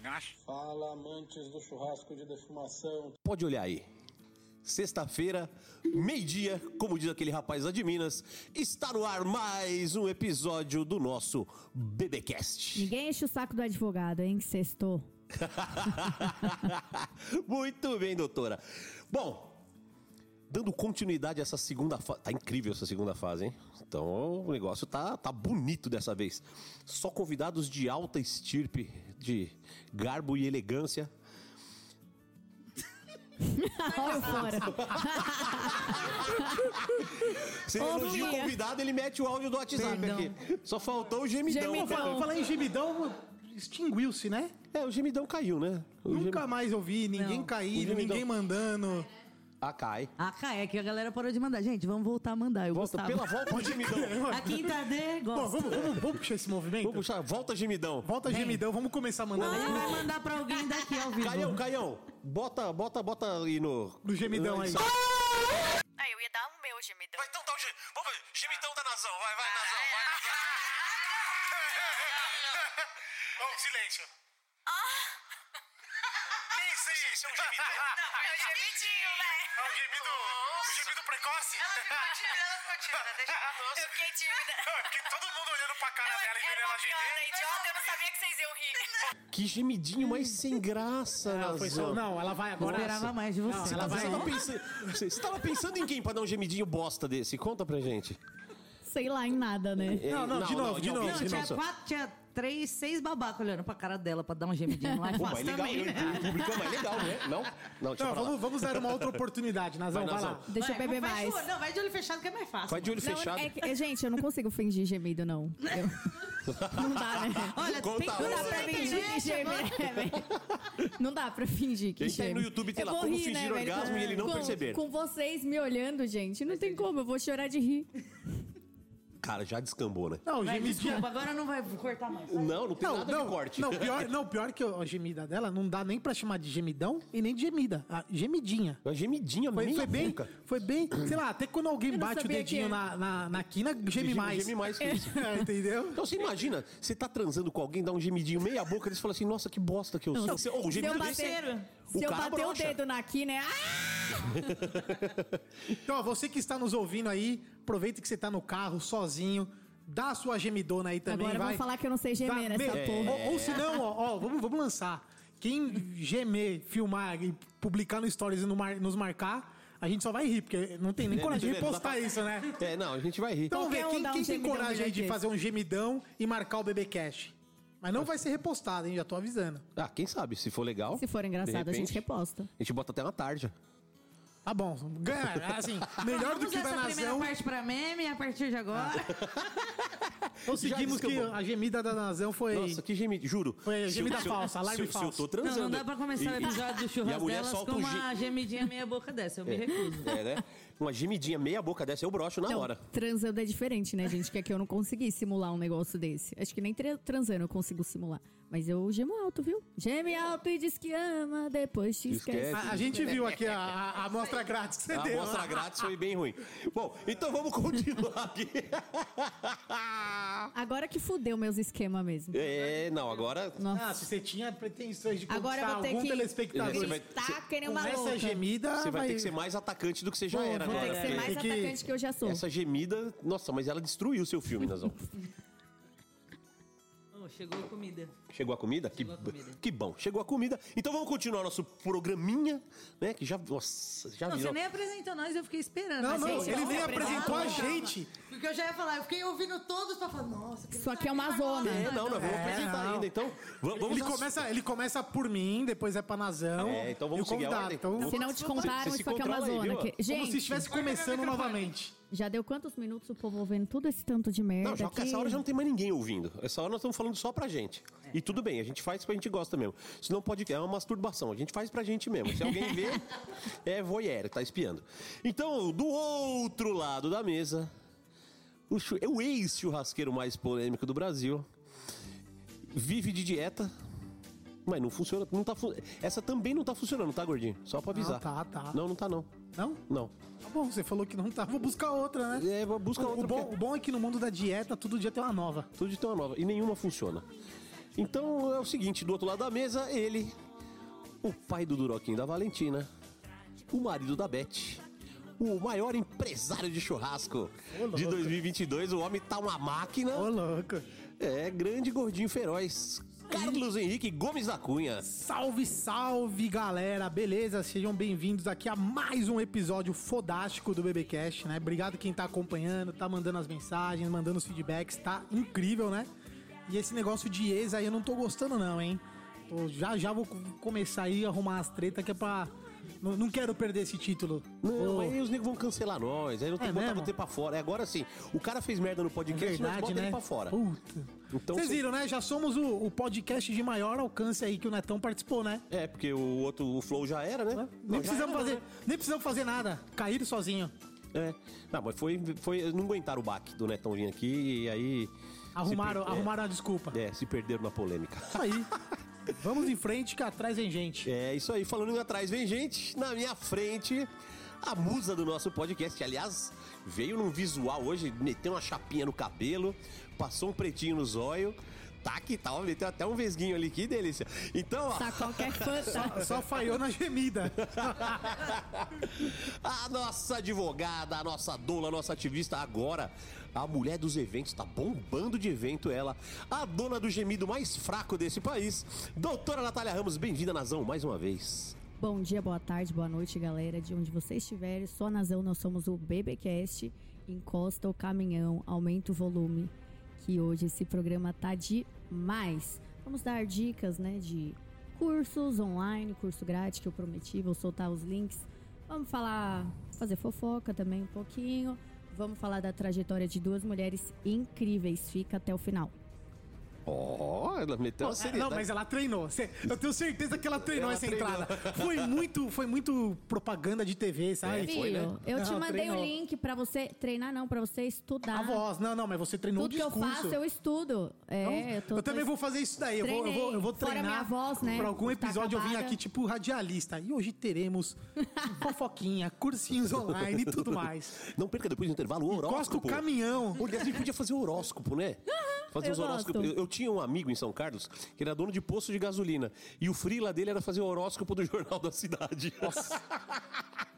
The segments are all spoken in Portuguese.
negócio? Fala, amantes do churrasco de defumação. Pode olhar aí. Sexta-feira, meio-dia, como diz aquele rapaz lá de Minas, está no ar mais um episódio do nosso BBcast. Ninguém enche o saco do advogado, hein, que sextou. Muito bem, doutora. Bom, dando continuidade a essa segunda fase. Tá incrível essa segunda fase, hein? Então o negócio tá, tá bonito dessa vez. Só convidados de alta estirpe, de garbo e elegância. Olha fora. Você elogia o convidado, ele mete o áudio do WhatsApp Perdão. aqui. Só faltou o gemidão. Gemidão. Falar, em gemidão, extinguiu-se, né? É, o gemidão caiu, né? O Nunca gemi- mais ouvi ninguém Não. O cair, gemidão. ninguém mandando. Ah, cai. Ah, cá, é que a galera parou de mandar. Gente, vamos voltar a mandar. Eu Volta, gostava. pela volta gemidão. A quinta D Bom, gosta. vamos, vamos, vamos puxar esse movimento? Vamos puxar, volta gemidão. Volta gemidão, vamos começar A gente aí vai mandar pra alguém daqui ao vivo. Caião, Caião, bota, bota, bota aí no. no gemidão aí. Ah, eu ia dar o meu gemidão. Vai, então dá o ge- Vamos ver. Gemidão da Nazão. Vai, vai, Nazão. Vai, Bom, silêncio. Que isso? É um gemidão? Não, é o gemidinho, né? É o gemido, o gemido precoce. Ela ficou ela ficou tímida. Deixa eu fiquei tímida. Porque todo mundo olhando pra cara Eu era uma piada idiota, eu não sabia que vocês iam rir. Que gemidinho mais sem graça, Não, foi só, Nazão. não, ela vai Eu agora. esperava mais de você. ela Você vai- tava pensando, você tava pensando em quem pra dar um gemidinho bosta desse? Conta pra gente. Sei lá em nada, né? É, Não, não, de novo, de alguém novo, Não, que tinha pensou. quatro, tinha três, seis babacas olhando pra cara dela pra dar um gemidinho lá. Pô, mas legal, também. o público é mais legal, né? Não? Não, deixa Não, eu vamos, vamos dar uma outra oportunidade, Nazão, Vai, vai, Nazão. lá. Deixa eu Vai, beber fecha mais. Não, vai de olho fechado que é mais fácil. Vai de olho Não, fechado. é que- é, gente, eu não consigo fingir gemido, não. Eu- Não dá, né? Olha, Conta tem a Não dá pra fingir que geme. é, velho. Não dá pra fingir que tá geme. no YouTube tem Eu lá como rir, fingir né, velho? orgasmo e ele não com, perceber. Com vocês me olhando, gente, não tem como. Eu vou chorar de rir. Cara, já descambou, né? Não, o Vai, gemidinho. desculpa, agora não vai cortar mais. Não, não tem Não, nada não, de corte. não, pior, não, pior que a gemida dela não dá nem pra chamar de gemidão e nem de gemida. A gemidinha. Uma gemidinha, Foi, meia foi bem, boca. foi bem, sei lá, até quando alguém Eu não bate o sabia dedinho que- na, na, na quina, geme mais. Geme mais que isso. É, entendeu? Então você imagina, você tá transando com alguém, dá um gemidinho meia boca, eles falam assim, nossa, que bosta que eu sou. Você- ô, o se gemido eu desse, bater, o se eu cara bater o brocha. dedo na quina, é... Ah! Então, ó, você que está nos ouvindo aí, aproveita que você tá no carro, sozinho, dá a sua gemidona aí também, Agora vai. falar que eu não sei gemer Dá- nessa meu, porra. Ou, ou se não, ó, ó, vamos, vamos lançar. Quem gemer, filmar e publicar no Stories e no mar- nos marcar, a gente só vai rir, porque não tem nem É, coragem de não dá postar pra- isso, né? É, não, a gente vai rir. Então um quem, um quem tem coragem aí de fazer um gemidão e marcar o BB Cash? Mas não vai ser repostado, hein? Já tô avisando. Ah, quem sabe, se for legal. Se for engraçado, a gente repente, reposta. A gente bota até uma tarde. Tá bom, ganha, assim, melhor do Vamos que o da essa primeira parte pra meme a partir de agora. Conseguimos Já que a gemida da Nazão foi... Nossa, que gemido, juro. Foi gemida se eu- falsa, alarme se eu- falso. Se eu tô Não, transando. não dá pra começar o episódio do a churrasco delas com um uma ge- gemidinha meia boca dessa. Eu me recuso. É, né? Uma gemidinha meia boca dessa, eu broxo na Não, hora. transando é diferente, né, gente? Que aqui eu não consegui simular um negócio desse. Acho que nem tra- transando eu consigo simular. Mas eu gemo alto, viu? Geme alto e diz que ama, depois te Esquece. esquece. A, a gente viu aqui a, a, a amostra grátis que você A deu. amostra grátis foi bem ruim. Bom, então vamos continuar aqui. Agora que fudeu meus esquemas mesmo. É, não, agora. Nossa. Ah, se você tinha pretensões de Agora eu conquistar vou ter algum que telespectador Você vai- que nem com uma louca. gemida, Você vai ter que ser mais atacante do que você já Vou- era, vou? Tem que ser mais que- atacante que eu já sou. Essa gemida, nossa, mas ela destruiu o seu filme, Nazão. Oh, chegou a comida. Chegou a comida? Chegou que, a comida. que bom, chegou a comida. Então vamos continuar nosso programinha, né? Que já, nossa, já Não, virou. você nem apresentou nós, eu fiquei esperando. Não, não, gente, ele nem apresentou a gente. Porque eu já ia falar, eu fiquei ouvindo todos pra falar, nossa... que Isso aqui é uma zona. É, não, nós vamos É, apresentar não. ainda. Então, va- vamos Ele começa, ele começa por mim, depois é pra Nazão. É, então vamos o seguir a ordem. Então, Se não te contaram, isso aqui é uma zona. que- como Gente, se estivesse começando novamente. já deu quantos minutos o povo ouvindo tudo esse tanto de merda Não, já que essa hora já não tem mais ninguém ouvindo. Essa hora nós estamos falando só pra gente. E tudo bem, a gente faz porque a gente gosta mesmo. Se não pode, é uma masturbação. A gente faz pra gente mesmo. Se alguém vê, é voyeur, tá espiando. Então, do outro lado da mesa, o, é o ex-churrasqueiro mais polêmico do Brasil. Vive de dieta, mas não funciona. Não tá, fu- essa também não tá funcionando, tá, gordinho? Só pra avisar. tá, tá. Não, não tá não. Não? Não. Tá bom, você falou que não tá. Vou buscar outra, né? É, vou buscar outra. O bom, porque- o bom é que no mundo da dieta, todo dia tem uma nova. Tudo de ter uma nova. E nenhuma funciona. Então é o seguinte, do outro lado da mesa, ele, o pai do Duroquinho da Valentina, o marido da Beth, o maior empresário de churrasco de 2022, o homem tá uma máquina. Ô, louco. É, grande gordinho feroz. Carlos Henrique Gomes da Cunha. Salve, salve, galera. Beleza? Sejam bem-vindos aqui a mais um episódio fodástico do BBcast, né? Obrigado quem tá acompanhando, tá mandando as mensagens, mandando os feedbacks, tá incrível, né? E esse negócio de ex aí eu não tô gostando não, hein? Tô- já já vou co- começar aí a arrumar as tretas que é pra... Não, não quero perder esse título. Não, Ô, aí os negros vão cancelar nós, aí não tem É que botar você pra fora. É agora sim, o cara fez merda no é podcast, nós verdade, bota né? ele pra fora. Puta. Então, Vocês cê- viram, né? Já somos o, o podcast de maior alcance aí que o Netão participou, né? É, porque o outro, o Flow já era, né? Nem Já precisamos era, fazer, né? nem precisamos fazer nada. Caíram sozinho. É. Não, mas foi, foi. Não aguentaram o baque do Netão vir aqui e aí. Arrumaram, per- arrumaram a desculpa. É, é, se perderam na polêmica. Isso aí. Vamos em frente que atrás vem gente. É isso aí, falando em atrás, vem gente, na minha frente, a musa do nosso podcast. Aliás, veio num visual hoje, meteu uma chapinha no cabelo, passou um pretinho no zóio. Tá que tal, meteu até um vesguinho ali, que delícia. Então, ó, Tá qualquer fã. Tá. Só falhou na gemida. a nossa advogada, a nossa doula, a nossa ativista agora, a mulher dos eventos, tá bombando de evento ela, a dona do gemido mais fraco desse país, doutora Natália Ramos, bem-vinda, Nazão, mais uma vez. Bom dia, boa tarde, boa noite, galera. De onde você estiver, só Nazão, nós somos o BBcast. Encosta o caminhão, aumenta o volume. Que hoje esse programa tá demais. Vamos dar dicas, né, de cursos online, curso grátis que eu prometi, vou soltar os links. Vamos falar, fazer fofoca também um pouquinho. Vamos falar da trajetória de duas mulheres incríveis. Fica até o final. Ó, ela meteu uma seriedade. Não, mas ela treinou. Eu tenho certeza que ela treinou Ela essa treinou. entrada. Foi muito, foi muito propaganda de TV, sabe? É, Filho, foi, né? eu te Não, mandei treinou. o link pra você treinar, não, pra você estudar. A voz. Não, não, mas você treinou Tudo o que eu discurso. faço, eu estudo. É, Então, eu, tô, eu também vou fazer isso daí. Eu vou, eu vou, eu vou Treinei. Fora treinar. minha voz, né? Pra algum Tá episódio eu vim aqui, tipo, radialista. E hoje teremos fofoquinha, cursinhos online e tudo mais. Não perca depois do intervalo o Encosta o horóscopo. caminhão. Porque a gente podia fazer horóscopo, né? Fazer Eu os horóscopos. gosto. Eu, eu tinha um amigo em São Carlos que era dono de posto de gasolina. E o frila dele era fazer o horóscopo do jornal da cidade.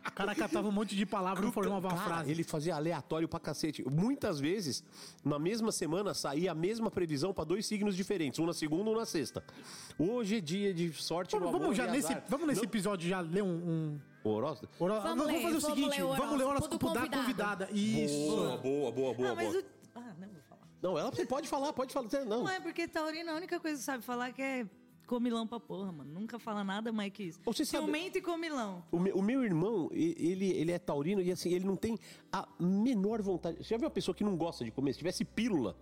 O cara catava um monte de palavra e formava uma frase. Ele fazia aleatório pra cacete. Muitas vezes, na mesma semana, saía a mesma previsão pra dois signos diferentes, um na segunda e um na sexta. Hoje é dia de sorte Vamos, no vamos amor já e nesse, vamos nesse Não- episódio já ler um. um... O horóscopo? Vamos vamos, ler, fazer o vamos seguinte: ler o vamos ler o horóscopo da convidada. Isso. Boa, boa, boa, boa. Ah, mas boa. o... Ah, não. Não, ela pode falar, pode falar. Não. Não é porque Taurina a única coisa que sabe falar que é comilão pra porra, mano. Nunca fala nada mais que isso. Você sabe- Ciumento e comilão. O meu, o meu irmão, ele, ele é taurino e assim, ele não tem a menor vontade. Você já viu uma pessoa que não gosta de comer? Se tivesse pílula,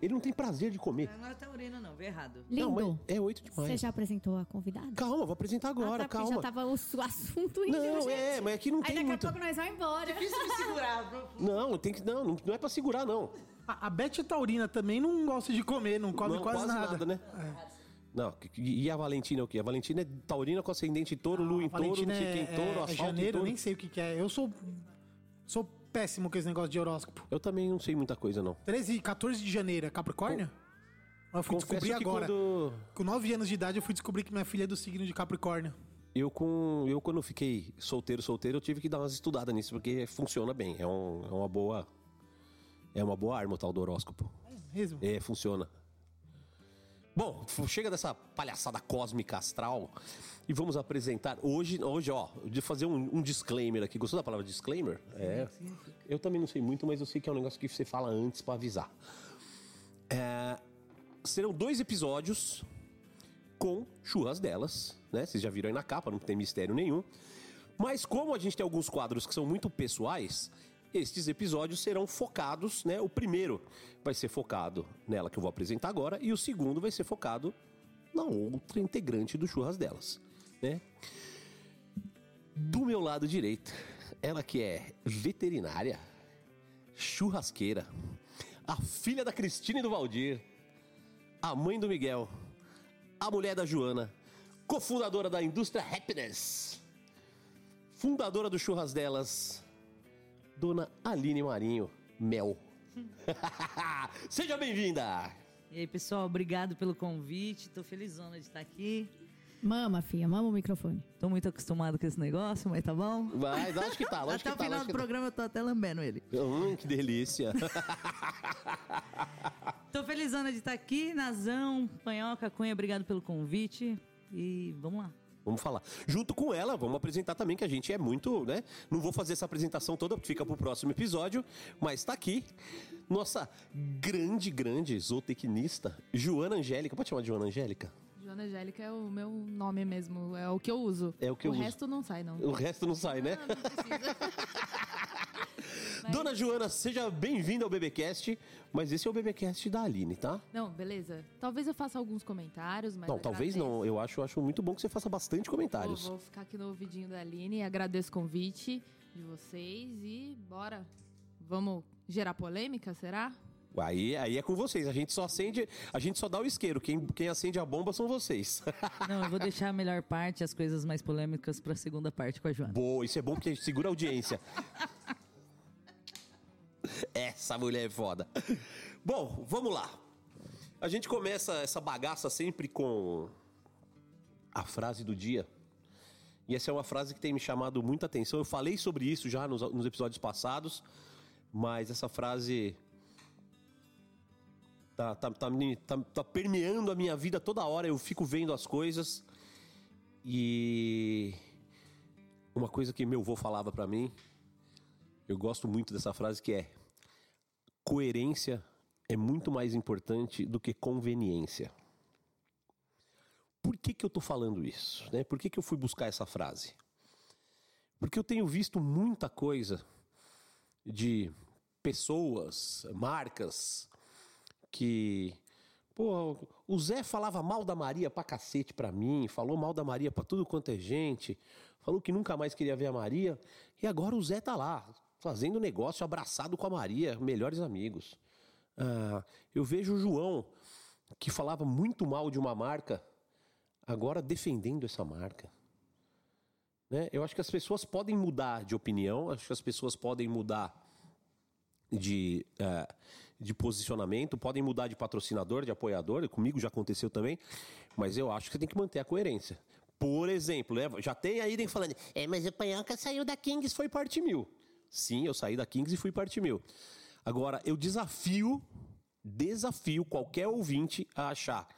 ele não tem prazer de comer. Não é Taurina, não. Vê errado. Não, mas Lindo. é oito demais. Você já apresentou a convidada? Calma, vou apresentar agora, ah, tá, calma. já tava o, assunto indo, Não, gente. é, mas aqui não Aí tem daqui muito. a pouco nós vamos embora. Difícil me segurar. Não, tem que não, não, não é pra segurar não. A, a Beth Taurina também não gosta de comer, não come não, quase, nada. né? Não, e a Valentina é o quê? A Valentina é taurina com ascendente touro, lua em touro, não sei quem é, touro, é, é asfalto janeiro, eu touro. nem sei o que, que é. Eu sou, sou péssimo com esse negócio de horóscopo. Eu também não sei muita coisa não. 13 e 14 de janeiro é Capricórnio? Eu fui Confesso descobrir que agora. quando Com 9 anos de idade, eu fui descobrir que minha filha é do signo de Capricórnio. eu com eu quando fiquei solteiro, solteiro, eu tive que dar umas estudadas nisso porque funciona bem, é, um- é uma boa é uma boa arma o tal do horóscopo. Mesmo? É, funciona. Bom, chega dessa palhaçada cósmica astral e vamos apresentar hoje, hoje ó, de fazer um, um disclaimer aqui. Gostou da palavra disclaimer? É. Eu também não sei muito, mas eu sei que é um negócio que você fala antes pra avisar. É, serão dois episódios com churras delas, né? Vocês já viram aí na capa, não tem mistério nenhum. Mas como a gente tem alguns quadros que são muito pessoais, estes episódios serão focados, né? O primeiro vai ser focado nela que eu vou apresentar agora e o segundo vai ser focado na outra integrante do churras delas, né? Do meu lado direito, ela que é veterinária, churrasqueira, a filha da Cristina e do Valdir, a mãe do Miguel, a mulher da Joana, cofundadora da indústria Happiness, fundadora do Churras Delas, Dona Aline Marinho Mel. Seja bem-vinda! E aí, pessoal, obrigado pelo convite. Tô felizona de estar aqui. Mama, filha, mama o microfone. Tô muito acostumado com esse negócio, mas tá bom? Vai, lógico que tá, lógico Até o que tá. final do tá. programa eu tô até lambendo ele. Hum, que delícia. Tô felizona de estar aqui, Nazão, Panhoca, Cunha, obrigado pelo convite. E vamos lá. Vamos falar. Junto com ela, vamos apresentar também que a gente é muito, né? Não vou fazer essa apresentação toda, porque fica pro próximo episódio, mas tá aqui nossa grande, grande zootecnista, Joana Angélica. Pode chamar de Joana Angélica? Joana Angélica é o meu nome mesmo, é o que eu uso. É o que eu uso. resto não sai, não. O resto não sai, né? Ah, não precisa. Dona Joana, seja bem-vinda ao BBcast, mas esse é o BBcast da Aline, tá? Não, beleza. Talvez eu faça alguns comentários, mas. não, talvez agradeço. não. Eu acho, eu acho muito bom que você faça bastante Vou, comentários. vou ficar aqui no ouvidinho da Aline, agradeço o convite de vocês e bora. Vamos gerar polêmica, será? Aí, aí é com vocês. A gente só acende, a gente só dá o isqueiro. Quem, quem acende a bomba são vocês. Não, eu vou deixar a melhor parte, as coisas mais polêmicas, pra segunda parte com a Joana. Boa, isso é bom porque a gente segura a audiência. Essa mulher é foda. Bom, vamos lá. A gente começa essa bagaça sempre com a frase do dia. E essa é uma frase que tem me chamado muita atenção. Eu falei sobre isso já nos, nos episódios passados, mas essa frase tá, tá, tá, tá- tá permeando a minha vida toda hora. Eu fico vendo as coisas e uma coisa que meu avô falava pra mim, eu gosto muito dessa frase que é: coerência é muito mais importante do que conveniência. Por que, que eu tô falando isso? Né? Por que, que eu fui buscar essa frase? Porque eu tenho visto muita coisa de pessoas, marcas, que. Pô, o Zé falava mal da Maria pra cacete pra mim, falou mal da Maria pra tudo quanto é gente, falou que nunca mais queria ver a Maria, e agora o Zé tá lá, fazendo negócio, abraçado com a Maria, melhores amigos. Ah, eu vejo o João, que falava muito mal de uma marca, agora defendendo essa marca. Né? Eu acho que as pessoas podem mudar de opinião, acho que as pessoas podem mudar de, eh, de posicionamento, podem mudar de patrocinador, de apoiador, comigo já aconteceu também, mas eu acho que você tem que manter a coerência. Por exemplo, né, já tem aí alguém falando, é, mas o Panhoca saiu da Kings foi parte mil. Sim, eu saí da Kings e fui parte mil. Agora, eu desafio, desafio qualquer ouvinte a achar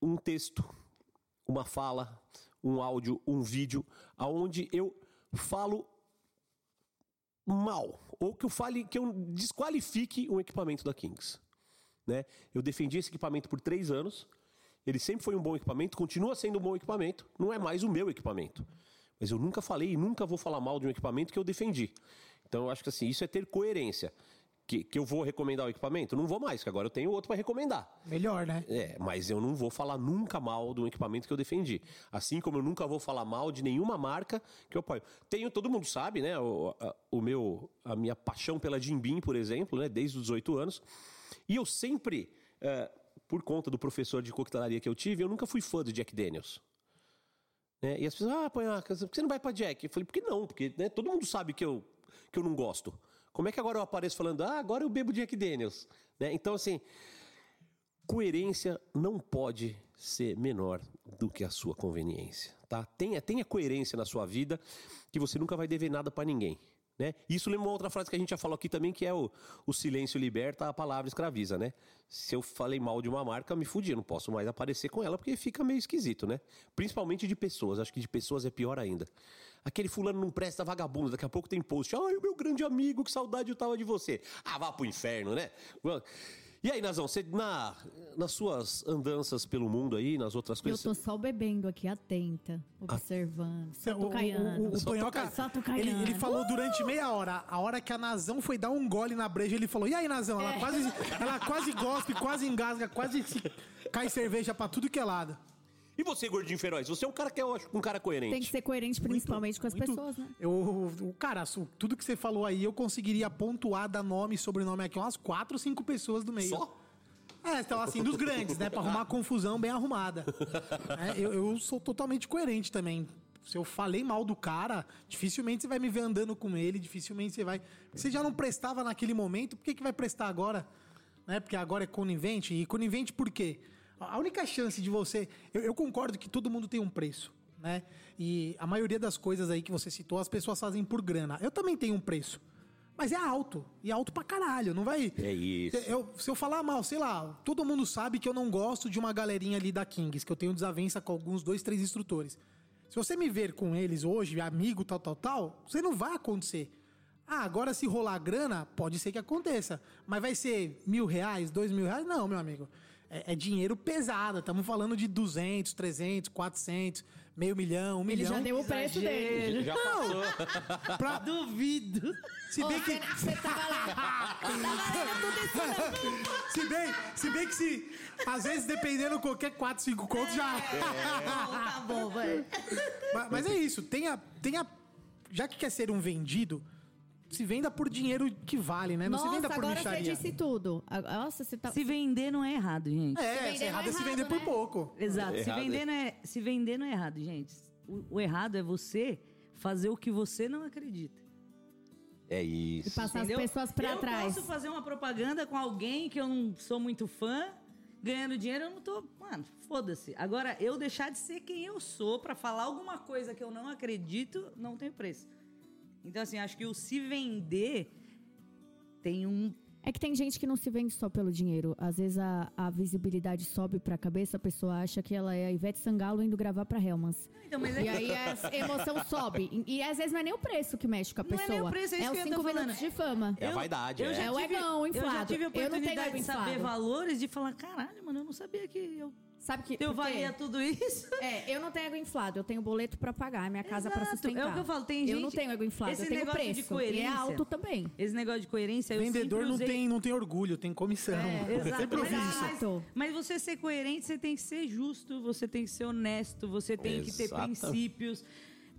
um texto, uma fala, um áudio, um vídeo, aonde eu falo mal ou que eu fale que eu desqualifique um equipamento da Kings, né? Eu defendi esse equipamento por três anos. Ele sempre foi um bom equipamento, continua sendo um bom equipamento. Não é mais o meu equipamento, mas eu nunca falei e nunca vou falar mal de um equipamento que eu defendi. Então eu acho que assim isso é ter coerência. Que, que eu vou recomendar o equipamento? Não vou mais, que agora eu tenho outro para recomendar. Melhor, né? É, mas eu não vou falar nunca mal do equipamento que eu defendi. Assim como eu nunca vou falar mal de nenhuma marca que eu apoio. Tenho, todo mundo sabe, né? O, a, o meu, a minha paixão pela Jim Beam, por exemplo, né? Desde os 18 anos. E eu sempre, é, por conta do professor de coquetelaria que eu tive, eu nunca fui fã do Jack Daniels. Né? E as pessoas, ah, Panhaca, por que você não vai pra Jack? Eu falei, por que não? Porque né, todo mundo sabe que eu, que eu não gosto. Como é que agora eu apareço falando, ah, agora eu bebo Jack Daniels? Né? Então, assim, coerência não pode ser menor do que a sua conveniência, tá? Tenha, tenha coerência na sua vida, que você nunca vai dever nada pra ninguém. Né? Isso lembra uma outra frase que a gente já falou aqui também, que é o, o silêncio liberta, a palavra escraviza, né? Se eu falei mal de uma marca, me fudi, não posso mais aparecer com ela, porque fica meio esquisito, né? Principalmente de pessoas, acho que de pessoas é pior ainda. Aquele fulano não presta vagabundo, daqui a pouco tem post, ai, meu grande amigo, que saudade eu tava de você. Ah, vá pro inferno, né? E aí, Nazão, você na, nas suas andanças pelo mundo aí, nas outras Eu coisas... tô só bebendo aqui, atenta, observando. Só O, o, o, o Panhoca, ele, ele falou durante meia hora. A hora que a Nazão foi dar um gole na breja, ele falou: E aí, Nazão? Ela, quase, ela quase gospe, quase engasga, quase se- cai cerveja pra tudo que é lado. E você, gordinho feroz? Você é um cara que eu acho um cara coerente. Tem que ser coerente, principalmente com as Muito- pessoas, né? Eu, o cara, tudo que você falou aí, eu conseguiria pontuar, dar nome e sobrenome aqui, umas quatro ou cinco pessoas do meio. Só? É, então assim, dos grandes, né? Pra arrumar confusão bem arrumada. É, eu, eu sou totalmente coerente também. Se eu falei mal do cara, dificilmente você vai me ver andando com ele, dificilmente você vai. Você já não prestava naquele momento, por que, que vai prestar agora? né? Porque agora é conivente. E conivente por quê? A única chance de você. Eu, eu concordo que todo mundo tem um preço, né? E a maioria das coisas aí que você citou, as pessoas fazem por grana. Eu também tenho um preço. Mas é alto. E é alto pra caralho. Não vai. É isso. Eu- se eu falar mal, sei lá, todo mundo sabe que eu não gosto de uma galerinha ali da Kings, que eu tenho desavença com alguns dois, três instrutores. Se você me ver com eles hoje, amigo, tal, tal, tal, você não vai acontecer. Ah, agora se rolar grana, pode ser que aconteça. Mas vai ser mil reais, dois mil reais? Não, meu amigo. É, é dinheiro pesado. Estamos falando de 200, 300, 400, meio milhão, um Ele milhão. já deu o preço dele. Já passou. Pra- Duvido. se bem que... Você tava lá. Tava lendo tudo isso, não. Se bem, se bem que se. Às vezes, dependendo qualquer 4, 5 contos, já. tá bom, vai. mas, mas é isso. Tenha, tenha. Já que quer ser um vendido, se venda por dinheiro que vale, né? Não se Nossa, venda por agora você micharia. disse tudo. Nossa, você tá... Se vender não é errado, gente. É, vender se errado não é é se vender errado, por né? pouco. Exato. Se Errado. vender, não é, se vender não é errado, gente. O, o errado é você fazer o que você não acredita. É E isso. passar entendeu? as pessoas pra eu trás. posso fazer uma propaganda com alguém que eu não sou muito fã, ganhando dinheiro, eu não tô. Mano, foda-se. Agora, eu deixar de ser quem eu sou pra falar alguma coisa que eu não acredito, não tem preço. Então, assim, acho que o se vender tem um. É que tem gente que não se vende só pelo dinheiro. Às vezes a, a visibilidade sobe pra cabeça, a pessoa acha que ela é a Ivete Sangalo indo gravar pra Helmans. Então, mas é E aí a emoção sobe. E, e às vezes não é nem o preço que mexe com a Não é pessoa. nem o preço, é isso os que eu tô cinco minutos de fama. É a vaidade, eu é. já É o tive- egão Eu já inflado. tive a Eu oportunidade de saber inflado. valores, de falar, caralho, mano, eu não sabia que eu, Sabe que. eu valia tudo isso. É, eu não tenho ego inflado, eu tenho boleto pra pagar, minha casa pra Exato, sustentar. é o que eu falo, tem Eu gente- não tenho ego inflado, esse eu tenho negócio de preço. e coerência. é alto também. Esse negócio de coerência, eu Vendedor sempre não usei... tem, não tem orgulho, tem comissão. É, exato. Sempre ouvi mas, isso. Exato. mas você ser coerente, você tem que ser justo, você tem que ser honesto, você tem que ter Exato. princípios.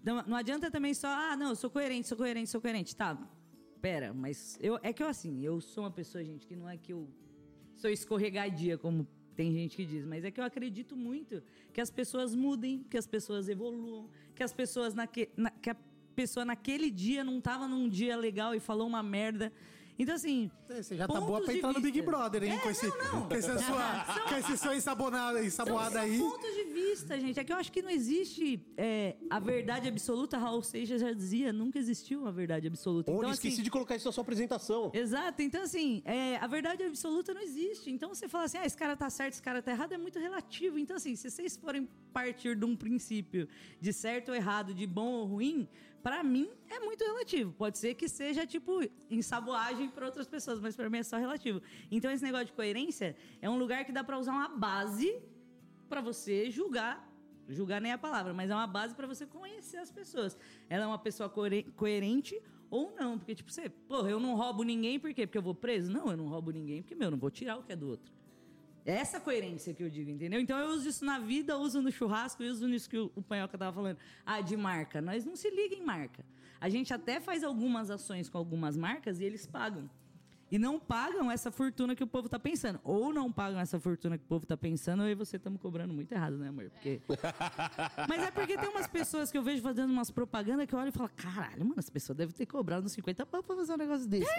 Não, não adianta também só, ah, não, eu sou coerente, sou coerente, sou coerente. Tá, pera, mas eu, é que eu, assim, eu sou uma pessoa, gente, que não é que eu sou escorregadia, como tem gente que diz, mas é que eu acredito muito que as pessoas mudem, que as pessoas evoluam, que as pessoas naque, na- que a pessoa naquele dia não tava num dia legal e falou uma merda. Então, assim. Você já tá boa pra entrar no Big. Brother, hein? É, com, esse, não, não. com essa sua, com São aí. pontos de vista, gente. É que eu acho que não existe é, a verdade absoluta. Raul Seixas já dizia, nunca existiu uma verdade absoluta. Olha, então, esqueci assim, de colocar isso na sua apresentação. Exato. Então, assim, é, a verdade absoluta não existe. Então, você fala assim, ah, esse cara tá certo, esse cara tá errado, é muito relativo. Então, assim, se vocês forem partir de um princípio de certo ou errado, de bom ou ruim, pra mim é muito relativo. Pode ser que seja, tipo, ensaboagem pra outras pessoas, mas pra mim é só relativo. Então, esse negócio de coerência é um lugar que dá pra usar uma base pra você julgar. Julgar nem a palavra, mas é uma base pra você conhecer as pessoas. Ela é uma pessoa coere- coerente ou não. Porque, tipo, você, porra, eu não roubo ninguém, por quê? Porque eu vou preso? Não, eu não roubo ninguém, porque, meu, eu não vou tirar o que é do outro. É essa coerência que eu digo, entendeu? Então eu uso isso na vida, uso no churrasco, eu uso nisso que o, o Panhoca tava falando. Ah, de marca. Nós não se liga em marca. A gente até faz algumas ações com algumas marcas e eles pagam. E não pagam essa fortuna que o povo tá pensando. Ou não pagam essa fortuna que o povo tá pensando, ou aí você estamos cobrando muito errado, né, amor? Porque... Mas é porque tem umas pessoas que eu vejo fazendo umas propagandas que eu olho e falo, caralho, mano, essa pessoa deve ter cobrado uns 50 pau pra fazer um negócio desse.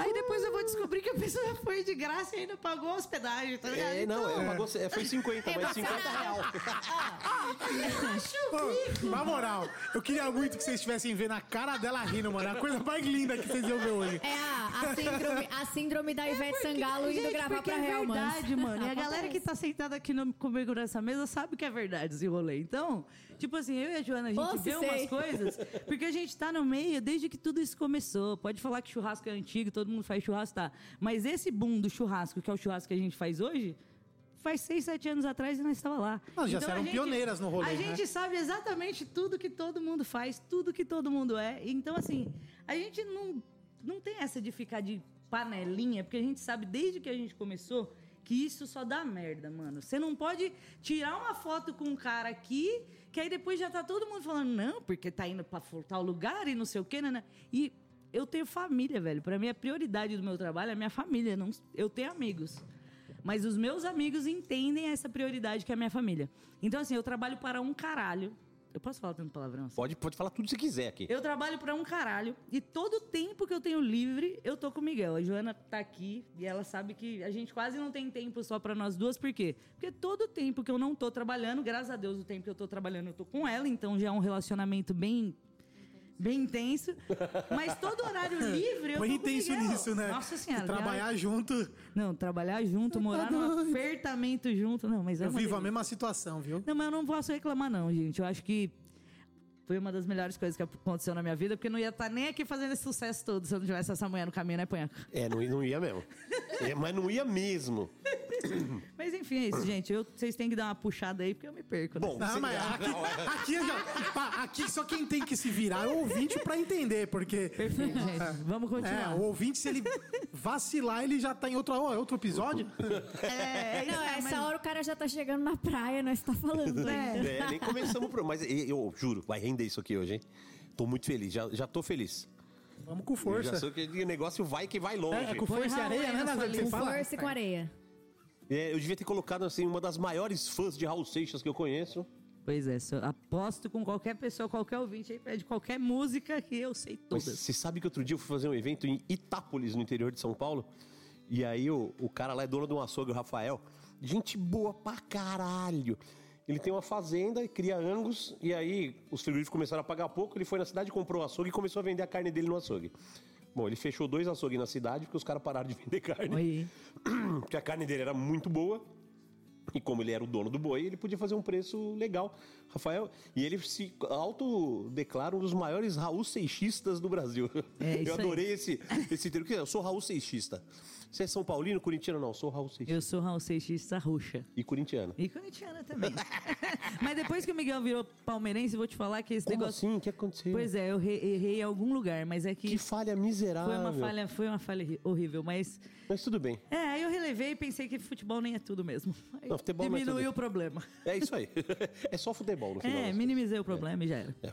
Aí depois eu vou descobrir que a pessoa foi de graça e ainda pagou a hospedagem, tá ligado? É, não, Então, é, pagou, é, foi 50, mas 50 real. Pô, na moral, eu queria muito que vocês estivessem vendo a cara dela rindo, mano. É a coisa mais linda que vocês iam ver hoje. É a, a, síndrome, a síndrome da Ivete Sangalo indo Gente, gravar porque pra é Helmans. verdade, mano. E a galera que tá sentada aqui no, comigo nessa mesa sabe que é verdade esse rolê. Então, tipo assim, eu e a Joana, a gente Pô, vê sei. umas coisas, porque a gente tá no meio desde que tudo isso começou. Pode falar que churrasco é antigo, todo mundo faz churrasco, tá. Mas esse boom do churrasco, que é o churrasco que a gente faz hoje, faz seis, sete anos atrás e nós estava lá. Nós já Então, a eram gente- pioneiras no rolê, A né? gente sabe exatamente tudo que todo mundo faz, tudo que todo mundo é. Então, assim, a gente não, não tem essa de ficar de panelinha, porque a gente sabe desde que a gente começou que isso só dá merda, mano. Você não pode tirar uma foto com um cara aqui, que aí depois já tá todo mundo falando, não, porque tá indo pra tal lugar e não sei o quê, né? E eu tenho família, velho. Pra mim, a prioridade do meu trabalho é a minha família. Não, eu tenho amigos. Mas os meus amigos entendem essa prioridade que é a minha família. Então, assim, eu trabalho para um caralho. Eu posso falar tanto palavrão assim? Pode, pode falar tudo que você quiser aqui. Eu trabalho pra um caralho e todo o tempo que eu tenho livre, eu tô com o Miguel. A Joana tá aqui e ela sabe que a gente quase não tem tempo só pra nós duas. Por quê? Porque todo o tempo que eu não tô trabalhando, graças a Deus, o tempo que eu tô trabalhando, eu tô com ela, então já é um relacionamento bem bem intenso. Mas todo horário livre eu o intenso nisso, né? Nossa senhora. Trabalhar junto. Não, trabalhar junto, morar Tá num doido. apertamento junto, não, mas é Eu uma vivo a delícia. mesma situação, viu? Não, mas eu não posso reclamar, não, gente. Eu acho que foi uma das melhores coisas que aconteceu na minha vida, porque eu não ia estar nem aqui fazendo esse sucesso todo se eu não tivesse essa manhã no caminho, né, Panhaca? É, não, não ia mesmo. É, mas não ia mesmo. Mas enfim, é isso, gente. Eu, vocês têm que dar uma puxada aí, porque eu me perco. Né? Bom, Não, mas aqui, aqui, já- pá, aqui só quem tem que se virar é o ouvinte pra entender, porque. Perfeito, gente. Vamos É, continuar. o ouvinte, se ele vacilar, ele já tá em outra, ó, é outro episódio. É, é Não, é, essa mas- hora o cara já tá chegando na praia, nós tá falando ainda. É, nem começamos o programa. Mas eu, eu juro, vai render isso aqui hoje, hein? Tô muito feliz, já, já tô feliz. Vamos com Eu força. já sei que o negócio vai que vai longe. É, com força e areia, né, Com força e com areia. É, eu devia ter colocado assim uma das maiores fãs de Raul Seixas que eu conheço. Pois é, aposto com qualquer pessoa, qualquer ouvinte aí, pede qualquer música que eu sei Mas todas. você sabe que outro dia eu fui fazer um evento em Itápolis, no interior de São Paulo. E aí o, o cara lá é dono de um açougue, o Rafael. Gente boa pra caralho. Ele tem uma fazenda, cria angus, e aí os frigoríficos começaram a pagar pouco. Ele foi na cidade, comprou o açougue e começou a vender a carne dele no açougue. Bom, ele fechou dois açougues na cidade porque os caras pararam de vender carne. Oi. Porque a carne dele era muito boa. E como ele era o dono do boi, ele podia fazer um preço legal. Rafael, e ele se autodeclara um dos maiores Raul Seixistas do Brasil. É, eu aí. adorei esse, esse termo. Eu sou Raul Seixista. Você é São Paulino, corintiano? Não, sou Raul Seixista. Eu sou Raul Seixista Roxa. E corintiano. E corintiana também. Mas depois que o Miguel virou palmeirense, eu vou te falar que esse Como negócio. assim? O que aconteceu? Pois é, eu re- errei em algum lugar, mas é que, Que falha miserável. foi uma falha, foi uma falha horrível, mas Mas tudo bem. é, aí eu relevei e pensei que futebol nem é tudo mesmo. Aí Não, futebol não é diminuiu o problema. É isso aí. é só futebol no final. É, minimizei o problema e já era. É,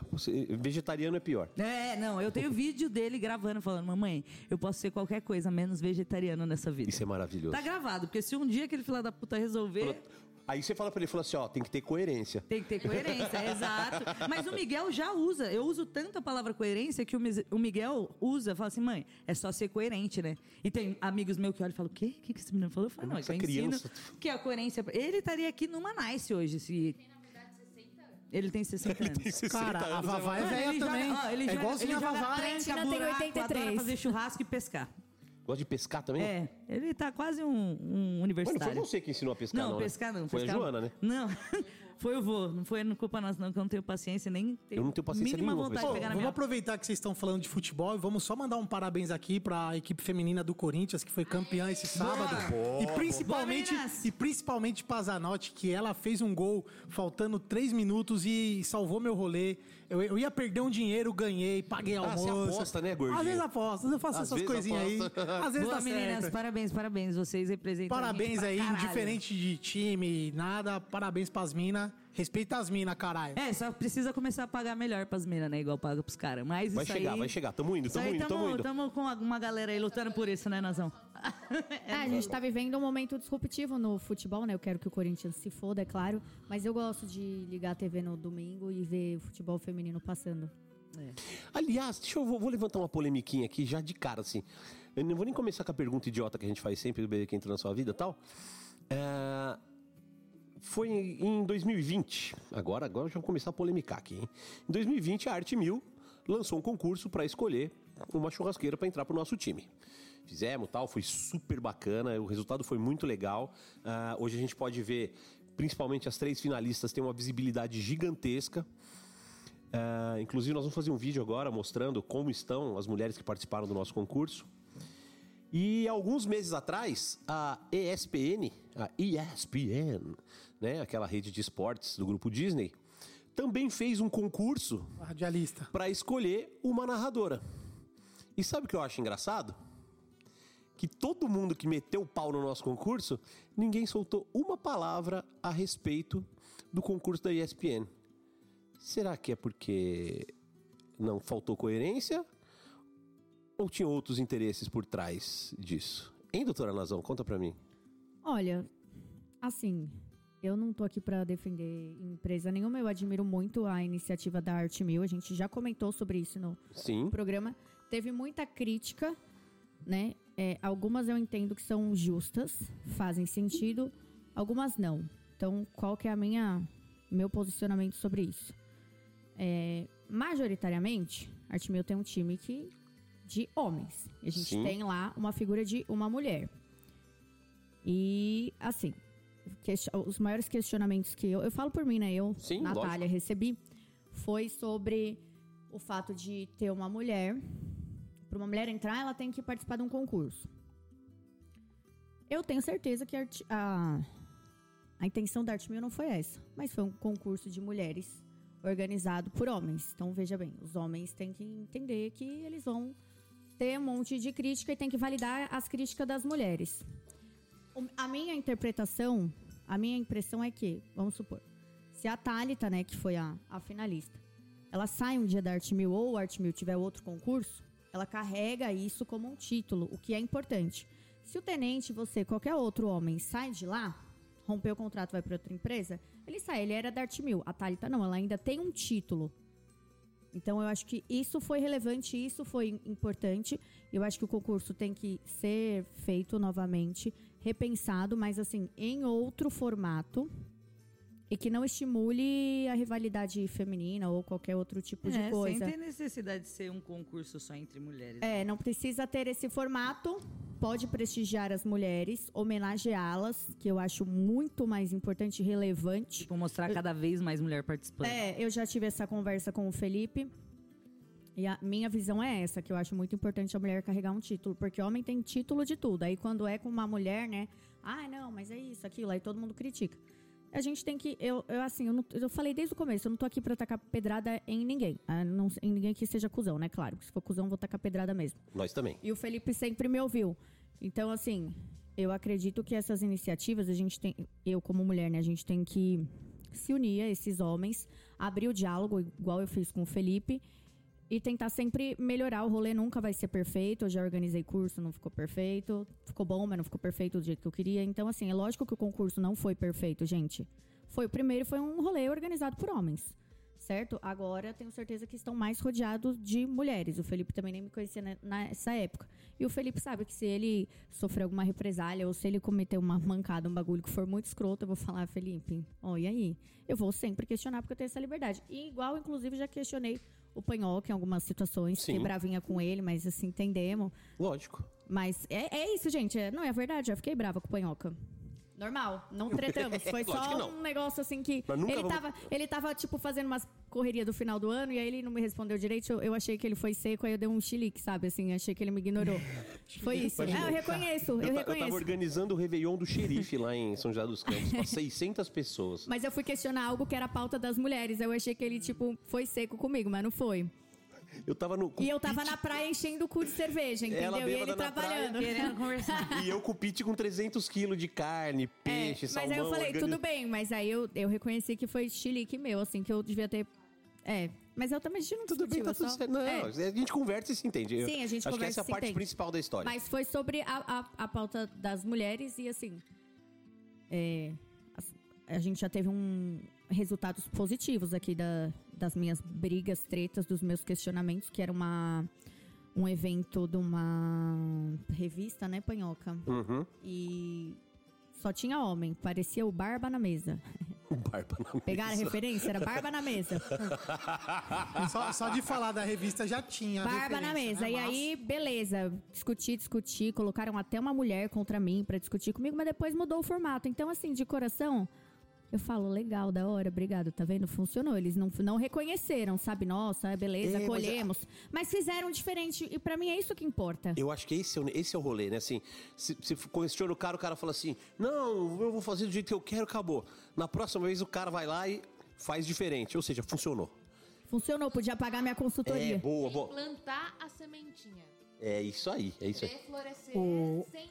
vegetariano é pior. É, não, eu tenho vídeo dele gravando, falando, mamãe, eu posso ser qualquer coisa, menos vegetariano nessa vida. Isso é maravilhoso. Tá gravado, porque se um dia aquele filho da puta resolver, Aí você fala pra ele, fala assim, ó, tem que ter coerência. Tem que ter coerência, exato. Mas o Miguel já usa. Eu uso tanto a palavra coerência que o Miguel usa. Fala assim, mãe, é só ser coerente, né? E tem amigos meus que olham e falam, o quê? O que esse menino falou? Eu falo, não, é que Essa eu ensino criança. que a coerência... Ele estaria aqui numa Nice hoje, se... Ele tem 60 anos. Cara, a Vavá é Mano, velha ele joga- também. ó, ele é igualzinho a Vavá. Valentina tem buraco, 83. adora fazer churrasco e pescar. Gosta de pescar também? É, ele tá quase um, um Mas não foi universitário. você que ensinou a pescar, Não, não, né? pescar não. Foi pescar- a Joana, né? Não, foi o vô. Não foi culpa nossa, não, que eu não tenho paciência nem tenho Eu não tenho paciência mínima nenhuma, vontade de pegar na vamos minha... aproveitar que vocês estão falando de futebol e vamos só mandar um parabéns aqui pra equipe feminina do Corinthians, que foi campeã esse sábado. e principalmente Boa, e principalmente pra Zanotti, que ela fez um gol faltando três minutos e salvou meu rolê. Eu, eu ia perder um dinheiro, ganhei, paguei Ah, almoço. você aposta, né, gordinho? Às vezes aposto, eu faço Às essas coisinhas aí. aposta. Às vezes Boa, tá meninas, certo. parabéns, parabéns. Vocês representam a gente Parabéns pra aí, indiferente de time, nada. Parabéns pras minas. Respeita as minas, caralho. É, só precisa começar a pagar melhor pras minas, né? Igual paga pros caras. Mas Vai isso chegar, aí... vai chegar. Tamo indo, Isso tamo aí indo, tamo indo. tamo com uma galera aí lutando por isso, né, Nazão? É, a gente tá vivendo um momento disruptivo no futebol, né? Eu quero que o Corinthians se foda, é claro. Mas eu gosto de ligar a TV no domingo e ver o futebol feminino passando. Aliás, deixa eu vou, vou levantar uma polemiquinha aqui já de cara, assim. Eu não vou nem começar com a pergunta idiota que a gente faz sempre do bebê que entra na sua vida e tal. É, Foi em 2020. Agora, agora já vou começar a polemicar aqui, hein? Em 2020, a Arte Mil lançou um concurso para escolher uma churrasqueira para entrar pro nosso time. Fizemos tal, foi super bacana, o resultado foi muito legal. Ah, hoje a gente pode ver, principalmente as três finalistas têm uma visibilidade gigantesca. Ah, inclusive, nós vamos fazer um vídeo agora mostrando como estão as mulheres que participaram do nosso concurso. E alguns meses atrás, a ESPN, a ESPN, né, aquela rede de esportes do grupo Disney, também fez um concurso Radialista. para escolher uma narradora. E sabe o que eu acho engraçado? Que todo mundo que meteu o pau no nosso concurso, ninguém soltou uma palavra a respeito do concurso da ESPN. Será que é porque não faltou coerência? Ou tinha outros interesses por trás disso? Hein, doutora Nazão? Conta pra mim. Olha, assim, eu não tô aqui para defender empresa nenhuma, eu admiro muito a iniciativa da Arte Mil, a gente já comentou sobre isso no Sim. programa. Teve muita crítica, né? É, algumas eu entendo que são justas, fazem sentido, algumas não. Então, qual que é a minha meu posicionamento sobre isso? É, majoritariamente, a Arte Mil tem um time que de homens. E a gente Sim. tem lá uma figura de uma mulher. E assim, os maiores questionamentos que eu, eu falo por mim, né? Eu, Sim, Natália, lógico. recebi foi sobre o fato de ter uma mulher. Para uma mulher entrar, ela tem que participar de um concurso. Eu tenho certeza que a, a, a intenção da Arte Mil não foi essa, mas foi um concurso de mulheres organizado por homens. Então veja bem, os homens têm que entender que eles vão ter um monte de crítica e tem que validar as críticas das mulheres. A minha interpretação, a minha impressão é que, vamos supor, se a Thalita, né, que foi a, a finalista, ela sai um dia da Arte Mil ou a Arte Mil tiver outro concurso, ela carrega isso como um título, o que é importante. Se o tenente, você, qualquer outro homem, sai de lá, rompeu o contrato, vai para outra empresa, ele sai, ele era da Arte Mil. A Thalita não, ela ainda tem um título. Então eu acho que isso foi relevante, isso foi importante. Eu acho que o concurso tem que ser feito novamente, repensado, mas assim, em outro formato. E que não estimule a rivalidade feminina ou qualquer outro tipo de É, coisa. sem ter necessidade de ser um concurso só entre mulheres. É, não precisa ter esse formato. Pode prestigiar as mulheres, homenageá-las, que eu acho muito mais importante e relevante. Tipo, mostrar cada vez mais mulher participando. É, eu já tive essa conversa com o Felipe. E a minha visão é essa, que eu acho muito importante a mulher carregar um título, porque homem tem título de tudo. Aí quando é com uma mulher, né? Ah, não, mas é isso, aquilo, aí todo mundo critica. A gente tem que. Eu, eu assim, eu, não- eu falei desde o começo, eu não tô aqui pra tacar pedrada em ninguém. Ah, não- em ninguém que seja cuzão, né? Claro, que se for cuzão, vou tacar pedrada mesmo. Nós também. E o Felipe sempre me ouviu. Então, assim, eu acredito que essas iniciativas, a gente tem. Eu, como mulher, né, a gente tem que se unir a esses homens, abrir o diálogo, igual eu fiz com o Felipe, e tentar sempre melhorar. O rolê nunca vai ser perfeito. Eu já organizei curso, não ficou perfeito. Ficou bom, mas não ficou perfeito do jeito que eu queria. Então, assim, é lógico que o concurso não foi perfeito, gente. Foi o primeiro, foi um rolê organizado por homens. Certo? Agora tenho certeza que estão mais rodeados de mulheres. O Felipe também nem me conhecia ne- nessa época. E o Felipe sabe que se ele sofrer alguma represália ou se ele cometer uma mancada, um bagulho que for muito escroto, eu vou falar, Felipe, ó, e aí? Eu vou sempre questionar porque eu tenho essa liberdade. E igual, inclusive, já questionei o Panhoca em algumas situações, Sim. fiquei bravinha com ele, mas assim, entendemos. Lógico. Mas é, é isso, gente. é- não é verdade, eu fiquei brava com o Panhoca. Normal, não tretamos. Foi só um negócio assim que. Mas nunca Ele vamos- tava, ele tava, tipo, fazendo umas correrias do final do ano e aí ele não me respondeu direito. Eu, eu achei que ele foi seco, aí eu dei um chilique, sabe? Assim, achei que ele me ignorou. Foi isso. Imagina. Ah, eu reconheço, eu, Eu, ta- eu tava reconheço. organizando o Réveillon do xerife lá em São José dos Campos, pra 600 pessoas. Mas eu fui questionar algo que era a pauta das mulheres. Eu achei que ele, tipo, foi seco comigo, mas não foi. Eu tava no. E eu tava na praia enchendo o cu de cerveja, entendeu? Ela e ele trabalhando. Querendo conversar. E eu com o pit com 300 quilos de carne, peixe, É, salmão. Mas aí eu falei, organiz- tudo bem, mas aí eu, eu reconheci que foi chilique meu, assim, que eu devia ter. É, mas eu também a gente não Tudo bem, tá eu tudo só- certo. Não, É. a gente conversa e se entende. Sim, a gente Acho que conversa essa é a parte entende. principal da história. Mas foi sobre a, a, a pauta das mulheres e assim. é, as- a gente já teve um resultados positivos aqui da, das minhas brigas, tretas, dos meus questionamentos, que era uma, um evento de uma revista, né, Panhoca? Uhum. E só tinha homem, parecia o Barba na mesa. O barba na mesa. Pegaram a referência? Era Barba na mesa. Só, só de falar da revista já tinha. a Barba na referência, mesa. né? E Mas- aí, beleza. Discuti, discuti. Colocaram até uma mulher contra mim pra discutir comigo, mas depois mudou o formato. Então, assim, de coração, eu falo, legal, da hora, obrigado, tá vendo? Funcionou. Eles não, não reconheceram, sabe? Nossa, beleza, É, mas colhemos. Mas, fizeram diferente. E pra mim é isso que importa. Eu acho que esse é, o- esse é o rolê, né? Assim, se, se questiona o cara, o cara fala assim: não, eu vou fazer do jeito que eu quero, acabou. Na próxima vez o cara vai lá e faz diferente. Ou seja, funcionou. Funcionou, podia pagar minha consultoria. É, boa, boa. Plantar a sementinha. É isso aí, é isso aí. Florescer O- sem,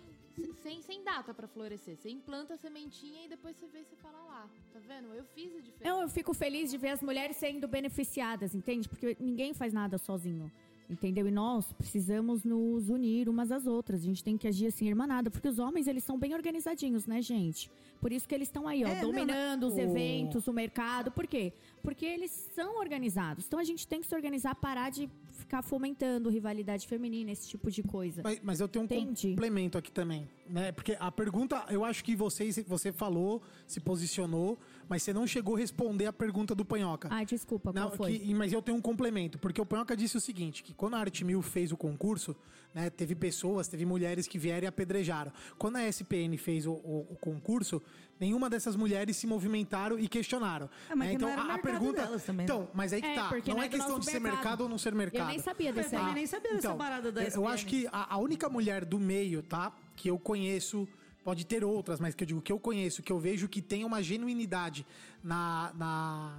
sem, sem data pra florescer. Você implanta a sementinha e depois você vê e você fala lá. Tá vendo? Eu fiz a diferença. Eu, eu fico feliz de ver as mulheres sendo beneficiadas, entende? Porque ninguém faz nada sozinho. Entendeu? E nós precisamos nos unir umas às outras. A gente tem que agir assim, irmanada. Porque os homens, eles são bem organizadinhos, né, gente? Por isso que eles estão aí, ó, É, não, dominando os eventos, o mercado. Por quê? Porque eles são organizados. Então a gente tem que se organizar, parar de ficar fomentando rivalidade feminina, esse tipo de coisa. Mas, mas eu tenho um Entendi. complemento aqui também, né? Porque a pergunta, eu acho que você, você falou, se posicionou, mas você não chegou a responder a pergunta do Panhoca. Ai, desculpa, qual Não, foi? que- mas eu tenho um complemento, porque o Panhoca disse o seguinte, que quando a Arte Mil fez o concurso, né, teve pessoas, teve mulheres que vieram e apedrejaram. Quando a SPN fez o, o- o concurso, nenhuma dessas mulheres se movimentaram e questionaram. Ah, mas né? Então não era o a mercado pergunta, delas também, né? então, mas aí que É, tá, não não é é questão de ser mercado. mercado ou não ser mercado. Eu nem sabia desse Eu aí. nem sabia dessa parada da eu- Eu SPN. acho que a, a única mulher do meio, tá? Que eu conheço, pode ter outras, mas que eu digo que eu conheço, que eu vejo que tem uma genuinidade na. na-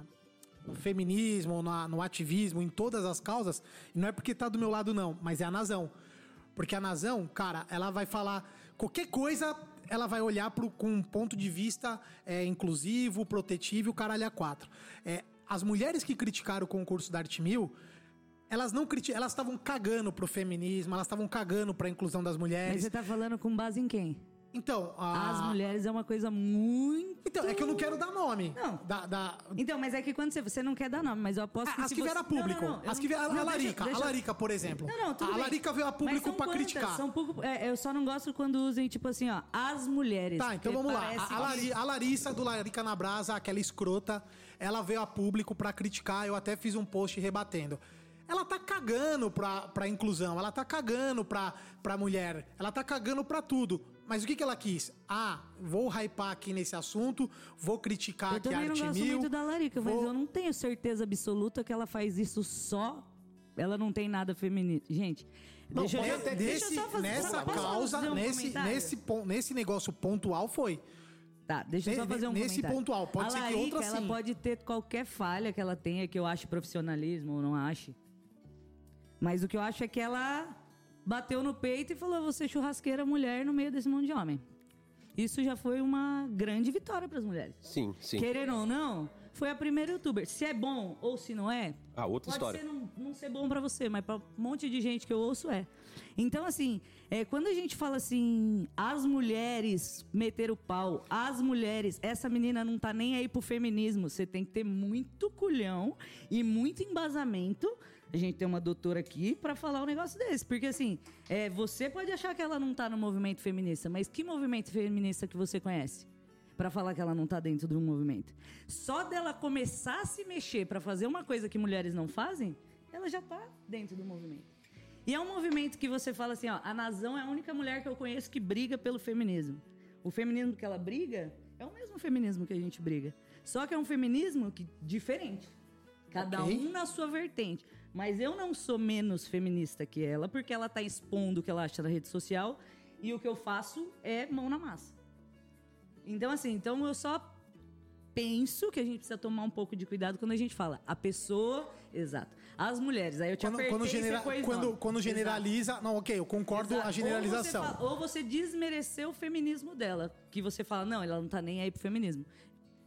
no feminismo, na- no ativismo, em todas as causas, e não é porque tá do meu lado, não, mas é a Nazão. Porque a Nazão, cara, ela vai falar qualquer coisa, ela vai olhar pro, com um ponto de vista é, inclusivo, protetivo o caralho a quatro. É, as mulheres que criticaram o concurso da Arte Mil, elas não criti elas estavam cagando pro feminismo, elas estavam cagando pra inclusão das Mas mulheres. você tá falando com base em quem? Então, a... As mulheres é uma coisa muito. Então, é que eu não quero dar nome. Não. Da, da- Então, mas é que quando você, você não quer dar nome, mas eu aposto que Ah, As se que você... vieram a público. Não, não, não, As que vieram, a não, deixa- Larica. deixa- A Larica, por exemplo. Não, não, tudo a. Larica veio a público pra quantas? criticar. São pouco, é, eu só não gosto quando usem, tipo assim, ó, as mulheres. Tá, então vamos lá. A, a que- Lari- a Larissa do Larica na Brasa, aquela escrota, ela veio a público pra criticar. Eu até fiz um post rebatendo. Ela tá cagando pra, pra inclusão, ela tá cagando pra, pra mulher, ela tá cagando pra tudo. Mas o que, que ela quis? Ah, vou hypar aqui nesse assunto, vou criticar Eu aqui a também não Arte gosto muito da Larica, mas vou- eu não tenho certeza absoluta que ela faz isso só. Ela não tem nada feminino. Gente, Não, deixa, eu, pode- deixa eu nesse- só fazer nessa causa, um nesse, comentário? nesse, nesse negócio pontual foi. Tá, deixa eu só fazer um nesse comentário. pontual, pode a ser que outra ela sim. pode ter qualquer falha que ela tenha, que eu ache profissionalismo ou não ache. Mas o que eu acho é que ela bateu no peito e falou: você churrasqueira mulher no meio desse monte de homem. Isso já foi uma grande vitória para as mulheres. Sim, sim. Querendo ou não, foi a primeira youtuber. Se é bom ou se não é, Ah, outra pode história. ser não, não ser bom pra você, mas pra um monte de gente que eu ouço é. Então, assim, é, quando a gente fala assim, as mulheres meter o pau, as mulheres, essa menina não tá nem aí pro feminismo. Você tem que ter muito culhão e muito embasamento. A gente tem uma doutora aqui pra falar um negócio desse. Porque, assim, é, você pode achar que ela não tá no movimento feminista, mas que movimento feminista que você conhece? Pra falar que ela não tá dentro de um movimento. Só dela começar a se mexer pra fazer uma coisa que mulheres não fazem, ela já tá dentro do movimento. E é um movimento que você fala assim, ó, a Nazão é a única mulher que eu conheço que briga pelo feminismo. O feminismo que ela briga é o mesmo feminismo que a gente briga. Só que é um feminismo que, diferente. Cada Ok. um na sua vertente. Mas eu não sou menos feminista que ela, porque ela tá expondo o que ela acha na rede social e o que eu faço é mão na massa. Então, assim, então eu só penso que a gente precisa tomar um pouco de cuidado quando a gente fala a pessoa. Exato. As mulheres. Aí eu te Quando, apertei quando, genera- quando, quando Exato. generaliza. Não, ok, eu concordo Exato. a generalização. Ou você, fala- ou você desmereceu o feminismo dela. Que você fala, não, ela não tá nem aí pro feminismo.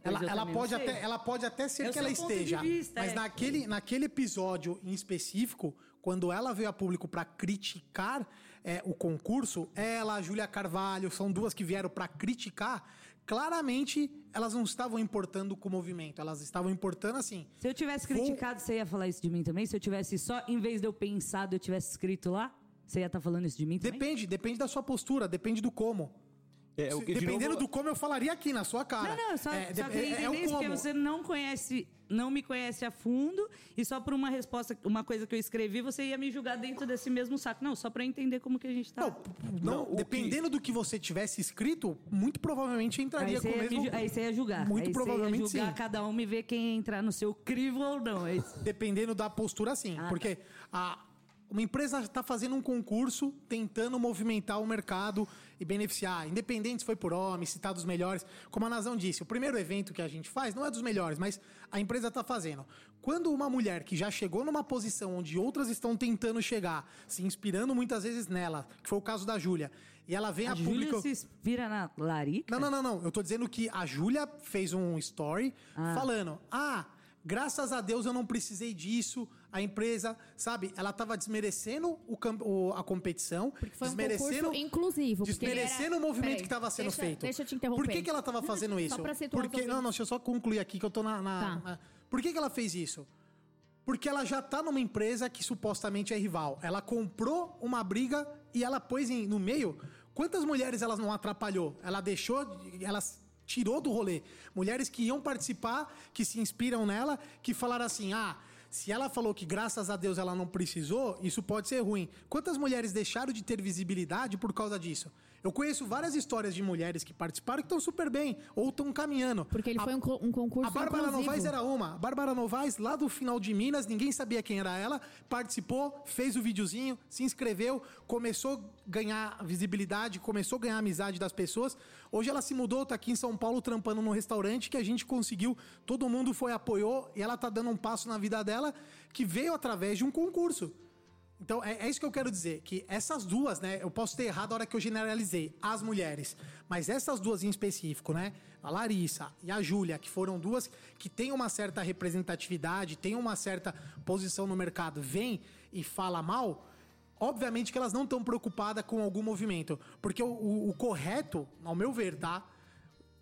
Ela, ela pode até, ela pode até ser É que ela esteja. vista, mas é. naquele, naquele episódio em específico, quando ela veio a público para criticar é, o concurso, ela, a Júlia Carvalho, são duas que vieram para criticar. Claramente, elas não estavam importando com o movimento, elas estavam importando assim. Se eu tivesse Vou- criticado, você ia falar isso de mim também? Se eu tivesse só, em vez de eu pensado, eu tivesse escrito lá, você ia estar falando isso de mim também? Depende, depende da sua postura, depende do como. É, o que, de Dependendo novo- do como, eu falaria aqui na sua cara. Não, não, só, É, só de- queria é- é entender o isso, porque como. você não conhece, não me conhece a fundo, e só por uma resposta, uma coisa que eu escrevi, você ia me julgar dentro desse mesmo saco. Não, só pra eu entender como que a gente tá. Não, não, Não, dependendo do que você tivesse escrito, muito provavelmente entraria com o mesmo. ju- aí você ia julgar. Muito aí provavelmente você ia julgar sim. cada um e ver quem ia entrar no seu crivo ou não. É. Dependendo da postura, sim. Ah, porque a, uma empresa está fazendo um concurso tentando movimentar o mercado e beneficiar. Independente se foi por homem, se está dos melhores. Como a Nazão disse, o primeiro evento que a gente faz não é dos melhores, mas a empresa está fazendo. Quando uma mulher que já chegou numa posição onde outras estão tentando chegar, se inspirando muitas vezes nela, que foi o caso da Júlia, e ela vem A a, público. se inspira na Larica? Não, não, não, não. Eu tô dizendo que a Júlia fez um story Ah. falando: ah, Graças a Deus eu não precisei disso. A empresa, sabe, ela tava desmerecendo o, o- a competição. Porque foi um desmerecendo, concurso inclusivo. Desmerecendo era- o movimento Peraí, que estava sendo deixa- feito. Deixa eu te interromper. Por que, que ela estava fazendo isso? Só pra situar Porque, não, não, deixa eu só concluir aqui que eu tô na. na- Tá. na- Por que, que ela fez isso? Porque ela já tá numa empresa que supostamente é rival. Ela comprou uma briga e ela pôs em- no meio. Quantas mulheres ela não atrapalhou? Ela deixou, ela tirou do rolê. Mulheres que iam participar, que se inspiram nela, que falaram assim: ah. Se ela falou que graças a Deus ela não precisou, isso pode ser ruim. Quantas mulheres deixaram de ter visibilidade por causa disso? Eu conheço várias histórias de mulheres que participaram que estão super bem ou estão caminhando. Porque ele A- foi um, um concurso a Bárbara inclusivo. Novaes era uma. A Bárbara Novaes, lá do final de Minas, ninguém sabia quem era ela. Participou, fez o videozinho, se inscreveu, começou a ganhar visibilidade, começou a ganhar amizade das pessoas. Hoje ela se mudou, tá aqui em São Paulo trampando num restaurante que a gente conseguiu. Todo mundo foi, apoiou e ela tá dando um passo na vida dela que veio através de um concurso. Então, é, é isso que eu quero dizer, que essas duas, né, eu posso ter errado a hora que eu generalizei, as mulheres, mas essas duas em específico, né, a Larissa e a Júlia, que foram duas que têm uma certa representatividade, têm uma certa posição no mercado, vem e fala mal, obviamente que elas não estão preocupadas com algum movimento, porque o, o- o correto, ao meu ver, tá,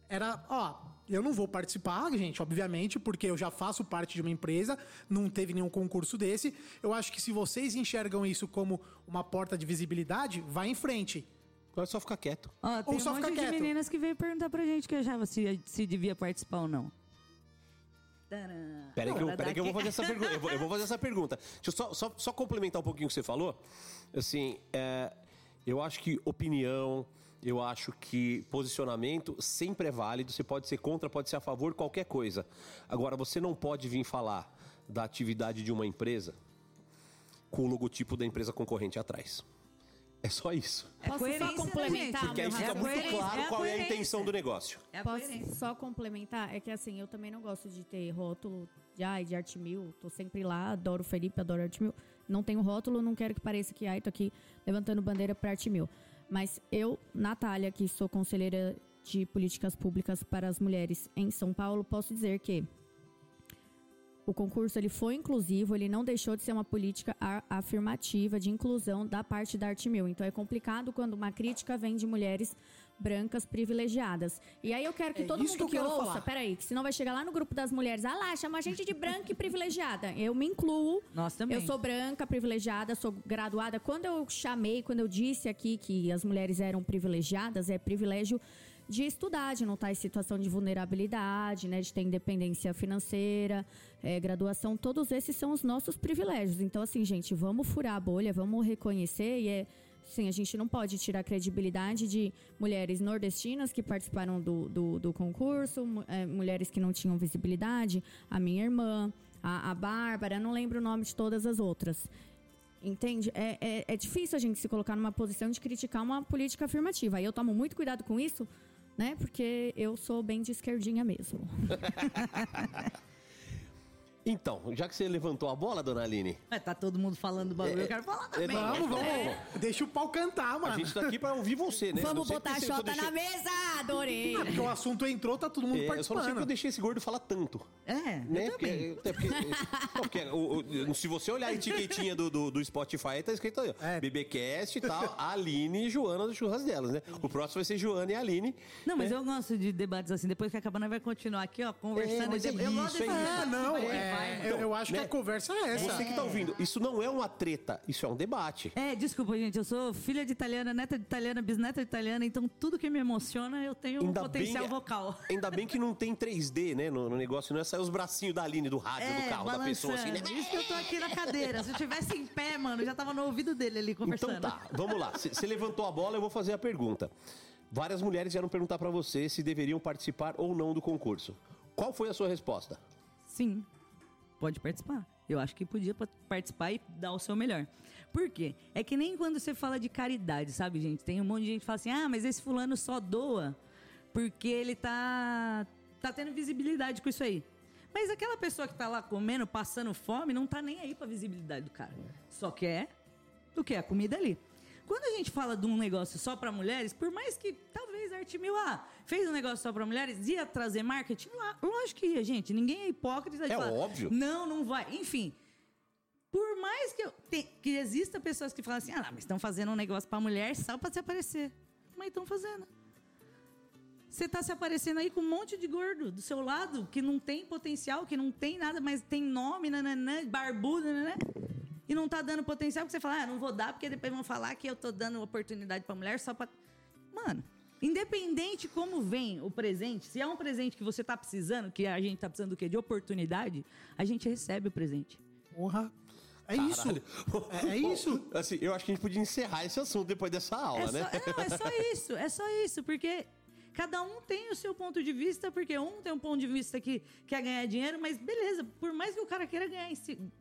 era, ó, eu não vou participar, gente, obviamente, porque eu já faço parte de uma empresa, não teve nenhum concurso desse. Eu acho que se vocês enxergam isso como uma porta de visibilidade, vá em frente. Agora é só ficar quieto. Ó, tem Ou só um fica monte quieto. de meninas que veio perguntar pra gente que achava se, se devia participar ou não. Peraí que, eu, peraí que eu vou fazer essa pergunta. Eu vou, eu vou fazer essa pergunta. Deixa eu só, só, só complementar um pouquinho o que você falou. Assim, é, eu acho que opinião, eu acho que posicionamento sempre é válido. Você pode ser contra, pode ser a favor, qualquer coisa. Agora, você não pode vir falar da atividade de uma empresa com o logotipo da empresa concorrente atrás. É só isso. Posso coerência, só né, complementar? Porque aí É fica muito coerência, claro é a qual é a intenção do negócio. É Posso só complementar? É que assim, eu também não gosto de ter rótulo de, ai, de arte mil. Tô sempre lá, adoro o Felipe, adoro arte mil. Não tenho rótulo, não quero que pareça que, ai, tô aqui levantando bandeira pra arte mil. Mas eu, Natália, que sou conselheira de políticas públicas para as mulheres em São Paulo, posso dizer que o concurso ele foi inclusivo, ele não deixou de ser uma política afirmativa de inclusão da parte da arte mil. Então é complicado quando uma crítica vem de mulheres brancas privilegiadas. E aí eu quero que É todo mundo que que, ouça, falar. peraí, que senão vai chegar lá no grupo das mulheres, ah lá, chama a gente de branca e privilegiada. Eu me incluo. Nós também. Eu sou branca, privilegiada, sou graduada. Quando eu chamei, quando eu disse aqui que as mulheres eram privilegiadas, é privilégio de estudar, de não estar em situação de vulnerabilidade, né, de ter independência financeira, é, graduação, todos esses são os nossos privilégios. Então, assim, gente, vamos furar a bolha, vamos reconhecer e é. Sim, a gente não pode tirar a credibilidade de mulheres nordestinas que participaram do, do, do concurso, é, mulheres que não tinham visibilidade, a minha irmã, a, a Bárbara, não lembro o nome de todas as outras. Entende? É, é, é difícil a gente se colocar numa posição de criticar uma política afirmativa. Aí eu tomo muito cuidado com isso, né? Porque eu sou bem de esquerdinha mesmo. Então, já que você levantou a bola, dona Aline, Mas tá todo mundo falando do bagulho, eu quero falar é, também. não, Vamos, vamos. é, Deixa o pau cantar, a mano. gente tá aqui pra ouvir você, né? Vamos botar a Xota deixou- na mesa! Adorei! Porque o assunto entrou, tá todo mundo É, eu só não sei porque eu participando. deixei esse gordo falar tanto. É, Né? Porque, até porque, porque o- o- se você olhar a etiquetinha do, do, do Spotify, tá escrito aí, ó. É. BBcast e tal, Aline e Joana do Churras delas, né? O próximo vai ser Joana e Aline. Não, mas né? eu gosto de debates assim. Depois que acabar, nós vai continuar aqui, ó, conversando. É, mas e é de- eu gosto isso, é isso. É, debate, não, que é, vai. eu, eu acho né? que a conversa é essa. Você que tá ouvindo, isso não é uma treta, isso é um debate. É, desculpa, gente. Eu sou filha de italiana, neta de italiana, bisneta de italiana, então tudo que me emociona eu tenho um Ainda potencial bem- vocal. Ainda bem que não tem 3D, né? No, no negócio, não é sair os bracinhos da Aline do rádio do carro da pessoa assim, né? É, balançando. Isso que eu tô aqui na cadeira. Se eu tivesse em pé, mano, já tava no ouvido dele ali conversando. Então tá, vamos lá. Você levantou a bola, eu vou fazer a pergunta. Várias mulheres vieram perguntar pra você se deveriam participar ou não do concurso. Qual foi a sua resposta? Sim, pode participar. Eu acho que podia pa- participar e dar o seu melhor. Por quê? É que nem quando você fala de caridade, sabe, gente? Tem um monte de gente que fala assim: ah, mas esse fulano só doa porque ele tá, tá tendo visibilidade com isso aí. Mas aquela pessoa que tá lá comendo, passando fome, não tá nem aí pra visibilidade do cara. Só quer o que? A comida ali. Quando a gente fala de um negócio só pra mulheres, por mais que talvez mil. Ah, fez um negócio só pra mulheres, ia trazer marketing? Lá, lógico que ia, gente. Ninguém é hipócrita de É falar, óbvio. Não, não vai. Enfim. Por mais que, eu, que exista pessoas que falam assim, ah, mas estão fazendo um negócio pra mulher só pra se aparecer. Mas estão fazendo. Você tá se aparecendo aí com um monte de gordo do seu lado, que não tem potencial, que não tem nada, mas tem nome, nananã, barbudo, nananã, e não tá dando potencial, porque você fala, ah, não vou dar, porque depois vão falar que eu tô dando oportunidade pra mulher só pra... Mano, independente como vem o presente, se é um presente que você tá precisando, que a gente tá precisando do quê? De oportunidade, a gente recebe o presente. Porra. É isso. É, é isso. Assim, eu acho que a gente podia encerrar esse assunto depois dessa aula, É né? só, não, é só isso, é só isso, porque cada um tem o seu ponto de vista, porque um tem um ponto de vista que quer ganhar dinheiro, mas beleza, por mais que o cara queira ganhar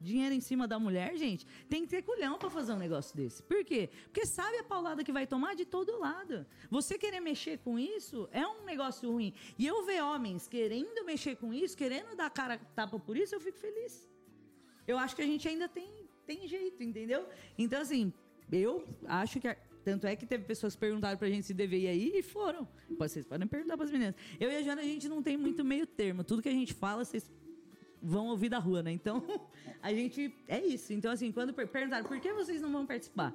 dinheiro em cima da mulher, gente, tem que ter culhão pra fazer um negócio desse. Por quê? Porque sabe a paulada que vai tomar de todo lado. Você querer mexer com isso é um negócio ruim. E eu ver homens querendo mexer com isso, querendo dar cara tapa por isso, eu fico feliz eu acho que a gente ainda tem, tem jeito, entendeu? Então, assim, eu acho que. Tanto é que teve pessoas que perguntaram pra gente se deveria ir e foram. Vocês podem perguntar pras meninas. Eu e a Jana, a gente não tem muito meio termo. Tudo que a gente fala, vocês vão ouvir da rua, né? Então, a gente. É isso. Então, assim, quando per- perguntaram por que vocês não vão participar,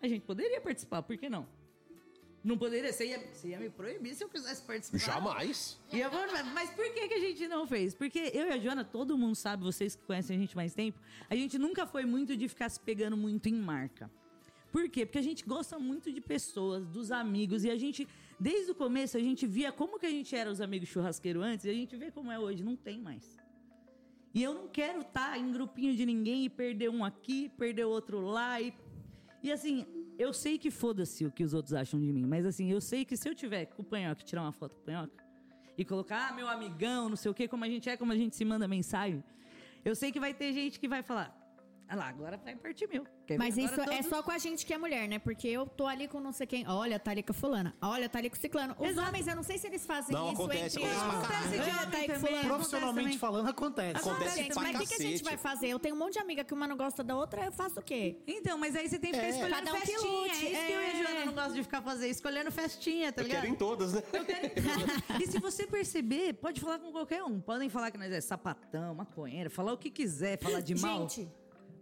a gente poderia participar, por que não? Não poderia? Você ia, você ia me proibir se eu quisesse participar? Jamais. E eu mas por que, que a gente não fez? Porque eu e a Joana, todo mundo sabe, vocês que conhecem a gente mais tempo, a gente nunca foi muito de ficar se pegando muito em marca. Por quê? Porque a gente gosta muito de pessoas, dos amigos, e a gente, desde o começo, a gente via como que a gente era os amigos churrasqueiros antes, e a gente vê como é hoje, não tem mais. E eu não quero estar em grupinho de ninguém e perder um aqui, perder outro lá. E, e assim, eu sei que foda-se o que os outros acham de mim, mas assim, eu sei que se eu tiver com o panhoca, tirar uma foto com o panhoca e colocar, ah, meu amigão, não sei o quê, como a gente é, como a gente se manda mensagem, eu sei que vai ter gente que vai falar, ah lá, agora vai partir meu. Quer ver? Mas Agora isso é todos- só com a gente que é mulher, né? Porque eu tô ali com não sei quem. Olha, tá ali com a fulana. Olha, tá ali com o ciclano. Os Exato. homens, eu não sei se eles fazem Não, isso acontece, entre acontece pra eles. caralho. Olha, Acontece de tá aí com homem fulano. Profissionalmente também. falando, acontece. Acontece Gente, pra mas o que, que a gente cacete. vai fazer? Eu tenho um monte de amiga que uma não gosta da outra, eu faço o quê? Então, mas aí você tem que ficar É. escolhendo Cada um que festinha. lute, É isso que eu e a é. Joana não gosto de ficar fazendo, escolhendo festinha, tá Eu ligado? quero em todas, né? Eu quero em tudo. E se você perceber, pode falar com qualquer um. Podem falar que nós é sapatão, maconheiro, falar o que quiser, falar de mal. Gente,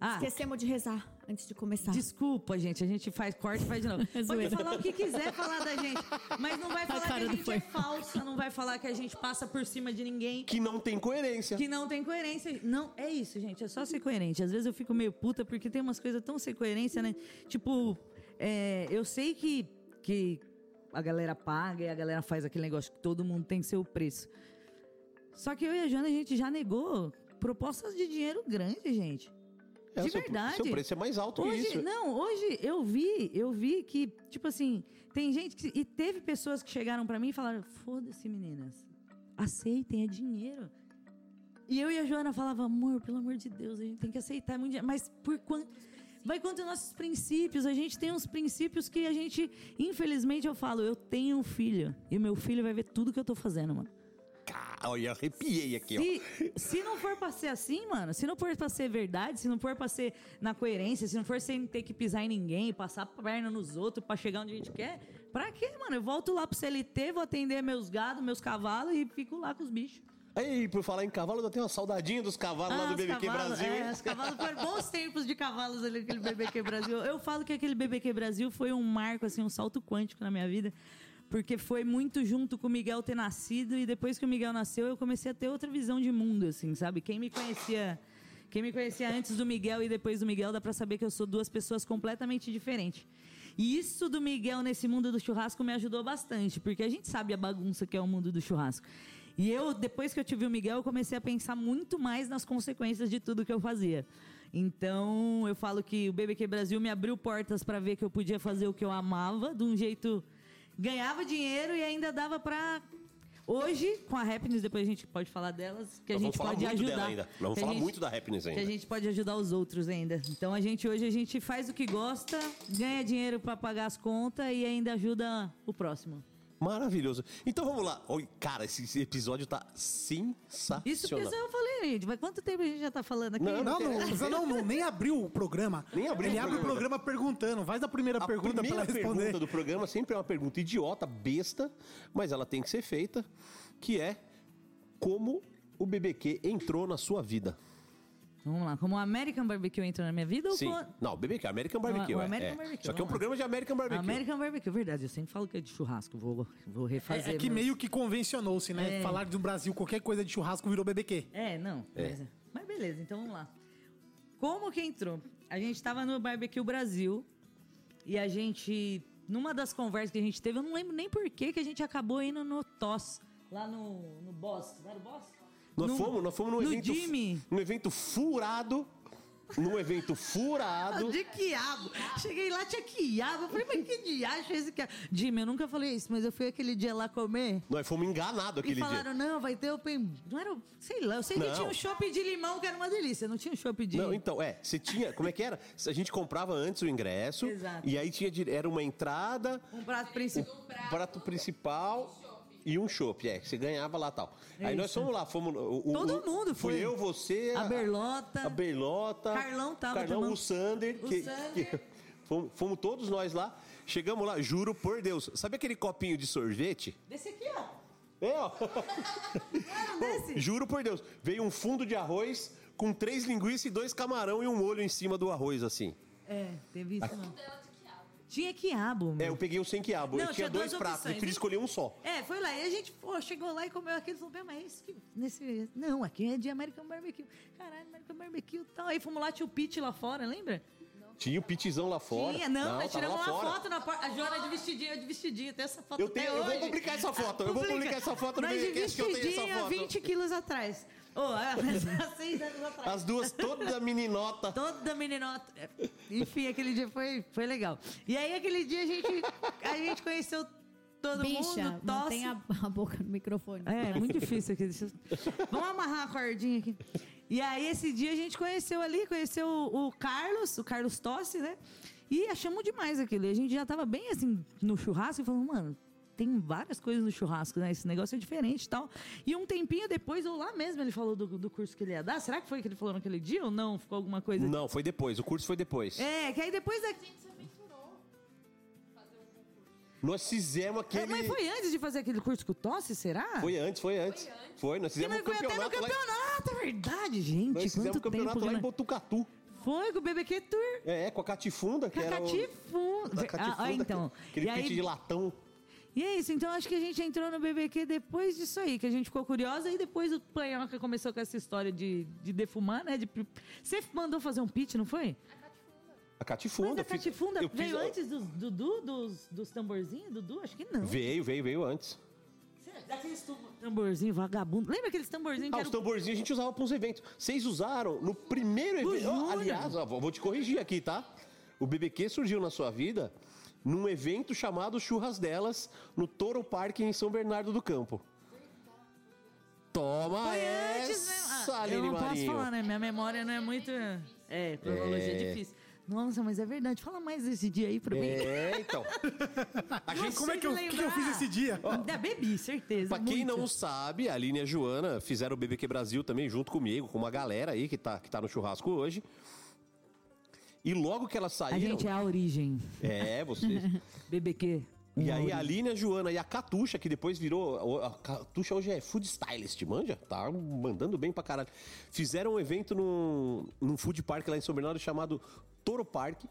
Ah. esquecemos de rezar antes de começar. Desculpa, gente. A gente faz corte e faz de novo. É Pode falar o que quiser falar da gente. Mas não vai falar que a gente foi. é falsa, não vai falar que a gente passa por cima de ninguém. Que não tem coerência. Que não tem coerência. Não, é isso, gente. É só ser coerente. Às vezes eu fico meio puta porque tem umas coisas tão sem coerência, né? Tipo, é, eu sei que, que a galera paga e a galera faz aquele negócio que todo mundo tem que ser o preço. Só que eu e a Jana, a gente já negou propostas de dinheiro grande, gente. É, de seu- verdade. Seu preço é mais alto que Hoje, isso. não, hoje eu vi, eu vi que, tipo assim, tem gente que. E teve pessoas que chegaram pra mim e falaram: foda-se, meninas. Aceitem, é dinheiro. E eu e a Joana falava, amor, pelo amor de Deus, a gente tem que aceitar é muito dinheiro. Mas por quanto. Vai contra os nossos princípios. A gente tem uns princípios que a gente. Infelizmente, eu falo, eu tenho um filho. E meu filho vai ver tudo que eu tô fazendo, mano. Olha, arrepiei aqui, ó. Se, se não for pra ser assim, mano, se não for pra ser verdade, se não for pra ser na coerência, se não for sem ter que pisar em ninguém, passar a perna nos outros pra chegar onde a gente quer, pra quê, mano? Eu volto lá pro CLT, vou atender meus gados, meus cavalos e fico lá com os bichos. Aí, por falar em cavalo, eu tenho uma saudadinha dos cavalos lá Ah, do os BBQ cavalos, Brasil, é, os cavalos foram bons tempos de cavalos ali, aquele BBQ Brasil. Eu falo que aquele BBQ Brasil foi um marco, assim, um salto quântico na minha vida. Porque foi muito junto com o Miguel ter nascido e depois que o Miguel nasceu, eu comecei a ter outra visão de mundo, assim, sabe? Quem me conhecia, quem me conhecia antes do Miguel e depois do Miguel, dá pra saber que eu sou duas pessoas completamente diferentes. E isso do Miguel nesse mundo do churrasco me ajudou bastante, porque a gente sabe a bagunça que é o mundo do churrasco. E eu, depois que eu tive o Miguel, eu comecei a pensar muito mais nas consequências de tudo que eu fazia. Então, eu falo que o BBQ Brasil me abriu portas para ver que eu podia fazer o que eu amava, de um jeito ganhava dinheiro e ainda dava pra hoje com a Happiness, depois a gente pode falar delas, que a Nós gente vamos falar pode ajudar. dela ainda. Nós vamos a falar gente- muito da Happiness que a ainda. gente pode ajudar os outros ainda. Então a gente hoje a gente faz o que gosta, ganha dinheiro para pagar as contas e ainda ajuda o próximo. Maravilhoso. Então vamos lá. Oi, cara, esse esse episódio tá sensacional. Isso porque eu falei, gente. Mas quanto tempo a gente já tá falando aqui? Não, Não, não, você não, não, nem abriu o programa. Nem abriu Ele o abre o programa. perguntando. Faz a primeira A pergunta pra ela primeira responder. pergunta do programa sempre é uma pergunta idiota, besta, mas ela tem que ser feita, que é como o BBQ entrou na sua vida? Vamos lá. Como o American Barbecue entrou na minha vida ou Sim. como- Não, BBQ, American Barbecue. o é, American é. Barbecue, Só que é um programa de American Barbecue. American Barbecue, verdade. Eu sempre falo que é de churrasco. Vou, vou É, refazer. é que meus- meio que convencionou-se, né? É. Falar do Brasil, qualquer coisa de churrasco virou BBQ. É, não. Mas, mas beleza, então vamos lá. Como que entrou? A gente tava no Barbecue Brasil e a gente, numa das conversas que a gente teve, eu não lembro nem por que que a gente acabou indo no TOS, lá no, no Boss. Não era o Boss? Nós, No- fomos, nós fomos num no evento. Jimmy. Num evento furado. Num evento furado. De quiabo. Cheguei lá, tinha quiabo. Eu falei, mas que diacho é esse quiabo? Jimmy, eu nunca falei isso, mas eu fui aquele dia lá comer. Nós fomos enganados E aquele falaram, dia. não, vai ter open... Não era... Sei lá, eu sei que Não. tinha um chopp de limão que era uma delícia. Não tinha um chopp de... Não, então, é, você tinha. Como é que era? A gente comprava antes o ingresso. Exato. E aí tinha. Era uma entrada, Um prato principal. o prato principal e um chopp, é, que você ganhava lá tal. Aí nós Isso. fomos lá, fomos. o- Todo o- mundo Fui foi. eu, você. A Berlota. A Berlota. Carlão tava Carlão, também. o Sander. O que, Sander. que- fomos, fomos todos nós lá. Chegamos lá, juro por Deus. Sabe aquele copinho de sorvete? Desse aqui, ó. É, ó. Desse. Juro por Deus. Veio um fundo de arroz com três linguiças e dois camarão e um molho em cima do arroz, assim. É, teve isso não. Tinha quiabo, É, eu peguei o sem quiabo. Não, eu tinha tinha dois pratos. Eu opções. queria escolher um só. É, foi lá. E a gente pô, chegou lá e comeu aquilo. Falou, "Pô, mas é isso que... Nesse... Não, aqui é de American Barbecue. Caralho, American Barbecue e tal. Aí fomos lá, tinha o Pete lá fora, lembra? Tinha o pitizão lá fora. Tinha, não, nós tava tiramos uma fora. foto na porta. A Joana de vestidinha, eu de vestidinha. Tem essa foto Eu tenho- até eu vou publicar essa foto, eu vou Publica. publicar essa foto no Nós de Videocast que eu tenho essa foto. 20 quilos atrás. Há seis anos atrás. As duas toda meninota. Toda meninota. Enfim, aquele dia foi, foi legal. E aí, aquele dia, a gente, a gente conheceu todo Bicha, mundo. Tosse. mantém a, a boca no microfone. É, é muito difícil aqui. Deixa eu- Vamos amarrar a cordinha aqui. E aí, esse dia, a gente conheceu ali, conheceu o, o Carlos, o Carlos Tossi, né? E achamos demais aquilo. E a gente já tava bem, assim, no churrasco e falou, mano... Tem várias coisas no churrasco, né? Esse negócio é diferente e tal. E um tempinho depois, ou lá mesmo, ele falou do, do curso que ele ia dar. Será que foi que ele falou naquele dia ou não? Ficou alguma coisa? Não, foi depois. O curso foi depois. É, que aí depois da... Nós fizemos aquele. Mas foi antes de fazer aquele curso com o Tossi, será? Foi antes, foi antes. Foi, nós Que fizemos um nós foi até no campeonato lá. campeonato, é verdade, gente. Nós fizemos um campeonato tempo lá em nós- Botucatu. Foi com o BBQ Tour. É, com a Catifunda, que era o... Catifunda. Da Ah, Catifunda, ah, então. Aquele E aí- de latão. E é isso, então acho que a gente entrou no BBQ depois disso aí, que a gente ficou curiosa e depois o Panhoca começou com essa história de, de defumar, né? De... Você mandou fazer um pitch, não foi? A Catifunda. Mas a fiz- Catifunda fiz veio a- antes dos, Dudu, dos, dos tamborzinhos, Dudu? Acho que não. Veio, veio, veio antes. Daqueles tu- tamborzinho vagabundo. Lembra aqueles tamborzinhos que Ah, os tamborzinhos a gente usava para uns eventos. Vocês usaram no primeiro Do evento. Aliás, ó, vou te corrigir aqui, tá? O BBQ surgiu na sua vida num evento chamado Churras Delas, no Toro Park em São Bernardo do Campo. Toma Foi antes, né? essa, Ah, Aline eu não posso Marinho. falar, né? Minha memória não é muito... É, cronologia é difícil. Nossa, mas é verdade. Fala mais desse dia aí pra mim. É, então. A gente, Como é que eu, que eu fiz esse dia? É, bebi, certeza. Pra quem muito. não sabe, a Aline e a Joana fizeram o BBQ Brasil também junto comigo, com uma galera aí que tá, que tá no churrasco hoje. E logo que elas A saíram. gente é a origem. É, vocês. BBQ. E aí a Aline, a Joana e a Catuxa, que depois virou. A Catuxa hoje é food stylist, manja? Tá mandando bem pra caralho. Fizeram um evento num, num food park lá em São Bernardo chamado Toro Park.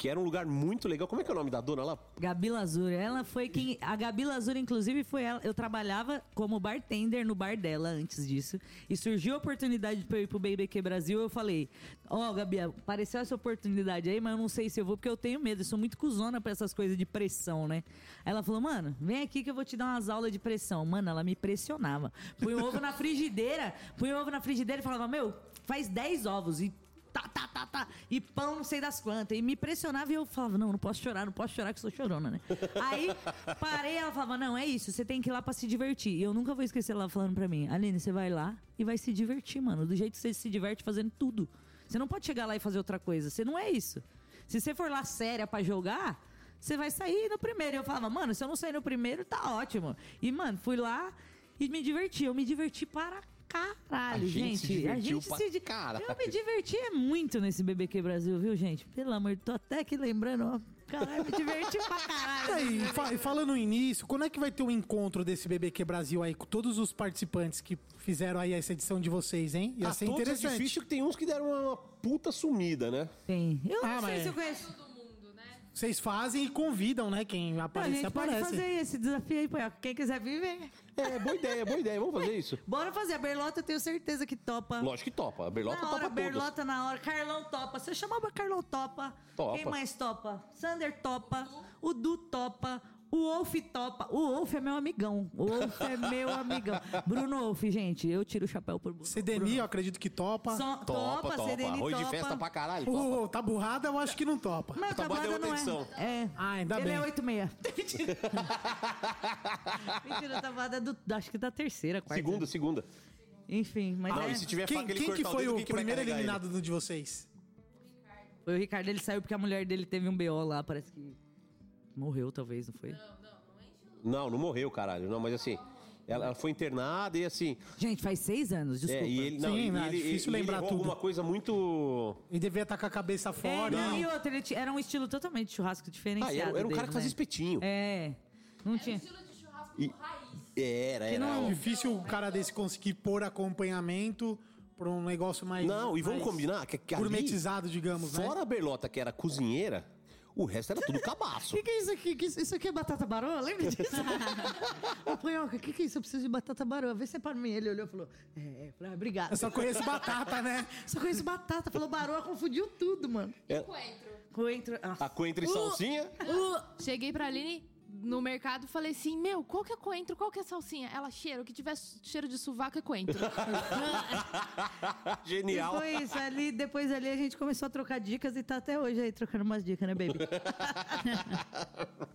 Que era um lugar muito legal. Como é que é o nome da dona lá? Gabi Lazura. Ela foi quem. A Gabi Lazura, inclusive, foi ela. Eu trabalhava como bartender no bar dela antes disso. E surgiu a oportunidade pra eu ir pro BBQ Brasil. Eu falei: Ó, Gabi, apareceu essa oportunidade aí, mas eu não sei se eu vou, porque eu tenho medo. Eu sou muito cuzona pra essas coisas de pressão, né? Ela falou: Mano, vem aqui que eu vou te dar umas aulas de pressão. Mano, ela me pressionava. Põe o ovo na frigideira, põe o ovo na frigideira e falava: Meu, faz 10 ovos. E tá, tá, tá, tá. E pão não sei das quantas. E me pressionava e eu falava, não, não posso chorar, não posso chorar que sou chorona, né? Aí parei ela falava, não, é isso, você tem que ir lá pra se divertir. E eu nunca vou esquecer ela falando pra mim, Aline, você vai lá e vai se divertir, mano. Do jeito que você se diverte fazendo tudo. Você não pode chegar lá e fazer outra coisa. Você não é isso. Se você for lá séria pra jogar, você vai sair no primeiro. Eu falava, mano, se eu não sair no primeiro, tá ótimo. E, mano, fui lá e me diverti. Eu me diverti para caralho, A gente se divertiu pra di- caralho. Eu me diverti é muito nesse BBQ Brasil, viu, gente? Pelo amor, tô até aqui lembrando, ó. Caralho, me diverti pra E caralho. aí, fa- e falando no início, quando é que vai ter um encontro desse BBQ Brasil aí, com todos os participantes que fizeram aí essa edição de vocês, hein? Ia Ah, ser é interessante. difícil que tem uns que deram uma puta sumida, né? Tem. Eu Ah, não sei mas- se eu conheço. Vocês fazem e convidam, né? Quem Não, a aparecer, gente pode aparece. fazer esse desafio aí, pô. Quem quiser vir, vem. É, boa ideia, boa ideia. Vamos fazer isso. Bora fazer. A Berlota eu tenho certeza que topa. Lógico que topa. A Berlota na hora, topa todas. Berlota na hora. Carlão topa. Você chamava Carlão topa. Topa. Quem mais topa? Sander topa. O Du topa. O Wolf topa. O Wolf é meu amigão. O Wolf é meu amigão. Bruno Wolf, gente, eu tiro o chapéu por Bruno. CDNI, eu acredito que topa. So- Topa, topa. CDN Arroz topa. de festa pra caralho. topa. Tá burrada, eu acho que não topa. Mas Tá deu outra não edição. é. É. Ah, ainda Ele bem. é 86. Mentira. Mentira, o Tabata é do, acho que da terceira, quarta. Segunda, segunda. Enfim, mas Não, é. e se tiver Quem, ele quem que foi dedo, o que vai primeiro ele? eliminado do de vocês? Foi o Ricardo, ele saiu porque a mulher dele teve um BO lá, parece que morreu, talvez, não foi? Não, não morreu, caralho. Não, mas assim, ela, ela foi internada e assim. Gente, faz seis anos, desculpa. É, e ele, não, Sim, e né, ele, difícil ele lembrar errou tudo. alguma coisa muito. Ele devia estar com a cabeça É, fora. não, e outra, ele era um estilo totalmente de churrasco diferenciado. Ah, era, era um cara dele, que fazia né? espetinho. É, não tinha. Estilo de churrasco E- raiz. Era, era. não- Difícil o cara desse conseguir pôr acompanhamento pra um negócio mais. Não, e vamos combinar que, que ali, Gourmetizado, digamos, né? fora a Berlota, que era cozinheira, o resto era tudo cabaço. O que, que é isso aqui? Que isso, isso aqui é batata baroa? Lembra disso? Ô, Panhoca, o que, que é isso? Eu preciso de batata baroa. Vê se é para mim. Ele olhou e falou: É, é. Eu falei, ah, obrigado. Eu só conheço batata, né? Só conheço batata. Falou baroa, confundiu tudo, mano. É, Coentro. Coentro. a coentro e Uh, salsinha. Uh, cheguei pra Aline no mercado e falei assim: Meu, qual que é coentro? Qual que é salsinha? Ela, cheiro. O que tiver cheiro de sovaco é coentro. E Genial. foi isso. Ali, depois ali a gente começou a trocar dicas e tá até hoje aí trocando umas dicas, né, baby?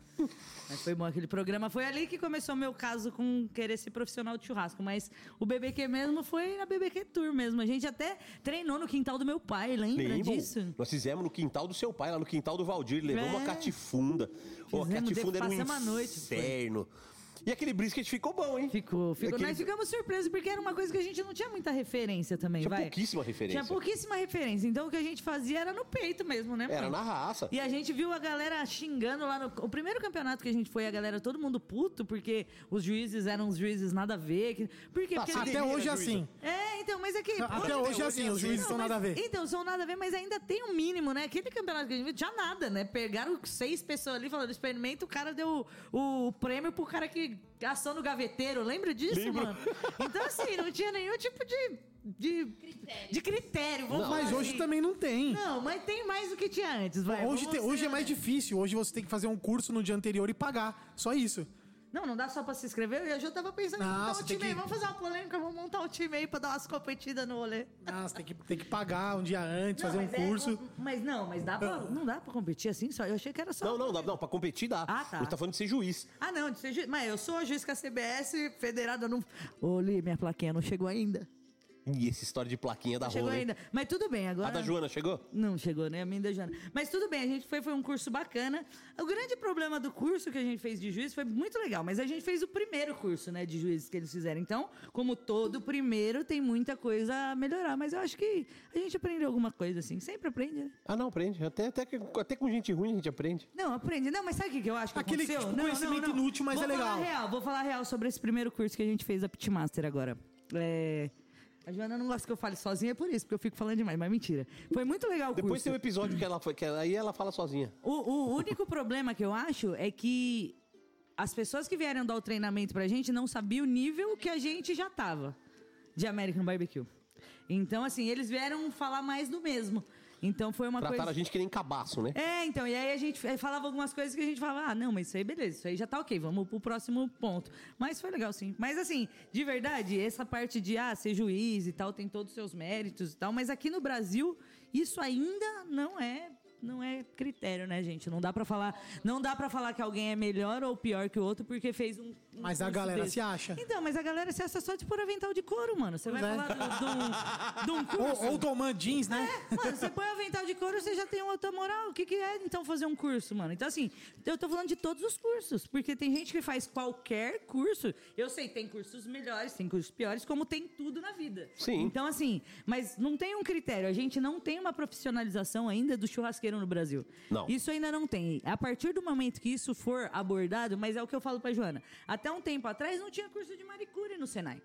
Mas foi bom aquele programa. Foi ali que começou meu caso com querer ser profissional de churrasco. Mas o BBQ mesmo foi na BBQ Tour mesmo. A gente até treinou no quintal do meu pai, lembra Lembram? disso? Nós fizemos no quintal do seu pai, lá no quintal do Valdir. Levou É. uma catifunda. Ô, a Fizemos, catifunda era um a noite, inferno. E aquele brisket ficou bom, hein? Ficou, ficou. Aquele- Nós ficamos surpresos porque era uma coisa que a gente não tinha muita referência também, Tinha vai. pouquíssima referência. Tinha pouquíssima referência. Então o que a gente fazia era no peito mesmo, né? Era mãe? na raça. E a gente viu a galera xingando lá no. O primeiro campeonato que a gente foi, a galera, todo mundo puto, porque os juízes eram os juízes nada a ver. que- Por quê? Ah, Porque sim, a gente- Até hoje é assim. É, então, mas é que. Até hoje é assim, os juízes Não, são mas- nada a ver. Então, são nada a ver, mas ainda tem um mínimo, né? Aquele campeonato que a gente viu, tinha nada, né? Pegaram seis pessoas ali falando experimento, o cara deu o, o prêmio pro cara que assou no gaveteiro. Lembra disso, Lembro. mano? Então, assim, não tinha nenhum tipo de. de critério. De critério vamos Mas falar hoje assim. também não tem. Não, mas tem mais do que tinha antes, vai. Hoje, hoje é mais difícil. Hoje você tem que fazer um curso no dia anterior e pagar. Só isso. Não, não dá só pra se inscrever. Eu já tava pensando em montar um time aí. que- Vamos fazer uma polêmica, vamos montar um time aí pra dar umas competidas no rolê. Ah, você tem que, tem que pagar um dia antes, Não, fazer um é- curso. mas não, mas dá pra, não dá pra competir assim só. Eu achei que era só. Não, não, não, não, pra competir dá. Ah, tá. A gente tá falando de ser juiz. Ah, não, de ser juiz. Mas eu sou juiz com a CBS, federada não. Ô, Li, minha plaquinha não chegou ainda. E essa história de plaquinha da Não chegou ainda. Mas tudo bem, agora. A da Joana chegou? Não chegou, né? A minha da Joana. Mas tudo bem, a gente foi, foi um curso bacana. O grande problema do curso que a gente fez de juiz foi muito legal, mas a gente fez o primeiro curso, né, de juízes que eles fizeram. Então, como todo primeiro, tem muita coisa a melhorar. Mas eu acho que a gente aprendeu alguma coisa, assim. Sempre aprende, né? Ah, não, aprende. Até, até, que- até com gente ruim a gente aprende. Não, aprende. Não, mas sabe o que eu acho que Aquele, aconteceu? tipo, não, conhecimento inútil, mas vou é legal. Falar real, vou falar real sobre esse primeiro curso que a gente fez a Pitmaster agora. É... A Joana não gosta que eu fale sozinha, é por isso, porque eu fico falando demais, mas mentira. Foi muito legal o Depois curso. tem um episódio que ela foi, que ela- aí ela fala sozinha. O, o único problema que eu acho é que as pessoas que vieram dar o treinamento pra gente não sabiam o nível que a gente já tava de American Barbecue. Então, assim, eles vieram falar mais do mesmo. Então foi uma Trataram coisa. a gente que nem cabaço, né? É, então, e aí a gente falava algumas coisas que a gente falava, ah, não, mas isso aí beleza, isso aí já tá ok, vamos pro próximo ponto. Mas foi legal, sim. Mas assim, de verdade, essa parte de, ah, ser juiz e tal, tem todos os seus méritos e tal, mas aqui no Brasil, isso ainda não é não é critério, né, gente? Não dá pra falar, não dá para falar que alguém é melhor ou pior que o outro porque fez um. Mas a galera desse. se acha. Então, mas a galera se acha só de pôr avental de couro, mano. Você vai é. falar do- de um- de um curso. Ou, ou tomando jeans, né? Mano, você põe o avental de couro, você já tem outra moral. O que, que é, então, fazer um curso, mano? Então, assim, eu tô falando de todos os cursos. Porque tem gente que faz qualquer curso. Eu sei, tem cursos melhores, tem cursos piores, como tem tudo na vida. Sim. Então, assim, mas não tem um critério. A gente não tem uma profissionalização ainda do churrasqueiro no Brasil. Não. Isso ainda não tem. A partir do momento que isso for abordado, mas é o que eu falo pra Joana. Até um tempo atrás não tinha curso de manicure no Senai.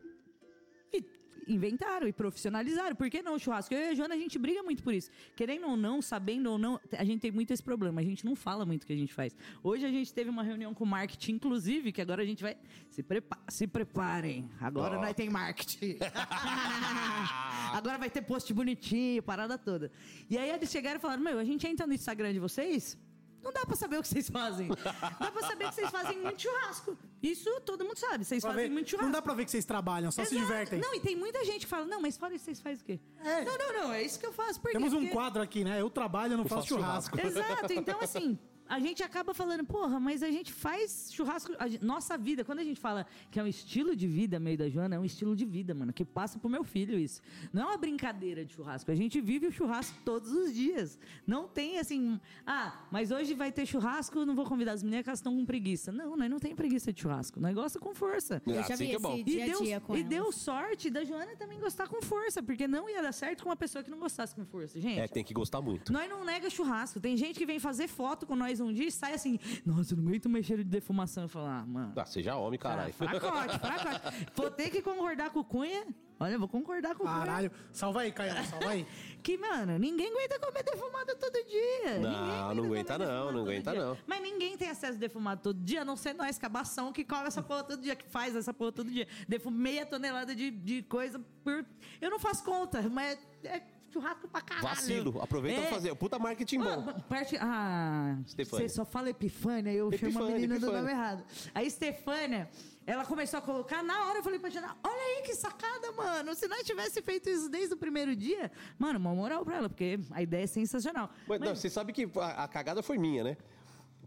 E inventaram e profissionalizaram. Por que não o churrasco? Eu e a Joana, a gente briga muito por isso. Querendo ou não, sabendo ou não, a gente tem muito esse problema. A gente não fala muito o que a gente faz. Hoje a gente teve uma reunião com o marketing, inclusive, que agora a gente vai... Se, prepa se preparem. Agora nós tem marketing. agora vai ter post bonitinho, parada toda. E aí eles chegaram e falaram, meu, a gente entra no Instagram de vocês... Não dá pra saber o que vocês fazem. Dá pra saber que vocês fazem muito churrasco. Isso todo mundo sabe. Vocês Pra fazem ver- muito churrasco. Não dá pra ver que vocês trabalham, só se Exato. divertem. Não, e tem muita gente que fala, não, mas fora isso, vocês fazem o quê? É. Não, não, não, é isso que eu faço. Por quê? Temos um Porque- quadro aqui, né? Eu trabalho, eu não faço faço churrasco. Exato, então assim, a gente acaba falando, porra, mas a gente faz churrasco. a gente- nossa vida, quando a gente fala que é um estilo de vida, meio da Joana, é um estilo de vida, mano, que passa pro meu filho isso. Não é uma brincadeira de churrasco. A gente vive o churrasco todos os dias. Não tem assim, ah, mas hoje vai ter churrasco, não vou convidar as meninas que elas estão com preguiça. Não, nós não tem preguiça de churrasco. Nós gosta com força. Eu já assim vi é E deu, dia e deu sorte da Joana também gostar com força, porque não ia dar certo com uma pessoa que não gostasse com força, gente. É, tem que gostar muito. Nós não nega churrasco. Tem gente que vem fazer foto com nós um dia e sai assim, nossa, eu não aguento mais cheiro de defumação. Eu falo, ah, mano. Ah, seja homem, caralho. Fracote, fracote. Vou ter que concordar com o Cunha. Olha, eu vou concordar com o Cunha. Caralho. Salva aí, Caio, salva aí. Que, mano, ninguém aguenta comer defumado todo dia. Não, Ninguém não aguenta não, não aguenta dia. não. Mas ninguém tem acesso a defumado todo dia, a não ser nós, cabação, que come essa porra todo dia, que faz essa porra todo dia. Defumo meia tonelada de, de coisa por... Eu não faço conta, mas é churrasco pra caralho. Vacilo. Aproveita É. pra fazer. Puta marketing bom. Ah, parte... Ah, Estefânia. você só fala Epifânia, eu chamo a Epifânia, menina do Epifânia. nome errado. A Estefânia, ela começou a colocar, na hora eu falei pra Jana, olha aí que sacada, mano. Se nós tivesse feito isso desde o primeiro dia, mano, uma moral pra ela, porque a ideia é sensacional. Mas, não, você sabe que a, a cagada foi minha, né?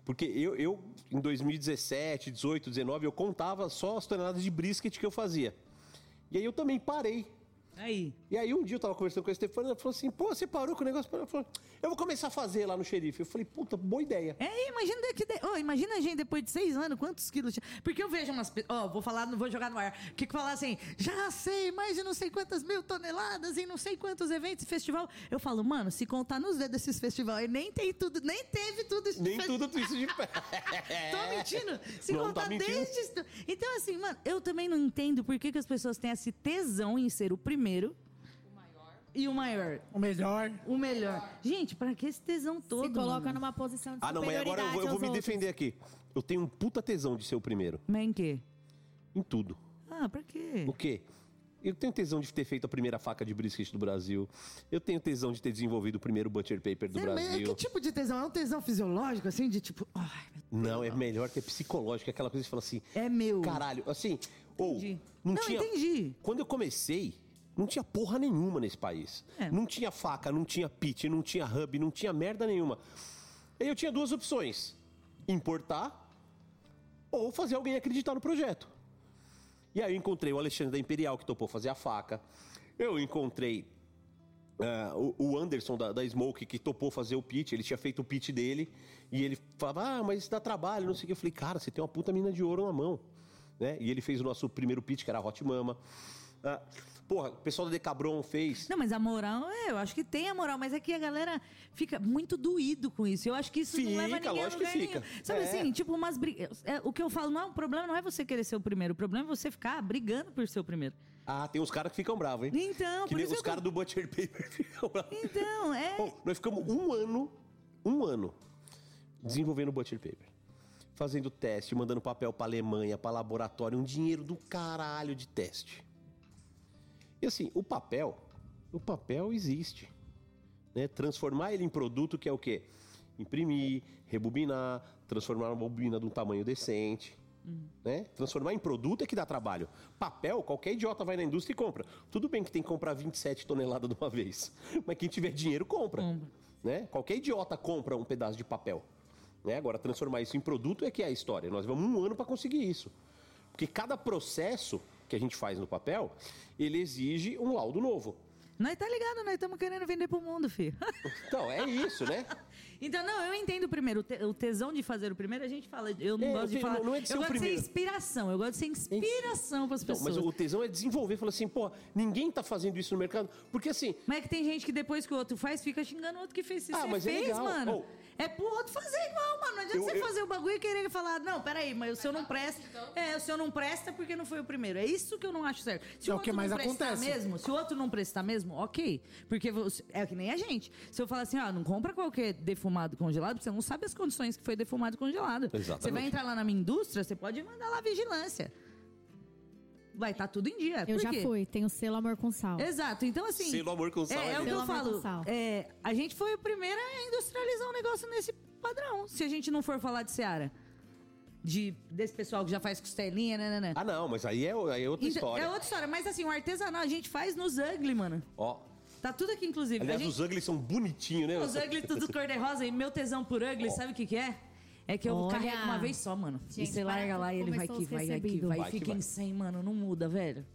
Porque eu, eu, em 2017, 18, 19, eu contava só as toneladas de brisket que eu fazia. E aí eu também parei. Aí. E aí um dia eu tava conversando com a Stefania, ela falou assim, pô, você parou com o negócio? Ela falou, eu vou começar a fazer lá no xerife. Eu falei, puta, boa ideia. É, imagina, que de... oh, imagina a gente depois de seis anos, quantos quilos tinha. Porque eu vejo umas. Ó, vou falar, não vou jogar no ar. Que que falar assim, já sei, mais de não sei quantas mil toneladas em não sei quantos eventos festival. Eu falo, mano, se contar nos dedos desses festivais, nem tem tudo, nem teve tudo isso. de Nem fe- tudo isso de pé. Tô mentindo? Se Não, contar tá mentindo. desde. Então, assim, mano, eu também não entendo por que, que as pessoas têm esse tesão em ser o primeiro. E o maior. O melhor. O melhor. Gente, pra que esse tesão todo? Se coloca mano? numa posição de Ah, não, mas agora eu vou, eu vou me aos defender aqui. Eu tenho um puta tesão de ser o primeiro. Mas em quê? Em tudo. Ah, pra quê? O quê? Eu tenho tesão de ter feito a primeira faca de brisket do Brasil. Eu tenho tesão de ter desenvolvido o primeiro butcher paper do Você- mas Brasil. Que tipo de tesão? É um tesão fisiológico, assim, de tipo. Ai, Não, é melhor que é psicológico. É aquela coisa que fala assim... é meu. Caralho, assim... Ou, Entendi. não, Não, tinha... entendi. Quando eu comecei, não tinha porra nenhuma nesse país. É. Não tinha faca, não tinha pit, não tinha hub, não tinha merda nenhuma. Aí eu tinha duas opções. Importar ou fazer alguém acreditar no projeto. E aí eu encontrei o Alexandre da Imperial, que topou fazer a faca. Eu encontrei ah, o, Anderson da, da Smoke, que topou fazer o pitch. Ele tinha feito o pitch dele. E ele falava, ah, mas isso dá trabalho, não sei o que. Eu falei, cara, você tem uma puta mina de ouro na mão. Né? E ele fez o nosso primeiro pitch, que era a Hot Mama. Ah, porra, o pessoal da Decabron fez. Não, mas a moral, é, eu acho que tem a moral, mas é que a galera fica muito doído com isso. Eu acho que isso não Fica, leva ninguém a lógico que lugar fica. nenhum. Sabe É. assim, tipo umas brigas. é, o que eu falo, não, o problema não é você querer ser o primeiro, o problema é você ficar brigando por ser o primeiro. Ah, tem uns caras que ficam bravos, hein? Então, que por nem isso os eu caras do Butcher Paper ficam bravos. Então, é. Bom, nós ficamos um ano, um ano, desenvolvendo o Butcher Paper. Fazendo teste, mandando papel pra Alemanha, pra laboratório, um dinheiro do caralho de teste. E assim, o papel, o papel existe. Né? Transformar ele em produto que é o quê? Imprimir, rebobinar, transformar uma bobina de um tamanho decente. Né? Transformar em produto é que dá trabalho. Papel, qualquer idiota vai na indústria e compra. Tudo bem que tem que comprar 27 toneladas de uma vez. Mas quem tiver dinheiro, compra. Compra. Né? Qualquer idiota compra um pedaço de papel. Né? Agora, transformar isso em produto é que é a história. Nós vamos um ano para conseguir isso. Porque cada processo que a gente faz no papel, ele exige um laudo novo. Nós tá ligado, nós estamos querendo vender pro mundo, filho. Então, é isso, né? Então, não, eu entendo primeiro. o te- O tesão de fazer o primeiro, a gente fala. Eu não É, gosto de eu falar. tenho- não é de ser eu gosto de primeiro. ser inspiração. Eu gosto de ser inspiração pras Então, pessoas. mas o tesão é desenvolver, falar assim, pô, ninguém tá fazendo isso no mercado. Porque assim, Mas é que tem gente que depois que o outro faz, fica xingando o outro que fez. Se Ah, mas é fez, legal. mano, Oh. É pro outro fazer igual, mano. Não adianta Eu- você eu- fazer o bagulho e querer falar, não, peraí, mas o seu não presta. É, o seu não presta porque não foi o primeiro. É isso que eu não acho certo. Se É o outro que mais não prestar acontece. mesmo, se o outro não prestar mesmo, ok. Porque você- é que nem a gente. Se eu falar assim, ó, não compra qualquer defumado congelado, porque você não sabe as condições que foi defumado congelado. Exatamente. Você vai entrar lá na minha indústria, você pode mandar lá a vigilância. Vai estar tudo em dia. Eu Por já quê? fui, tenho selo amor com sal. Exato, então assim. Selo amor com sal, É, é é o que Selo eu falo. É, a gente foi o primeiro a industrializar um negócio nesse padrão. Se a gente não for falar de Seara. De, desse pessoal que já faz costelinha, né, né, né. ah não, mas aí é, aí é outra Então, história. é outra história, mas assim, o artesanal a gente faz nos ugly, mano. Ó, Tá tudo aqui, inclusive. aliás, gente, os ugly são bonitinhos, né? os ugly tudo cor-de-rosa e meu tesão por ugly, sabe o que que é? É que eu Olha. carrego uma vez só, mano. Gente, e você larga lá e ele vai os vai aqui, vai, Vai que fica em 100, mano, não muda, velho.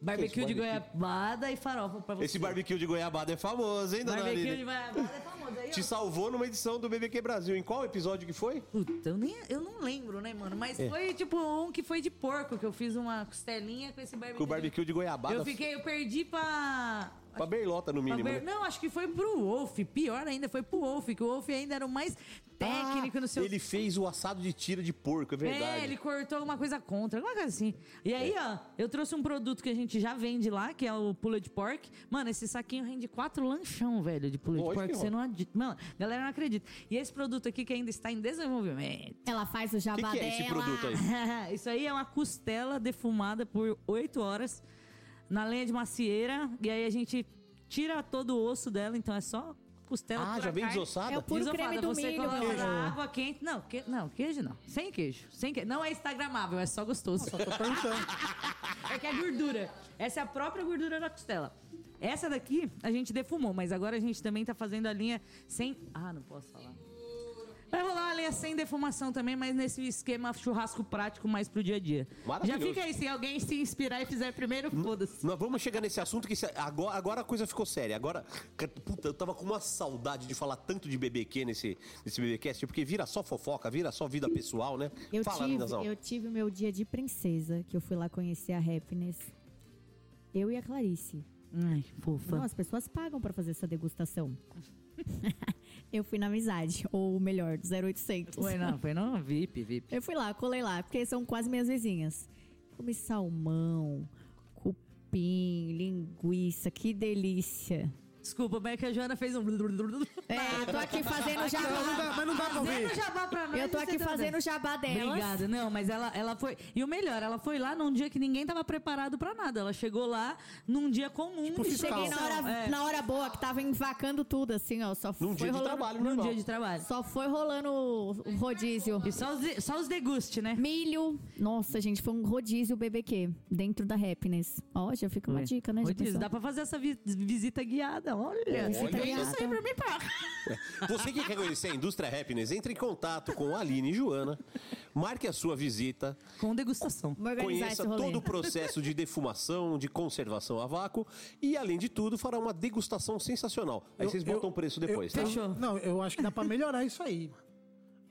Barbecue de goiabada e farofa pra você. Esse barbecue de goiabada é famoso, hein, dona Barbecue Aline? de goiabada é famoso. Aí. Te salvou numa edição do BBQ Brasil. Em qual episódio que foi? Puta, eu, nem, eu não lembro, né, mano? Mas É. foi tipo um que foi de porco, que eu fiz uma costelinha com esse barbecue. Com o barbecue de goiabada. Eu fiquei, eu perdi pra. Pra berlota, no mínimo. ver- né? Não, acho que foi pro Wolf. Pior ainda, foi pro Wolf, que o Wolf ainda era o mais técnico Ah, no seu. Ele fez o assado de tira de porco, é verdade. É, ele cortou alguma coisa contra, alguma coisa assim. E aí, É. ó, eu trouxe um produto que a gente já vende lá, que é o pulled pork. Mano, esse saquinho rende quatro lanchão, velho, de pulled Lógico pork. que Você não acredita. Mano, a galera não acredita. E esse produto aqui que ainda está em desenvolvimento. Ela faz o jabá que é esse dela. produto aí? Isso aí é uma costela defumada por oito horas na lenha de macieira. E aí a gente tira todo o osso dela, então é só costela Ah, já vem carne. desossada? É o puro Desofada, creme do você milho, coloca água quente. Não, que, não, queijo não. Sem queijo. Sem queijo. Não é instagramável, é só gostoso. Tô perguntando. É que é gordura. Essa é a própria gordura da costela. Essa daqui a gente defumou, mas agora a gente também tá fazendo a linha sem. Ah, não posso falar. Vai rolar uma linha sem defumação também, mas nesse esquema churrasco prático mais pro dia a dia. Já fica aí, se alguém se inspirar e fizer primeiro, foda-se. Nós vamos chegar nesse assunto que se- agora, agora a coisa ficou séria. Agora, puta, eu tava com uma saudade de falar tanto de BBQ nesse, nesse BBcast, porque vira só fofoca, vira só vida pessoal, né? Eu Fala, tive, eu tive o meu dia de princesa, que eu fui lá conhecer a Happiness. Eu e a Clarice. Ai, fofa. Não, as pessoas pagam pra fazer essa degustação. eu fui na amizade, ou melhor, do 0800. Foi não, foi não, VIP, VIP. Eu fui lá, colei lá, porque são quase minhas vizinhas. Comi salmão, cupim, linguiça, que delícia. Desculpa, mas é que a Joana fez um... É, eu tô aqui fazendo Não, não jabá. dá, mas não dá pra Fazendo ver. jabá pra nós. Eu tô aqui tá fazendo o jabá delas. Obrigada. Não, mas ela, ela foi. E o melhor, ela foi lá num dia que ninguém tava preparado pra nada. Ela chegou lá num dia comum. Tipo fiscal. Cheguei na hora, É. na hora boa, que tava invacando tudo, assim, ó. Só Num foi dia de rolando, trabalho, Num normal. dia de trabalho. Só foi rolando o rodízio. E só os, de- só os deguste, né? Milho. Nossa, gente, foi um rodízio BBQ dentro da Happiness. Ó, já fica uma dica, né? já rodízio, dá pra fazer essa vi- visita guiada. Olha, Visita Vem guiada. isso aí pra mim, pá. Você que quer conhecer a indústria Happiness, entre em contato com a Aline e Joana, marque a sua visita, Com degustação. Conheça todo o processo de defumação, de conservação a vácuo e, além de tudo, fará uma degustação sensacional. Aí Eu- vocês botam o preço depois, eu- tá? Fechou. Não, eu acho que dá pra melhorar isso aí.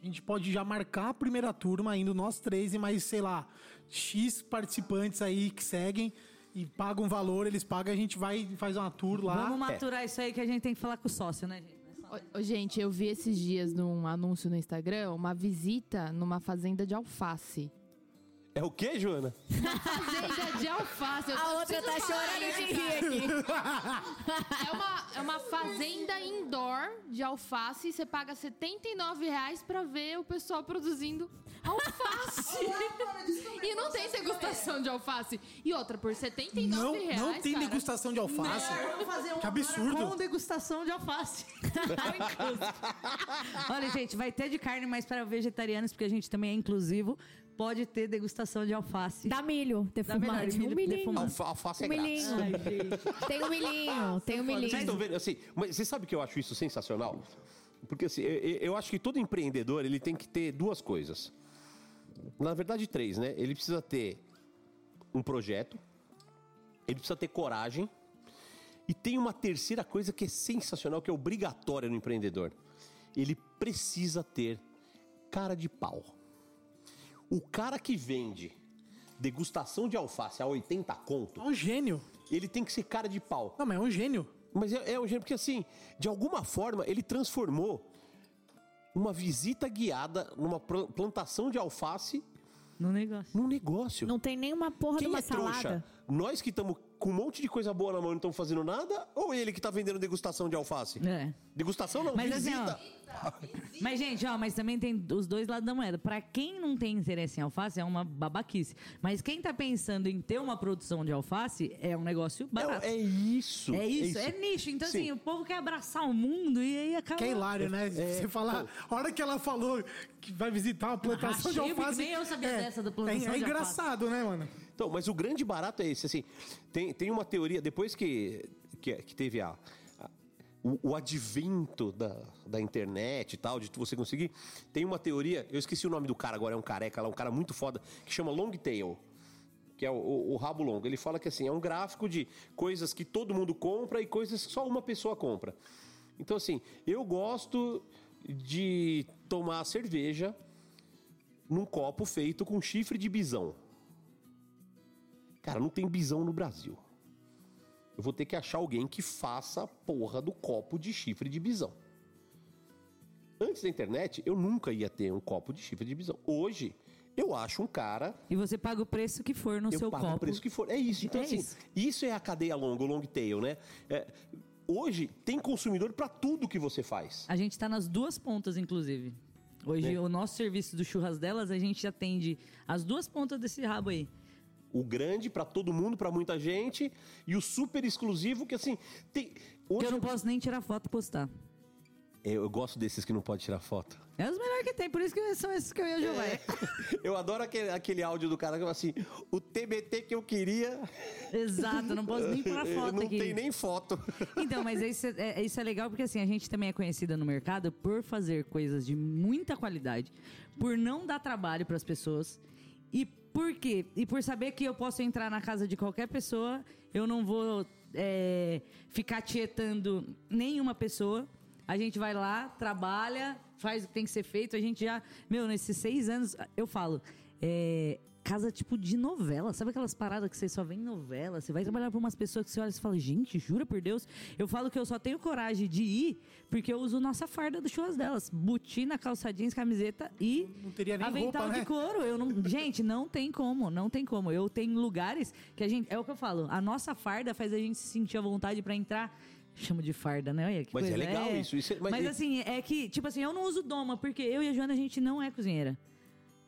A gente pode já marcar a primeira turma, indo nós três e mais, sei lá, X participantes aí que seguem e pagam um valor, eles pagam, a gente vai e faz uma tour lá. Vamos maturar isso aí que a gente tem que falar com o sócio, né, gente? Ô, ô, gente, eu vi esses dias num anúncio no Instagram uma visita numa fazenda de alface. É o quê, Joana? Fazenda de alface. eu A outra tá chorando de rir aqui. É uma, é uma fazenda indoor de alface e você paga 79 reais pra ver o pessoal produzindo alface. e não tem degustação de alface. E outra, por R$ 79 Não, reais, não tem cara. degustação de alface. Vamos fazer um Que absurdo. com degustação de alface. Olha, gente, vai ter de carne, mas para vegetarianos, porque a gente também é inclusivo. pode ter degustação de alface. Dá milho Dá defumado. milho Um milhinho. defumado. Alfa, alface é Um grátis. milhinho. Ai. Tem um milhinho, tem um Vocês milhinho. estão vendo, assim, mas você sabe que eu acho isso sensacional? Porque assim, eu, eu- eu acho que todo empreendedor ele tem que ter duas coisas. Na verdade, três, né? Ele precisa ter um projeto, ele precisa ter coragem, e tem uma terceira coisa que é sensacional, que é obrigatória no empreendedor. Ele precisa ter cara de pau. O cara que vende degustação de alface a 80 conto, É um gênio. ele tem que ser cara de pau. Não, mas é um gênio. Mas é, é um gênio, porque assim, de alguma forma, ele transformou uma visita guiada numa pla- plantação de alface No negócio. num negócio. Não tem nenhuma porra de Quem uma é trouxa? salada. Nós que estamos com um monte de coisa boa na mão e não estamos fazendo nada? Ou ele que está vendendo degustação de alface? É. Degustação não, Mas assim, visita. Mas, gente, ó, mas também tem os dois lados da moeda. Pra quem não tem interesse em alface, é uma babaquice. Mas quem tá pensando em ter uma produção de alface, é um negócio barato. é, é isso. É isso, é, nicho. Então, Sim. assim, o povo quer abraçar o mundo e aí acaba. Que é hilário, né? É, Você falar. A hora que ela falou que vai visitar uma plantação de alface. nem eu sabia dessa da plantação é, é de alface. engraçado, né, mano? Então, mas o grande barato é esse, assim, tem, tem uma teoria, depois que, que, que teve a, a- o, o advento da, da internet e tal, de você conseguir, tem uma teoria, eu esqueci o nome do cara agora, é um careca lá, um cara muito foda, que chama Long Tail, que é o, o- o rabo longo. Ele fala que assim, é um gráfico de coisas que todo mundo compra e coisas que só uma pessoa compra. Então, assim, eu gosto de tomar cerveja num copo feito com chifre de bisão. Cara, não tem bisão no Brasil. Eu vou ter que achar alguém que faça a porra do copo de chifre de bisão. Antes da internet, eu nunca ia ter um copo de chifre de bisão. Hoje, eu acho um cara. E você paga o preço que for no eu seu pago copo. o preço que for. É isso. Então, É assim, isso. isso. é a cadeia longa, o long tail, né? É, hoje, tem consumidor pra tudo que você faz. A gente tá nas duas pontas, inclusive. Hoje, É. o nosso serviço do Churras Delas, a gente atende as duas pontas desse rabo aí. O grande pra todo mundo, pra muita gente, e o super exclusivo que assim tem. Que Hoje eu não posso nem tirar foto e postar. eu, eu gosto desses que não pode tirar foto. É os melhores que tem, por isso que são esses que eu ia jogar. É. Eu adoro aquele, aquele áudio do cara que fala assim: o TBT que eu queria. Exato, não posso nem pôr a foto não aqui. tem nem foto. Então, mas isso é, é- isso é legal porque assim, a gente também é conhecida no mercado por fazer coisas de muita qualidade, por não dar trabalho para as pessoas e por quê? E por saber que eu posso entrar na casa de qualquer pessoa, eu não vou é, ficar tietando nenhuma pessoa. A gente vai lá, trabalha, faz o que tem que ser feito. A gente já, meu, nesses seis anos, eu falo, é, casa tipo de novela. Sabe aquelas paradas que você só vê em novela? Você vai trabalhar pra umas pessoas que você olha e fala, gente, jura por Deus? Eu falo que eu só tenho coragem de ir porque eu uso nossa farda do churras delas. Botina, calça jeans, camiseta e Não teria nem avental roupa, de né? couro. Eu não, gente, não tem como, não tem como. Eu tenho lugares que a gente, é o que eu falo, a nossa farda faz a gente se sentir à vontade pra entrar Chamo de farda, né? Olha que Mas é coisa. legal isso, isso é- mas mas é- assim, é que, tipo assim, eu não uso doma, porque eu e a Joana, a gente não é cozinheira.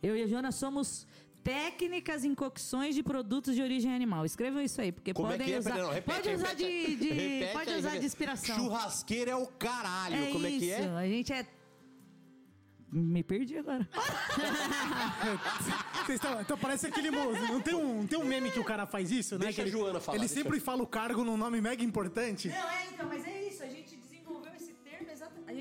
Eu e a Joana somos técnicas em cocções de produtos de origem animal. Escrevam isso aí, porque Como é podem que é? usar. Não, repete, pode usar repete. de, de- Repete pode aí, usar repete. de inspiração. Churrasqueira é o caralho. É Como é que isso, é? A gente é. Me perdi agora. Vocês estão- então parece aquele moço. Não tem um, tem um meme que o cara faz isso, né? Deixa Que a ele, Joana falar, Ele deixa. sempre fala o cargo num nome mega importante. Não, é, então, mas é isso.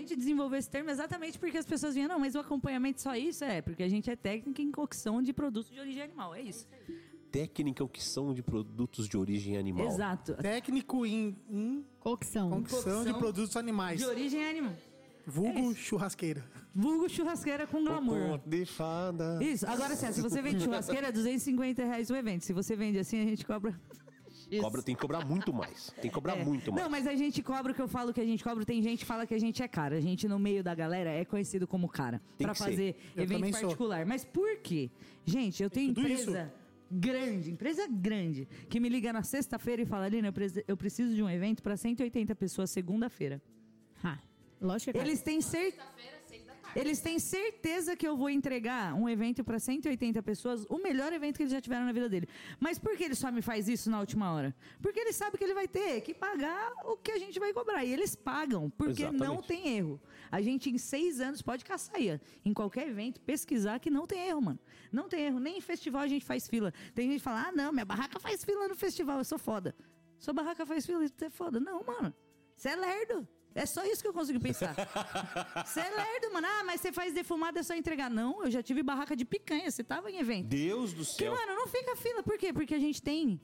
Gente desenvolveu esse termo exatamente porque as pessoas vinham, não, mas o acompanhamento só isso? É, porque a gente é técnica em cocção de produtos de origem animal. É isso. Técnica o que são de produtos de origem animal. Exato. Técnico em, em Cocção. cocção de produtos animais. De origem animal. Vulgo churrasqueira. Vulgo churrasqueira com glamour. De fada. Isso, agora assim, se você vende churrasqueira, é 250 reais o evento. Se você vende assim, a gente cobra. X. Cobra, tem que cobrar muito mais. Tem que cobrar É. muito mais. Não, mas a gente cobra o que eu falo que a gente cobra. Tem gente que fala que a gente é cara. A gente, no meio da galera, é conhecido como cara. Tem Pra que ser. fazer Eu evento também sou. particular. Mas por quê? Gente, eu tenho empresa grande, empresa grande, que me liga na sexta-feira e fala, Alina, eu, preciso de um evento pra 180 pessoas segunda-feira. Ah, lógico que é Eles têm certeza. Eles têm certeza que eu vou entregar um evento para 180 pessoas, o melhor evento que eles já tiveram na vida dele. Mas por que ele só me faz isso na última hora? Porque ele sabe que ele vai ter que pagar o que a gente vai cobrar. E eles pagam, porque não Exatamente. tem erro. A gente, em seis anos, pode caçar aí, em qualquer evento, pesquisar que não tem erro, mano. Não tem erro. Nem em festival a gente faz fila. Tem gente que fala, ah, não, minha barraca faz fila no festival, eu sou foda. Sua barraca faz fila, isso é foda. Não, mano. Você é lerdo. É só isso que eu consigo pensar. Você é lerdo, mano. Ah, mas você faz defumado, é só entregar. Não, eu já tive barraca de picanha, você tava em evento. Deus do Que, céu. mano, não fica fila. Por quê? Porque a gente tem.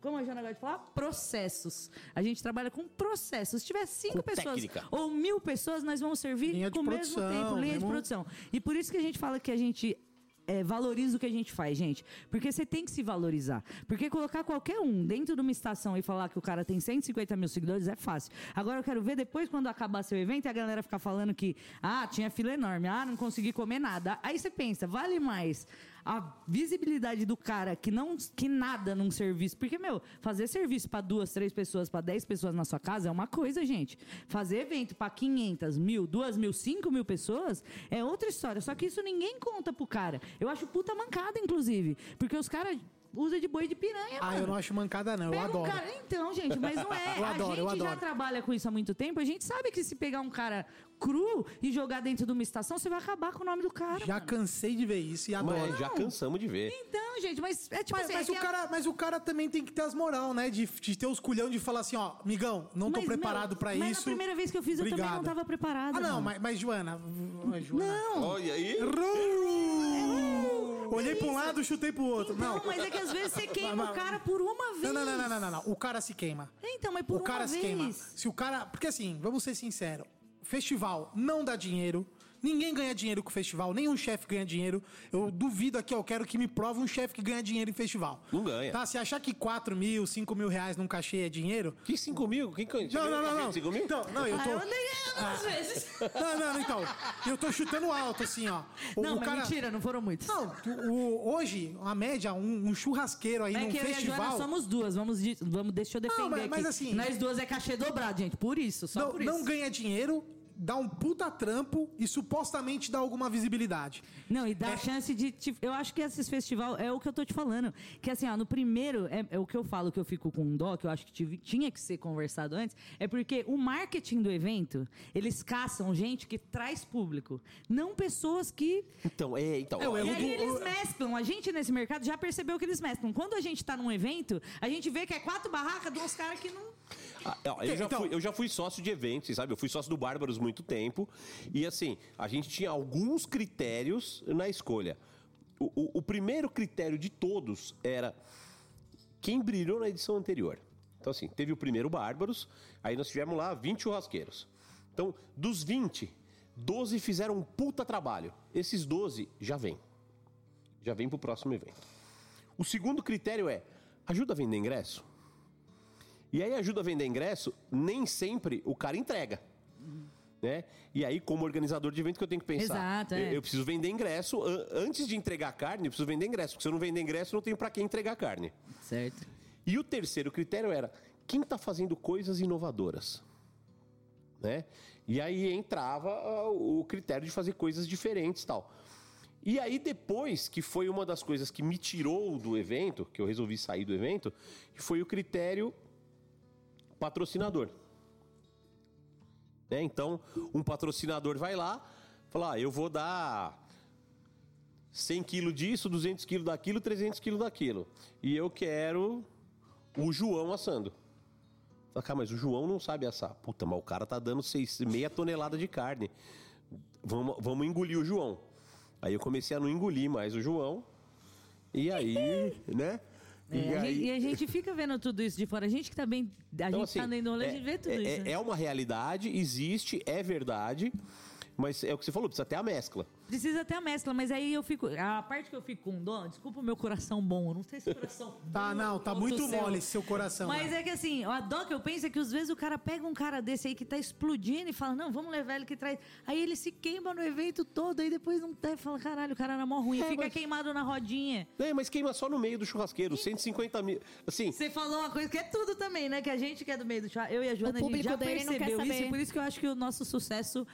Como a Jana gosta de falar? Processos. A gente trabalha com processos. Se tiver cinco Com pessoas técnica. ou mil pessoas, nós vamos servir Linha de com o mesmo tempo, linha de mesmo- produção. E por isso que a gente fala que a gente é, valoriza o que a gente faz, gente. Porque você tem que se valorizar. Porque colocar qualquer um dentro de uma estação e falar que o cara tem 150 mil seguidores é fácil. Agora eu quero ver depois, quando acabar seu evento, a galera ficar falando que, ah, tinha fila enorme, ah, não consegui comer nada. Aí você pensa, vale mais a visibilidade do cara que não que nada num serviço. Porque, meu, fazer serviço para duas, três pessoas, para dez pessoas na sua casa é uma coisa, gente. Fazer evento para 500, mil, duas mil, cinco mil pessoas é outra história. Só que isso ninguém conta pro cara. Eu acho puta mancada, inclusive. Porque os caras usam de boi de piranha, Ah, mano. eu não acho mancada, não. Eu Pega um adoro. cara- Então, gente, mas não é. Eu a adoro, gente eu já adoro. trabalha com isso há muito tempo. A gente sabe que se pegar um cara cru e jogar dentro de uma estação, você vai acabar com o nome do cara. Já mano. cansei de ver isso e adoro. Mas já cansamos de ver. Então, gente, mas é tipo Mas, assim. mas é o que a- cara, mas o cara também tem que ter as moral, né? De, de ter os culhão de falar assim, ó, migão, não tô Mas, preparado meu, pra mas isso. na primeira vez que eu fiz, eu também Obrigado. não tava preparada. Ah, não, mas, mas Joana. Joana. Não, Olha aí. Olhei pra um lado, chutei pro outro. não, Não, mas é que às vezes você queima Mas- o cara por uma vez. Não, não, não, não, não, não. O cara se queima. Então, mas por o cara uma se vez. queima. Se o cara. Porque assim, vamos ser sinceros: festival não dá dinheiro. Ninguém ganha dinheiro com festival, nenhum chefe ganha dinheiro. Eu duvido aqui, eu quero que me prove um chefe que ganha dinheiro em festival. Não ganha. Tá? Se achar que 4 mil, 5 mil reais num cachê é dinheiro. Que 5 mil? Quem que Não, não, não, não. 5 mil? Então, não, eu Ah, tô. eu andei ganhando às vezes. Não, não, então. Eu tô chutando alto, assim, ó. O, Não, o mas cara. mentira, não foram muitos. Não, o- hoje, a média, um, um churrasqueiro aí É num que eu e a festival. Joana somos duas. Vamos, vamos, deixa eu defender Não, mas- aqui. mas assim- Nós duas é cachê dobrado, gente. Por isso, só não, por isso. não ganha dinheiro, dá um puta trampo e supostamente dá alguma visibilidade. Não, e dá É. a chance de. te- eu acho que esses festival é o que eu tô te falando. Que assim, ó, no primeiro, é, é o que eu falo que eu fico com dó, que eu acho que tive- tinha que ser conversado antes, é porque o marketing do evento, eles caçam gente que traz público, não pessoas que. Então, é, então. É, o E aí do- eles mesclam. A gente nesse mercado já percebeu que eles mesclam. Quando a gente tá num evento, a gente vê que é quatro barracas de uns caras que não. Ah, eu, já Então- fui, eu já fui sócio de eventos, sabe? Eu fui sócio do Bárbaros muito tempo. E assim, a gente tinha alguns critérios na escolha. O, o- o primeiro critério de todos era quem brilhou na edição anterior. Então, assim, teve o primeiro Bárbaros, aí nós tivemos lá 20 churrasqueiros. Então, dos 20, 12 fizeram um puta trabalho. Esses 12 já vêm. Já vêm pro próximo evento. O segundo critério é: ajuda a vender ingresso? E aí ajuda a vender ingresso, nem sempre o cara entrega. Né? E aí, como organizador de evento, que eu tenho que pensar? Exato, é. eu, eu preciso vender ingresso. an- Antes de entregar carne, eu preciso vender ingresso. Porque se eu não vender ingresso, eu não tenho para quem entregar carne. Certo. E o terceiro critério era quem está fazendo coisas inovadoras. Né? E aí entrava ah, o critério de fazer coisas diferentes e tal. E aí depois, que foi uma das coisas que me tirou do evento, que eu resolvi sair do evento, foi o critério patrocinador. Né? Então, um patrocinador vai lá, fala, ah, eu vou dar 100 quilos disso, 200 quilos daquilo, 300 quilos daquilo. E eu quero o João assando. Fala, cara, mas o João não sabe assar. Puta, mas o cara tá dando seis, meia tonelada de carne. Vamos, vamos engolir o João. Aí eu comecei a não engolir mais o João. E aí, né? É, E a aí- gente- e a gente fica vendo tudo isso de fora. A gente que tá bem. A então, gente assim, tá do rolê, a gente vê tudo é, isso. né? é uma realidade, existe, é verdade. Mas é o que você falou, precisa ter a mescla. Precisa ter a mescla, mas aí eu fico. A parte que eu fico com dó, desculpa o meu coração bom, eu não sei se o coração. Tá, bom não, tá muito seu. mole esse seu coração. Mas né? é que assim, a dó que eu penso é que às vezes o cara pega um cara desse aí que tá explodindo e fala, não, vamos levar ele que traz. Aí ele se queima no evento todo, aí depois não tá e fala, caralho, o cara era mó ruim, É, fica mas- queimado na rodinha. É, mas queima só no meio do churrasqueiro, 150 mil. Assim, Você falou uma coisa que é tudo também, né? Que a gente que é do meio do chá, eu e a Joana, a gente já percebeu isso, e por isso que eu acho que o nosso sucesso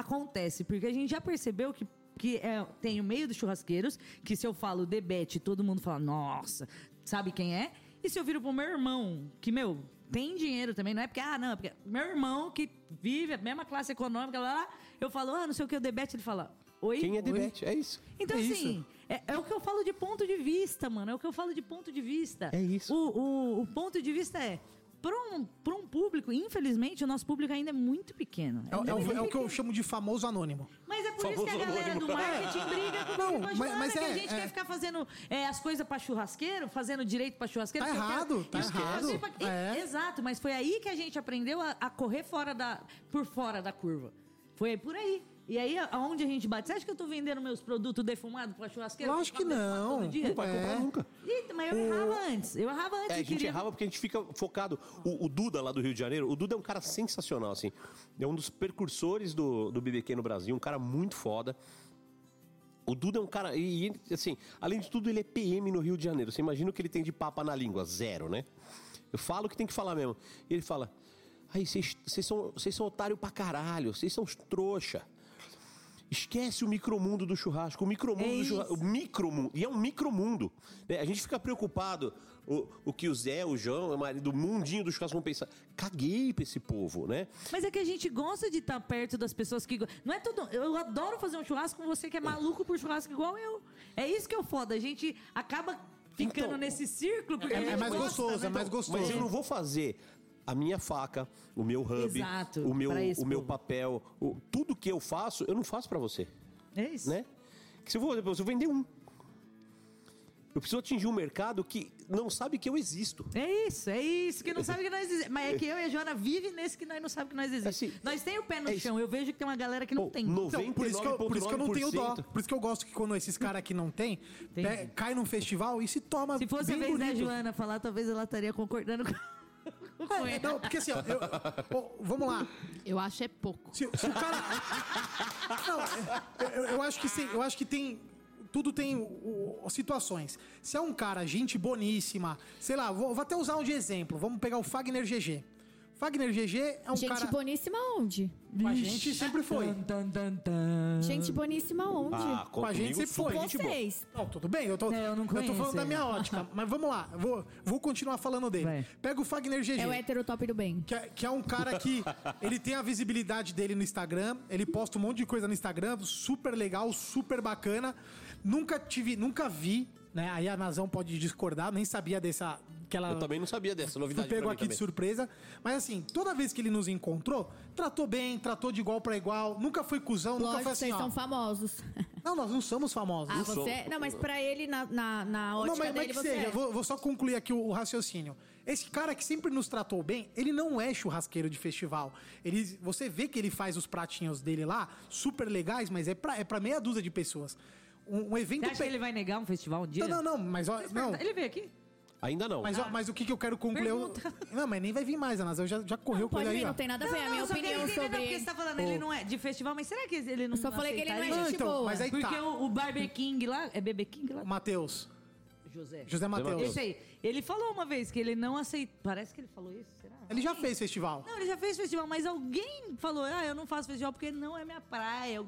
acontece? Porque a gente já percebeu que que é, tem o meio dos churrasqueiros, que se eu falo Debete, todo mundo fala, nossa, sabe quem é? E se eu viro pro meu irmão, que, meu, tem dinheiro também, não é porque, ah, não, é porque meu irmão que vive a mesma classe econômica, lá, lá, eu falo, ah, não sei o que, o Debete, ele fala, oi? Quem é. Debete? É isso. Então, É assim, é, é o que eu falo de ponto de vista, mano. É o que eu falo de ponto de vista. É isso. O, o, o ponto de vista é. Para um, pra um público, infelizmente, o nosso público ainda é muito pequeno. É, o- Ainda é o, muito é o que eu pequeno. chamo de famoso anônimo. Mas é por isso que a Famoso galera do anônimo. marketing briga Não, com a mas- mas que a é- gente é- quer ficar fazendo é, as coisas pra churrasqueiro, fazendo direito pra churrasqueiro. Tá errado, quero- tá errado. pra- É. Exato, mas foi aí que a gente aprendeu a, a correr fora da, por fora da curva. Foi por aí. E aí, aonde a gente bate? Você acha que eu tô vendendo meus produtos defumados pra churrasqueiro? Lógico que não. todo dia? Não vai comprar É. nunca. Ih, mas eu errava antes. Eu errava antes. É, a gente queria- errava porque a gente fica focado. O, o Duda, lá do Rio de Janeiro, o Duda é um cara sensacional, assim. É um dos precursores do, do BBQ no Brasil, um cara muito foda. O Duda é um cara. E, assim, além de tudo, ele é PM no Rio de Janeiro. Você imagina o que ele tem de papa na língua? Zero, né? Eu falo o que tem que falar mesmo. E ele fala: Aí, vocês vocês são, vocês são otário pra caralho, vocês são trouxa. Esquece o micromundo do churrasco. O micromundo É do churrasco. O micromundo. E é um micromundo. né? A gente fica preocupado o, o que o Zé, o João, o marido, do mundinho do churrasco vão pensar. Caguei pra esse povo, né? Mas é que a gente gosta de estar perto das pessoas que. Não é todo. Eu adoro fazer um churrasco com você que é maluco por churrasco igual eu. É isso que é o foda. A gente acaba ficando Então, nesse círculo porque a É, gente é mais gosta, gostoso, né? é mais gostoso. Mas eu não vou fazer a minha faca, o meu hub, Exato, o meu, o meu povo. papel, o- tudo que eu faço, eu não faço pra você, É isso. né? Que se eu vou, se eu vender um. Eu preciso atingir um mercado que não sabe que eu existo. É isso, é isso, que não sabe que nós existimos. Mas é que eu e a Joana vivem nesse que nós não sabemos que nós existimos. Assim, nós tem o pé no é isso. chão, eu vejo que tem uma galera que não tem. no- Então, por isso, que eu, por isso que eu não tenho dó. 99,9%. Por isso que eu gosto que quando esses caras aqui não tem, pe- cai num festival e se toma Se fosse a vez da bonito. Joana falar, talvez ela estaria concordando com, com É, ela. não, porque assim, ó, eu- ó, vamos lá. Eu acho é pouco. Se, se o cara. Não, eu, eu acho que sim, eu acho que tem. Tudo tem o- o- situações. Se é um cara, gente boníssima, sei lá, vou, vou até usar um de exemplo. Vamos pegar o Fagner GG. Fagner GG é um Gente cara. boníssima onde? Com a gente sempre foi. Tan, tan, tan. Gente boníssima onde? Ah, Com a gente sempre foi. Gente vocês. Não, tudo bem, eu tô, É, eu não tô conheço falando da ele. minha ótica. Mas vamos lá, eu vou, vou continuar falando dele. Vai. Pega o Fagner GG. É o hétero top do bem. Que é, que é um cara que ele tem a visibilidade dele no Instagram, ele posta um monte de coisa no Instagram, super legal, super bacana. Nunca tive, nunca vi, né? Aí a Nazão pode discordar, nem sabia dessa que ela Eu também não sabia dessa novidade. pego pra mim aqui de também. surpresa. Mas assim, toda vez que ele nos encontrou, tratou bem, tratou de igual pra igual, nunca foi cuzão, nunca Lógico, foi assim, vocês ó. são famosos. Não, nós não somos famosos. Ah, você... Não, mas pra ele, na, na, na ótica Não, mas, mas dele, que você seja, é. vou, vou só concluir aqui o, o raciocínio. Esse cara que sempre nos tratou bem, ele não é churrasqueiro de festival. Ele, você vê que ele faz os pratinhos dele lá, super legais, mas é pra, é pra meia dúzia de pessoas. Um, um evento... Você acha pe- que ele vai negar um festival um dia? Não, não, não, mas... Ó, não, Ele veio aqui? Ainda não. mas, ó, mas o que, que eu quero concluir... eu-. Não, mas nem vai vir mais, Anasel, já, já correu com Pode ele aí, vir, não tem nada a ver. a minha só que opinião ele- sobre... Não, porque você tá falando, ele não é de festival, mas será que ele não Eu só falei que ele não é? Não, gente então, boa. mas aí Porque tá. o, o Barber King lá, é Bebê King lá? Matheus. José. José Matheus. Esse aí. Ele falou uma vez que ele não aceita. Parece que ele falou isso, será? Ele já fez festival. Não, ele já fez festival, mas alguém falou: ah, eu não faço festival porque não é minha praia.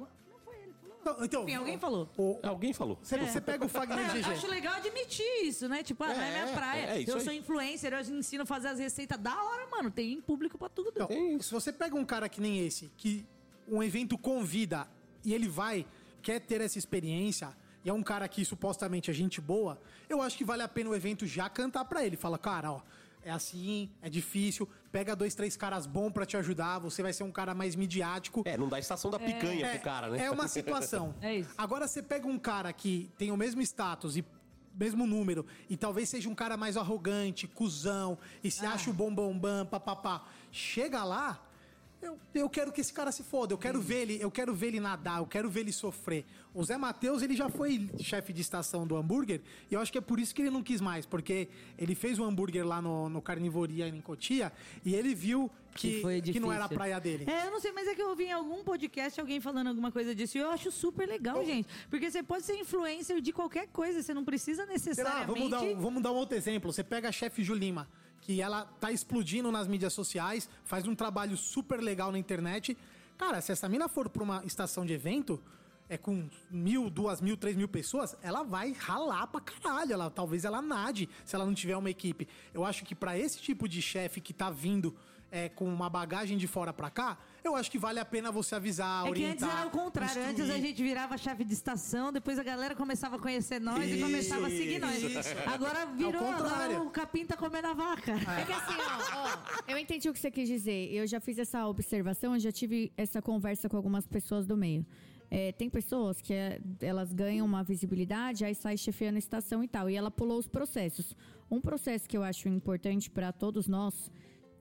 Então, então, Enfim, alguém falou. o- Alguém falou. Você, você pega o Fagner É, eu GG. acho legal admitir isso, né? Tipo, ah, não é É, minha praia. é eu aí. sou influencer, eu ensino a fazer as receitas da hora, mano. Tem público pra tudo. Então, se você pega um cara que nem esse, que um evento convida e ele vai, quer ter essa experiência, e é um cara que supostamente é gente boa, eu acho que vale a pena o evento já cantar pra ele. Fala, cara, ó, é assim, é difícil, pega dois, três caras bons pra te ajudar, você vai ser um cara mais midiático. É, não dá estação da picanha É, pro cara, né? é uma situação. É isso. Agora você pega um cara que tem o mesmo status e mesmo número, e talvez seja um cara mais arrogante, cuzão, e Ah. se acha o bom bom bam, papapá. Chega lá, eu, eu quero que esse cara se foda, eu quero ver ele, eu quero ver ele nadar, eu quero ver ele sofrer. O Zé Matheus, ele já foi chefe de estação do hambúrguer, e eu acho que é por isso que ele não quis mais, porque ele fez o hambúrguer lá no, no Carnivoria em Cotia, e ele viu que, foi que não era a praia dele. É, eu não sei, mas é que eu ouvi em algum podcast alguém falando alguma coisa disso. E eu acho super legal, gente. Porque você pode ser influencer de qualquer coisa, você não precisa Sei lá, necessariamente. vamos dar, um, vamos dar um outro exemplo. Você pega a chefe Julima, que ela tá explodindo nas mídias sociais, faz um trabalho super legal na internet. Cara, se essa mina for pra uma estação de evento, é com mil, duas mil, três mil pessoas, ela vai ralar pra caralho. Ela, talvez ela nade se ela não tiver uma equipe. Eu acho que pra esse tipo de chefe que tá vindo é, com uma bagagem de fora pra cá, eu acho que vale a pena você avisar, É que antes orientar. era o contrário. Antes instruir. a gente virava chefe de estação, depois a galera começava a conhecer nós e começava a seguir nós. Agora virou, contrário. agora o capim tá comendo a vaca. É que assim, ó, ó, eu entendi o que você quis dizer. Eu já fiz essa observação, eu já tive essa conversa com algumas pessoas do meio. É, tem pessoas que é, elas ganham uma visibilidade, aí sai chefiando a estação e tal. E ela pulou os processos. Um processo que eu acho importante para todos nós,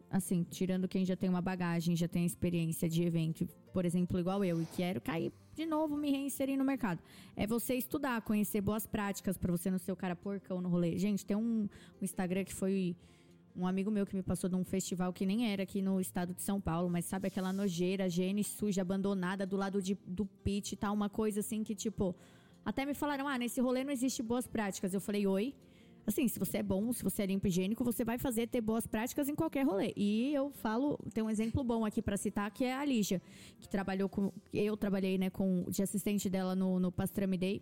assim, tirando quem já tem uma bagagem, já tem experiência de evento, por exemplo, igual eu, e quero cair de novo, me reinserir no mercado. É você estudar, conhecer boas práticas para você não ser o cara porcão no rolê. Gente, tem um, um Instagram que foi um amigo meu que me passou de um festival que nem era aqui no estado de São Paulo, mas sabe aquela nojeira, gene suja, abandonada do lado de, do pit e tal, uma coisa assim que tipo. Até me falaram, ah, nesse rolê não existe boas práticas. Eu falei, oi. Assim, se você é bom, se você é limpo higiênico, você vai fazer ter boas práticas em qualquer rolê. E eu falo, tem um exemplo bom aqui pra citar, que é a Lígia, que trabalhou com. Eu trabalhei, né, com de assistente dela no, no Pastrami Day.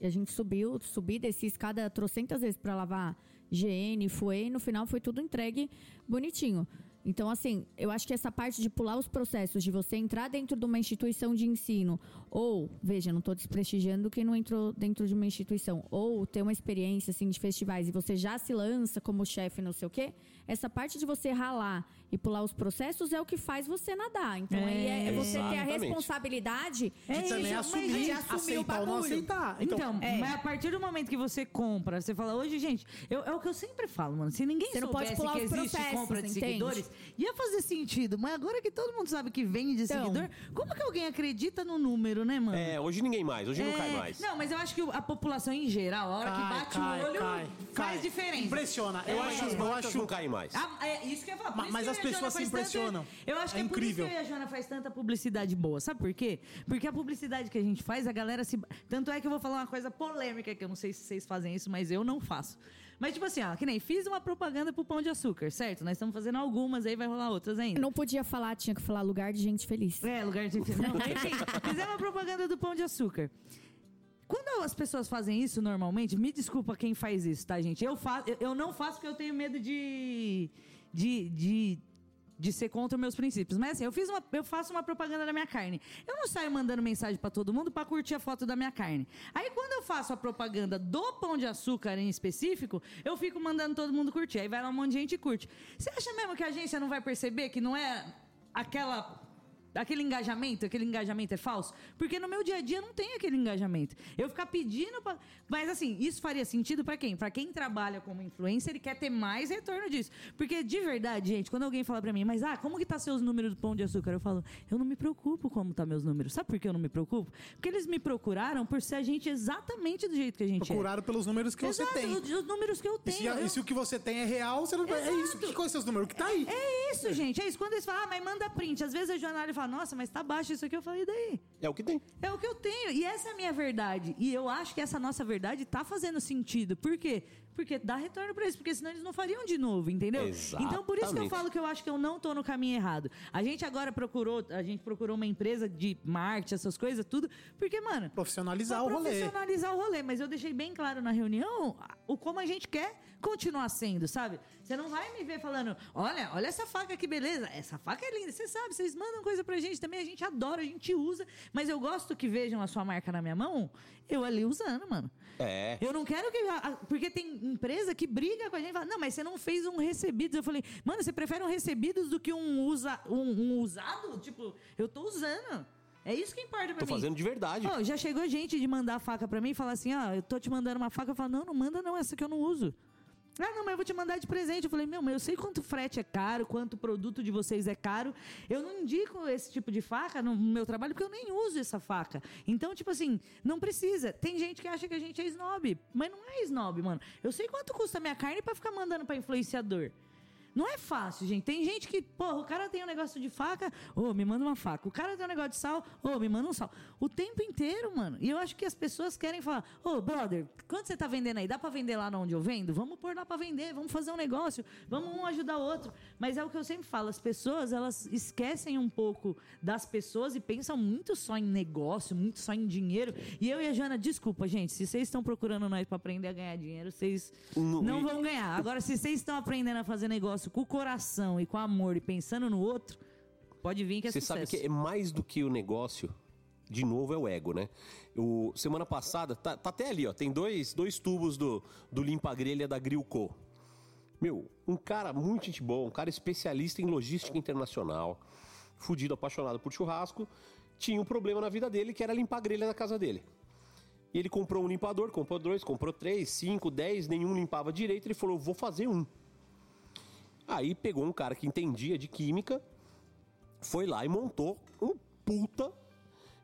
E a gente subiu, subi, desci escada trocentas vezes pra lavar GN, foi, e no final foi tudo entregue bonitinho. Então, assim, eu acho que essa parte de pular os processos, de você entrar dentro de uma instituição de ensino, ou, veja, não estou desprestigiando quem não entrou dentro de uma instituição, ou ter uma experiência, assim, de festivais e você já se lança como chefe, não sei o quê, essa parte de você ralar e pular os processos é o que faz você nadar. Então, aí é, você ter a responsabilidade É E também isso, assumir, mas, gente, aceitar ou não aceitar. Então, Então, é. mas a partir do momento que você compra, você fala, hoje, gente, eu- é o que eu sempre falo, mano. Se ninguém Você não pode soubesse pular que os existe processos, compra de entende? seguidores, ia fazer sentido. Mas agora que todo mundo sabe que vende Então. seguidor, como que alguém acredita no número, né, mano? É, hoje ninguém mais, hoje não É, cai mais. Não, mas eu acho que a população em geral, a hora que Cai, bate cai, o olho, cai, faz cai. diferença. Impressiona. Eu Eu acho, acho eu acho não caem mais. Ah, é isso que eu ia falar. Mas que eu as a pessoas se faz tanta- impressionam. eu acho que É é, incrível. por isso que eu e a Jana faz tanta publicidade boa. Sabe por quê? Porque a publicidade que a gente faz, a galera se. Tanto é que eu vou falar uma coisa polêmica, que eu não sei se vocês fazem isso, mas eu não faço. Mas, tipo assim, ó, que nem fiz uma propaganda pro pão de açúcar, certo? Nós estamos fazendo algumas, aí vai rolar outras ainda. Não podia falar, tinha que falar lugar de gente feliz. É, lugar de. Não, enfim, fizemos uma propaganda do pão de açúcar. Quando as pessoas fazem isso normalmente, me desculpa quem faz isso, tá, gente? Eu, fa eu- eu não faço porque eu tenho medo de. de. de de ser contra meus princípios. Mas assim, eu, fiz uma, eu faço uma propaganda da minha carne. Eu não saio mandando mensagem pra todo mundo pra curtir a foto da minha carne. Aí quando eu faço a propaganda do pão de açúcar em específico, eu fico mandando todo mundo curtir. Aí vai lá um monte de gente e curte. Você acha mesmo que a agência não vai perceber que não é aquela aquele engajamento, aquele engajamento é falso? Porque no meu dia a dia não tem aquele engajamento. Eu ficar pedindo pra... Mas assim, isso faria sentido pra quem? Pra quem trabalha como influencer e quer ter mais retorno disso. Porque de verdade, gente, quando alguém fala pra mim, mas ah, como que tá seus números do pão de açúcar? Eu falo, eu não me preocupo como tá meus números. Sabe por que eu não me preocupo? Porque eles me procuraram por ser a gente exatamente do jeito que a gente Procuraram pelos números que é. Exato, você tem. os, os números que eu E tenho. se, Eu- e se o que você tem é real, você não vai. É isso. Que são os números? Que tá aí. É isso, gente. É isso. Quando eles falam, ah, mas manda print. Às vezes a jornalista fala, nossa, mas tá baixo isso aqui. Eu falei, e daí? É o que tem. É o que eu tenho. E essa é a minha verdade. E eu acho que essa nossa verdade tá fazendo sentido. Por quê? Porque dá retorno pra eles, porque senão eles não fariam de novo, entendeu? Então por isso que eu Exatamente. falo que eu acho que eu não tô no caminho errado. A gente agora procurou, a gente procurou uma empresa de marketing, essas coisas, tudo, porque, mano, Profissionalizar o rolê. profissionalizar o rolê, mas eu deixei bem claro na reunião o como a gente quer continuar sendo, sabe? Você não vai me ver falando, olha, olha essa faca que beleza, essa faca é linda, você sabe, vocês mandam coisa pra gente também, a gente adora, a gente usa, mas eu gosto que vejam a sua marca na minha mão, eu ali usando, mano. É. Eu não quero que. Porque tem empresa que briga com a gente e fala, não, mas você não fez um recebidos. Eu falei, mano, você prefere um recebidos do que um, usa, um, um usado? Tipo, eu tô usando. É isso que importa pra Tô mim. fazendo de verdade. Ó, já chegou gente de mandar a faca pra mim e falar assim: ó, eu tô te mandando uma faca. Eu falo, não, não manda não, essa que eu não uso. Ah, não, mas eu vou te mandar de presente. Eu falei, meu, mas eu sei quanto frete é caro, quanto produto de vocês é caro. Eu não indico esse tipo de faca no meu trabalho porque eu nem uso essa faca. Então, tipo assim, não precisa. Tem gente que acha que a gente é snob, mas não é snob, mano. Eu sei quanto custa minha carne pra ficar mandando pra influenciador. Não é fácil, gente. Tem gente que, porra, o cara tem um negócio de faca, ô, me manda uma faca. O cara tem um negócio de sal, ô, me manda um sal. O tempo inteiro, mano. E eu acho que as pessoas querem falar, ô, brother, quanto você tá vendendo aí? Dá pra vender lá onde eu vendo? Vamos pôr lá pra vender, vamos fazer um negócio, vamos um ajudar o outro. Mas é o que eu sempre falo, as pessoas, elas esquecem um pouco das pessoas e pensam muito só em negócio, muito só em dinheiro. E eu e a Jana, desculpa, gente, se vocês estão procurando nós pra aprender a ganhar dinheiro, vocês Não- não vão ganhar. Agora, se vocês estão aprendendo a fazer negócio com o coração e com amor e pensando no outro, pode vir que é Você sucesso. sabe que é mais do que o negócio, de novo, é o ego, né? O, semana passada, tá, tá até ali, ó. Tem dois, dois tubos do, do limpa-grelha da Grilco. Meu, um cara muito gente boa, um cara especialista em logística internacional, fudido, apaixonado por churrasco, tinha um problema na vida dele que era limpar a grelha da casa dele. E ele comprou um limpador, comprou dois, comprou três, cinco, dez, nenhum limpava direito. Ele falou: vou fazer um. Aí pegou um cara que entendia de química, foi lá e montou um puta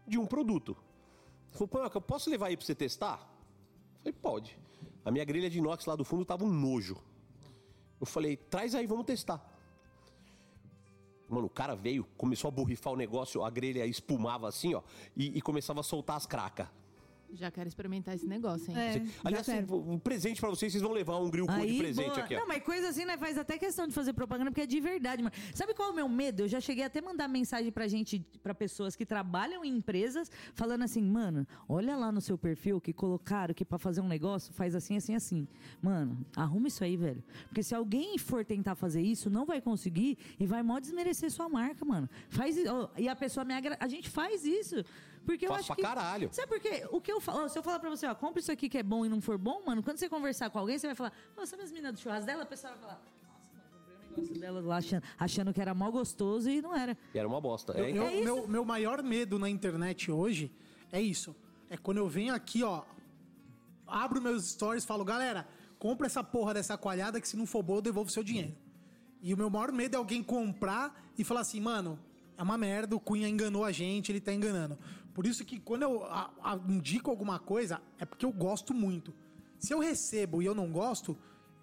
de um produto. Falou, Panhoca, eu posso levar aí pra você testar? Eu falei, pode. A minha grelha de inox lá do fundo tava um nojo. Eu falei, traz aí, vamos testar. Mano, o cara veio, começou a borrifar o negócio, a grelha espumava assim, ó, e, e começava a soltar as cracas. Já quero experimentar esse negócio, hein? É, Aliás, quero. um presente pra vocês, vocês vão levar um grill de presente boa. aqui, ó. Não, mas coisa assim, né? Faz até questão de fazer propaganda, porque é de verdade, mano. Sabe qual é o meu medo? Eu já cheguei até a mandar mensagem pra gente, pra pessoas que trabalham em empresas, falando assim, mano, olha lá no seu perfil que colocaram que pra fazer um negócio faz assim, assim, assim. Mano, arruma isso aí, velho. Porque se alguém for tentar fazer isso, não vai conseguir e vai mó desmerecer sua marca, mano. Faz ó, E a pessoa me agra... A gente faz isso. Porque eu Faço acho pra que. caralho. Sabe por quê? O que eu falo, se eu falar pra você, ó, compra isso aqui que é bom e não for bom, mano, quando você conversar com alguém, você vai falar, ô, sabe as meninas do churrasco dela? A pessoa vai falar, nossa, mano, comprei negócio dela lá achando, achando que era mó gostoso e não era. E era uma bosta. Eu- É, eu- É meu, meu maior medo na internet hoje é isso. É quando eu venho aqui, ó, abro meus stories e falo, galera, compra essa porra dessa coalhada que se não for boa eu devolvo seu dinheiro. E o meu maior medo é alguém comprar e falar assim, mano, é uma merda, o Cunha enganou a gente, ele tá enganando. Por isso que quando eu a- a- indico alguma coisa, é porque eu gosto muito. Se eu recebo e eu não gosto,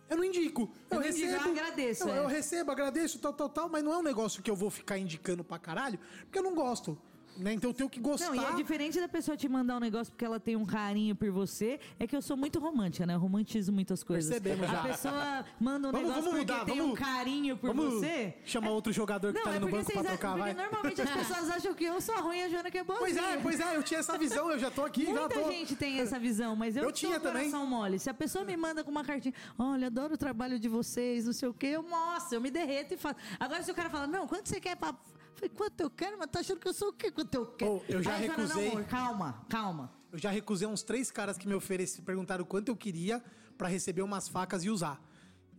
eu não indico. Eu, Eu não indico, eu recebo. agradeço, Eu, é. eu recebo, agradeço, tal, tal, tal, mas não é um negócio que eu vou ficar indicando pra caralho, porque eu não gosto. Né? Então eu tenho que gostar. Não, e é diferente da pessoa te mandar um negócio porque ela tem um carinho por você, é que eu sou muito romântica, né? Eu romantizo muitas coisas. Percebemos já. A pessoa manda um Vamos- negócio vamos porque mudar, tem vamos- um carinho por Vamos você. chamar outro jogador que Não, tá é no porque, banco pra trocar, porque vai. normalmente as pessoas acham que eu sou ruim e a Joana que é boazinha. Pois é, pois é, eu tinha essa visão, eu já tô aqui, já Muita tô. gente tem essa visão, mas eu, Eu tinha também. mole. Se a pessoa me manda com uma cartinha, olha, adoro o trabalho de vocês, não sei o quê, eu, nossa, eu me derreto e faço. Agora, se o cara fala, não, quanto você quer pra. Falei, quanto eu quero? Mas tá achando que eu sou o quê? Quanto eu quero? Ô, eu já Aí recusei. Não, amor, calma, calma. Eu já recusei uns três caras que me ofereceram, perguntaram quanto eu queria pra receber umas facas e usar.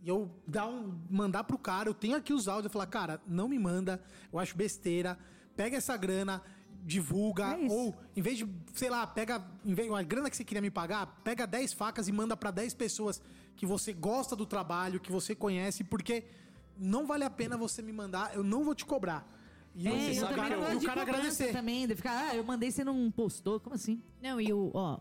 E eu dar um, mandar pro cara, eu tenho aqui os áudios, eu falar, cara, não me manda, eu acho besteira, pega essa grana, divulga, É ou em vez de, sei lá, pega, em vez, a grana que você queria me pagar, pega 10 facas e manda pra 10 pessoas que você gosta do trabalho, que você conhece, porque não vale a pena você me mandar, eu não vou te cobrar. E É, o- eu e também cara, não e o cara agradecer. também, de ficar, ah, eu mandei, você não postou, como assim? Não, e o, ó,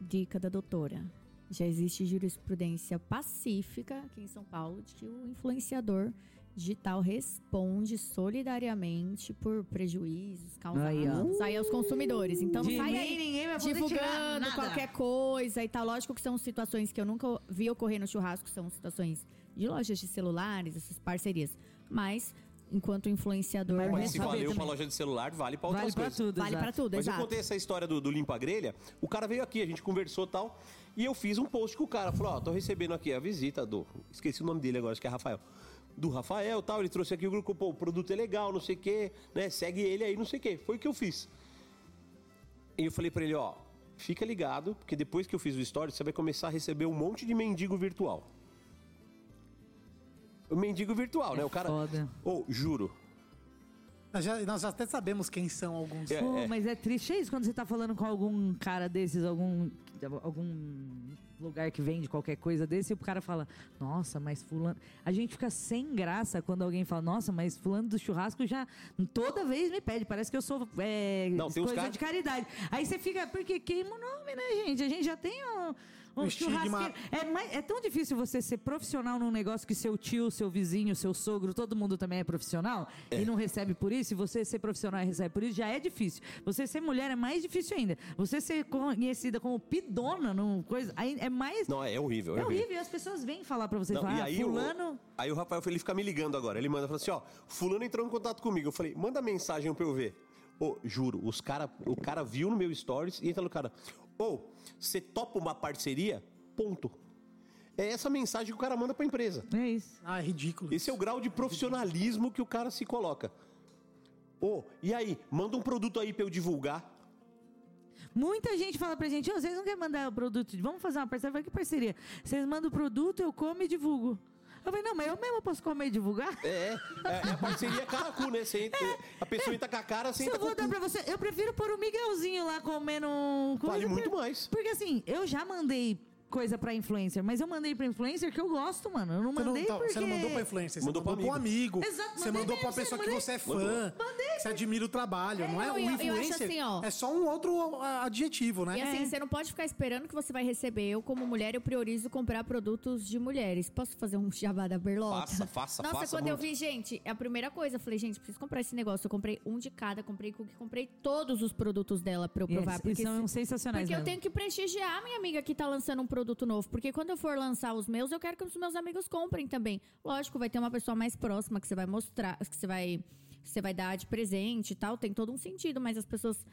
dica da doutora. Já existe jurisprudência pacífica aqui em São Paulo de que o influenciador digital responde solidariamente por prejuízos causados Aí, aí aos consumidores. Então não sai aí divulgando qualquer coisa e tal. Lógico que são situações que eu nunca vi ocorrer no churrasco, são situações de lojas de celulares, essas parcerias. Mas, enquanto influenciador, Mas Mas se valeu pra também. loja de celular, vale pra Vale outras pra coisas. tudo, vale exato. para tudo, Mas eu exato. contei essa história do, do limpa grelha. O cara veio aqui, a gente conversou e tal. E eu fiz um post com o cara. Falou: Ó, tô recebendo aqui a visita do. Esqueci o nome dele agora, acho que é Rafael. Do Rafael tal. Ele trouxe aqui o grupo, pô, o produto é legal, não sei o quê, né? Segue ele aí, não sei o quê. Foi o que eu fiz. E eu falei pra ele: Ó, fica ligado, porque depois que eu fiz o story, você vai começar a receber um monte de mendigo virtual. O mendigo virtual, né? O cara. foda. Ô, juro. Nós já, nós já até sabemos quem são alguns. É, Pô, mas é triste é isso quando você tá falando com algum cara desses, algum, algum lugar que vende qualquer coisa desse, e o cara fala, nossa, mas fulano. A gente fica sem graça quando alguém fala, nossa, mas fulano do churrasco já toda vez me pede. Parece que eu sou é, Não, coisa cara- de caridade. Aí você fica, porque queima o nome, né, gente? A gente já tem um, O estigma- churrasqueiro. É, é tão difícil você ser profissional num negócio que seu tio, seu vizinho, seu sogro, todo mundo também é profissional e não recebe por isso. E você ser profissional e recebe por isso já é difícil. Você ser mulher é mais difícil ainda. Você ser conhecida como pidona num coisa, é mais. Não, é horrível. é horrível. E as pessoas vêm falar pra você, Não, falar, e ah, aí, fulano. o, aí o Rafael ele fica me ligando agora. Ele manda fala assim: ó, fulano entrou em contato comigo. Eu falei, manda mensagem pra eu ver. Ô, juro, os cara, o cara viu no meu stories e entra no cara. Ô, você topa uma parceria? Ponto. É essa mensagem que o cara manda pra empresa. É isso. Ah, é ridículo. Esse é o grau de profissionalismo que o cara se coloca. Ô, e aí, manda um produto aí pra eu divulgar. Muita gente fala pra gente, "Ô, vocês não querem mandar o produto? Vamos fazer uma parceria? Eu falei, que parceria? Vocês mandam o produto, eu como e divulgo. Eu falei, não, mas eu mesmo posso comer e divulgar? É, é, é a parceria cara a cu, né? Você entra- a pessoa entra com a cara, você Se entra eu vou dar pra você, eu prefiro pôr o Miguelzinho lá comendo um. Vale muito mais. Porque assim, eu já mandei coisa pra influencer, mas eu mandei pra influencer que eu gosto, mano. Eu não Você não, mandei então, porque... você não mandou pra influencer, você Mandou mandou, pra pra um amigo. Exato, você mandou pra uma mesmo, pessoa que mandei. você é fã. Mandei, que você admira o trabalho. não é eu- um eu- eu acho influencer. assim, ó. É só um outro adjetivo, né? E assim, você não pode ficar esperando que você vai receber. Eu, como mulher, eu priorizo comprar produtos de mulheres. Posso fazer um jabá da berlota? Faça, faça, Nossa, faça quando eu muito. vi, gente, é a primeira coisa, eu falei, gente, preciso comprar esse negócio. Eu comprei um de cada, comprei cookie, comprei todos os produtos dela pra eu provar. eles são se- sensacionais Porque eu mesmo. tenho que prestigiar a minha amiga que tá lançando um produto novo. Porque quando eu for lançar os meus, eu quero que os meus amigos comprem também. Lógico, vai ter uma pessoa mais próxima que você vai mostrar, que você vai, você vai dar de presente e tal. Tem todo um sentido, mas as pessoas.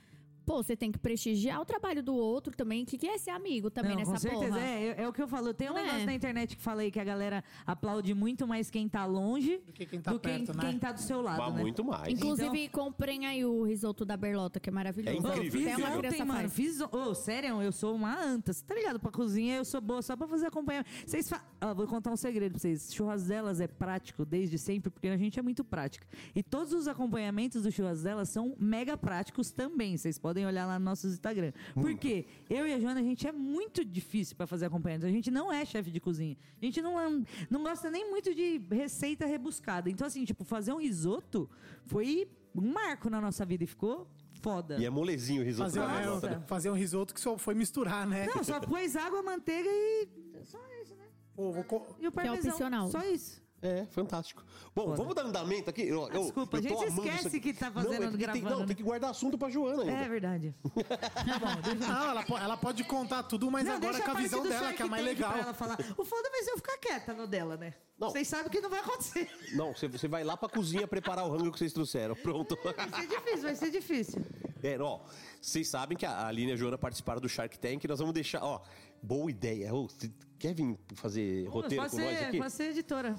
Pô, você tem que prestigiar o trabalho do outro também. O que, que é ser amigo também Não, nessa com certeza, porra? é, é, é o que eu falo. Tem um Não é? negócio na internet que falei que a galera aplaude muito mais quem tá longe Do que quem tá do que perto, né? quem tá do seu lado, né? muito mais. Inclusive, comprem aí o risoto da Berlota, que é maravilhoso. É incrível, Até uma incrível. ontem, criança mano. Fiz. Ô, sério, eu sou uma anta. Você tá ligado? Pra cozinha, eu sou boa só pra fazer acompanhamento. Vocês fa... Ó, vou contar um segredo pra vocês. Churras delas é prático desde sempre, porque a gente é muito prática. E todos os acompanhamentos do churras delas são mega práticos também. Vocês podem olhar lá no nosso Instagram. Por quê? Eu e a Joana, a gente é muito difícil pra fazer acompanhamento. A gente não é chefe de cozinha. A gente não, é- não gosta nem muito de receita rebuscada. Então, assim, tipo, fazer um risoto foi um marco na nossa vida e ficou foda. E é molezinho o risoto Fazer, é, né? Nossa. fazer um risoto que só foi misturar, né? Não, só pôs água, manteiga e. Só isso, né? Pô, vou co- E o parmesão. opcional. Só isso. É, fantástico. Bom, vamos dar andamento aqui? Eu, eu- Desculpa, eu a gente amando esquece que tá não, fazendo, é porque tem, gravando, Não, né? tem que guardar assunto pra Joana ainda. É verdade. tá Não, ela, ela pode contar tudo, mas Não, agora com a parte visão dela, que é mais legal. ela falar. O foda vai ser eu ficar quieta no dela, né? Não. Vocês sabem que não vai acontecer. Não, você, você vai lá pra cozinha preparar o rango que vocês trouxeram. Pronto. Vai ser difícil, vai ser difícil. É, ó, vocês sabem que a Aline e a Joana participaram do Shark Tank. Nós vamos deixar, ó, boa ideia. Você quer vir fazer roteiro com nós ser, aqui? pode ser editora.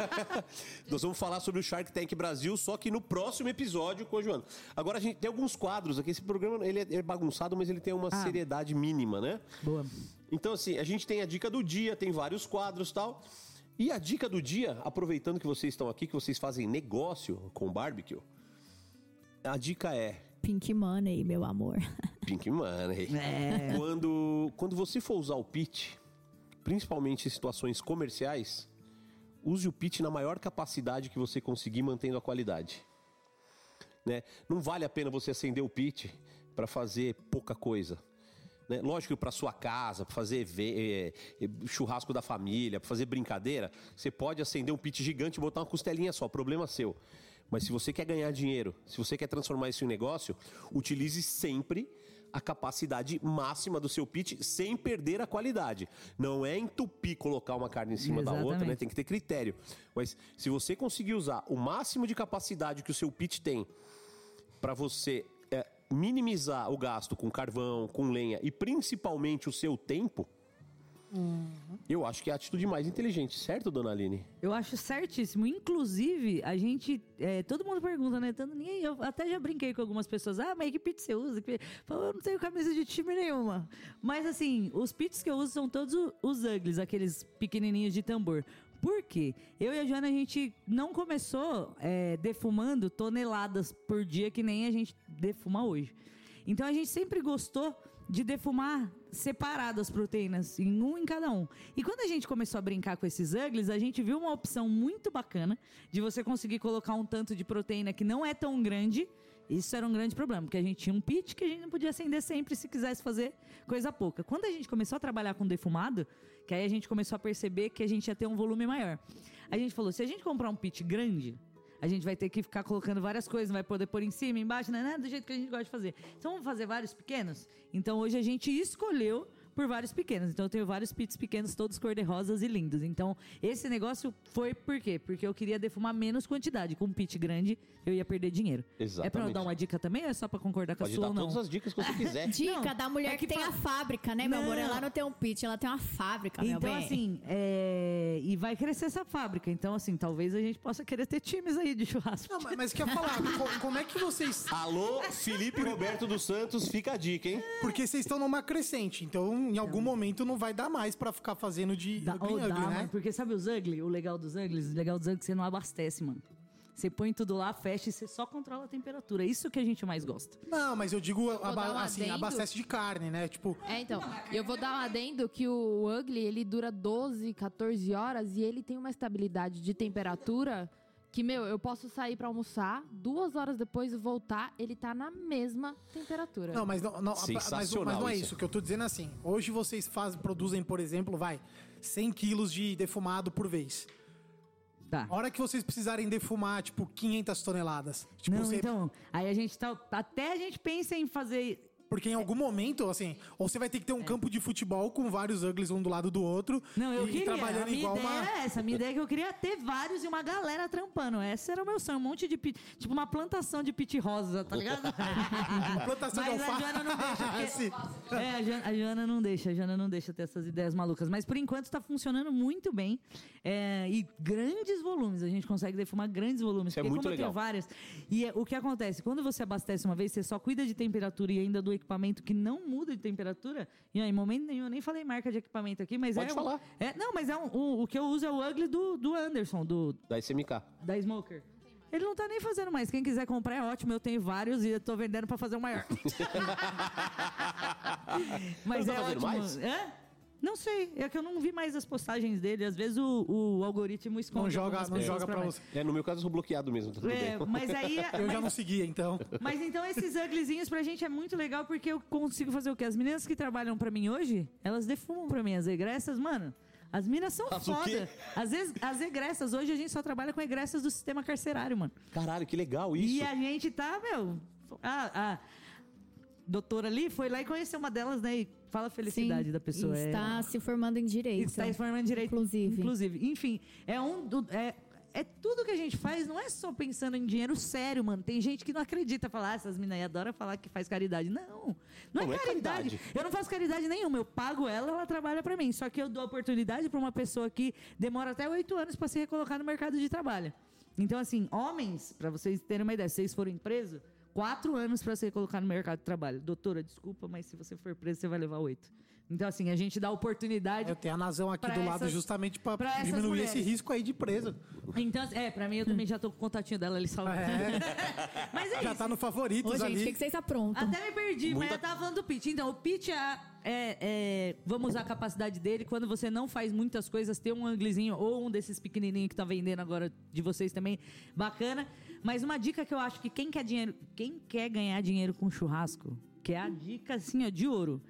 Nós vamos falar sobre o Shark Tank Brasil, só que no próximo episódio com a Joana. Agora a gente tem alguns quadros aqui. Esse programa ele é, é bagunçado, mas ele tem uma Ah. seriedade mínima, né? Boa. Então, assim, a gente tem a dica do dia, tem vários quadros e tal. E a dica do dia, aproveitando que vocês estão aqui, que vocês fazem negócio com barbecue, a dica é Pink Money, meu amor. Pink Money. É. Quando, quando você for usar o pitch, principalmente em situações comerciais, use o pitch na maior capacidade que você conseguir, mantendo a qualidade. Né? Não vale a pena você acender o pitch para fazer pouca coisa. Né? Lógico que para sua casa, para fazer eh, eh, churrasco da família, para fazer brincadeira, você pode acender um pitch gigante e botar uma costelinha só, problema seu. Mas se você quer ganhar dinheiro, se você quer transformar isso em negócio, utilize sempre a capacidade máxima do seu pitch sem perder a qualidade. Não é entupir colocar uma carne em cima da outra, né? Exatamente. Tem que ter critério. Mas se você conseguir usar o máximo de capacidade que o seu pitch tem para você é, minimizar o gasto com carvão, com lenha e principalmente o seu tempo, eu acho que é a atitude mais inteligente, certo, dona Aline? Eu acho certíssimo. Inclusive, a gente. é, todo mundo pergunta, né? Tanto, ninguém, eu até já brinquei com algumas pessoas. Ah, mas que pizza você usa? Que- eu não tenho camisa de time nenhuma. Mas assim, os pits que eu uso são todos os uglis, aqueles pequenininhos de tambor. Por quê? Eu e a Joana, a gente não começou é, defumando toneladas por dia, que nem a gente defuma hoje. Então a gente sempre gostou de defumar separado as proteínas, em um em cada um. E quando a gente começou a brincar com esses uglis, a gente viu uma opção muito bacana de você conseguir colocar um tanto de proteína que não é tão grande Isso era um grande problema, porque a gente tinha um pitch que a gente não podia acender sempre se quisesse fazer coisa pouca. Quando a gente começou a trabalhar com defumado, que aí a gente começou a perceber que a gente ia ter um volume maior. A gente falou, se a gente comprar um pitch grande, a gente vai ter que ficar colocando várias coisas, não vai poder pôr em cima, embaixo, não é nada do jeito que a gente gosta de fazer. Então vamos fazer vários pequenos? Então hoje a gente escolheu por vários pequenos. Então eu tenho vários pits pequenos, todos cor-de-rosas e lindos. Então esse negócio foi por quê? Porque eu queria defumar menos quantidade. Com um pit grande, eu ia perder dinheiro. É pra eu Exatamente. dar uma dica também ou é só pra concordar com Pode a sua dar ou não? todas as dicas que você quiser. Dica Não, da mulher é que, que tem fa- a fábrica, né, meu amor? Não. Ela não tem um pitch, ela tem uma fábrica, meu Então, bem. assim, é... e vai crescer essa fábrica. Então, assim, talvez a gente possa querer ter times aí de churrasco. Não, mas, mas quer falar, co- como é que vocês. Alô, Felipe Roberto dos Santos, fica a dica, hein? Porque vocês estão numa crescente, então em algum momento não vai dar mais pra ficar fazendo de Dá, ugly dá, ugly, né? mano, porque sabe os ugly? O legal dos uglies? O legal dos ugly é que você não abastece, mano. Você põe tudo lá, fecha e você só controla a temperatura. Isso que a gente mais gosta. Não, mas eu digo aba- um assim, abastece de carne, né? Tipo, É, então, eu vou dar um adendo que o Ugly, ele dura 12, 14 horas e ele tem uma estabilidade de temperatura que, meu, eu posso sair pra almoçar, duas horas depois voltar, ele tá na mesma temperatura. Não, mas não, não, mas, mas Sensacional não é isso. isso. O que eu tô dizendo é assim. Hoje vocês fazem, produzem, por exemplo, vai, 100 quilos de defumado por vez. Tá. A hora que vocês precisarem defumar, tipo, 500 toneladas. Tipo, não, você- então, aí a gente tá. Até a gente pensa em fazer. Porque em algum momento, assim, ou você vai ter que ter um campo de futebol com vários uglies um do lado do outro. É. Não, eu e, queria. trabalhando a minha igual ideia uma. era essa. A minha ideia é que eu queria ter vários e uma galera trampando. Esse era o meu sonho. Um monte de pit. Tipo uma plantação de pit rosa, tá ligado? Uma plantação de Mas a alface. Joana não deixa. porque- Sim. É, a Joana, a Joana não deixa, a Joana não deixa ter essas ideias malucas. Mas por enquanto tá funcionando muito bem. É, e grandes volumes, a gente consegue defumar grandes volumes. Isso é porque muito como eu legal. tenho várias. E é- o que acontece? Quando você abastece uma vez, você só cuida de temperatura e ainda do equipamento que não muda de temperatura. E aí, em momento nenhum, eu nem falei marca de equipamento aqui, mas Pode é. um- falar. é não, mas é um, um- o que eu uso é o Ugly do, do Anderson, do, Da SMK. da Smoker. Ele não tá nem fazendo mais. Quem quiser comprar é ótimo. Eu tenho vários e eu tô vendendo pra fazer o maior. Mas Não é tá fazendo ótimo. mais? É? Não sei. É que eu não vi mais as postagens dele. Às vezes o, o algoritmo esconde. Não joga, não joga pra mais. você. É, no meu caso, eu sou bloqueado mesmo, tudo É, bem. mas aí. Eu já mas- não seguia, então. mas então esses uglyzinhos pra gente é muito legal porque eu consigo fazer o quê? As meninas que trabalham pra mim hoje, elas defumam pra mim as egressas, mano. As minas são As foda. Às vezes, as egressas, hoje a gente só trabalha com egressas do sistema carcerário, mano. Caralho, que legal isso. E a gente tá, meu. A, a doutora ali foi lá e conheceu uma delas, né? E fala a felicidade Sim, da pessoa. e é- Está se formando em direito. está se formando em direito. Inclusive. Inclusive. Enfim, é um. do- É, é tudo que a gente faz, não é só pensando em dinheiro sério, mano. Tem gente que não acredita, falar, ah, essas meninas aí adoram falar que faz caridade. Não, não, Não, é, é caridade. caridade. Eu não faço caridade nenhuma. Eu pago ela, ela trabalha pra mim. Só que eu dou oportunidade pra uma pessoa que demora até oito anos pra se recolocar no mercado de trabalho. Então, assim, homens, pra vocês terem uma ideia, se vocês forem presos, quatro anos pra se recolocar no mercado de trabalho. Doutora, desculpa, mas se você for preso, você vai levar oito. Então, assim, a gente dá oportunidade Eu tenho a Nazão aqui do lado essas- justamente pra, pra essas diminuir mulheres. esse risco aí de preso. Então, é, pra mim eu também já tô com o contatinho dela ali salvo. Mas é Já isso. tá no favoritos Ô, gente, o ali. que, que vocês aprontam? Até me perdi, mas eu tava falando do pitch. Então, o pitch é, é- é- Vamos usar a capacidade dele. Quando você não faz muitas coisas, ter um anglezinho ou um desses pequenininhos que tá vendendo agora de vocês também, bacana. Mas uma dica que eu acho que quem quer dinheiro, quem quer ganhar dinheiro com churrasco, que é a dica assim, ó, de ouro.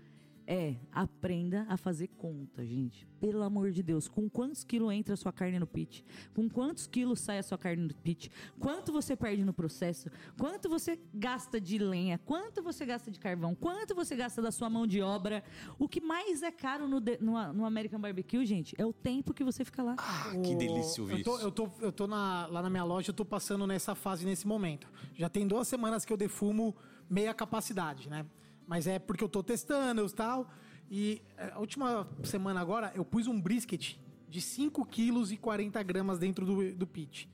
É, aprenda a fazer conta, gente. Pelo amor de Deus. Com quantos quilos entra a sua carne no pit? Com quantos quilos sai a sua carne no pit? Quanto você perde no processo? Quanto você gasta de lenha? Quanto você gasta de carvão? Quanto você gasta da sua mão de obra? O que mais é caro no, de- no, no American Barbecue, gente, é o tempo que você fica lá. Ah, que delícia ouvir Eu tô, eu tô, eu tô na- lá na minha loja, eu tô passando nessa fase nesse momento. Já tem duas semanas que eu defumo meia capacidade, né? Mas é porque eu tô testando e tal. E é, a última semana agora eu pus um brisket de 5 quilos e 40 gramas dentro do, do pit.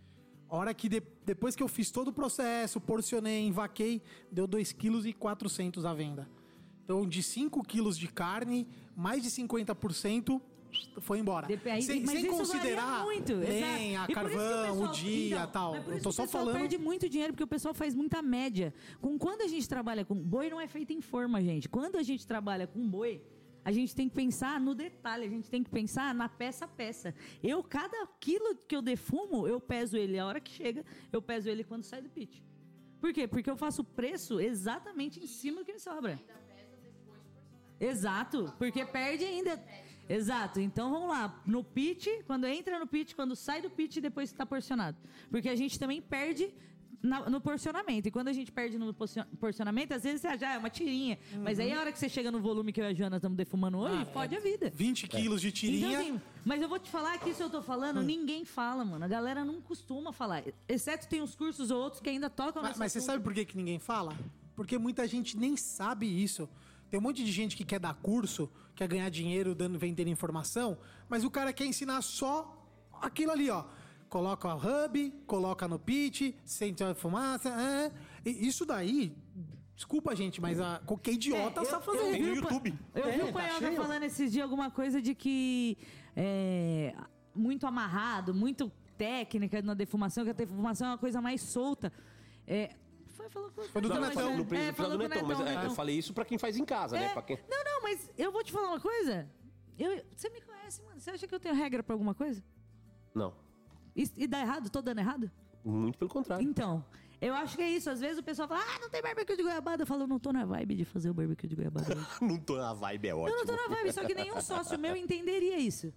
Hora que de- depois que eu fiz todo o processo, porcionei, envaquei, deu 2 quilos e 400 à venda. Então, de 5 quilos de carne, mais de 50% foi embora. Dep- aí- sem mas sem isso considerar varia muito, exato. E que carvão, o, pessoal- dia então, tal. mas por Eu tô só o pessoal falando. perde muito dinheiro porque o pessoal faz muita média. Com quando a gente trabalha com boi não é feito em forma, gente. Quando a gente trabalha com boi, a gente tem que pensar no detalhe, a gente tem que pensar na peça a peça. Eu cada quilo que eu defumo, eu peso ele a hora que chega, eu peso ele quando sai do pit. Por quê? Porque eu faço o preço exatamente em cima do que me sobra. Exato, porque perde ainda. Exato, então vamos lá. No pitch, quando entra no pitch, quando sai do pitch, depois está porcionado. Porque a gente também perde na- no porcionamento. E quando a gente perde no porcio- porcionamento, às vezes você já é uma tirinha. Mas aí a hora que você chega no volume que eu e a Joana estamos defumando hoje, fode a vida. 20 quilos de tirinha. Então, assim, mas eu vou te falar que isso eu tô falando, ninguém fala, mano. A galera não costuma falar. Exceto tem uns cursos ou outros que ainda tocam Mas, mas você sabe por que, que ninguém fala? Porque muita gente nem sabe isso. Tem um monte de gente que quer dar curso, quer ganhar dinheiro dando, vendendo informação, mas o cara quer ensinar só aquilo ali, ó. Coloca o hub, coloca no pitch, sente a fumaça. é. E isso daí, desculpa, gente, mas a, qualquer idiota É, sabe eu- fazer. Tem no vi o Pa- YouTube. Eu É, vi o tá Panhoca cheio. falando esses dias alguma coisa de que é, muito amarrado, muito técnica na defumação, que a defumação é uma coisa mais solta. É, falou, com- Foi do mas- no é, do falou Netão, mas é, Netão. eu falei isso pra quem faz em casa, né? É, Pra quem... Não, não, mas eu vou te falar uma coisa. Eu, você me conhece, mano. Você acha que eu tenho regra pra alguma coisa? Não, E, e dá errado? Tô dando errado? muito pelo contrário. Então, eu acho que é isso. Às vezes o pessoal fala, ah, não tem barbecue de goiabada. Eu falo, não tô na vibe de fazer o barbecue de goiabada. Não tô na vibe, é eu ótimo. não tô na vibe, só que nenhum sócio meu entenderia isso.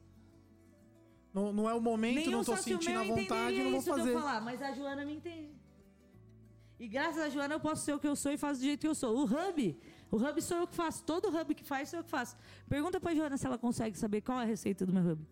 Não, não é o momento, nenhum não tô sentindo a vontade, não vou fazer. eu falar, mas a Joana me entende. E graças a Joana eu posso ser o que eu sou e faço do jeito que eu sou. O hub, o hub sou eu que faço. Todo hub que faz sou eu que faço. Pergunta pra Joana se ela consegue saber qual é a receita do meu hub.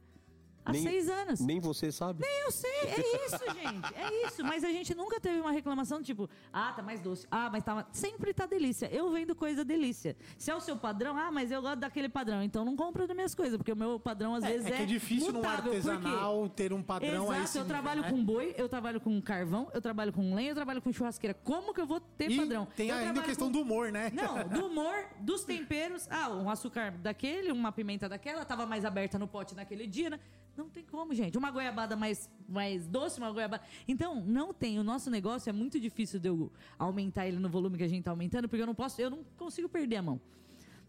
Há Nem- seis anos. Nem você sabe. Eu sei, é isso, gente. É isso. Mas a gente nunca teve uma reclamação tipo, ah, tá mais doce. Ah, mas tá. Sempre tá delícia. Eu vendo coisa delícia. Se é o seu padrão, ah, mas eu gosto daquele padrão. Então não compra das minhas coisas, porque o meu padrão às É, vezes é é. que é difícil num mutável. Por quê? artesanal ter um padrão a Exato, esse eu nível, trabalho né? com boi, eu trabalho com carvão, eu trabalho com lenha, eu trabalho com churrasqueira. Como que eu vou ter E padrão? tem Eu ainda a questão com- do humor, né? Não, do humor, dos temperos. Ah, um açúcar daquele, uma pimenta daquela, tava mais aberta no pote naquele dia, né? Não tem como, gente. Uma goiabada mais, mais doce, uma goiabada. Então, não tem. O nosso negócio é muito difícil de eu aumentar ele no volume que a gente tá aumentando, porque eu não posso, eu não consigo perder a mão.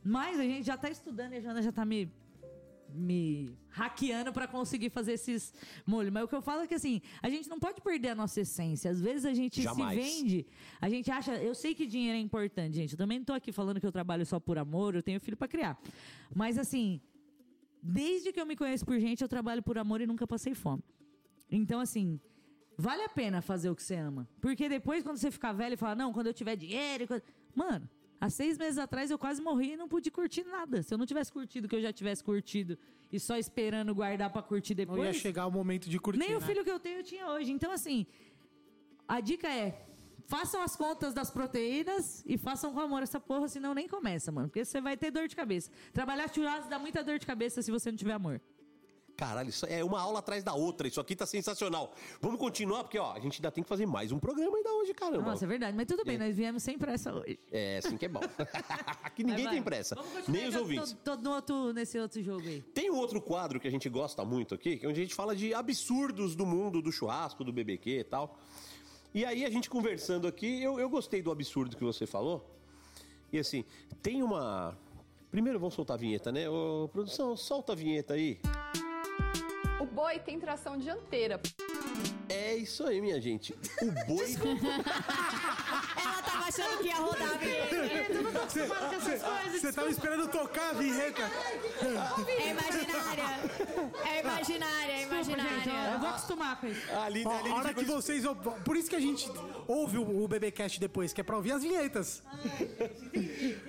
Mas a gente já tá estudando e a Joana já tá me me hackeando pra conseguir fazer esses molhos. Mas o que eu falo é que assim, a gente não pode perder a nossa essência. Às vezes a gente Jamais. se vende, a gente acha, eu sei que dinheiro é importante, gente. Eu também não tô aqui falando que eu trabalho só por amor, eu tenho filho pra criar. Mas assim, desde que eu me conheço por gente, eu trabalho por amor e nunca passei fome. Então assim, vale a pena fazer o que você ama. Porque depois quando você ficar velho e falar, não, quando eu tiver dinheiro, quando... mano, Há seis meses atrás eu quase morri e não pude curtir nada. Se eu não tivesse curtido o que eu já tivesse curtido e só esperando guardar pra curtir Não ia depois, chegar o momento de curtir, nem o né? filho que eu tenho eu tinha hoje. Então, assim, a dica é: façam as contas das proteínas e façam com amor essa porra, senão nem começa, mano. Porque você vai ter dor de cabeça. Trabalhar churrasco dá muita dor de cabeça se você não tiver amor. Caralho, isso é uma aula atrás da outra. Isso aqui tá sensacional. Vamos continuar, porque ó, a gente ainda tem que fazer mais um programa ainda hoje, caramba. Nossa, é verdade. Mas tudo bem, nós viemos sem pressa hoje. É, assim que é bom. Aqui ninguém Vai, vai. tem pressa. Nem os ouvintes. Tô, tô no outro, nesse outro jogo aí. Tem um outro quadro que a gente gosta muito aqui, que é onde a gente fala de absurdos do mundo do churrasco, do BBQ e tal. E aí a gente conversando aqui, eu, eu gostei do absurdo que você falou. E assim, tem uma. Primeiro vamos soltar a vinheta, né? Ô, produção, solta a vinheta aí. O boi tem tração dianteira. É isso aí, minha gente. O boi. Ela tava achando que ia rodar a vinheta. Você tava esperando tocar a vinheta. É imaginária. É imaginária, é Eu imaginária. vou acostumar com isso. ali, Ó, ali a hora que vocês. Por isso que a gente ouve o, o BBcast depois, que é pra ouvir as vinhetas.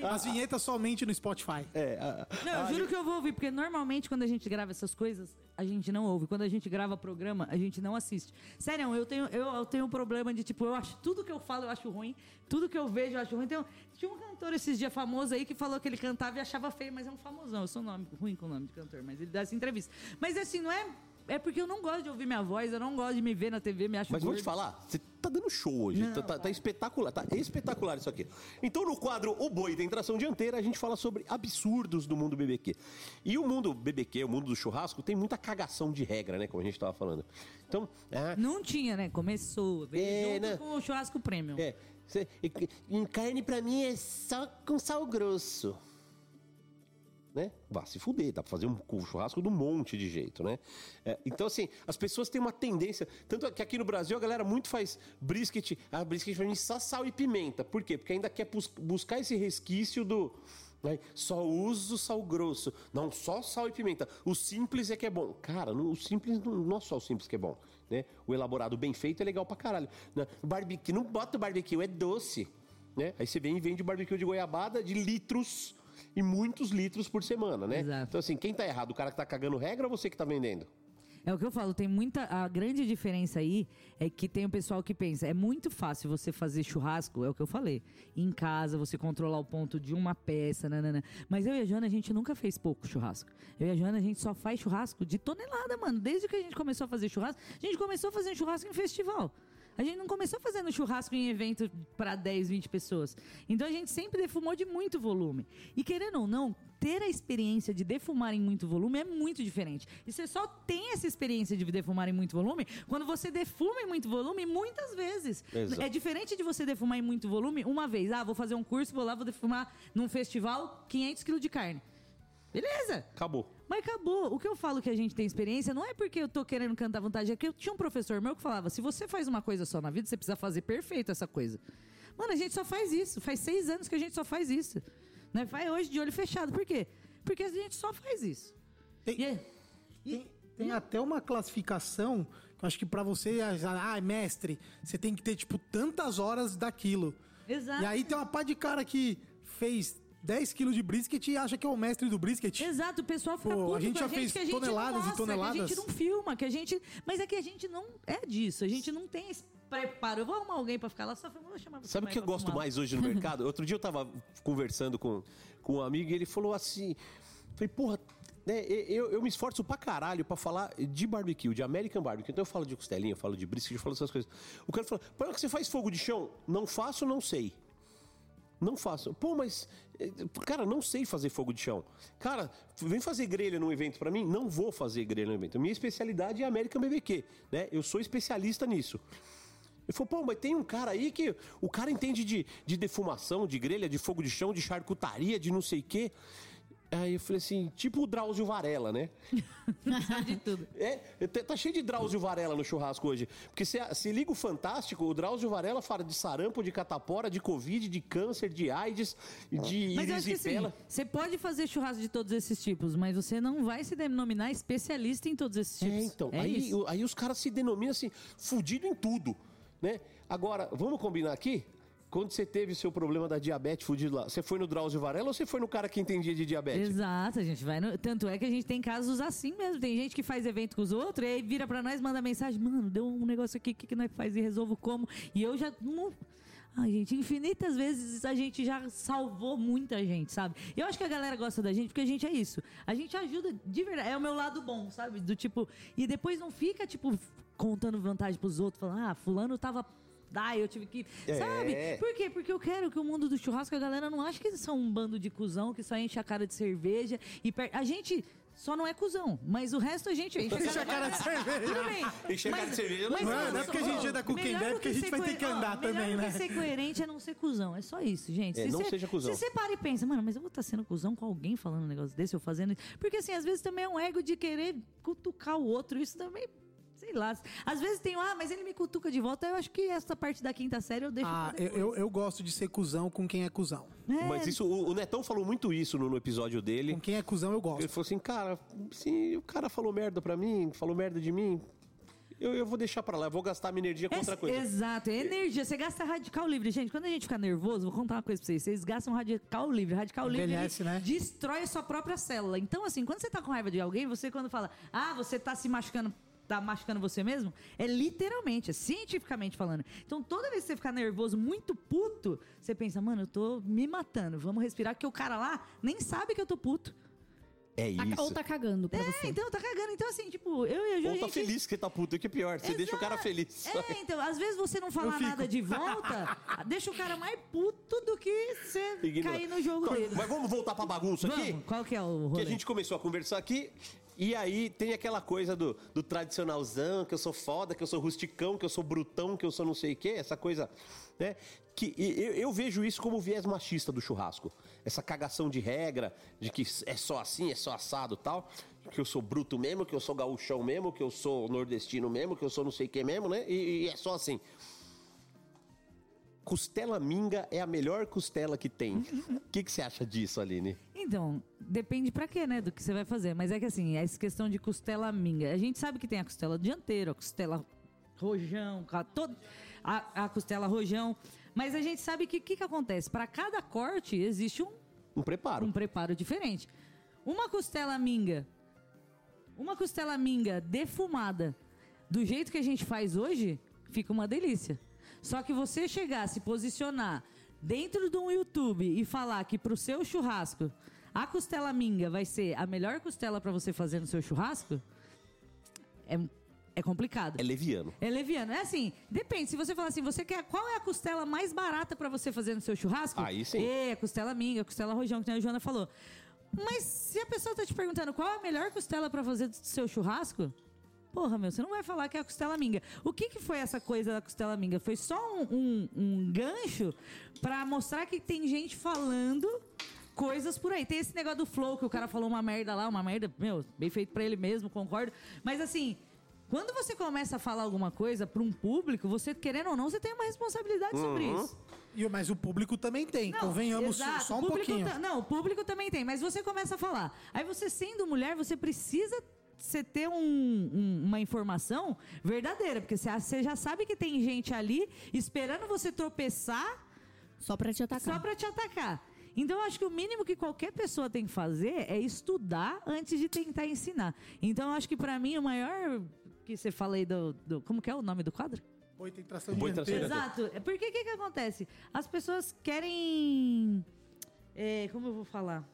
As vinhetas somente no Spotify. É, a- Não, eu juro que eu vou ouvir, porque normalmente quando a gente grava essas coisas, a gente não ouve. Quando a gente grava programa, a gente não assiste. Sério, eu tenho, eu, eu tenho um problema de, tipo, eu acho tudo que eu falo eu acho ruim, tudo que eu vejo eu acho ruim. Então, tinha um cantor esses dias famoso aí que falou que ele cantava e achava feio, mas é um famosão. Eu sou nome, ruim com o nome de cantor, mas ele dá essa entrevista. Mas assim, não é. É porque eu não gosto de ouvir minha voz, eu não gosto de me ver na TV, me acho Mas vou te gordo. falar, você tá dando show hoje. tá, tá- tá espetacular, tá espetacular isso aqui. Então, no quadro O Boi tem tração dianteira, a gente fala sobre absurdos do mundo BBQ. E o mundo BBQ, o mundo do churrasco, tem muita cagação de regra, né? Como a gente tava falando. Então, ah, Não tinha, né? Começou. Veio É, né? com o churrasco premium. é. cê- em carne pra mim é só com sal grosso. Né? Vá se fuder, dá pra fazer um churrasco um monte de jeito, né? É, então, assim, as pessoas têm uma tendência. Tanto que aqui no Brasil a galera muito faz brisket. Ah, brisket pra só sal e pimenta. Por quê? Porque ainda quer bus- buscar esse resquício do. né? Só uso sal grosso. Não, só sal e pimenta. O simples é que é bom. Cara, o simples não, não é só o simples que é bom. Né? O elaborado bem feito é legal pra caralho. Né? Barbecue, não bota barbecue, é doce. Né? Aí você vem e vende barbecue de goiabada de litros e muitos litros por semana, né? Exato. Então, assim, quem tá errado? O cara que tá cagando regra ou você que tá vendendo? É o que eu falo, tem muita. A grande diferença aí é que tem o pessoal que pensa, é muito fácil você fazer churrasco, é o que eu falei. Em casa, você controlar o ponto de uma peça, nanana. Mas eu e a Joana, a gente nunca fez pouco churrasco. Eu e a Joana, a gente só faz churrasco de tonelada, mano. Desde que a gente começou a fazer churrasco, a gente começou a fazer churrasco em festival. A gente não começou fazendo churrasco em evento para 10, 20 pessoas. Então a gente sempre defumou de muito volume. E querendo ou não, ter a experiência de defumar em muito volume é muito diferente. E você só tem essa experiência de defumar em muito volume quando você defuma em muito volume muitas vezes. Exato. É diferente de você defumar em muito volume uma vez. Ah, vou fazer um curso, vou lá, vou defumar num festival 500 quilos de carne. Beleza. Acabou. Mas acabou. O que eu falo que a gente tem experiência não é porque eu tô querendo cantar vantagem, é que eu tinha um professor meu que falava: se você faz uma coisa só na vida, você precisa fazer perfeito essa coisa. Mano, a gente só faz isso. Faz seis anos que a gente só faz isso. Né? Vai hoje de olho fechado. Por quê? Porque a gente só faz isso. Tem- E é- Tem, tem até uma classificação que eu acho que pra você, ah, mestre, você tem que ter, tipo, tantas horas daquilo. Exato. E aí tem uma pá de cara que fez 10 quilos de brisket e acha que é o mestre do brisket. Exato, o pessoal fica Pô, puto a gente com já fez que a gente toneladas não e mostra, toneladas. Que a gente não filma, que a gente... Mas é que a gente não é disso. A gente não tem esse preparo. Eu vou arrumar alguém pra ficar lá, só vou chamar você Sabe o que eu gosto mais hoje no mercado? Outro dia eu tava conversando com, com um amigo e ele falou assim: falei, porra, né, eu, eu me esforço pra caralho pra falar de barbecue, de American barbecue. Então eu falo de costelinha, eu falo de brisket, eu falo essas coisas. O cara falou: para que você faz fogo de chão? Não faço, não sei. Não faço. Pô, mas. eh, Cara, não sei fazer fogo de chão. Cara, vem fazer grelha num evento pra mim? Não vou fazer grelha no evento. Minha especialidade é American BBQ, né? Eu sou especialista nisso. Ele falou, pô, mas tem um cara aí que o cara entende de, de defumação, de grelha, de fogo de chão, de charcutaria, de não sei o quê. Aí eu falei assim, tipo o Drauzio Varela, né? de tudo. É, tá tá cheio de Drauzio Varela no churrasco hoje. Porque se, se liga o Fantástico, o Drauzio Varela fala de sarampo, de catapora, de covid, de câncer, de AIDS, de Mas acho que assim, você pode fazer churrasco de todos esses tipos, mas você não vai se denominar especialista em todos esses tipos. É, então. É aí, aí os caras se denominam assim, fudido em tudo, né? Agora, vamos combinar aqui? Quando você teve seu problema da diabetes fudido lá, você foi no Drauzio Varela ou você foi no cara que entendia de diabetes? Exato, a gente vai. no- Tanto é que a gente tem casos assim mesmo. Tem gente que faz evento com os outros e aí vira pra nós, manda mensagem: Mano, deu um negócio aqui, o que, que nós faz e resolvo como? E eu já. Ai, gente, infinitas vezes a gente já salvou muita gente, sabe? Eu acho que a galera gosta da gente porque a gente é isso. A gente ajuda de verdade. É o meu lado bom, sabe? Do tipo. E depois não fica, tipo, contando vantagem pros outros, falando: Ah, Fulano tava. Ah, eu tive que. É. Sabe? Por quê? Porque eu quero que o mundo do churrasco, a galera não ache que eles são um bando de cuzão que só enche a cara de cerveja e per... A gente só não é cuzão, mas o resto a gente enche Enche a cara de cerveja. Tudo bem. Enche a cara de cerveja, não mas é, não é porque a gente anda com quem deve, do que a gente vai ter que andar também, né? que ser coerente é não ser cuzão. É só isso, gente. É, Se não você- seja cuzão. Se você para e pensa, mano, mas eu vou estar sendo cuzão com alguém falando um negócio desse, eu fazendo isso. Porque assim, às vezes também é um ego de querer cutucar o outro. Isso também. Sei lá. Às vezes tem, um, ah, mas ele me cutuca de volta. Eu acho que essa parte da quinta série eu deixo. Ah, pra eu, eu, eu gosto de ser cuzão com quem é cuzão. É, Mas isso, o, o Netão falou muito isso no, no episódio dele. Com quem é cuzão eu Ele gosto. falou assim, cara, se o cara falou merda pra mim, falou merda de mim, eu, eu vou deixar pra lá, eu vou gastar minha energia com outra Essa- coisa. Exato, é energia. Você gasta radical livre. Gente, quando a gente fica nervoso, vou contar uma coisa pra vocês. Vocês gastam radical livre. Radical livre Envelhece, ele né? destrói a sua própria célula. Então, assim, quando você tá com raiva de alguém, você quando fala, ah, você tá se machucando. Tá machucando você mesmo? É literalmente, é cientificamente falando. Então, toda vez que você ficar nervoso, muito puto, você pensa, mano, eu tô me matando. Vamos respirar, porque o cara lá nem sabe que eu tô puto. É Tá- isso. ou tá cagando pra É, você. então tá cagando. Então, assim, tipo, eu e a Ju. Ou tá gente- feliz que tá puto, que é pior. Você deixa o cara feliz. é, então, às vezes você não falar nada de volta, deixa o cara mais puto do que você Ignora. cair no jogo Então, dele. Mas vamos voltar pra bagunça aqui? Qual que é o Que rolê? a gente começou a conversar aqui. E aí tem aquela coisa do, do tradicionalzão, que eu sou foda, que eu sou rusticão, que eu sou brutão, que eu sou não sei o quê, essa coisa, né? Que eu, eu vejo isso como viés machista do churrasco. essa cagação de regra, de que é só assim, é só assado tal, que eu sou bruto mesmo, que eu sou gaúchão mesmo, que eu sou nordestino mesmo, que eu sou não sei o que mesmo, né? E, e é só assim. Costela minga é a melhor costela que tem. O que, que você acha disso, Aline? Então, depende pra quê, né? Do que você vai fazer. Mas é que assim, essa questão de costela minga. A gente sabe que tem a costela dianteira, a costela rojão, a, todo, a, a costela rojão. Mas a gente sabe que o que, que acontece? Para cada corte existe um, Um preparo. um preparo diferente. Uma costela minga, uma costela minga defumada, do jeito que a gente faz hoje, fica uma delícia. Só que você chegar, se posicionar dentro de um YouTube e falar que pro seu churrasco a costela minga vai ser a melhor costela para você fazer no seu churrasco, é, é complicado. É leviano. É leviano. É assim, depende. Se você falar assim, você quer qual é a costela mais barata pra você fazer no seu churrasco? Aí sim. É, a costela minga, a costela rojão, que a Joana falou. Mas se a pessoa tá te perguntando qual é a melhor costela pra fazer do seu churrasco? Porra, meu, você não vai falar que é a costela minga. O que, que foi essa coisa da costela minga? Foi só um, um- um gancho pra mostrar que tem gente falando coisas por aí. Tem esse negócio do flow que o cara falou uma merda lá, uma merda, meu, bem feito pra ele mesmo, concordo. Mas assim, quando você começa a falar alguma coisa pra um público, você querendo ou não, você tem uma responsabilidade sobre isso. E, mas o público também tem, Não, convenhamos exato, só um público pouquinho. não, o público também tem, mas você começa a falar. Aí você, sendo mulher, você precisa você ter um- um- uma informação verdadeira, porque você, já sabe que tem gente ali esperando você tropeçar Só pra te atacar. só pra te atacar. Então, eu acho que o mínimo que qualquer pessoa tem que fazer é estudar antes de tentar ensinar. Então, eu acho que pra mim o maior que você fala aí do, do- como que é o nome do quadro? Boi tem tração Boi tem dianteira. tração Exato. É Porque o que, que acontece? As pessoas querem. é, como eu vou falar?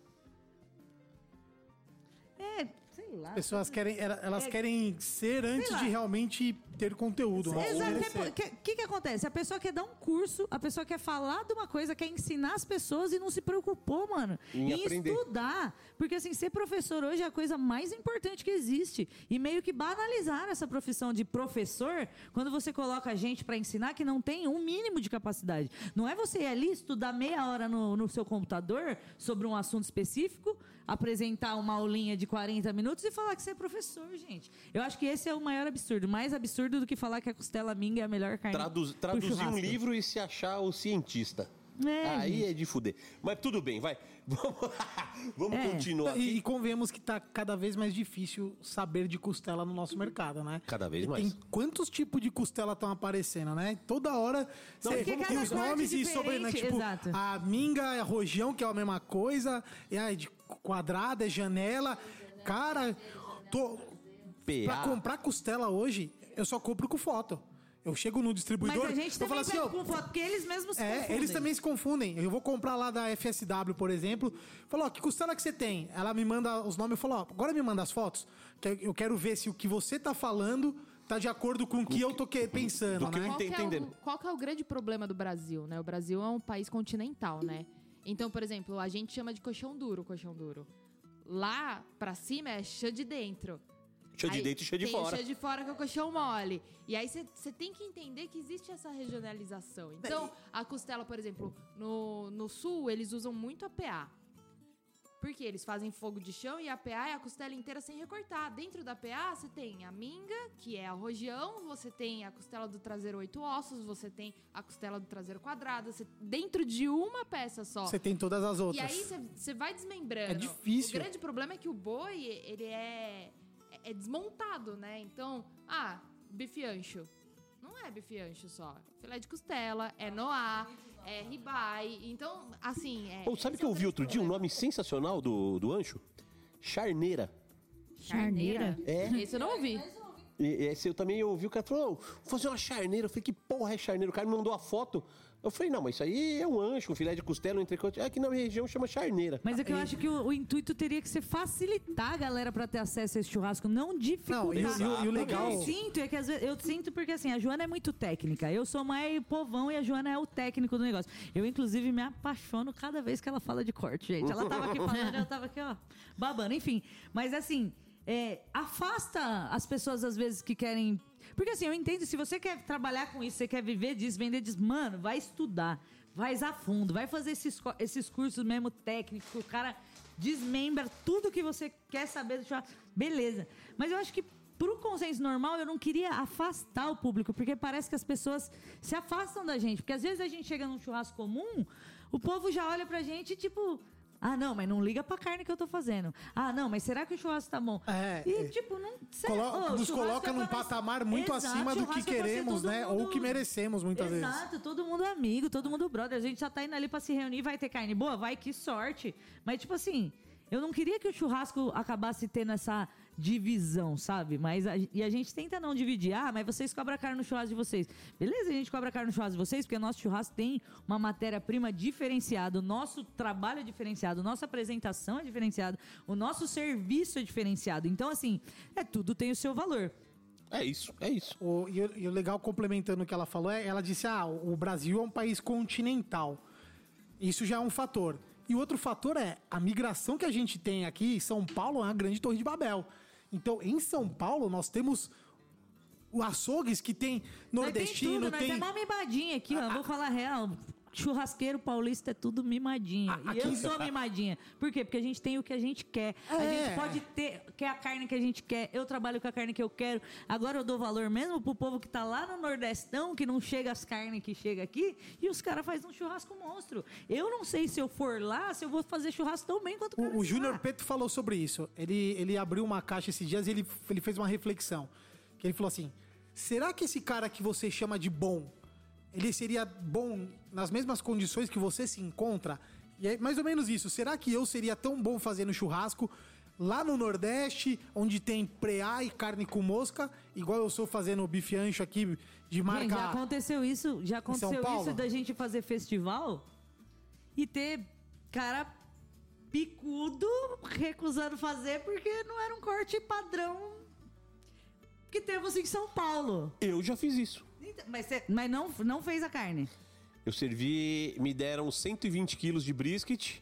É, sei lá. As pessoas querem, ela- elas É- querem ser antes lá. de realmente ter conteúdo. né? Exato. Oferecer. O que, que, acontece? A pessoa quer dar um curso, a pessoa quer falar de uma coisa, quer ensinar as pessoas e não se preocupou, mano, Em aprender. estudar. Porque, assim, ser professor hoje é a coisa mais importante que existe. E meio que banalizar essa profissão de professor quando você coloca a gente pra ensinar que não tem um mínimo de capacidade. Não é você ir ali estudar meia hora no, no seu computador sobre um assunto específico, apresentar uma aulinha de 40 minutos e falar que você é professor, gente. Eu acho que esse é o maior absurdo. Mais absurdo do que falar que a costela minga é a melhor carne. Traduz- traduzir um livro e se achar o cientista. É, Aí gente. é de fuder. Mas tudo bem, vai. Vamos, vamos É. continuar E, e convenhamos que tá cada vez mais difícil saber de costela no nosso mercado, né? Cada vez E mais. Tem quantos tipos de costela estão aparecendo, né? Toda hora Não, cê porque tem os nomes e sobre, né? diferente, Tipo, exato. a minga é rojão, que é a mesma coisa, e aí de quadrada é janela. Cara, tô, pra comprar costela hoje, eu só compro com foto. Eu chego no distribuidor, Mas a gente eu falo também assim, com foto, porque eles mesmos se é, confundem. eles também se confundem. Eu vou comprar lá da FSW, por exemplo. Falou, ó, que costela que você tem? Ela me manda os nomes e falou, ó, agora me manda as fotos. que Eu quero ver se o que você tá falando tá de acordo com o que eu tô que- pensando, do que né? eu Qual que, é o, qual que é o grande problema do Brasil, né? O Brasil é um país continental, né? Então, por exemplo, a gente chama de colchão duro, colchão duro. Lá pra cima é chã de dentro. Chã de Aí dentro e chã de tem fora. o chã de fora que é o colchão mole. E aí você tem que entender que existe essa regionalização. Então, a costela, por exemplo, no, no sul, eles usam muito a PA. Porque eles fazem fogo de chão e a PA é a costela inteira sem recortar. Dentro da PA, você tem a minga, que é a rojão, você tem a costela do traseiro oito ossos, você tem a costela do traseiro quadrada, você- dentro de uma peça só. Você tem todas as E outras. aí você vai desmembrando. É difícil. O grande problema é que o boi, ele é, é desmontado, né? Então, ah, bife ancho. Não é bife ancho só. Filé de costela, é noá, é ribeye. Então, assim... É, Pô, sabe que é eu ouvi grande outro dia um nome sensacional do, do ancho? Charneira. Charneira? É. Esse eu não ouvi. E esse eu também ouvi o cara falou, "Ô, vou fazer uma charneira. Eu falei, que porra é charneira? O cara me mandou a foto. Eu falei, não, mas isso aí é um ancho, um filé de costela, um entrecote. É que na minha região chama charneira. Mas é que eu acho que o, o intuito teria que ser facilitar a galera pra ter acesso a esse churrasco, não dificultar. Não, e o- e o- legal- O que eu sinto é que às vezes, eu sinto porque assim, a Joana é muito técnica. Eu sou mais povão e a Joana é o técnico do negócio. Eu, inclusive, me apaixono cada vez que ela fala de corte, gente. Ela tava aqui falando, eu tava aqui, ó, babando. Enfim, mas assim, é, afasta as pessoas às vezes que querem. Porque assim, eu entendo, se você quer trabalhar com isso, você quer viver disso, vender disso, mano, vai estudar. Faz a fundo, vai fazer esses, esses cursos mesmo técnicos, o cara desmembra tudo que você quer saber do churrasco. Beleza. Mas eu acho que pro consenso normal, eu não queria afastar o público, porque parece que as pessoas se afastam da gente. Porque às vezes a gente chega num churrasco comum, o povo já olha pra gente tipo. Ah, não, mas não liga pra carne que eu tô fazendo. Ah, não, mas será que o churrasco tá bom? É, e, é. tipo, não. Colo- Ô, nos churrasco coloca é num patamar muito Exato, acima do que é queremos, né? mundo- Ou que merecemos muitas vezes. Exato, todo mundo amigo, todo mundo brother. A gente já tá indo ali pra se reunir, vai ter carne boa? Vai, que sorte. Mas, tipo assim, eu não queria que o churrasco acabasse tendo essa divisão, sabe? Mas a, e a gente tenta não dividir. Ah, mas vocês cobram carne no churrasco de vocês. Beleza, a gente cobra carne no churrasco de vocês, porque nosso churrasco tem uma matéria-prima diferenciada, o nosso trabalho é diferenciado, nossa apresentação é diferenciada, o nosso serviço é diferenciado. Então, assim, é tudo tem o seu valor. É isso, é isso. O, e, o- e o legal, complementando o que ela falou, é ela disse: ah, o Brasil é um país continental. Isso já é um fator. E o outro fator é a migração que a gente tem aqui. São Paulo é uma grande torre de Babel. Então, em São Paulo, nós temos o açougues que tem nordestino, tem tudo, tem. nós é mó mimadinha aqui, ó. Vou falar a real. Churrasqueiro paulista é tudo mimadinha. A- E eu aqui- sou mimadinha. Por quê? Porque a gente tem o que a gente quer. A É. gente pode ter quer a carne que a gente quer. Eu trabalho com a carne que eu quero. Agora eu dou valor mesmo pro povo que tá lá no Nordestão, que não chega as carnes que chega aqui, e os caras fazem um churrasco monstro. Eu não sei se eu for lá, se eu vou fazer churrasco tão bem quanto o cara O, o de Júnior. Preto falou sobre isso. Ele, ele abriu uma caixa esses dias e ele, ele fez uma reflexão. Que ele falou assim: será que esse cara que você chama de bom, ele seria bom nas mesmas condições que você se encontra? E é mais ou menos isso. Será que eu seria tão bom fazendo churrasco lá no Nordeste, onde tem preá e carne com mosca, igual eu sou fazendo bife ancho aqui de Gente, marca. já aconteceu isso, já aconteceu isso da gente fazer festival e ter cara picudo recusando fazer porque não era um corte padrão que temos em São Paulo. Eu já fiz isso. Então, Mas, cê- mas não, não fez a carne. Eu servi, me deram 120 quilos de brisket,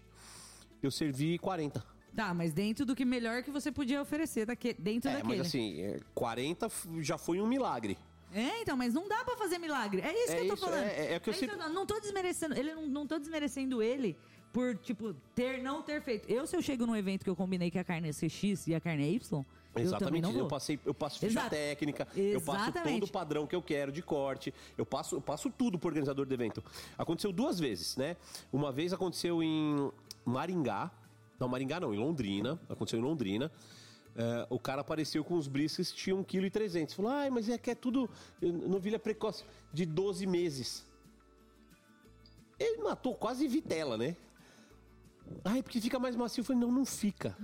eu servi 40. Tá, mas dentro do que melhor que você podia oferecer daque, dentro É, daquele. mas assim, é, 40 f- já foi um milagre. É, então, mas não dá pra fazer milagre. É isso É que eu tô isso, falando. é- é o que eu isso sempre- não, não tô desmerecendo, ele não, não tô desmerecendo ele por, tipo, ter, não ter feito. Eu, se eu chego num evento que eu combinei que a carne é CX e a carne é Y, Exatamente, não eu, vou. passei, eu passo ficha Exato. técnica, eu passo Exatamente. todo o padrão que eu quero de corte, eu passo, eu passo tudo pro organizador do evento. Aconteceu duas vezes, né? Uma vez aconteceu em Maringá, não, Maringá não, em Londrina, aconteceu em Londrina. É, o cara apareceu com os briskets que tinham 1,3 kg. Falou, ai, mas é que é tudo novilha precoce de 12 meses. Ele matou quase vitela, né? Ai, porque fica mais macio. Eu falei, não, não fica.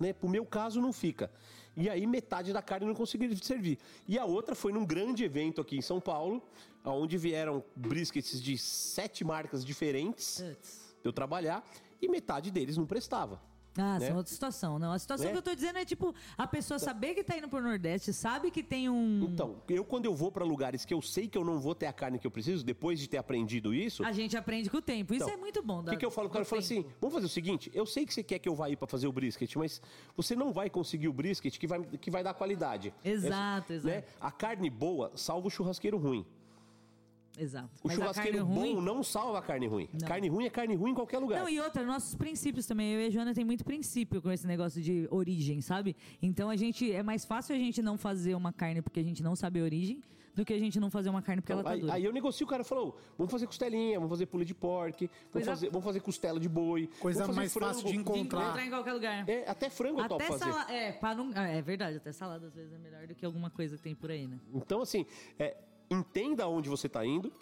Né? Pro meu caso, não fica. E aí, metade da carne não consegui servir. E a outra foi num grande evento aqui em São Paulo, onde vieram briskets de sete marcas diferentes eu trabalhar, e metade deles não prestava. Ah, né? são outra situação. Não, a situação Né? que eu tô dizendo é, tipo, a pessoa saber que tá indo pro Nordeste, sabe que tem um... Então, eu quando eu vou pra lugares que eu sei que eu não vou ter a carne que eu preciso, depois de ter aprendido isso, A gente aprende com o tempo. Isso Então, é muito bom. O que, que eu falo? O cara fala assim: vamos fazer o seguinte: eu sei que você quer que eu vá aí pra fazer o brisket, mas você não vai conseguir o brisket que vai, que vai dar qualidade. Exato, É, exato. né? A carne boa salva o churrasqueiro ruim. Exato. O Mas a churrasqueiro carne ruim- bom não salva a carne ruim. Não. Carne ruim é carne ruim em qualquer lugar. Não, e outra, nossos princípios também. Eu e a Joana tem muito princípio com esse negócio de origem, sabe? Então a gente. É mais fácil a gente não fazer uma carne porque a gente não sabe a origem do que a gente não fazer uma carne porque ela tá aí, dura. aí eu negocio, o cara falou: vamos fazer costelinha, vamos fazer pulha de porco, vamos fazer, vamos fazer costela de boi. Coisa vamos fazer mais fácil de De encontrar. encontrar em qualquer lugar. É, até frango eu topo Até fazer. salada. É, pra não- ah, é verdade, até salada às vezes é melhor do que alguma coisa que tem por aí, né? Então, assim, é, entenda onde você tá indo.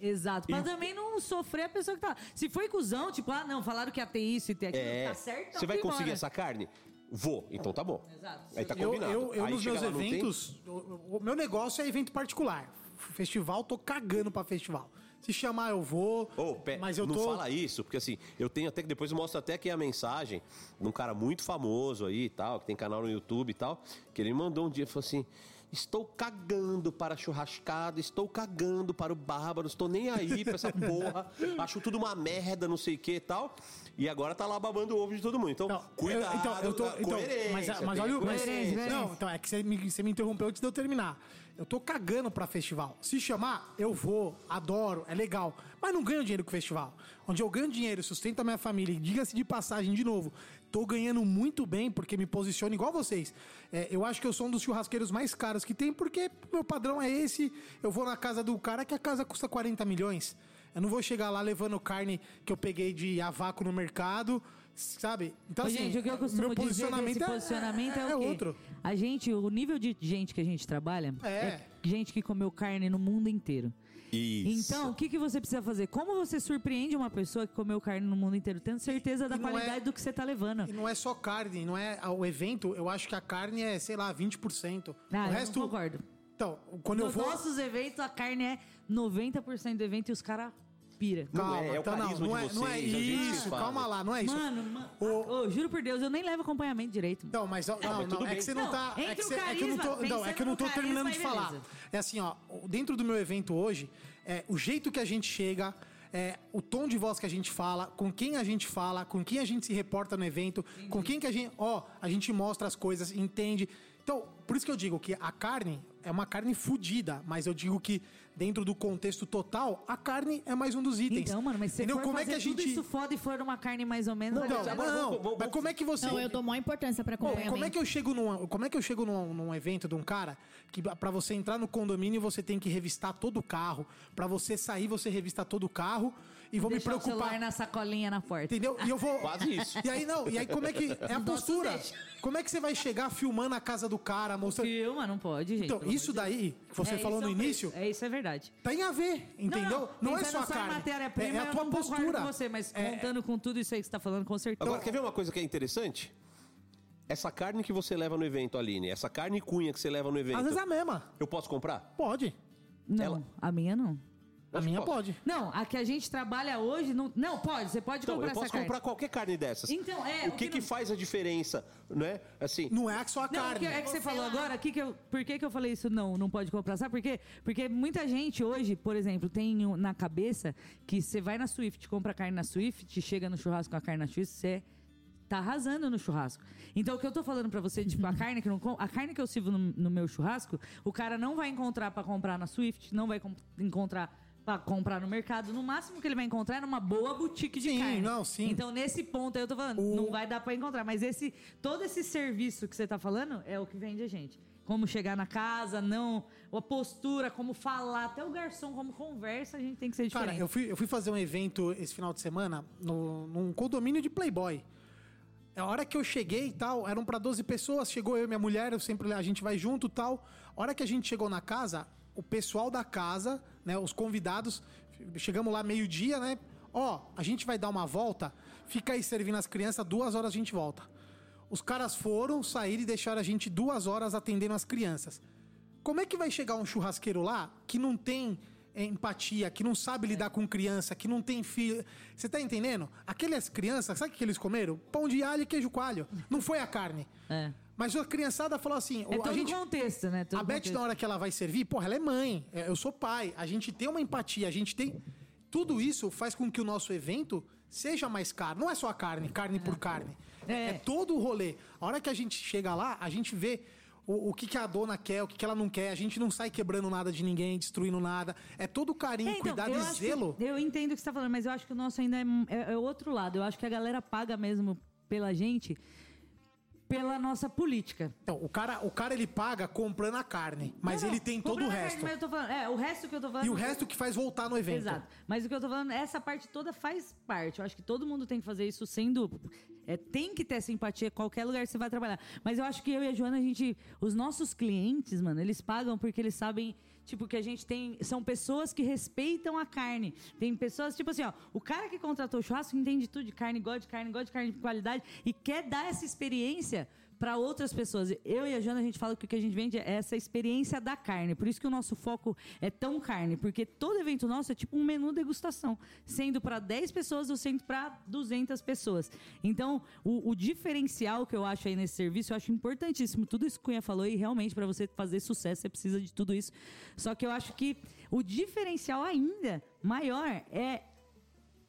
Exato. Pra E- também não sofrer a pessoa que tá. Se foi cuzão, tipo, ah, não, falaram que ia ter isso e ter aquilo, É, tá certo? então você vai fui conseguir embora. essa carne? Vou, então tá bom. Exato. Aí tá Eu, combinado. eu, eu Aí nos meus lá, não tem- eventos, o, o meu negócio é evento particular. Festival, tô cagando pra festival. Se chamar, eu vou. Ô, pé, mas eu não tô. fala isso, porque assim, eu tenho até que depois eu mostro até aqui a mensagem de um cara muito famoso aí e tal, que tem canal no YouTube e tal, que ele me mandou um dia e falou assim: Estou cagando para a churrascada, estou cagando para o bárbaro, estou nem aí pra essa porra. Acho tudo uma merda, não sei o que e tal. E agora tá lá babando o ovo de todo mundo. Então, Não, cuidado, eu- então, eu tô, então, mas, mas olha o. Mas, não, então, é que você me, você me interrompeu antes de eu terminar. Eu tô cagando pra festival. Se chamar, eu vou, adoro, é legal. Mas não ganho dinheiro com o festival. Onde eu ganho dinheiro, sustento a minha família, e diga-se de passagem de novo, tô ganhando muito bem porque me posiciono igual vocês. É, eu acho que eu sou um dos churrasqueiros mais caros que tem, porque meu padrão é esse. Eu vou na casa do cara que a casa custa 40 milhões. Eu não vou chegar lá levando carne que eu peguei de a vácuo no mercado, sabe? Então, Ô, assim, gente, o que eu costumo meu dizer posicionamento desse é- posicionamento é, é o quê? outro. A gente, o nível de gente que a gente trabalha É. gente que comeu carne no mundo inteiro. Isso. Então, o que, que você precisa fazer? Como você surpreende uma pessoa que comeu carne no mundo inteiro, tendo certeza da E não qualidade é- do que você tá levando? E não é só carne, não é o evento, eu acho que a carne é, sei lá, 20%. Ah, o eu resto. não concordo. Então, quando eu Nos vou. nossos eventos, a carne é 90% do evento e os caras pira. Não Calma, é, é o então não, não é, não é vocês, é o jeito que vocês isso, calma lá, não é isso. Mano, mano O- ô, juro por Deus, eu nem levo acompanhamento direito. Não, mas não, tudo não, é que você não, Não, tá. É que, você, é que eu não tô, não, é que eu não tô terminando de falar. É assim, ó, dentro do meu evento hoje, é, o jeito que a gente chega, é, o tom de voz que a gente fala, com quem a gente fala, com quem a gente se reporta no evento, com quem que a gente, ó, a gente mostra as coisas, entende. Então, por isso que eu digo que a carne é uma carne fodida, mas eu digo que dentro do contexto total, a carne é mais um dos itens. Então, mano, mas se você Entendeu? for como é que a gente tudo isso foda e for uma carne mais ou menos... Não, não, dar- não, vamos- vamos- mas como é que você Não, eu dou maior importância pra acompanhamento. como é que eu chego num, como é que eu chego num, num evento de um cara que pra você entrar no condomínio você tem que revistar todo o carro, Pra você sair você revista todo o carro e vou Deixar me o celular preocupar, na sacolinha na porta. entendeu? E eu vou Quase isso. E aí não, e aí como é que é a postura? Como é que você vai chegar filmando a casa do cara, mostrando Filma, não pode, gente. Então, isso daí que você. É, falou no é- início, É, isso é verdade. tem a ver, entendeu? Não, é Pensando só a em carne. matéria-prima, é, é a eu tua não postura. com você, mas É, contando com tudo isso aí que você tá falando, com certeza. Agora, quer ver uma coisa que é interessante? Essa carne que você leva no evento, Aline, essa carne cunha que você leva no evento, às vezes é a mesma. eu posso comprar? Pode. não, ela- a minha não. A minha posso. pode. Não, a que a gente trabalha hoje, não, não pode, você pode Então, comprar eu posso essa carne. comprar qualquer carne dessas. Então, é, O o que, que que não- faz a diferença, né? Assim, Não é só a Não, carne. que- é que você falou agora, que que eu, por que, que eu falei isso? Não, não pode comprar. Sabe por quê? Porque muita gente hoje, por exemplo, tem um- na cabeça que você vai na Swift, compra carne na Swift, chega no churrasco com a carne na Swift, você tá arrasando no churrasco. Então, o que eu tô falando pra você, tipo, a carne que eu não com- a carne que eu sirvo no, no meu churrasco, o cara não vai encontrar pra comprar na Swift, não vai com- encontrar pra comprar no mercado. No máximo que ele vai encontrar é numa boa boutique de Sim, carne. não, sim. Então, nesse ponto aí eu tô falando, O- não vai dar pra encontrar. Mas esse, todo esse serviço que você tá falando é o que vende a gente. Como chegar na casa, não. A postura, como falar, até o garçom, como conversa, a gente tem que ser diferente. Cara, eu fui, eu fui fazer um evento esse final de semana no, num condomínio de Playboy. A hora que eu cheguei e tal, eram pra 12 pessoas, chegou eu e minha mulher, eu sempre a gente vai junto e tal. A hora que a gente chegou na casa, o pessoal da casa, né, os convidados, chegamos lá meio-dia, né? Ó, a gente vai dar uma volta, fica aí servindo as crianças, duas horas a gente volta. Os caras foram, saíram e deixaram a gente duas horas atendendo as crianças. Como é que vai chegar um churrasqueiro lá que não tem é, empatia, que não sabe lidar com criança, que não tem filho? Você tá entendendo? Aquelas crianças, sabe o que eles comeram? Pão de alho e queijo coalho. Não foi a carne. É. Mas a criançada falou assim: É a todo gente. contexto, né? Todo A Beth, contexto. na hora que ela vai servir, porra, ela é mãe, é, eu sou pai, a gente tem uma empatia, a gente tem. Tudo isso faz com que o nosso evento seja mais caro. Não é só a carne, carne por carne. É. É. é todo o rolê. A hora que a gente chega lá, a gente vê o, o que, que a dona quer, o que, que ela não quer. A gente não sai quebrando nada de ninguém, destruindo nada. É todo carinho, É, então, cuidado e acho que- zelo. eu entendo o que você tá falando, mas eu acho que o nosso ainda é, é, é outro lado. Eu acho que a galera paga mesmo pela gente, pela nossa política. Então, o cara, o cara ele paga comprando a carne, mas Não, ele tem todo o a carne, resto. Mas eu tô falando, é, o resto que eu tô falando. E o resto que faz voltar no evento. Exato. Mas o que eu tô falando, essa parte toda faz parte. Eu acho que todo mundo tem que fazer isso sendo. É, tem que ter essa empatia em qualquer lugar que você vai trabalhar. Mas eu acho que eu e a Joana, a gente. Os nossos clientes, mano, eles pagam porque eles sabem. Tipo, que a gente tem. São pessoas que respeitam a carne. Tem pessoas, tipo assim, ó. O cara que contratou o churrasco entende tudo de carne, gosta de carne, gosta de carne de qualidade e quer dar essa experiência para outras pessoas. Eu e a Jana, a gente fala que o que a gente vende é essa experiência da carne. Por isso que o nosso foco é tão carne, porque todo evento nosso é tipo um menu degustação, sendo para 10 pessoas ou sendo para 200 pessoas. Então, o, o diferencial que eu acho aí nesse serviço, eu acho importantíssimo. Tudo isso que o Cunha falou e realmente para você fazer sucesso, você precisa de tudo isso. Só que eu acho que o diferencial ainda maior é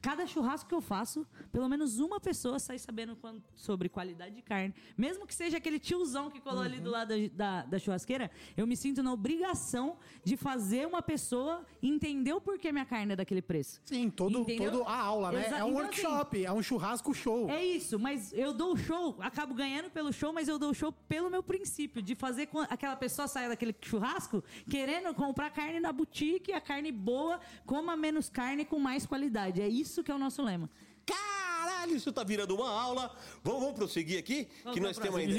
Cada churrasco que eu faço, pelo menos uma pessoa sai sabendo quan- sobre qualidade de carne. Mesmo que seja aquele tiozão que colou ali do lado da, da- da churrasqueira, eu me sinto na obrigação de fazer uma pessoa entender o porquê minha carne é daquele preço. Sim, todo, Entendeu? todo a aula, né? Exa- É um então, workshop, é um churrasco show. É isso, mas eu dou o show, acabo ganhando pelo show, mas eu dou o show pelo meu princípio, de fazer com aquela pessoa saia daquele churrasco querendo comprar carne na boutique, a carne boa, coma menos carne com mais qualidade. É isso que é o nosso lema. Caralho, isso tá virando uma aula. Vamos, vamos prosseguir aqui? Vamos que nós temos ainda.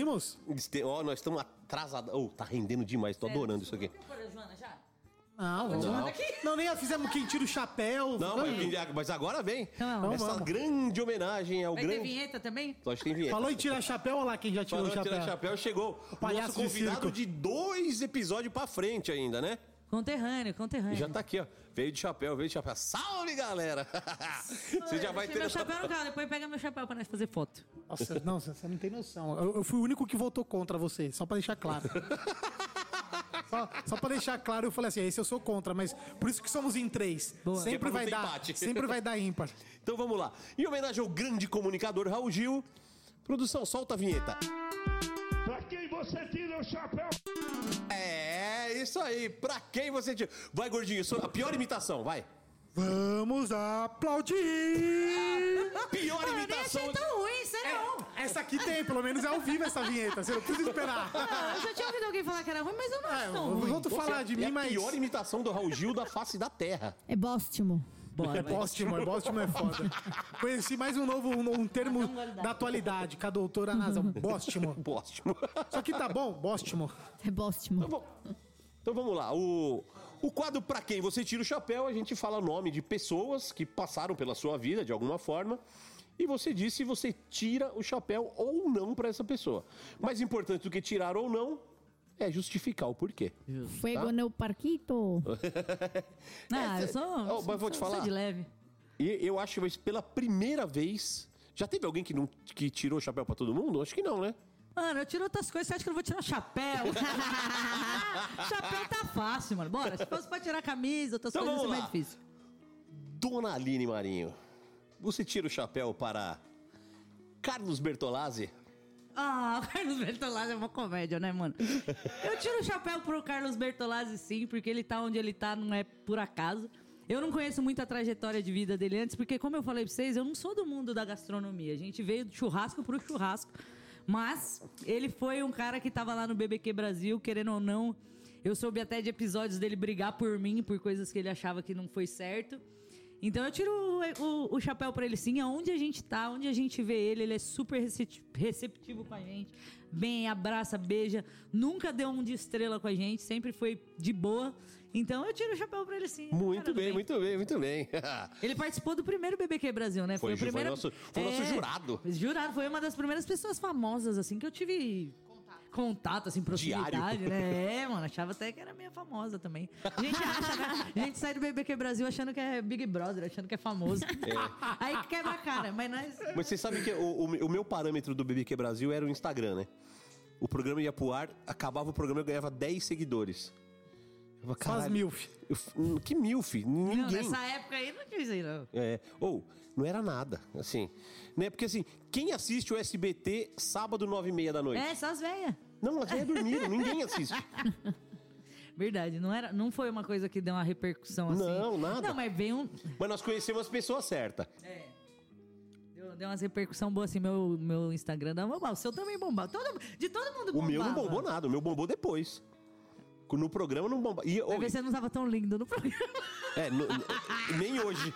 Ó, nós estamos atrasados. Oh, tá rendendo demais, tô adorando isso aqui. Não, não. Não, nem fizemos quem tira o chapéu. Não, Vamos. mas, mas agora vem. Então, Essa vamos. grande homenagem ao Vai grande. vinheta também? Nós tem vinheta. Falou em tirar chapéu, olha lá quem já tirou Falando o em tirar chapéu. chapéu, chegou o palhaço nosso de convidado circo. de dois episódios pra frente ainda, né? Conterrâneo, conterrâneo. Já tá aqui, ó. Veio de chapéu, veio de chapéu. Salve, galera! Você já vai ter meu chapéu no carro, depois pega meu chapéu pra nós fazer foto. Nossa, não, você não tem noção. Eu, eu fui o único que votou contra você, só pra deixar claro. Só, só pra deixar claro, eu falei assim, esse eu sou contra, mas por isso que somos em três. Pra Sempre vai dar, empate. sempre vai dar ímpar. Então vamos lá. Em homenagem ao grande comunicador Raul Gil, produção, solta a vinheta. Pra quem você tira o chapéu? É, isso aí. Pra quem você tira? Vai, gordinho, a pior imitação, vai. Vamos aplaudir! Pior imitação. tão ruim, isso é não. Essa aqui tem, pelo menos é ao vivo essa vinheta, você não precisa esperar. Ah, eu já tinha ouvido alguém falar que era ruim, mas eu não acho tão É, ruim. vou tu falar de é mim, a mas... pior imitação do Raul Gil da face da terra. É bóstimo. Bora, É bóstimo, é bóstimo é foda. Conheci mais um novo, um, um termo da atualidade, com a doutora Nazão. Bóstimo. Bóstimo. Só que tá bom? Bóstimo. É bóstimo. Bom, Então vamos lá. O, o quadro Pra Quem Você Tira o Chapéu, a gente fala o nome de pessoas que passaram pela sua vida de alguma forma. E você diz se você tira o chapéu ou não pra essa pessoa. Mais importante do que tirar ou não é justificar o porquê. Fuego no parquito. Ah, eu É, sou, oh, mas vou te sou falar. de leve. E eu acho que pela primeira vez. Já teve alguém que, não, que tirou o chapéu pra todo mundo? Acho que não, né? Mano, eu tiro outras coisas, você acha que eu não vou tirar um chapéu? chapéu tá fácil, mano. Bora, se fosse pra tirar camisa, outras Então coisas, é mais difícil. Dona Aline Marinho, você tira o chapéu para Carlos Bertolazzi? Ah, o Carlos Bertolazzi é uma comédia, né, mano? Eu tiro o chapéu pro Carlos Bertolazzi, sim, porque ele tá onde ele tá, não é por acaso. Eu não conheço muito a trajetória de vida dele antes, porque, como eu falei pra vocês, eu não sou do mundo da gastronomia. A gente veio do churrasco pro churrasco. Mas ele foi um cara que tava lá no BBQ Brasil, querendo ou não. Eu soube até de episódios dele brigar por mim, por coisas que ele achava que não foi certo. Então eu tiro o, o- o chapéu pra ele sim, aonde a gente tá, onde a gente vê ele, ele é super recep- receptivo com a gente. Bem, abraça, beija, nunca deu um de estrela com a gente, sempre foi de boa. Então eu tiro o chapéu pra ele sim. Muito Cara do bem, muito bem, muito bem. Ele participou do primeiro BBQ Brasil, né? Foi, foi primeira... nosso- foi nosso jurado. Jurado, foi uma das primeiras pessoas famosas, assim, que eu tive contato, assim, proximidade, Diário. né? É, mano, achava até que era meio famosa também. A gente acha, né? A gente sai do BBQ Brasil achando que é Big Brother, achando que é famoso. Aí que quebra a cara, mas nós... Mas você sabe que o, o- o meu parâmetro do BBQ Brasil era o Instagram, né? O programa ia pro ar, acabava o programa eu ganhava 10 seguidores. "Caralho, milf. eu hum, que milf? Não, Ninguém. nessa época aí não tinha isso aí, não. É, ou, não era nada, assim. Né? Porque assim, quem assiste o SBT sábado, 9 e meia da noite? É, só as velhas. Não, as velhas dormiram, ninguém assiste. Verdade, não, era, não foi uma coisa que deu uma repercussão assim. Não, nada. Não, mas veio um... Mas nós conhecemos as pessoas certas. Deu, deu umas repercussão boa assim, meu, meu Instagram dá bombava. O seu também bombava. Todo, de todo mundo O bombava. meu não bombou nada, o meu bombou depois. No programa não bomba. E, Vai se você não tava tão lindo no programa. é, no- nem hoje.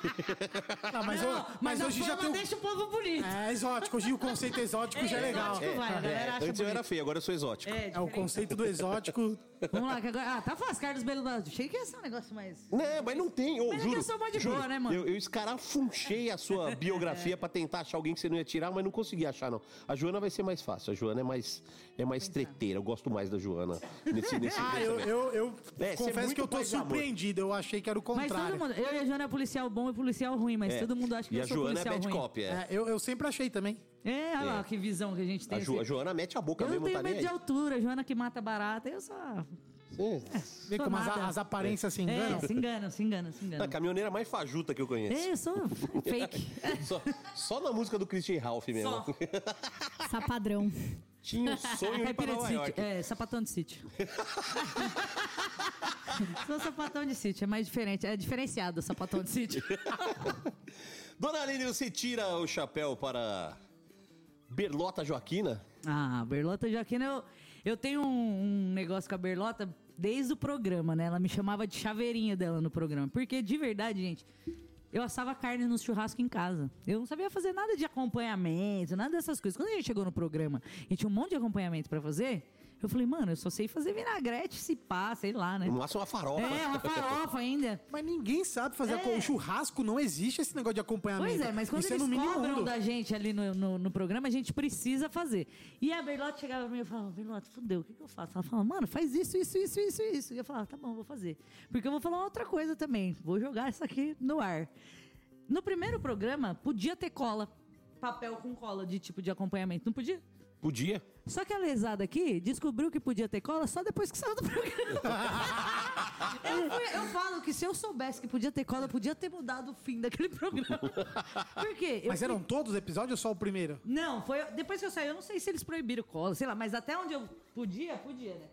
Não, mas, Não, mas a hoje já tem. deixa o povo bonito. É exótico, hoje o conceito exótico já é legal. exótico, vai, a galera acha antes eu era bonito. feio, agora eu sou exótico. É, É o conceito do exótico. Vamos lá, que agora. Ah, tá fácil, Carlos Belo da. Achei que ia ser um negócio mais. Não, mas não tem. Ô, Mas é juro, que eu sou mó de juro, boa, né, mano? Eu, eu escarafunchei a sua biografia pra tentar achar alguém que você não ia tirar, mas não consegui achar, não. A Joana vai ser mais fácil. A Joana é mais, é mais treteira. Eu gosto mais da Joana nesse, nesse Ah, eu, eu, eu É, é confesso muito que eu tô mais amor. surpreendido. Eu achei que era o Mas contrário. todo mundo. Eu e a Joana é policial bom e policial ruim, mas É. todo mundo acha que E eu a sou Joana é policial bad ruim. cop, é. É, eu, eu sempre achei também. É, olha lá que visão que a gente tem. A, Jo- assim. a Joana mete a boca eu mesmo, tenho tá nem medo de aí. altura, a Joana que mata barata, eu só. Sim. Como as, as aparências se enganam. É, se enganam, se enganam, se A enganam. caminhoneira mais fajuta que eu conheço. É, eu sou fake. Só, só na música do Christian Ralph mesmo. Só. Sapadrão. Tinha um sonho de ir pra Nova. York. É, sapatão de sítio. Sou sapatão de sítio, é mais diferente. É diferenciado, sapatão de sítio. Dona Aline, você tira o chapéu para Berlota Joaquina? Ah, Berlota Joaquina, eu, eu tenho um, um negócio com a Berlota desde o programa, né? Ela me chamava de chaveirinha dela no programa. Porque, de verdade, gente, eu assava carne no churrasco em casa. Eu não sabia fazer nada de acompanhamento, nada dessas coisas. Quando a gente chegou no programa e tinha um monte de acompanhamento pra fazer, eu falei, mano, eu só sei fazer vinagrete, se pá, sei lá, né? No máximo uma farofa. É, uma farofa ainda. Mas ninguém sabe fazer. É. O churrasco não existe esse negócio de acompanhamento. Pois é, mas quando Isso é eles mínimo cobram mundo. da gente ali no, no, no programa, a gente precisa fazer. E a Berlotte chegava pra mim e falava, Berlotte, fudeu, o que, que eu faço? Ela falava, mano, faz isso, isso, isso, isso, isso. E eu falava, tá bom, vou fazer. Porque eu vou falar outra coisa também. Vou jogar isso aqui no ar. No primeiro programa, podia ter cola. Papel com cola de tipo de acompanhamento. Não podia? Podia. Só que a lesada aqui descobriu que podia ter cola só depois que saiu do programa. eu, fui- eu falo que se eu soubesse que podia ter cola, eu podia ter mudado o fim daquele programa. Por quê? Eu Mas fui- eram todos os episódios ou só o primeiro? Não, foi. Depois que eu saí, eu não sei se eles proibiram cola, sei lá, mas até onde eu podia, podia, né?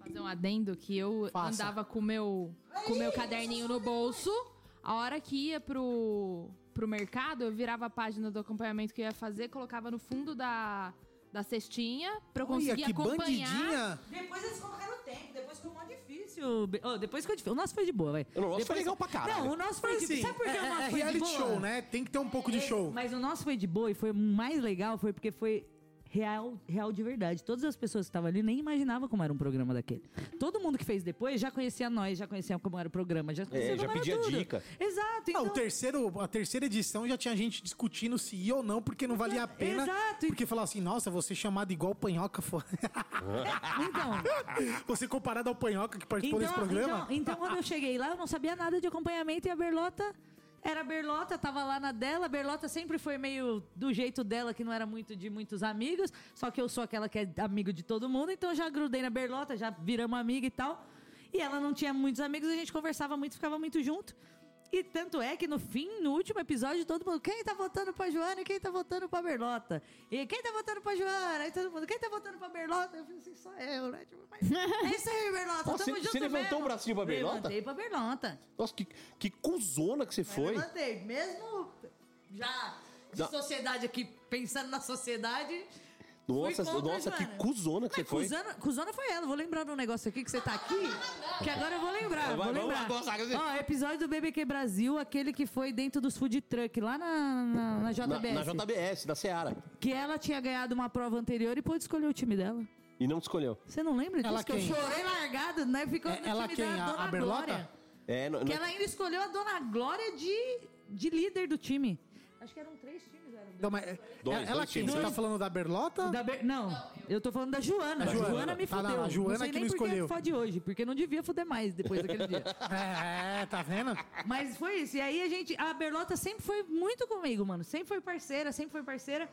fazer um adendo que eu Faça. andava com o meu, com o meu caderninho no bolso. A hora que ia pro, pro mercado, eu virava a página do acompanhamento que eu ia fazer, colocava no fundo da, da cestinha pra eu Olha, conseguir que acompanhar. bandidinha. Depois eles colocaram o tempo, depois foi mó difícil. Oh, depois foi difícil. O nosso foi de boa, vai. O nosso foi legal pra caralho. Não, o nosso foi Mas de assim, Sabe por que é, o nosso é foi de reality boa? show, né? Tem que ter um pouco de show. Mas o nosso foi de boa e foi o mais legal, foi porque foi real, real de verdade. Todas as pessoas que estavam ali nem imaginavam como era um programa daquele. Todo mundo que fez depois já conhecia nós, já conhecia como era o programa, já conhecia É, já pedia tudo. dica. Exato, Ah, então... o terceiro, a terceira edição já tinha gente discutindo se ia ou não, porque não valia a pena. Exato. Porque falava assim, nossa, você chamado igual o Panhoca foi. Então, você comparado ao Panhoca que participou desse programa. Então, então, quando eu cheguei lá, eu não sabia nada de acompanhamento e a Berlota era Berlota, tava lá na dela. Berlota sempre foi meio do jeito dela, que não era muito de muitos amigos. Só que eu sou aquela que é amigo de todo mundo, então já grudei na Berlota, já viramos amiga e tal. E ela não tinha muitos amigos, a gente conversava muito, ficava muito junto. E tanto é que no fim, no último episódio, todo mundo, quem tá votando pra Joana e quem tá votando pra Berlota? E quem tá votando pra Joana? Aí todo mundo, quem tá votando pra Berlota? Eu falei assim, só eu, né? Tipo, mas é isso aí, Berlota, Nossa, tamo você- junto você levantou mesmo. o bracinho pra Berlota? Levantei pra Berlota. Nossa, que, que cuzona que você foi. Levantei, mesmo já de Não. sociedade aqui, pensando na sociedade... Nossa, contra nossa, que cuzona que você Mas foi. Cuzona, cuzona foi ela. Vou lembrar de um negócio aqui que você tá aqui. Que agora eu vou lembrar. Vai, vou lembrar. Ó, episódio do BBQ Brasil, aquele que foi dentro dos food truck, lá na, na, na Na, JBS. na JBS, da Seara. Que ela tinha ganhado uma prova anterior e pôde escolher o time dela. E não escolheu. Você não lembra disso? Ela que quem? eu chorei largado, né? Ficou É, no ela time quem? da A- Dona a Berlota? Glória. É, não, Que não- ela ainda escolheu a Dona Glória de, de líder do time. Acho que eram três times, eram. Não, mas, é- Dois, ela dois quem? times. Você tá falando da Berlota? Da Ber- Não, eu tô falando da Joana. Da A Joana. Joana me Tá, fudeu. não, a Joana não sei que nem não por que escolheu. fode hoje, porque não devia fuder mais depois daquele dia. É, tá vendo? Mas foi isso. E aí a gente. A Berlota sempre foi muito comigo, mano. Sempre foi parceira, sempre foi parceira.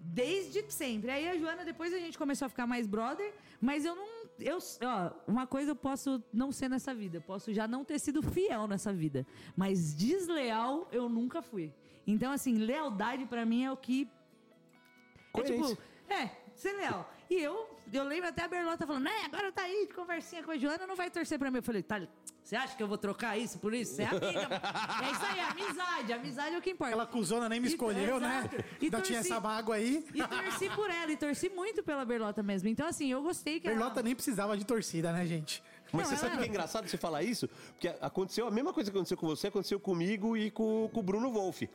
Desde sempre. Aí a Joana, depois a gente começou a ficar mais brother, mas eu não. Eu, ó, uma coisa eu posso não ser nessa vida. Eu posso já não ter sido fiel nessa vida. Mas desleal eu nunca fui. Então, assim, lealdade pra mim é o que. É Coerência. tipo. É, Ser leal. E eu, eu lembro até a Berlota falando, né, agora tá aí de conversinha com a Joana, não vai torcer pra mim. Eu falei, tá, você acha que eu vou trocar isso por isso? Você é amiga. é isso aí, amizade. Amizade é o que importa. Aquela cuzona nem me E- escolheu, né? exato. E Ainda tinha torci- essa mágoa aí. E torci por ela, e torci muito pela Berlota mesmo. Então, assim, eu gostei que Berlota ela... nem precisava de torcida, né, gente? Mas Não, você sabe ela- que é engraçado você falar isso? Porque aconteceu a mesma coisa que aconteceu com você, aconteceu comigo e com, com o Bruno Wolff.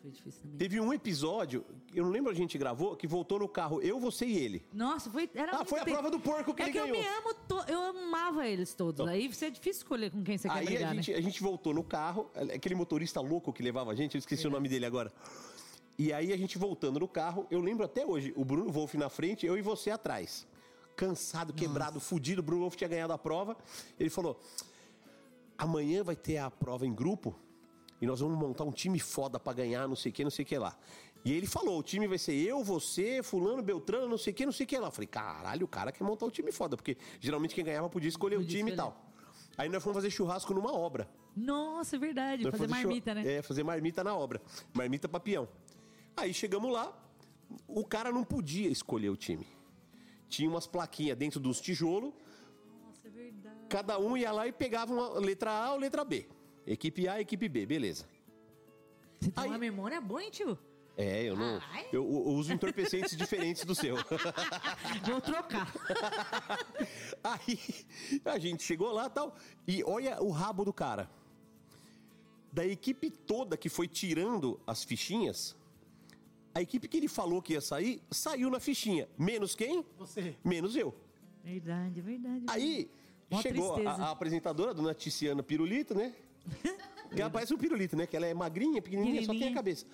Nossa, foi difícil também. Teve um episódio, eu não lembro a gente gravou, que voltou no carro, eu, você e ele. Nossa, foi. Era Ah, foi a prova do porco que é ele que ganhou. eu me amo, to- eu amava eles todos. Aí você é difícil escolher com quem você quer Aí brigar, a gente, né? a gente voltou no carro, aquele motorista louco que levava a gente, eu esqueci o nome dele agora. E aí a gente voltando no carro, eu lembro até hoje, o Bruno Wolff na frente, eu e você atrás. Cansado, quebrado, fudido, o Bruno Wolff tinha ganhado a prova. Ele falou: amanhã vai ter a prova em grupo e nós vamos montar um time foda pra ganhar, não sei o que, não sei o que lá. E ele falou: o time vai ser eu, você, Fulano, Beltrano, não sei o que, não sei o que lá. Eu falei: caralho, o cara quer montar um time foda, porque geralmente quem ganhava podia escolher o Podia time e escolher. tal. Aí nós fomos fazer churrasco numa obra. Nossa, é verdade. Fazer chu- marmita, né? É, fazer marmita na obra. Marmita pra peão. Aí chegamos lá, o cara não podia escolher o time. Tinha umas plaquinhas dentro dos tijolos, Nossa, é verdade. cada um ia lá e pegava uma letra A ou letra B. Equipe A, equipe B, beleza. Você tem Aí- uma memória boa, hein, tio? É, eu não. Ai. Eu, eu uso entorpecentes diferentes do seu. Vou trocar. Aí a gente chegou lá e tal. E olha o rabo do cara. Da equipe toda que foi tirando as fichinhas, a equipe que ele falou que ia sair, saiu na fichinha. Menos quem? Você. Menos eu. Verdade, verdade. Aí chegou a, a apresentadora, dona Ticiana Pirulito, né? Ela parece um pirulito, né? Que ela é magrinha, pequenininha, só tem a cabeça.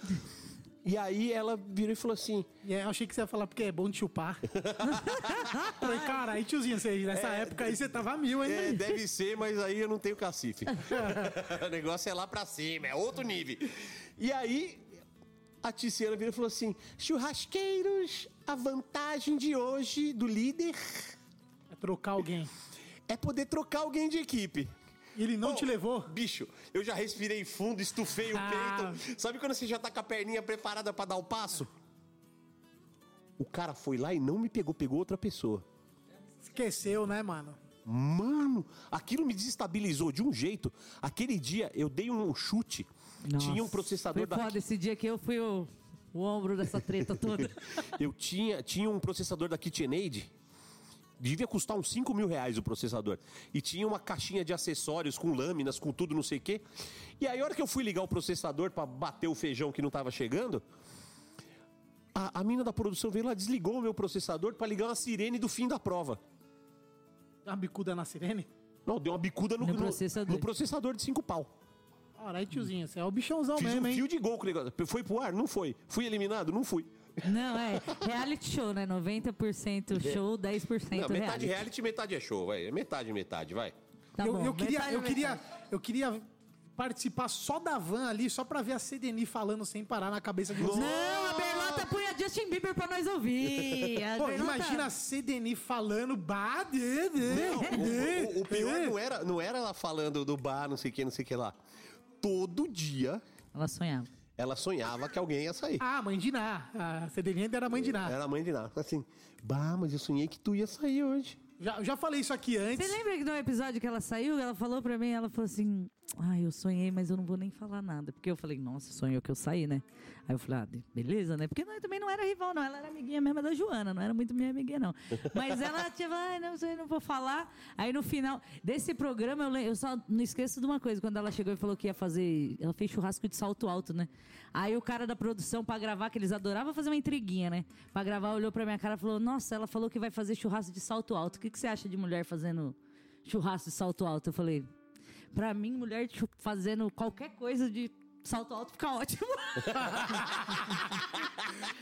E aí ela virou e falou assim: E aí eu achei que você ia falar porque é bom de chupar. Falei, cara, aí tiozinho, você, nessa época aí você tava mil, hein? É, deve ser, mas aí eu não tenho cacife. o negócio é lá pra cima, é outro nível. E aí, a Tiziana virou e falou assim: churrasqueiros, a vantagem de hoje do líder É trocar alguém. é poder trocar alguém de equipe. E ele não te levou? Bicho, eu já respirei fundo, estufei o Ah. peito. Sabe quando você já tá com a perninha preparada pra dar o passo? O cara foi lá e não me pegou, pegou outra pessoa. Esqueceu, né, mano? Mano, aquilo me desestabilizou de um jeito. Aquele dia eu dei um chute. tinha um processador Foi da foda esse dia que eu fui o, o ombro dessa treta toda. Eu tinha, tinha um processador da KitchenAid. Devia custar uns 5 mil reais o processador. E tinha uma caixinha de acessórios com lâminas, com tudo, não sei o quê. E aí, a hora que eu fui ligar o processador pra bater o feijão que não tava chegando, a, a mina da produção veio lá, desligou o meu processador pra ligar uma sirene do fim da prova. Uma bicuda na sirene? Não, deu uma bicuda no, No processador. no processador de 5 pau. Aí, tiozinho, você é o bichãozão Fiz mesmo, um hein? fio de gol com o negócio. Foi pro ar? Não foi. Fui eliminado? Não fui. Não, é reality show, né? 90% show, 10% Não, metade reality. reality, metade é show, vai. É metade, metade, vai. Tá eu, bom, eu queria, metade, eu queria, metade. eu queria participar só da van ali, só pra ver a Cedeni falando sem parar na cabeça de vocês. Não, a Berlota punha Justin Bieber pra nós ouvir. A Pô, Berlota- imagina a Cedeni falando de, Não, o, o- o pior de. não era, não era ela falando do bar, não sei o que, não sei o que lá. Todo dia Ela sonhava. Ela sonhava que alguém ia sair. Ah, mãe de Ná. A Cedeni ainda era mãe de Ná. Era a mãe de nada. Assim, bah, mas eu sonhei que tu ia sair hoje. Já, já falei isso aqui antes. Você lembra que no episódio que ela saiu, ela falou pra mim, ela falou assim, ai, eu sonhei, mas eu não vou nem falar nada. Porque eu falei, nossa, sonhou que eu saí, né? Aí eu falei, ah, beleza, né? Porque nós também não era rival, não. Ela era amiguinha mesmo da Joana, não era muito minha amiguinha, não. Mas ela tinha, ai, não sei, não vou falar. Aí no final desse programa, eu, eu só não esqueço de uma coisa. Quando ela chegou e falou que ia fazer, ela fez churrasco de salto alto, né? Aí o cara da produção, pra gravar, que eles adoravam fazer uma intriguinha, né? Pra gravar, olhou pra minha cara e falou, nossa, ela falou que vai fazer churrasco de salto alto. O que, que você acha de mulher fazendo churrasco de salto alto? Eu falei, pra mim, mulher chu- fazendo qualquer coisa de salto alto fica ótimo.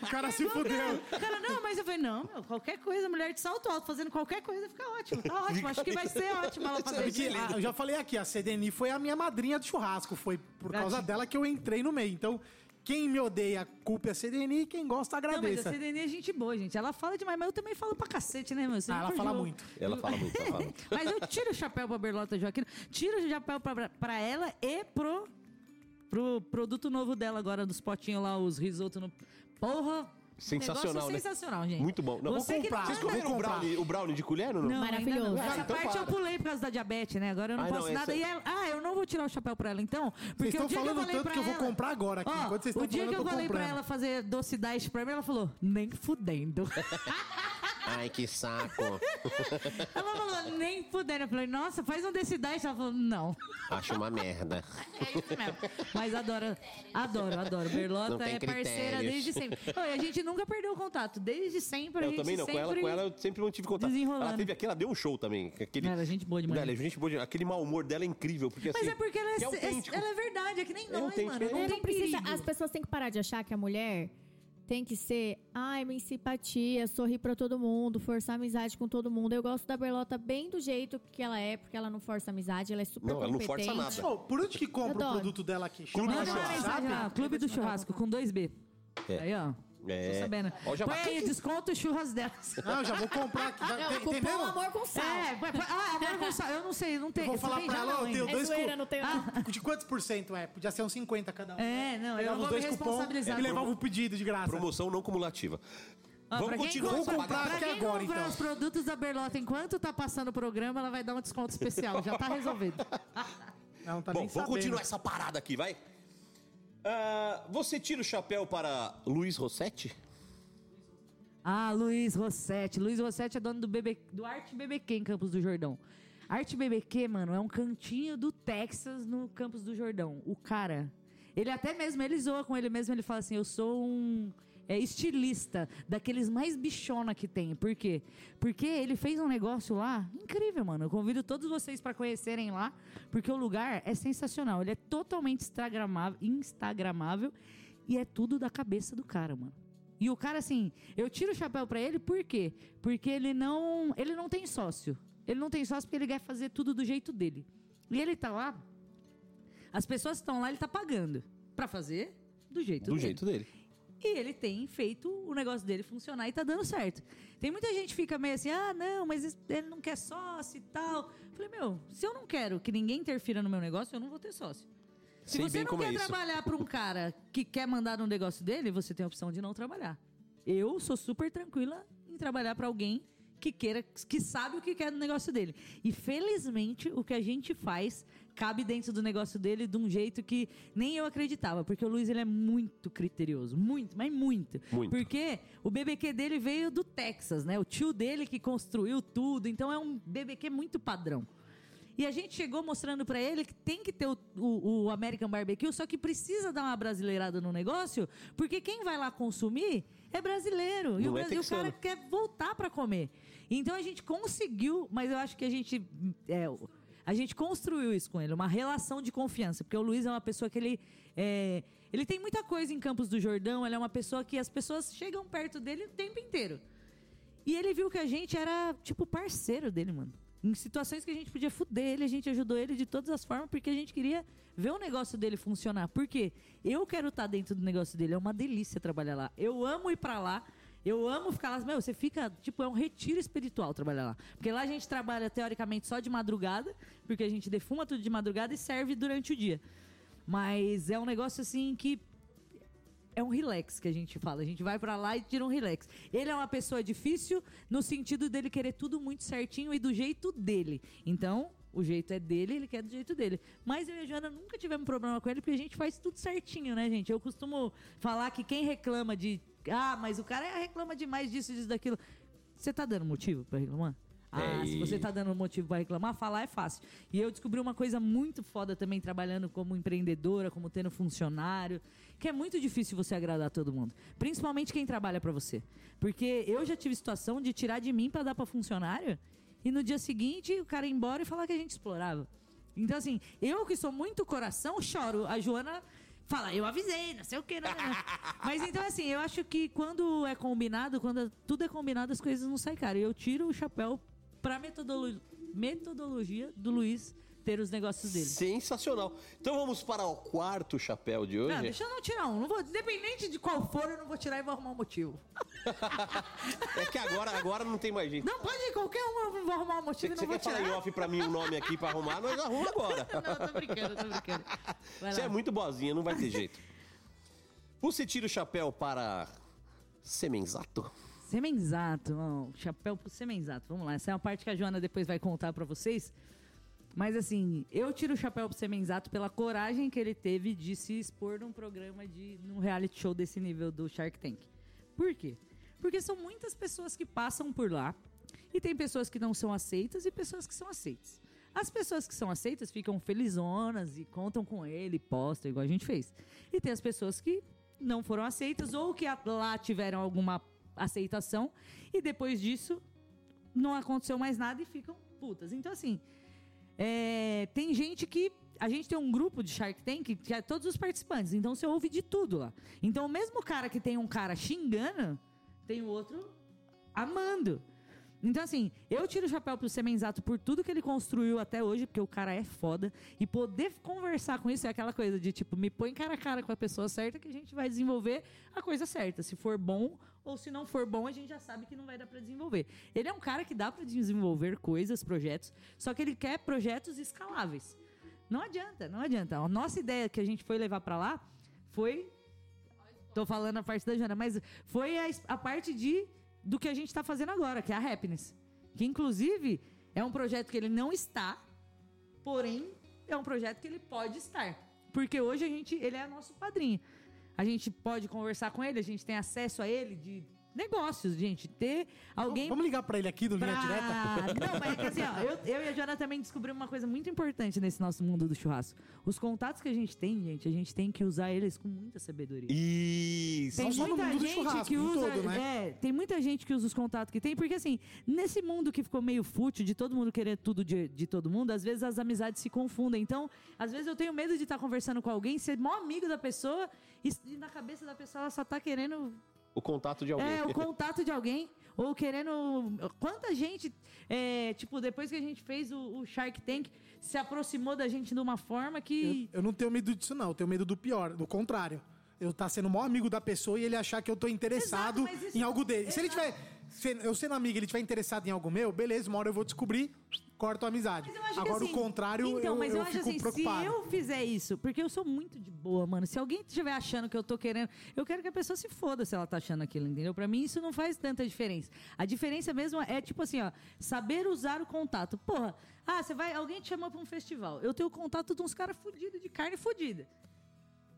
O cara se fudeu. Cara, não, mas eu falei, não, meu, qualquer coisa, mulher de salto alto fazendo qualquer coisa fica ótimo. Tá ótimo, acho que vai ser ótimo ela fazer isso. ah, eu já falei aqui, a Cedeni foi a minha madrinha de churrasco. Foi por causa dela que eu entrei no meio. Então, quem me odeia, culpa é a Cedeni e quem gosta, Não, mas agradeça. a Cedene é gente boa, gente. Ela fala demais, mas eu também falo pra cacete, né, meu? Você Ah, ela fala muito. Ela fala muito, ela fala muito. Mas eu tiro o chapéu pra Berlota Joaquim, tiro o chapéu pra, pra ela e pro, pro produto novo dela agora, dos potinhos lá, os risoto no... Porra, Sensacional, né? sensacional, gente. Muito bom. Não, vou Você que comprar. Vocês comeram o brownie, o brownie de colher ou não? Não, Maravilhoso. ainda não. Ah, Essa então parte para. eu pulei por causa da diabetes, né? Agora eu não Ah, posso não, nada. essa- E ela, ah, eu não vou tirar o chapéu pra ela então. Porque Vocês estão o dia que eu falando falei tanto pra que eu vou ela- comprar agora aqui. Ó, Enquanto vocês o estão dia falando, que eu eu tô falei pra comprando. ela fazer doce dice pra mim, ela falou, nem fudendo. Ai, que saco. ela falou, nem fudendo. Eu falei, nossa, faz um desse dice. Ela falou, não. Acho uma merda. É isso mesmo. Mas adoro, adoro, adoro. Berlota é parceira desde sempre. A gente nunca perdeu o contato. Desde sempre. a Eu gente também não. Com ela, com ela eu sempre não tive contato. desenrolando. Ela teve aqui, ela deu um show também. Aquele... Ela é gente boa demais. Ela é gente boa demais. Aquele mau humor dela é incrível. Porque, Mas assim, é porque ela é, que autêntico. ela é verdade, é que nem É nós, mano. é. Não, Não, tem precisa. As pessoas têm que parar de achar que a mulher tem que ser, ai, minha simpatia, sorrir pra todo mundo, forçar amizade com todo mundo. Eu gosto da Berlota bem do jeito que ela é, porque ela não força amizade, ela é super Não, ela não força nada. Ô, por onde que compra o Adoro. produto dela aqui? Clube do Manda uma no mensagem lá? Clube do Churrasco, com 2B. É. Aí, ó. É. Tô sabendo. Ó, já Põe vai- aí, desconto churras delas. Não, eu já vou comprar aqui. Já, Não, tem- cupom entendeu? amor com sal. É, ah, amor com sal. Eu não sei, não tem. Eu vou falar tem pra ela, eu tenho É dois zoeira, cu- não tenho Ah, De quantos por cento é? Podia ser uns 50 cada um. É, não, eu Pegava não vou os me dois cupons responsabilizar. e levava o pedido de graça. Promoção não cumulativa. Ó, Vamos pra quem continuar compra- essa comprar. Pra aqui quem agora, comprar então. os produtos da Berlota enquanto tá passando o programa, ela vai dar um desconto especial. Já tá resolvido. Não, tá Bom, nem vamos sabendo. continuar essa parada aqui, vai. Ah, você tira o chapéu para Luiz Rossetti? Ah, Luiz Rossetti. Luiz Rossetti é dono do, BB, do Arte BBQ em Campos do Jordão. Arte BBQ, mano, é um cantinho do Texas no Campos do Jordão. O cara, ele até mesmo, ele zoa com ele mesmo, ele fala assim, eu sou um é, estilista, daqueles mais bichona que tem. Por quê? Porque ele fez um negócio lá incrível, mano. Eu convido todos vocês para conhecerem lá, porque o lugar é sensacional. Ele é totalmente instagramável, instagramável e é tudo da cabeça do cara, mano. E o cara, assim, eu tiro o chapéu pra ele, por quê? Porque ele não, ele não tem sócio. Ele não tem sócio porque ele quer fazer tudo do jeito dele. E ele tá lá, as pessoas estão lá, ele tá pagando pra fazer do jeito Do dele. jeito dele. E ele tem feito o negócio dele funcionar e tá dando certo. Tem muita gente que fica meio assim, ah, não, mas ele não quer sócio e tal. Falei, meu, se eu não quero que ninguém interfira no meu negócio, eu não vou ter sócio. Se Sei você não quer é trabalhar para um cara que quer mandar no negócio dele, você tem a opção de não trabalhar. Eu sou super tranquila em trabalhar para alguém que queira, que sabe o que quer no negócio dele. E felizmente o que a gente faz cabe dentro do negócio dele de um jeito que nem eu acreditava, porque o Luiz ele é muito criterioso, muito, mas muito. Muito. Porque o BBQ dele veio do Texas, né? O tio dele que construiu tudo, então é um BBQ muito padrão. E a gente chegou mostrando pra ele que tem que ter o, o- o American Barbecue, só que precisa dar uma brasileirada no negócio, porque quem vai lá consumir é brasileiro. E Não o, é e o cara quer voltar pra comer. Então a gente conseguiu, mas eu acho que a gente. é, a gente construiu isso com ele, uma relação de confiança, porque o Luiz é uma pessoa que ele. é, ele tem muita coisa em Campos do Jordão, ele é uma pessoa que as pessoas chegam perto dele o tempo inteiro. E ele viu que a gente era, tipo, parceiro dele, mano. Em situações que a gente podia fuder ele, a gente ajudou ele de todas as formas, porque a gente queria ver o negócio dele funcionar. Por quê? Eu quero estar dentro do negócio dele, é uma delícia trabalhar lá. Eu amo ir pra lá, eu amo ficar lá. Meu, você fica, tipo, é um retiro espiritual trabalhar lá. Porque lá a gente trabalha, teoricamente, só de madrugada, porque a gente defuma tudo de madrugada e serve durante o dia. Mas é um negócio, assim, que é um relax que a gente fala. A gente vai pra lá e tira um relax. Ele é uma pessoa difícil no sentido dele querer tudo muito certinho e do jeito dele. Então, o jeito é dele, ele quer do jeito dele. Mas eu e a Joana nunca tivemos problema com ele porque a gente faz tudo certinho, né, gente? Eu costumo falar que quem reclama de. Ah, mas o cara reclama demais disso, disso, daquilo. Você tá dando motivo pra reclamar? Ah, É, se e- você tá dando motivo pra reclamar, falar é fácil. E eu descobri uma coisa muito foda também, trabalhando como empreendedora, como tendo funcionário, que é muito difícil você agradar todo mundo. Principalmente quem trabalha pra você. Porque eu já tive situação de tirar de mim pra dar pra funcionário e no dia seguinte o cara ir embora e falar que a gente explorava. Então, assim, eu que sou muito coração, choro. A Joana fala, eu avisei, não sei o que. Mas então, assim, eu acho que quando é combinado, quando tudo é combinado, as coisas não saem cara. E eu tiro o chapéu pra metodolo- metodologia do Luiz ter os negócios dele. Sensacional. Então vamos para o quarto chapéu de hoje. Não, deixa eu não tirar um. Não vou, independente de qual for, eu não vou tirar e vou arrumar um motivo. É que agora, agora não tem mais jeito. Não, pode ir, qualquer um, eu vou arrumar um Você, motivo e você não vou quer falar em tirar. off pra mim um nome aqui pra arrumar? Nós arruma agora. Não, tô brincando, tô brincando. Você é muito boazinha, não vai ter jeito. Você tira o chapéu para Semenzato. Semenzato, chapéu pro Semenzato. Vamos lá, essa é uma parte que a Joana depois vai contar pra vocês. Mas assim, eu tiro o chapéu pro Semenzato pela coragem que ele teve de se expor num programa de num reality show desse nível do Shark Tank. Por quê? Porque são muitas pessoas que passam por lá e tem pessoas que não são aceitas e pessoas que são aceitas. As pessoas que são aceitas ficam felizonas e contam com ele, postam, igual a gente fez. E tem as pessoas que não foram aceitas ou que lá tiveram alguma aceitação e depois disso não aconteceu mais nada e ficam putas. Então, assim, é, tem gente que. A gente tem um grupo de Shark Tank que é todos os participantes, então você ouve de tudo lá. Então, o mesmo cara que tem um cara xingando, tem o outro amando. Então, assim, eu tiro o chapéu pro Semenzato por tudo que ele construiu até hoje, porque o cara é foda. E poder conversar com isso é aquela coisa de, tipo, me põe cara a cara com a pessoa certa que a gente vai desenvolver a coisa certa. Se for bom ou se não for bom, a gente já sabe que não vai dar pra desenvolver. Ele é um cara que dá pra desenvolver coisas, projetos, só que ele quer projetos escaláveis. Não adianta, não adianta. A nossa ideia que a gente foi levar pra lá foi Tô falando a parte da Jana, mas foi a, a parte de do que a gente tá fazendo agora, que é a Happiness. Que inclusive é um projeto que ele não está, porém é um projeto que ele pode estar. Porque hoje a gente, ele é nosso padrinho. A gente pode conversar com ele, a gente tem acesso a ele de negócios, gente. Ter alguém Vamos ligar pra ele aqui do Linha pra- Direta? Não, mas é que assim, ó, eu, eu e a Joana também descobrimos uma coisa muito importante nesse nosso mundo do churrasco. Os contatos que a gente tem, gente, a gente tem que usar eles com muita sabedoria. Isso. Tem Não muita gente que usa, todo, né? é, tem muita gente que usa os contatos que tem, porque assim, nesse mundo que ficou meio fútil, de todo mundo querer tudo de, de todo mundo, às vezes as amizades se confundem. Então, às vezes eu tenho medo de estar conversando com alguém, ser maior amigo da pessoa e, e na cabeça da pessoa ela só tá querendo O contato de alguém. é, o contato de alguém. Ou querendo. Quanta gente, é, tipo, depois que a gente fez o, o Shark Tank, se aproximou da gente de uma forma que. Eu, eu não tenho medo disso, não. Eu tenho medo do pior, do contrário. Eu tá sendo o maior amigo da pessoa e ele achar que eu tô interessado Exato, isso- em algo dele. Se ele Exato. tiver. Se eu sendo amigo e ele tiver interessado em algo meu, beleza, uma hora eu vou descobrir, corto a amizade. Agora assim, o contrário, então, eu, mas eu, eu, acho fico assim, preocupado. se eu fizer isso, porque eu sou muito de boa, mano. Se alguém estiver achando que eu tô querendo, eu quero que a pessoa se foda se ela tá achando aquilo, entendeu? Pra mim isso não faz tanta diferença. A diferença mesmo é tipo assim, ó, saber usar o contato. Porra, ah, você vai, alguém te chamou pra um festival. Eu tenho o contato de uns caras fudidos de carne fudida.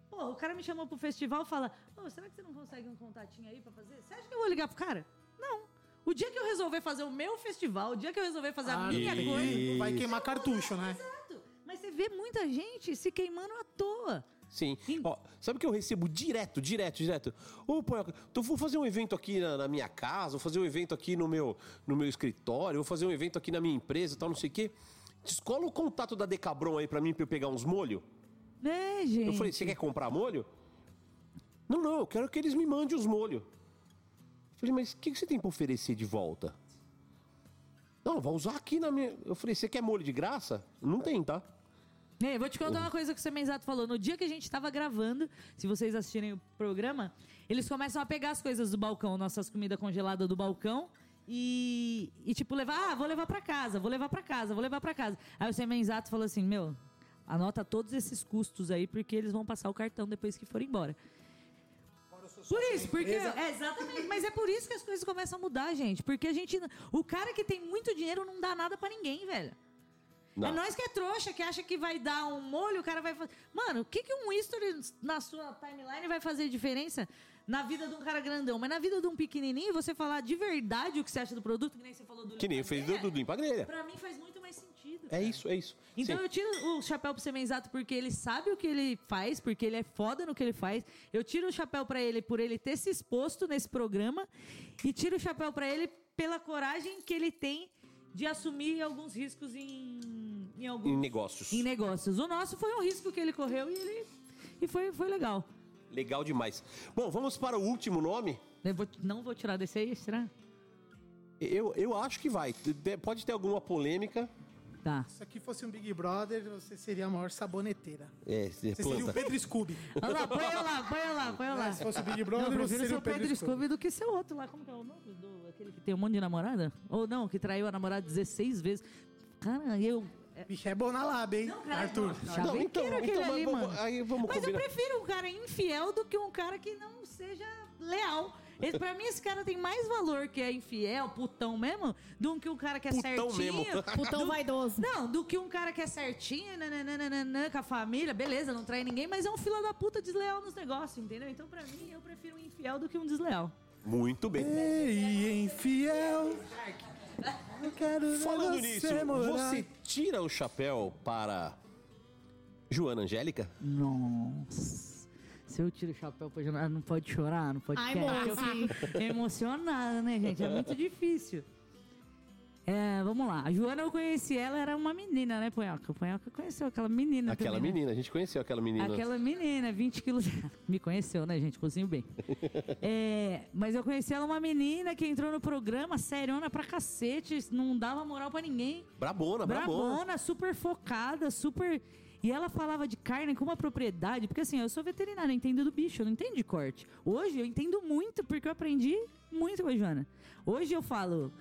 Pô, o cara me chamou pro festival e fala: Ô, será que você não consegue um contatinho aí pra fazer? Você acha que eu vou ligar pro cara? Não. O dia que eu resolver fazer o meu festival, o dia que eu resolver fazer a Ah, minha e- coisa. Vai queimar cartucho, né? Exato. Mas você vê muita gente se queimando à toa. Sim. Ó, sabe o que eu recebo direto, direto, direto? Ô, Ponhoca, então vou fazer um evento aqui na, na minha casa, vou fazer um evento aqui no meu, no meu escritório, vou fazer um evento aqui na minha empresa e tal, não sei o quê. Descola o contato da Decabron aí pra mim, pra eu pegar uns molhos. É, gente. Eu falei, você quer comprar molho? Não, não, eu quero que eles me mandem os molhos. Falei, mas o que, que você tem pra oferecer de volta? Não, vai usar aqui na minha. Eu falei, você quer molho de graça? Não tem, tá? É, vou te contar uma coisa que o Semenzato falou. No dia que a gente tava gravando, se vocês assistirem o programa, eles começam a pegar as coisas do balcão, nossas comidas congeladas do balcão. E, e, tipo, levar, ah, vou levar pra casa, vou levar pra casa, vou levar pra casa. Aí o Semenzato falou assim: Meu, anota todos esses custos aí, porque eles vão passar o cartão depois que for embora. Por isso, porque. É, exatamente. Mas é por isso que as coisas começam a mudar, gente. Porque a gente. O cara que tem muito dinheiro não dá nada pra ninguém, velho. Não. É nós que é trouxa, que acha que vai dar um molho, o cara vai fazer. Mano, o que, que um history na sua timeline vai fazer diferença na vida de um cara grandão? Mas na vida de um pequenininho, você falar de verdade o que você acha do produto, que nem você falou do Que nem fez do, do Grelha. Pra mim faz muito. É isso, é isso. Então Sim. eu tiro o chapéu pro Semenzato porque ele sabe o que ele faz, porque ele é foda no que ele faz. Eu tiro o chapéu pra ele por ele ter se exposto nesse programa e tiro o chapéu pra ele pela coragem que ele tem de assumir alguns riscos em, em alguns Em negócios. em negócios. O nosso foi um risco que ele correu e ele e foi, foi legal. Legal demais. Bom, vamos para o último nome. Vou- não vou tirar desse aí, será? Eu, eu acho que vai. De- Pode ter alguma polêmica. Tá. Se aqui fosse um Big Brother, você seria a maior saboneteira. É, você Você seria o. Pedro Scooby. Olha lá, põe eu lá, põe eu lá, põe eu lá. Se fosse o Big Não, Brother, eu você seria ser o o Pedro Pedro Scooby do que ser outro lá. Como que é o nome do aquele que tem um monte de namorada? Ou não, que traiu a namorada 16 vezes. Cara, eu. Bicho, é bom na lábia, hein, Arthur? Chavequeiro então, aquele então, ali, mas mano. vamos- aí vamos Mas eu combinar. prefiro um cara infiel do que um cara que não seja leal. Esse, pra mim, esse cara tem mais valor que é infiel, putão mesmo, do que um cara que é Putão certinho. mesmo. Putão do- vaidoso. Não, do que um cara que é certinho, nananana, com a família, beleza, não trai ninguém, mas é um fila da puta desleal nos negócios, entendeu? Então, pra mim, eu prefiro um infiel do que um desleal. Muito bem. Ei, infiel. Eu quero ver Falando você nisso, morar. você tira o chapéu para Joana Angélica? Nossa. Se eu tiro o chapéu pra Joana, não pode chorar, não pode Ai. Eu fico emocionada, né, gente? É muito difícil. É, vamos lá. A Joana, eu conheci ela, era uma menina, né, Punhoca? Punhoca conheceu aquela menina Aquela também, né? menina, a gente conheceu aquela menina. Aquela menina, 20 quilos. Me conheceu, né, gente? Cozinho bem. É, mas eu conheci ela uma menina que entrou no programa, seriona pra cacete, não dava moral pra ninguém. Brabona, brabona. Brabona, super focada, super. E ela falava de carne com uma propriedade, porque assim, eu sou veterinária, eu entendo do bicho, eu não entendo de corte. Hoje eu entendo muito, porque eu aprendi muito com a Joana. Hoje eu falo,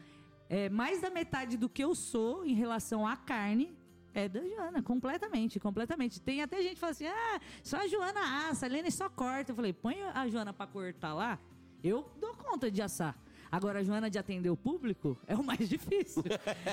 é, mais da metade do que eu sou em relação à carne é da Joana, completamente, completamente. Tem até gente que fala assim, ah, só a Joana assa, a Lene só corta. Eu falei, põe a Joana pra cortar lá, eu dou conta de assar. Agora, a Joana de atender o público é o mais difícil.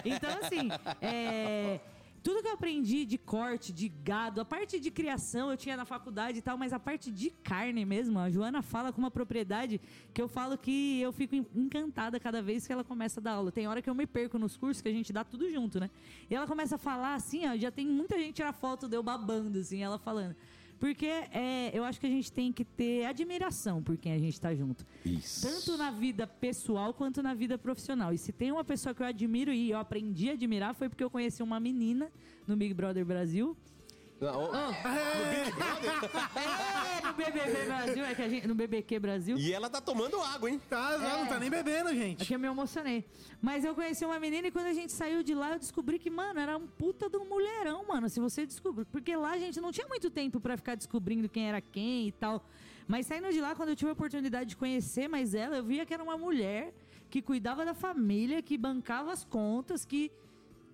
Então, assim, é, tudo que eu aprendi de corte, de gado, a parte de criação eu tinha na faculdade e tal, mas a parte de carne mesmo, a Joana fala com uma propriedade que eu falo que eu fico en- encantada cada vez que ela começa a dar aula. Tem hora que eu me perco nos cursos que a gente dá tudo junto, né? E ela começa a falar assim, ó, já tem muita gente tirar foto de eu babando, assim, ela falando. Porque é, eu acho que a gente tem que ter admiração por quem a gente tá junto. Isso. Tanto na vida pessoal quanto na vida profissional. E se tem uma pessoa que eu admiro e eu aprendi a admirar foi porque eu conheci uma menina no Big Brother Brasil. Não, ó, É, no BBB Brasil, é que a gente, no BBQ Brasil. E ela tá tomando água, hein? Tá, não tá nem bebendo, É gente. que eu me emocionei. Mas eu conheci uma menina e quando a gente saiu de lá, eu descobri que, mano, era um puta de um mulherão, mano. Se você descobriu. Porque lá a gente não tinha muito tempo pra ficar descobrindo quem era quem e tal. Mas saindo de lá, quando eu tive a oportunidade de conhecer mais ela, eu via que era uma mulher que cuidava da família, que bancava as contas, que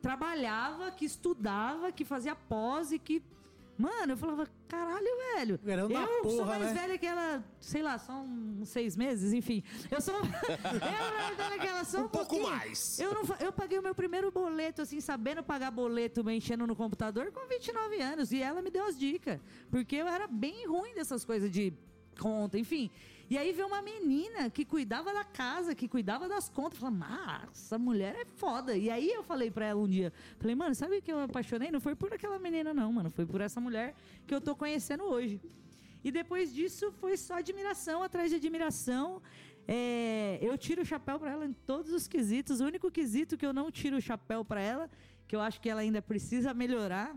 trabalhava, que estudava, que fazia pós e que. Mano, eu falava, caralho, velho. Da eu sou porra, mais né? velha que ela, sei lá, só uns seis meses, enfim. Eu sou. eu mais velha que ela só um, Um pouco mais. Eu, não, eu paguei o meu primeiro boleto, assim, sabendo pagar boleto, mexendo no computador com 29 anos. E ela me deu as dicas. Porque eu era bem ruim dessas coisas de conta, enfim. E aí veio uma menina que cuidava da casa, que cuidava das contas. Falei, "Ah, essa mulher é foda. E aí eu falei pra ela um dia, falei, mano, sabe o que eu apaixonei? Não foi por aquela menina, não, mano. Foi por essa mulher que eu tô conhecendo hoje. E depois disso foi só admiração atrás de admiração. É, eu tiro o chapéu pra ela em todos os quesitos. O único quesito que eu não tiro o chapéu pra ela, que eu acho que ela ainda precisa melhorar,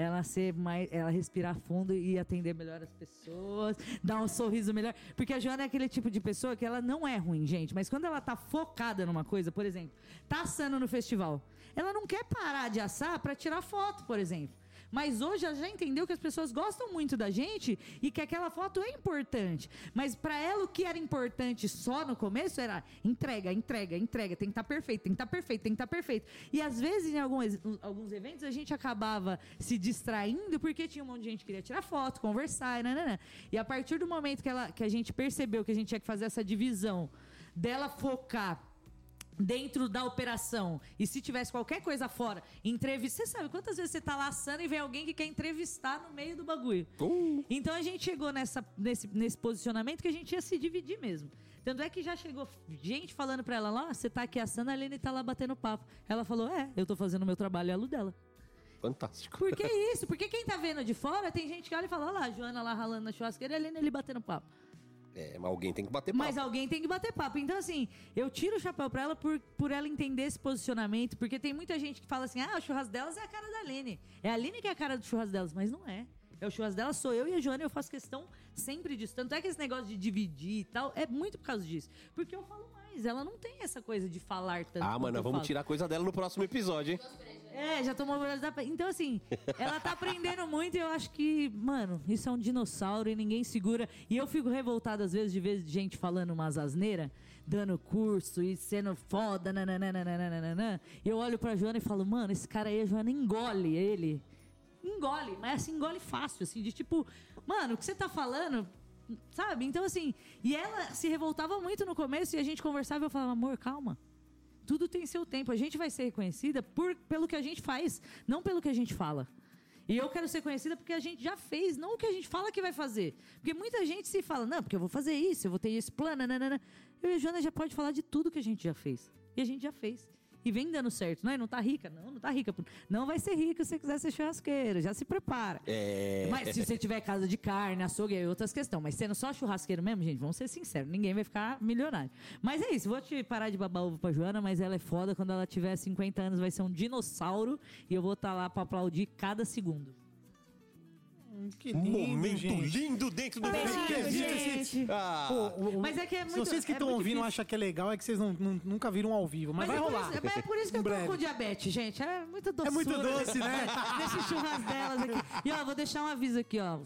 ela ser mais, ela respirar fundo e atender melhor as pessoas, dar um sorriso melhor, porque a Joana é aquele tipo de pessoa que ela não é ruim, gente, mas quando ela tá focada numa coisa, por exemplo, tá assando no festival, ela não quer parar de assar pra tirar foto, por exemplo. Mas hoje ela já entendeu que as pessoas gostam muito da gente e que aquela foto é importante. Mas pra ela o que era importante só no começo era entrega, entrega, entrega, tem que estar perfeito, tem que estar perfeito, tem que estar perfeito. E às vezes em alguns, alguns eventos a gente acabava se distraindo porque tinha um monte de gente que queria tirar foto, conversar, e nananã. E a partir do momento que, ela, que a gente percebeu que a gente tinha que fazer essa divisão dela focar dentro da operação e se tivesse qualquer coisa fora, entrevista. Você sabe quantas vezes você tá lá assando e vem alguém que quer entrevistar no meio do bagulho? Então a gente chegou nessa, nesse, nesse posicionamento que a gente ia se dividir mesmo. Tanto é que já chegou gente falando pra ela lá, você tá aqui assando, a Helene tá lá batendo papo. Ela falou, é, eu tô fazendo o meu trabalho, é a luz dela. Fantástico. Por que isso? Porque quem tá vendo de fora, tem gente que olha e fala, olha lá, a Joana lá ralando na churrasqueira e a Helene ali batendo papo. É, mas alguém tem que bater papo. Mas alguém tem que bater papo. Então, assim, eu tiro o chapéu pra ela por, por ela entender esse posicionamento, porque tem muita gente que fala assim: ah, o churrasco delas é a cara da Aline. É a Aline que é a cara do churrasco delas, mas não é. É o churrasco delas, sou eu e a Joana, eu faço questão sempre disso. Tanto é que esse negócio de dividir e tal, é muito por causa disso. Porque eu falo mais, ela não tem essa coisa de falar tanto. Ah, mano, vamos falo. tirar coisa dela no próximo episódio, hein? É, já tomou banho da... Então, assim, ela tá aprendendo muito e eu acho que, mano, isso é um dinossauro e ninguém segura. E eu fico revoltada às vezes de ver gente falando umas asneiras, dando curso e sendo foda, nananana. E eu olho pra Joana e falo, mano, esse cara aí, a Joana engole ele. Engole, mas assim, engole fácil, assim, de tipo, mano, o que você tá falando sabe? Então, assim, e ela se revoltava muito no começo e a gente conversava e eu falava, amor, calma. Tudo tem seu tempo. A gente vai ser reconhecida por, pelo que a gente faz, não pelo que a gente fala. E eu quero ser conhecida porque a gente já fez, não o que a gente fala que vai fazer. Porque muita gente se fala, não, porque eu vou fazer isso, eu vou ter esse plano, nanana. Eu e a Joana já pode falar de tudo que a gente já fez. E a gente já fez. E vem dando certo. Não, é? não tá rica. Não, não tá rica. Não vai ser rica se você quiser ser churrasqueiro. Já se prepara. É. Mas se você tiver casa de carne, açougue, é outras questões. Mas sendo só churrasqueiro mesmo, gente, vamos ser sinceros. Ninguém vai ficar milionário. Mas é isso. Vou te parar de babar ovo pra Joana, mas ela é foda. Quando ela tiver 50 anos, vai ser um dinossauro. E eu vou estar lá pra aplaudir cada segundo. Que Um lindo, momento gente. lindo dentro do Beijinho, gente. Ah, Pô, o- o- Mas é que é Se muito- vocês que é estão muito ouvindo difícil. acham que é legal, é que vocês não- não- nunca viram ao vivo. Mas, vai é por rolar. Isso, mas é por isso que Em eu tô com diabetes, gente. É muito doce. É muito doce, né? Deixa o churras delas aqui. E ó, vou deixar um aviso aqui, ó.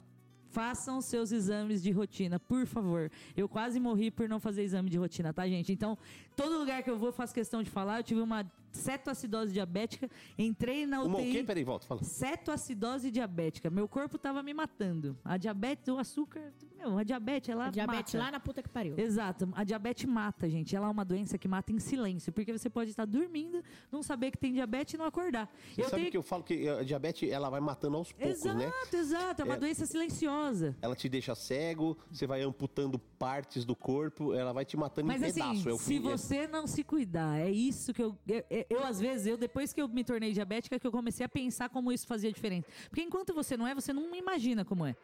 Façam seus exames de rotina, por favor. Eu quase morri por não fazer exame de rotina, tá, gente? Então, todo lugar que eu vou, eu faço questão de falar. Eu tive uma cetoacidose diabética, entrei na UTI. uma o quê? Peraí, volta, fala. Cetoacidose diabética. Meu corpo tava me matando. A diabetes, o açúcar. Meu, a diabetes, ela. A diabetes mata. lá na puta que pariu. Exato. A diabetes mata, gente. Ela é uma doença que mata em silêncio. Porque você pode estar dormindo, não saber que tem diabetes e não acordar. Você sabe que eu falo que a diabetes, ela vai matando aos poucos, Exato, né? exato. É uma É. doença silenciosa. Ela te deixa cego, você vai amputando partes do corpo, ela vai te matando Mas em assim, pedaço. é o se fim. é- você não se cuidar, é isso que eu, eu, eu- às vezes, eu depois que eu me tornei diabética, que eu comecei a pensar como isso fazia diferença. Porque enquanto você não é, você não imagina como é.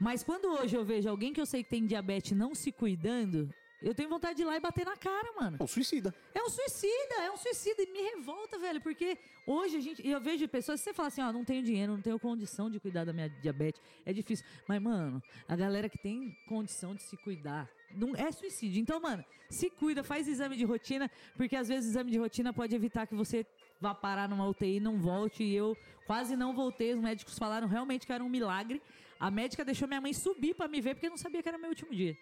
Mas quando hoje eu vejo alguém que eu sei que tem diabetes não se cuidando, eu tenho vontade de ir lá e bater na cara, mano. Um suicida. É um suicida, é um suicida. E me revolta, velho, porque hoje a gente. Eu vejo pessoas, se você fala assim, ó, não tenho dinheiro, não tenho condição de cuidar da minha diabetes, é difícil. Mas, mano, a galera que tem condição de se cuidar. Não é suicídio. Então, mano, se cuida, faz exame de rotina, porque às vezes exame de rotina pode evitar que você vá parar numa UTI e não volte. E eu quase não voltei. Os médicos falaram realmente que era um milagre. A médica deixou minha mãe subir pra me ver, porque não sabia que era meu último dia.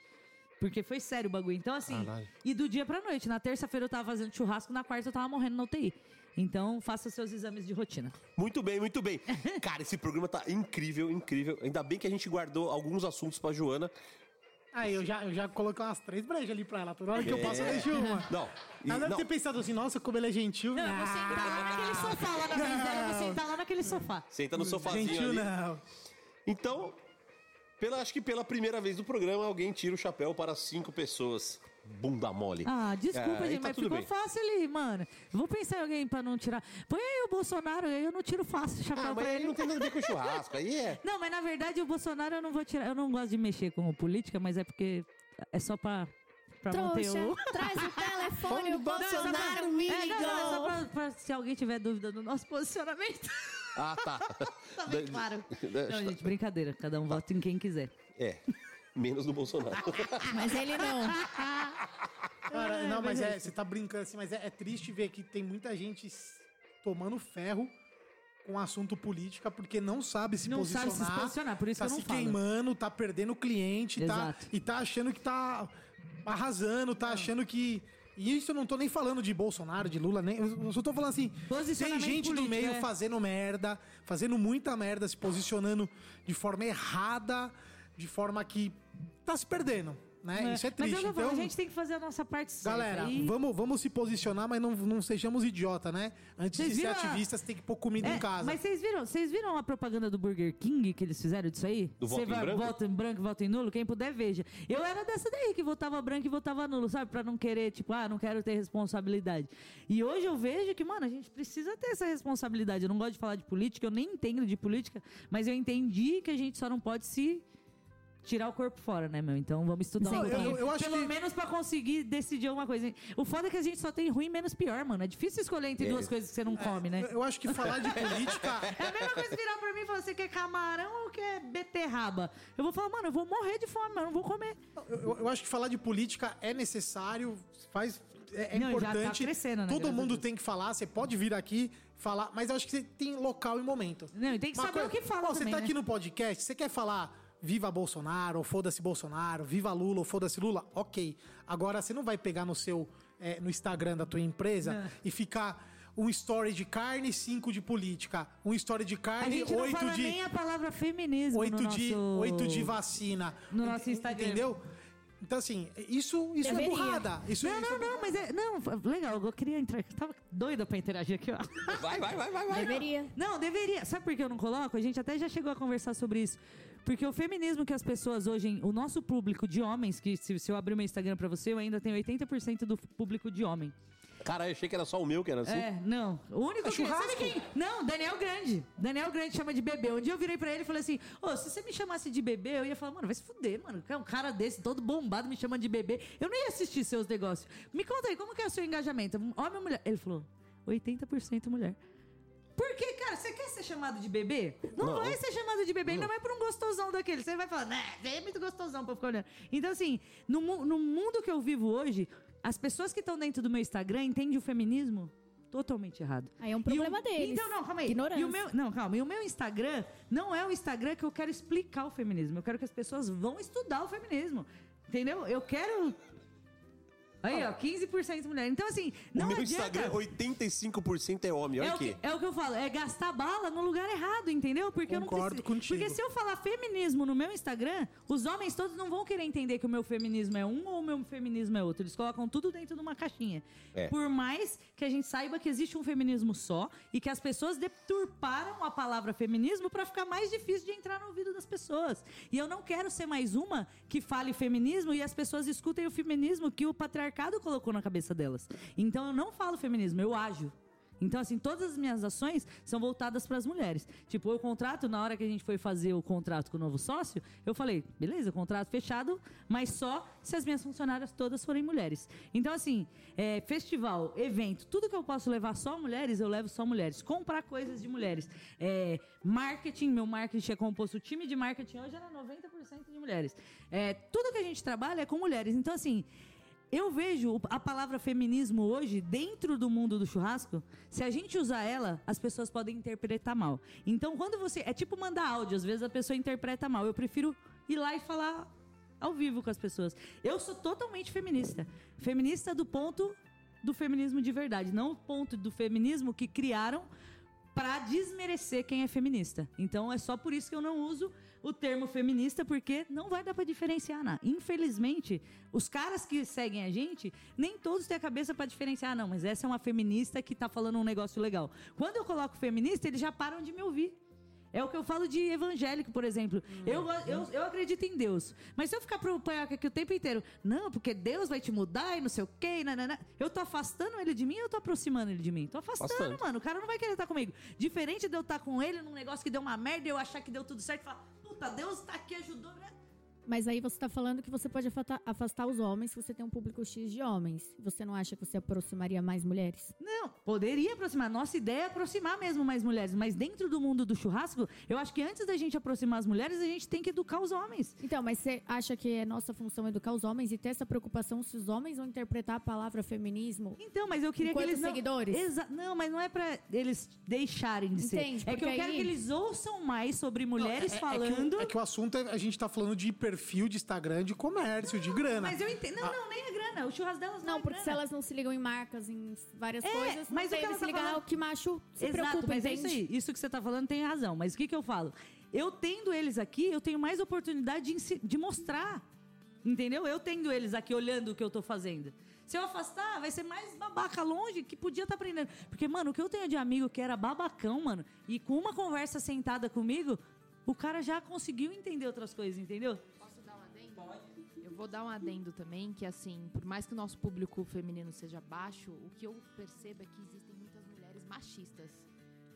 Porque foi sério o bagulho. Então, assim, Caralho. e do dia pra noite. Na terça-feira eu tava fazendo churrasco, na quarta eu tava morrendo na UTI. Então, faça seus exames de rotina. Muito bem, muito bem. Cara, esse programa tá incrível, incrível. Ainda bem que a gente guardou alguns assuntos pra Joana. Aí eu já, eu já coloquei umas três brejas ali pra ela. Toda hora que eu É. passo, eu deixo uma. Não, e- Ela deve não. ter pensado assim, nossa, como ele é gentil. Não, eu vou sentar lá naquele sofá, lá na vez dela, eu vou sentar lá naquele sofá. Senta no sofazinho Gentil ali. não. Então, pela, acho que pela primeira vez do programa, alguém tira o chapéu para cinco pessoas. Bunda mole. Ah, desculpa, aí gente, tá mas ficou bem. fácil ali, mano. Vou pensar em alguém pra não tirar. Põe aí o Bolsonaro, aí eu não tiro fácil o chapéu Ah, mas pra ele não tem nada a ver com churrasco. Aí é. Não, mas na verdade o Bolsonaro eu não vou tirar. Eu não gosto de mexer com política, mas é porque é só pra, pra manter Trouxa, o. traz o telefone, o é Bolsonaro me é, não, não, é só ligou. pra, pra se alguém tiver dúvida do nosso posicionamento. Ah, tá. Tá bem claro. Não, gente, brincadeira. Cada um vota em quem quiser. É. Menos no Bolsonaro. Mas ele não. Cara, não, mas é, você tá brincando assim, mas é, é triste ver que tem muita gente tomando ferro com assunto política porque não sabe se Não sabe posicionar. se posicionar, por isso tá que eu não se falo. queimando, tá perdendo cliente, tá, Exato. e tá achando que tá arrasando, tá achando que. E isso eu não tô nem falando de Bolsonaro, de Lula, nem. Eu só tô falando assim. Tem gente do meio é. fazendo merda, fazendo muita merda, se posicionando de forma errada, de forma que tá se perdendo. Né? Isso é Mas triste. eu vou, então, a gente tem que fazer a nossa parte certa. Galera, E- vamos, vamos se posicionar, mas não, não sejamos idiota, né? Antes Vocês de ser viram a- ativistas, tem que pôr comida É, em casa. Mas vocês viram, vocês viram a propaganda do Burger King que eles fizeram disso aí? Do Você voto em branco? Vota em branco, vota em nulo, quem puder veja. Eu era dessa daí que votava branco e votava nulo, sabe? Pra não querer, tipo, ah, não quero ter responsabilidade. E hoje eu vejo que, mano, a gente precisa ter essa responsabilidade. Eu não gosto de falar de política, eu nem entendo de política, mas eu entendi que a gente só não pode se tirar o corpo fora, né, meu? Então vamos estudar Sim, um eu- pouquinho. eu acho Pelo que- menos pra conseguir decidir alguma coisa. O foda é que a gente só tem ruim menos pior, mano. É difícil escolher entre duas coisas que você não come, né? Eu- Eu acho que falar de política. É a mesma coisa virar pra mim e falar, você quer camarão ou quer beterraba? Eu vou falar, mano, eu vou morrer de fome, mas eu não vou comer. Eu, eu acho que falar de política é necessário, faz. É, é Não, já tá importante. crescendo, né? Todo mundo tem que falar, você pode vir aqui falar, mas eu acho que você tem local e momento. Não, e tem que Uma saber o que fala Você tá né? aqui no podcast, você quer falar viva Bolsonaro, ou foda-se Bolsonaro, viva Lula, ou foda-se Lula? Ok. Agora, você não vai pegar no seu. é, no Instagram da tua empresa É. e ficar. um story de carne, cinco de política. Um story de A carne, gente não oito fala de. nem a palavra feminismo Oito no de, nosso... oito de vacina. no nosso Instagram. Entendeu? Então, assim, isso, isso é burrada. Isso, Não, isso não, não, mas é. Não, legal, eu queria entrar. Tava doida pra interagir aqui, ó. Vai, vai, vai, vai, vai. Deveria. Não, deveria. Sabe por que eu não coloco? A gente até já chegou a conversar sobre isso. Porque o feminismo que as pessoas hoje, o nosso público de homens, que se, se eu abrir meu Instagram pra você, eu ainda tenho 80% do público de homem. Cara, eu achei que era só o meu que era assim. É, não. O único É que. churrasco. Sabe quem? Não, Daniel Grande. Daniel Grande chama de bebê. Um dia eu virei pra ele e falei assim: Ô, se você me chamasse de bebê, eu ia falar, mano, vai se fuder, mano. Um cara desse, todo bombado, me chamando de bebê. Eu não ia assistir seus negócios. Me conta aí, como que é o seu engajamento? Homem ou mulher? Ele falou: 80% mulher. Por que, cara? Você quer ser chamado de bebê? Não, Não. vai ser chamado de bebê, ainda mais por um gostosão daquele. Você vai falar, né, é muito gostosão pra ficar olhando. Então, assim, no, no mundo que eu vivo hoje, as pessoas que estão dentro do meu Instagram entendem o feminismo totalmente errado. Aí é um E problema o- deles. Então, não, calma aí. Ignorância. E o meu, não, calma. E o meu Instagram não é o Instagram que eu quero explicar o feminismo. Eu quero que as pessoas vão estudar o feminismo. Entendeu? Eu quero. Aí, ó, 15% mulher. Então, assim, não meu adianta. Instagram, 85% é homem. Olha É o, que, é o que eu falo, é gastar bala no lugar errado, entendeu? Porque eu não Concordo preciso. contigo. Porque se eu falar feminismo no meu Instagram, os homens todos não vão querer entender que o meu feminismo é um ou o meu feminismo é outro. Eles colocam tudo dentro de uma caixinha. É. Por mais que a gente saiba que existe um feminismo só e que as pessoas deturparam a palavra feminismo pra ficar mais difícil de entrar no ouvido das pessoas. E eu não quero ser mais uma que fale feminismo e as pessoas escutem o feminismo que o patriarcado colocou na cabeça delas. Então eu não falo feminismo, eu ajo. Então, assim, todas as minhas ações são voltadas para as mulheres. Tipo, o contrato, na hora que a gente foi fazer o contrato com o novo sócio, eu falei, beleza, contrato fechado, mas só se as minhas funcionárias todas forem mulheres. Então, assim, é, festival, evento, tudo que eu posso levar só mulheres, eu levo só mulheres. Comprar coisas de mulheres. É, marketing, meu marketing é composto, o time de marketing hoje era 90% de mulheres. É, tudo que a gente trabalha é com mulheres. Então, assim, eu vejo a palavra feminismo hoje dentro do mundo do churrasco. Se a gente usar ela, as pessoas podem interpretar mal. Então, quando você. É tipo mandar áudio, às vezes a pessoa interpreta mal. Eu prefiro ir lá e falar ao vivo com as pessoas. Eu sou totalmente feminista. Feminista do ponto do feminismo de verdade, não o ponto do feminismo que criaram para desmerecer quem é feminista. Então é só por isso que eu não uso o termo feminista, porque não vai dar para diferenciar nada. Infelizmente, os caras que seguem a gente, nem todos têm a cabeça para diferenciar, "Ah, não, mas essa é uma feminista que tá falando um negócio legal. Quando eu coloco feminista, eles já param de me ouvir. É o que eu falo de evangélico, por exemplo. Eu, go- eu, eu acredito em Deus. Mas se eu ficar pro panhaca aqui o tempo inteiro, não, porque Deus vai te mudar e não sei o quê, nanana, eu tô afastando ele de mim ou eu tô aproximando ele de mim? Tô afastando, Afastando. mano. O cara não vai querer estar comigo. Diferente de eu estar com ele num negócio que deu uma merda e eu achar que deu tudo certo e falar, puta, Deus tá aqui, ajudou, né? Mas aí você tá falando que você pode afata- afastar os homens se você tem um público X de homens. Você não acha que você aproximaria mais mulheres? Não, poderia aproximar. Nossa ideia é aproximar mesmo mais mulheres. Mas dentro do mundo do churrasco, eu acho que antes da gente aproximar as mulheres, a gente tem que educar os homens. Então, mas você acha que é nossa função educar os homens e ter essa preocupação se os homens vão interpretar a palavra feminismo? Então, mas eu queria que eles não... seguidores? Exa- Não, mas não é pra eles deixarem de ser. Entende? É que Porque eu quero aí- que eles ouçam mais sobre mulheres É- é falando. que, o- é que o assunto é, a gente tá falando de perfil de Instagram, de comércio, de grana. Mas eu entendo. Não, não, nem a grana. O churrasco delas não, Não, é porque grana. se elas não se ligam em marcas, em várias É, coisas, mas o não que tem ela se tá ligar falando- que macho se Exato, preocupa, mas é entende? isso aí. Isso que você tá falando tem razão. Mas o que, que eu falo? Eu tendo eles aqui, eu tenho mais oportunidade de, de mostrar. Entendeu? Eu tendo eles aqui olhando o que eu tô fazendo. Se eu afastar, vai ser mais babaca longe que podia estar aprendendo. Porque, mano, o que eu tenho de amigo que era babacão, mano, e com uma conversa sentada comigo, o cara já conseguiu entender outras coisas, entendeu? Vou dar um adendo também, que assim, por mais que o nosso público feminino seja baixo, o que eu percebo é que existem muitas mulheres machistas.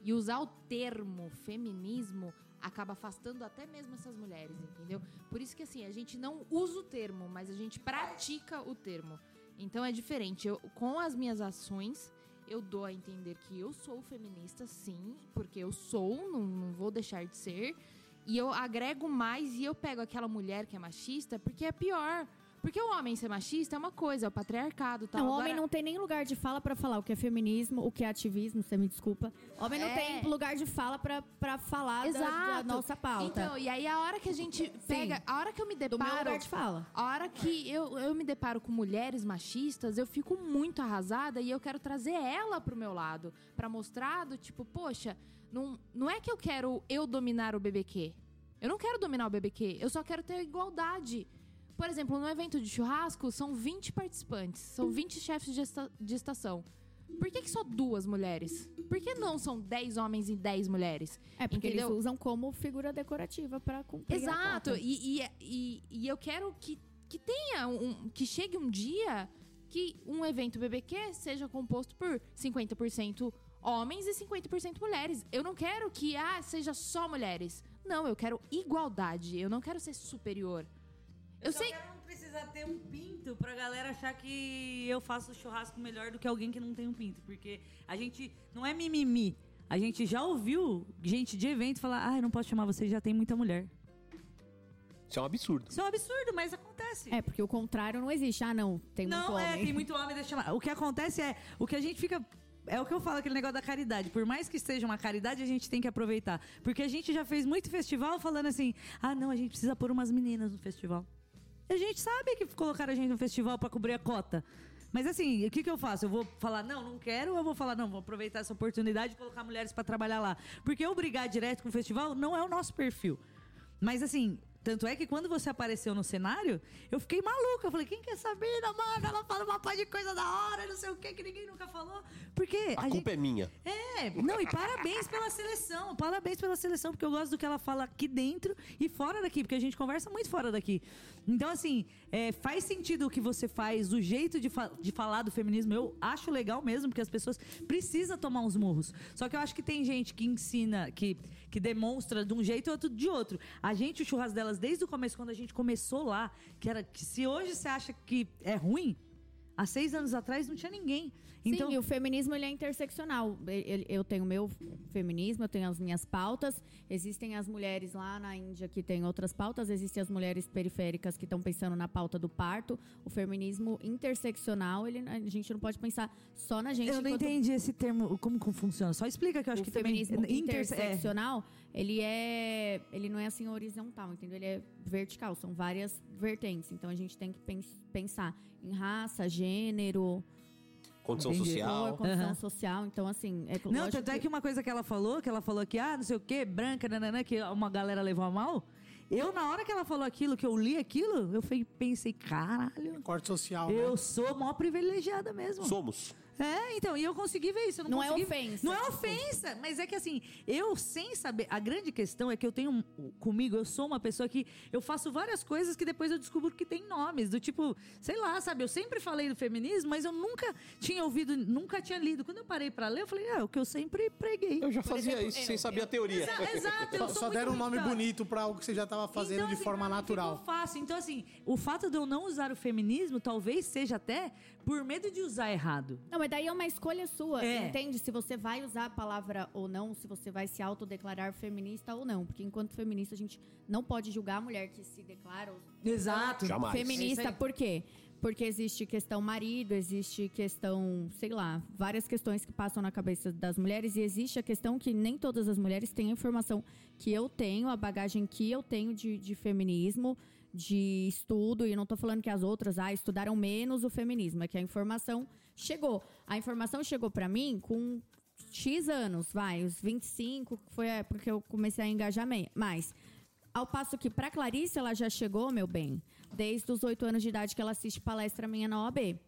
E usar o termo feminismo acaba afastando até mesmo essas mulheres, entendeu? Por isso que assim, a gente não usa o termo, mas a gente pratica o termo. Então é diferente. Eu, com as minhas ações, eu dou a entender que eu sou feminista, sim, porque eu sou, não, não vou deixar de ser. E eu agrego mais e eu pego aquela mulher que é machista, porque é pior. Porque o homem ser machista é uma coisa, é o patriarcado tal. Não, o Agora- homem não tem nem lugar de fala pra falar o que é feminismo, o que é ativismo, você me desculpa. Homem não É. tem lugar de fala pra falar da, da Exato. nossa pauta. Então, e aí a hora que a gente pega, a hora que eu me do deparo, meu lugar de fala. a hora que eu, eu me deparo com mulheres machistas, eu fico muito arrasada e eu quero trazer ela pro meu lado, Pra mostrar do tipo, poxa, não, não é que eu quero eu dominar o BBQ. Eu não quero dominar o BBQ, eu só quero ter igualdade. Por exemplo, no evento de churrasco, são 20 participantes, são 20 chefes de, esta- de estação. Por que, que só duas mulheres? Por que não são 10 homens e 10 mulheres? É, porque Entendeu? eles usam como figura decorativa pra cumprir a Exato. E, e, e, e eu quero que, que tenha um. que chegue um dia que um evento BBQ seja composto por 50% homens e 50% mulheres. Eu não quero que ah, seja só mulheres. Não, eu quero igualdade. Eu não quero ser superior. Eu só sei. quero não precisar ter um pinto pra galera achar que eu faço churrasco melhor do que alguém que não tem um pinto. Porque a gente não é mimimi. A gente já ouviu gente de evento falar: ah, eu não posso chamar você, já tem muita mulher. Isso é um absurdo. Isso é um absurdo, mas acontece. É, porque o contrário não existe. Ah, não, tem muito Não, homem. é, tem muito homem, deixa eu chamar. O que acontece é, o que a gente fica. É o que eu falo, aquele negócio da caridade. Por mais que seja uma caridade, a gente tem que aproveitar. Porque a gente já fez muito festival falando assim: ah, não, a gente precisa pôr umas meninas no festival. A gente sabe que colocaram a gente no festival pra cobrir a cota. Mas assim, o que, que eu faço? Eu vou falar, não, não quero, ou eu vou falar, não, vou aproveitar essa oportunidade e colocar mulheres pra trabalhar lá. Porque eu brigar direto com o festival não é o nosso perfil. Mas assim, tanto é que quando você apareceu no cenário, eu fiquei maluca. Eu falei, quem que é Sabina, mano? Ela fala uma pá de coisa da hora, não sei o que, que ninguém nunca falou. Porque A culpa é minha. é, não, e parabéns pela seleção. Parabéns pela seleção, porque eu gosto do que ela fala aqui dentro e fora daqui, porque a gente conversa muito fora daqui. Então, assim, é, faz sentido o que você faz, o jeito de, fa- de falar do feminismo. Eu acho legal mesmo, porque as pessoas precisam tomar uns murros. Só que eu acho que tem gente que ensina, que, que demonstra de um jeito e outro de outro. A gente, o churrasco delas, desde o começo, quando a gente começou lá, que era que se hoje você acha que é ruim, há seis anos atrás não tinha ninguém. Então, Sim, e o feminismo ele é interseccional. Eu tenho o meu feminismo, eu tenho as minhas pautas. Existem as mulheres lá na Índia que têm outras pautas, existem as mulheres periféricas que estão pensando na pauta do parto. O feminismo interseccional, ele, a gente não pode pensar só na gente. Eu não enquanto- entendi esse termo, como que funciona. Só explica que eu acho o que feminismo também... inter- é. interseccional, ele é, ele não é assim horizontal, entendeu? Ele é vertical, são várias vertentes. Então a gente tem que pens- pensar em raça, gênero, Condição Entendi. social. condição Aham. social. Então assim, é Não, lógico tanto é que uma coisa que ela falou, que ela falou que, ah, não sei o quê, branca, nananã, que uma galera levou a mal. Eu, na hora que ela falou aquilo, que eu li aquilo, eu fui- pensei, caralho, Corte social, né? eu sou mó privilegiada mesmo. Somos. É, então, e eu consegui ver isso. Eu não Não é ofensa, Não é ofensa, mas é que assim, eu sem saber. A grande questão é que eu tenho. Comigo, eu sou uma pessoa que. Eu faço várias coisas que depois eu descubro que tem nomes. Do tipo, sei lá, sabe? Eu sempre falei do feminismo, mas eu nunca tinha ouvido, nunca tinha lido. Quando eu parei pra ler, eu falei, ah, é o que eu sempre preguei. Eu já fazia isso sem saber a teoria. Exa- Exato, eu Só, sou só muito deram um nome bonito pra algo que você já tava fazendo Então, de assim, forma natural. Ficou fácil. Então, assim, o fato de eu não usar o feminismo talvez seja até por medo de usar errado. Não, mas daí é uma escolha sua, É. entende? Se você vai usar a palavra ou não, se você vai se autodeclarar feminista ou não. Porque enquanto feminista, a gente não pode julgar a mulher que se declara Exato. Jamais. É feminista. aí. Por quê? Porque existe questão marido, existe questão, sei lá, várias questões que passam na cabeça das mulheres. E existe a questão que nem todas as mulheres têm a informação que eu tenho, a bagagem que eu tenho de, de feminismo, de estudo. E não tô falando que as outras ah, estudaram menos o feminismo, é que a informação chegou. A informação chegou para mim com X anos, vai, os 25, que foi a época que eu comecei a engajar mais. Ao passo que para Clarice ela já chegou, meu bem, desde os oito anos de idade que ela assiste palestra minha na OAB.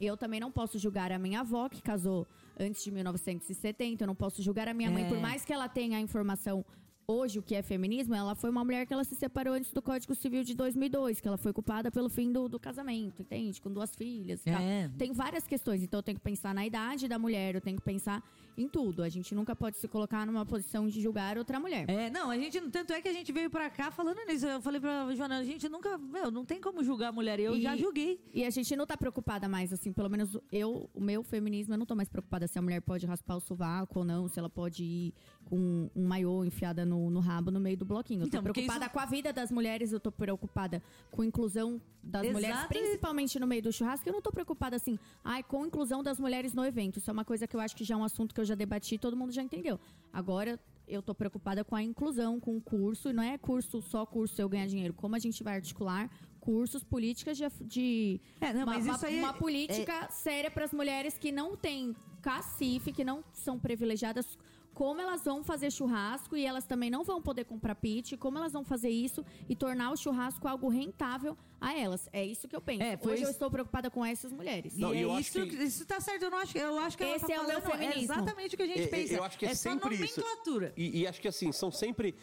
Eu também não posso julgar a minha avó, que casou antes de 1970. Eu não posso julgar a minha mãe, É. por mais que ela tenha a informação hoje, o que é feminismo. Ela foi uma mulher que ela se separou antes do Código Civil de 2002, que ela foi culpada pelo fim do, do casamento, entende? Com duas filhas. É. Tem várias questões. Então eu tenho que pensar na idade da mulher, eu tenho que pensar em tudo. A gente nunca pode se colocar numa posição de julgar outra mulher. É, não, a gente, tanto é que a gente veio pra cá falando nisso. Eu falei pra Joana, a gente nunca, meu, não tem como julgar a mulher. Eu E- já julguei. E a gente não tá preocupada mais, assim, pelo menos eu, o meu feminismo, eu não tô mais preocupada se a mulher pode raspar o sovaco ou não, se ela pode ir com um maiô enfiada no, no, rabo no meio do bloquinho. Eu Então, tô preocupada isso- com a vida das mulheres, eu tô preocupada com a inclusão das Exato. mulheres, principalmente no meio do churrasco. Eu não tô preocupada assim, ai, com a inclusão das mulheres no evento. Isso é uma coisa que eu acho que já é um assunto que eu já debati todo mundo já entendeu. Agora, eu tô preocupada com a inclusão, com o curso, e não é curso, só curso eu ganhar dinheiro. Como a gente vai articular cursos, políticas de. de É, não, uma, uma- uma é- política séria para as mulheres que não têm cacife, que não são privilegiadas. Como elas vão fazer churrasco e elas também não vão poder comprar pit, como elas vão fazer isso e tornar o churrasco algo rentável a elas. É isso que eu penso. É, Hoje eu estou preocupada com essas mulheres. Não, e eu é acho isso, que- isso tá certo, eu não acho, eu acho que ela Esse tá é o meu falando feminismo. exatamente o que a gente É, é, pensa. Eu acho que é, só sempre isso. nomenclatura. E, e acho que assim, são sempre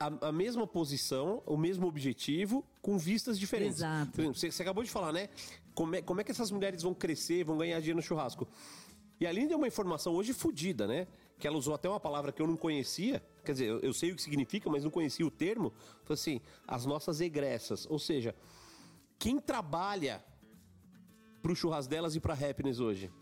a, a mesma posição, o mesmo objetivo, com vistas diferentes. Exato. Você, você acabou de falar, né? Como é, como é que essas mulheres vão crescer, vão ganhar dinheiro no churrasco? E a Aline deu uma informação hoje fodida, né? Que ela usou até uma palavra que eu não conhecia. Quer dizer, eu, eu sei o que significa, mas não conhecia o termo. Foi assim, as nossas egressas. Ou seja, quem trabalha pro churras delas e pra happiness hoje?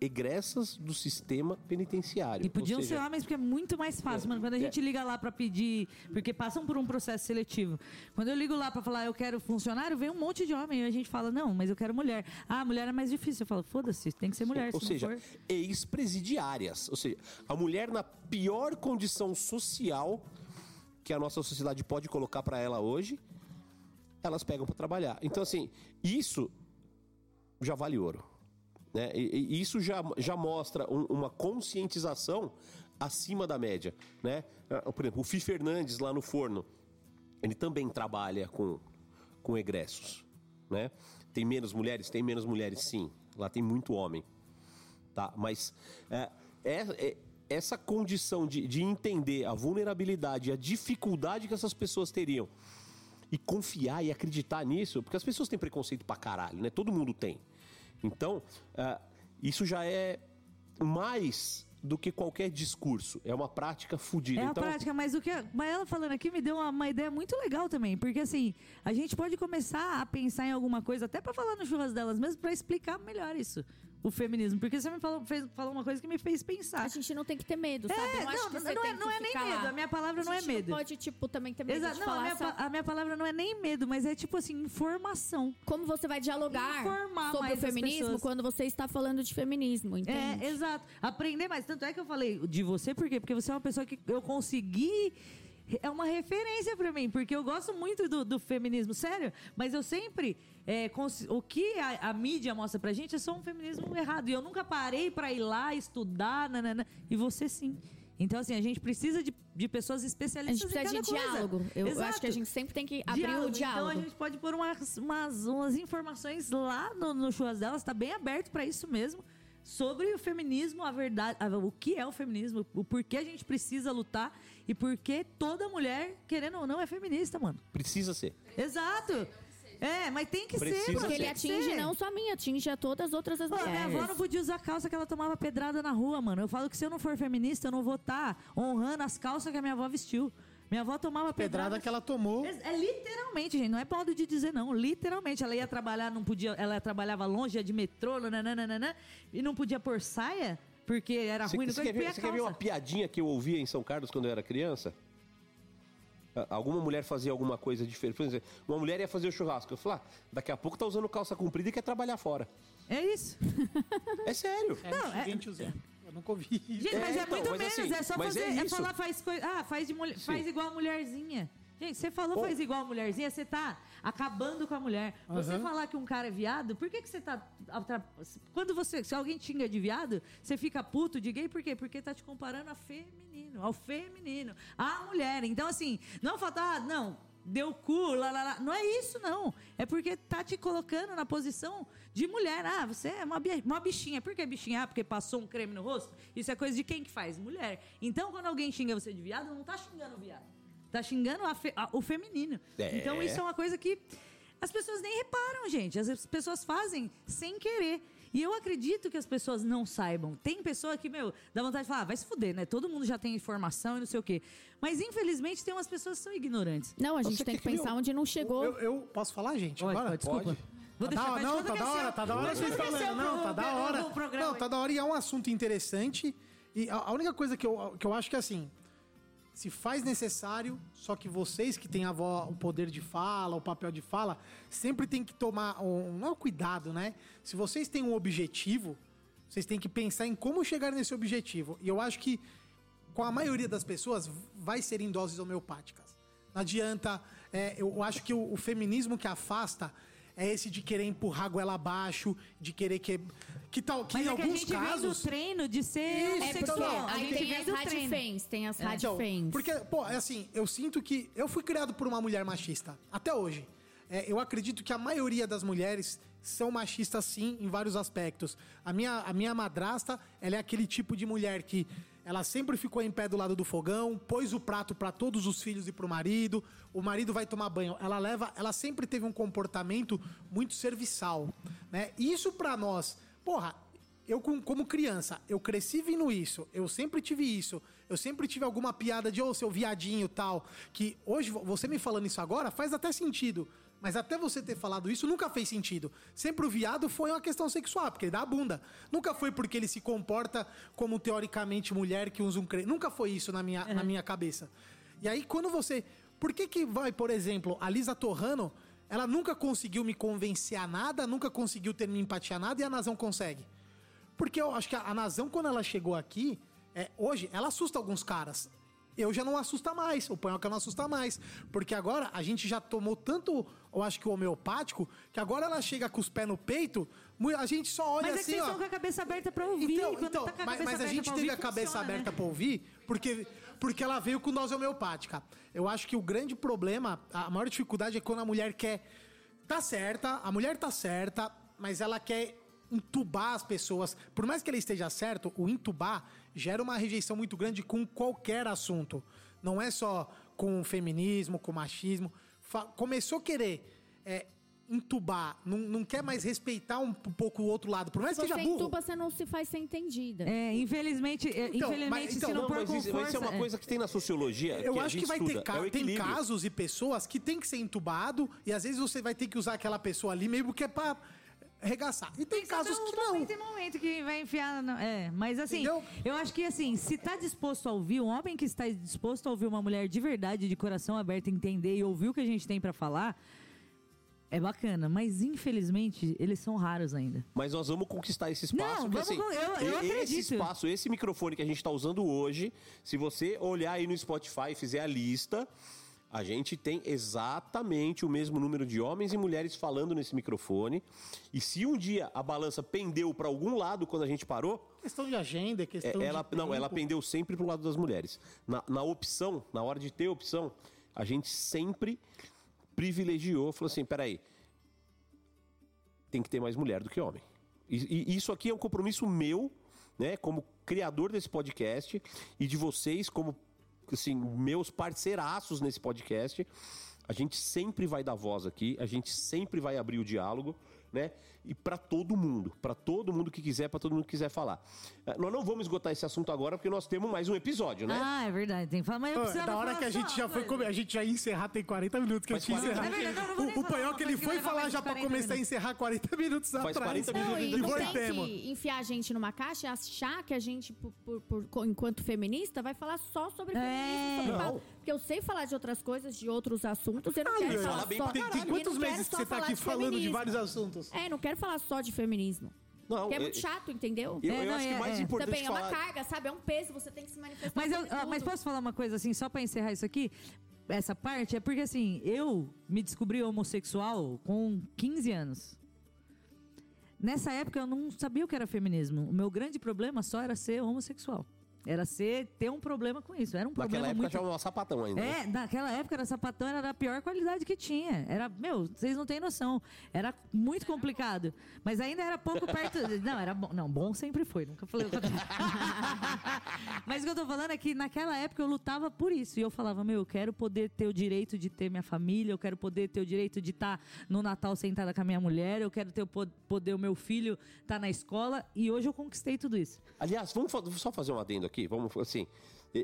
Egressas do sistema penitenciário. E podiam Ou seja, ser homens, porque é muito mais fácil, É, mano. Quando a é. gente liga lá pra pedir, porque passam por um processo seletivo. Quando eu ligo lá pra falar, eu quero funcionário, vem um monte de homem. E a gente fala, não, mas eu quero mulher. Ah, mulher é mais difícil. Eu falo, foda-se, tem que ser mulher. Ou se não seja, for. ex-presidiárias. Ou seja, a mulher na pior condição social que a nossa sociedade pode colocar pra ela hoje, elas pegam pra trabalhar. Então, assim, isso já vale ouro. Né? E, e isso já, já mostra um- uma conscientização acima da média. Né? Ah, Por exemplo, o Fi Fernandes lá no forno, ele também trabalha com, com egressos. Né? Tem menos mulheres? Tem menos mulheres, sim. Lá tem muito homem. Tá? Mas é, é- é- essa condição de, de entender a vulnerabilidade, a dificuldade que essas pessoas teriam e confiar e acreditar nisso, porque as pessoas têm preconceito pra caralho, né? Todo mundo tem. Então, ah, isso já é mais do que qualquer discurso. É uma prática fodida. É a então, prática, mas o que a, falando aqui me deu uma, uma ideia muito legal também, porque assim, a gente pode começar a pensar em alguma coisa, até pra falar no churras delas mesmo, pra explicar melhor isso, o feminismo, porque você me falou, fez, falou uma coisa que me fez pensar. A gente não tem que ter medo, sabe? É, Eu não, não, não é, não é nem lá. medo, a minha palavra não é medo. Não pode, tipo, também ter medo Exato, de não, a falar minha, essa- pa- a minha palavra não é nem medo, mas é tipo assim, informação. Como você vai dialogar Informar sobre o feminismo quando você está falando de feminismo, entende? É, exato. Aprender mais. Tanto é que eu falei de você, por quê? Porque você é uma pessoa que eu consegui. É uma referência pra mim, porque eu gosto muito do, do feminismo, sério. Mas eu sempre. é, o que a, a mídia mostra pra gente é só um feminismo errado. E eu nunca parei pra ir lá estudar, nanana, e você sim. Então, assim, a gente precisa de, de pessoas A especialistas gente precisa de coisa. diálogo. Eu, eu acho que a gente sempre tem que abrir o diálogo. Então a gente pode pôr umas, umas, umas informações lá no, no Churras delas, tá bem aberto pra isso mesmo. Sobre o feminismo, a verdade, a- o que é o feminismo, o porquê a gente precisa lutar e porquê toda mulher, querendo ou não, é feminista, mano. precisa ser. Exato. É, mas tem que Precisa ser, ser. Porque ele tem que atinge ser. não só a mim, atinge a todas as outras as Pô, minha mulheres. avó não podia usar calça que ela tomava pedrada na rua, mano. Eu falo que se eu não for feminista, eu não vou estar honrando as calças que a minha avó vestiu. Minha avó tomava pedrada. Pedrada que ela tomou. É, é literalmente, gente, não é modo de dizer não. Literalmente, ela ia trabalhar, não podia, ela trabalhava longe, ia de metrô, nananana, e não podia pôr saia, porque era Você, ruim, você podia quer quer ver uma piadinha que eu ouvia em São Carlos quando eu era criança? Alguma mulher fazia alguma coisa diferente. Por exemplo, uma mulher ia fazer o churrasco. Eu falei, ah, daqui a pouco tá usando calça comprida e quer trabalhar fora. É isso. É sério. É, Não, é- gente. Eu nunca ouvi isso. Gente, mas É, é então, muito mas menos, assim, é só mas fazer, é é, isso. falar, faz coisa, ah, faz, de mulher, faz igual a mulherzinha. Gente, você falou Ou- faz igual a mulherzinha, você tá acabando com a mulher. Você Aham. falar que um cara é viado, por que, que você tá. Quando você. Se alguém xinga de viado, você fica puto de gay, por quê? Porque tá te comparando a feminino, ao feminino, à mulher. Então, assim, não falar, ah, não, deu cu, lá, lá, lá. Não é isso, não. É porque tá te colocando na posição de mulher. Ah, você é uma, uma bichinha. Por que bichinha? Ah, porque passou um creme no rosto? Isso é coisa de quem que faz? Mulher. Então, quando alguém xinga você de viado, não tá xingando o viado. Tá xingando a fe- a- o feminino. É. Então, isso é uma coisa que as pessoas nem reparam, gente. As pessoas fazem sem querer. E eu acredito que as pessoas não saibam. Tem pessoa que, meu, dá vontade de falar, ah, vai se fuder, né? Todo mundo já tem informação e não sei o quê. Mas, infelizmente, tem umas pessoas que são ignorantes. Não, a gente Você tem que que pensar eu- onde não chegou. Eu, eu posso falar, gente? Pode, agora? pode, desculpa. Pode. Vou Tá deixar, da- não, tá da é hora, tá da hora vocês que é falando. Não, tá da hora. Não, aí? tá da hora e é um assunto interessante. E a, a única coisa que eu, que eu acho que assim. Se faz necessário, só que vocês que têm a vo- o poder de fala, o papel de fala, sempre tem que tomar um, não é um cuidado, né? Se vocês têm um objetivo, vocês têm que pensar em como chegar nesse objetivo. E eu acho que com a maioria das pessoas vai ser em doses homeopáticas. Não adianta. é, eu acho que o, o feminismo que afasta é esse de querer empurrar a goela abaixo, de querer que. Que tal? Que Mas em é que a alguns gente vem casos. do treino de ser Isso, É porque homossexual. a aí gente tem vem as radifens, tem as Então, radifens. porque, pô, é assim, eu sinto que eu fui criado por uma mulher machista, até hoje. É, eu acredito que a maioria das mulheres são machistas, sim, em vários aspectos. A minha, a minha madrasta, ela é aquele tipo de mulher que ela sempre ficou em pé do lado do fogão, pôs o prato para todos os filhos e pro marido, o marido vai tomar banho. Ela leva, ela sempre teve um comportamento muito serviçal, né? Isso para nós, porra, eu, com- como criança, eu cresci vindo isso, eu sempre tive isso, eu sempre tive alguma piada de, ô, seu viadinho tal, que hoje, vo- você me falando isso agora, faz até sentido. Mas até você ter falado isso, nunca fez sentido. Sempre o viado foi uma questão sexual, porque ele dá a bunda. Nunca foi porque ele se comporta como teoricamente mulher que usa um creme. Nunca foi isso na minha, na minha cabeça. E aí, quando você. Por que que vai, por exemplo, a Lisa Torrano, ela nunca conseguiu me convencer a nada, nunca conseguiu ter minha empatia a nada e a Nazão consegue? Porque eu acho que a, a Nazão, quando ela chegou aqui, é, hoje, ela assusta alguns caras. Eu já não assusta mais, o Panhoca não assusta mais. Porque agora a gente já tomou tanto, eu acho que o homeopático, que agora ela chega com os pés no peito, a gente só olha Mas é assim, vocês ó. estão com a cabeça aberta pra ouvir. Então, Quando então, tá a mas, mas a gente teve ouvir, a cabeça funciona, aberta né? pra ouvir porque, porque ela veio com dose homeopática. Eu acho que o grande problema, a maior dificuldade é quando a mulher quer. Tá certa, a mulher tá certa, mas ela quer entubar as pessoas. Por mais que ela esteja certo, o entubar gera uma rejeição muito grande com qualquer assunto. Não é só com o feminismo, com o machismo. Fa- começou a querer. é, entubar, não, não quer mais respeitar um, pouco o outro lado, por mais Se que você seja burro. entuba, você não se faz ser entendida. É, infelizmente, é, Então, infelizmente mas- então, se não, Não, mas isso, mas isso é força, uma coisa que tem na sociologia. Eu que a acho que vai estuda, ter é ca- o tem casos e pessoas que tem que ser entubado e às vezes você vai ter que usar aquela pessoa ali meio que é pra arregaçar. E tem casos Cada um que não. momento em momento que vai enfiar. no- É, mas assim, Entendeu? eu acho que assim, se tá disposto a ouvir, um homem que está disposto a ouvir uma mulher de verdade, de coração aberto, entender e ouvir o que a gente tem pra falar, é bacana. Mas infelizmente, eles são raros ainda. Mas nós vamos conquistar esse espaço. Não, porque, vamos assim, eu- eu Esse acredito. espaço, esse microfone que a gente está usando hoje, se você olhar aí no Spotify e fizer a lista, a gente tem exatamente o mesmo número de homens e mulheres falando nesse microfone. E se um dia a balança pendeu para algum lado quando a gente parou, Questão de agenda, é, questão ela, de não, ela tempo. pendeu sempre pro lado das mulheres. Na, na opção, na hora de ter opção, a gente sempre privilegiou, falou assim, peraí, tem que ter mais mulher do que homem. E, e isso aqui é um compromisso meu, né, como criador desse podcast e de vocês como assim, meus parceiraços nesse podcast. A gente sempre vai dar voz aqui, a gente sempre vai abrir o diálogo, né? E para todo mundo, para todo mundo que quiser, para todo mundo que quiser falar. Eh, Nós não vamos esgotar esse assunto agora porque nós temos mais um episódio, né? Ah, é verdade, tem que falar, mas eu Pô, preciso da hora que a gente já foi comer, a gente já ia encerrar, tem 40 minutos que a Faz gente ia 40 encerrar. É verdade, não, não o o Panhoca, ele foi falar mais já 40 começar a minutos. encerrar 40 minutos Faz atrás. 40 Não, minutos e de não tem tema. que enfiar a gente numa caixa e achar que a gente, por, por- por- enquanto feminista, vai falar só sobre É. feminismo. Sobre Não. Porque eu sei falar de outras coisas, de outros assuntos. Eu não quero falar só... Tem, tem e não quantos meses que você tá aqui falando de vários assuntos? É, não quero falar só de feminismo. Não, Porque é muito chato, entendeu? Eu, É, eu não, acho é- que mais é. importante Também é uma falar... carga, sabe? É um peso, você tem que se manifestar Mas, eu, ah, mas posso falar uma coisa assim, só pra encerrar isso aqui? Essa parte é porque assim, eu me descobri homossexual com 15 anos. Nessa época eu não sabia o que era feminismo. O meu grande problema só era ser homossexual. Era ser ter um problema com isso. Era um Naquela problema época muito chamava sapatão ainda. né? é, naquela época era sapatão, era da pior qualidade que tinha. Era, meu, vocês não têm noção. Era muito complicado. Mas ainda era pouco perto. Não, era bom. Não, bom sempre foi. Nunca falei o contrário. Mas o que eu tô falando é que naquela época eu lutava por isso. E eu falava, meu, eu quero poder ter o direito de ter minha família, eu quero poder ter o direito de estar no Natal sentada com a minha mulher, eu quero ter o po- poder o meu filho estar na escola. E hoje eu conquistei tudo isso. Aliás, vamos só fazer um adendo aqui. Vamos, assim,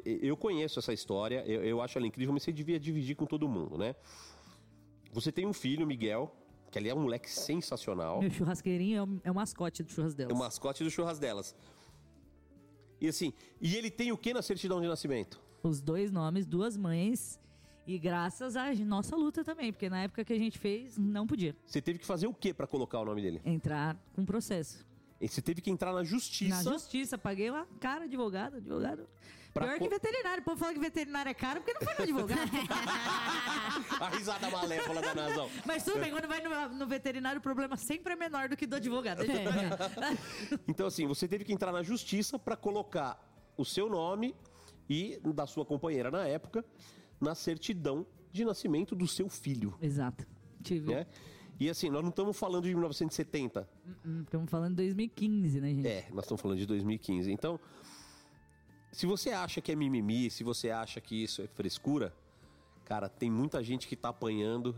eu conheço essa história, eu, eu acho ela incrível, mas você devia dividir com todo mundo, né? Você tem um filho, Miguel, que ali é um moleque sensacional. Meu churrasqueirinho é o, é o mascote do churras É delas. o mascote do churras delas. E assim, e ele tem o que na certidão de nascimento? Os dois nomes, duas mães. E graças à nossa luta também, porque na época que a gente fez, não podia Você teve que fazer o que pra colocar o nome dele? entrar com processo. E Você teve que entrar na justiça. Na justiça, paguei uma cara advogado, advogado. Pra Pior co- que veterinário. O povo fala que veterinário é caro porque não foi no advogado. A risada malévola da Nazão. Mas tudo bem, quando vai no, no veterinário, o problema sempre é menor do que do advogado. Pagar. Então, assim, você teve que entrar na justiça pra colocar o seu nome e da sua companheira na época na certidão de nascimento do seu filho. Exato. Tive. Né? E assim, nós não estamos falando de 1970. Hum, Estamos falando de 2015, né, gente? É, nós estamos falando de 2015. Então, se você acha que é mimimi, se você acha que isso é frescura, cara, tem muita gente que tá apanhando,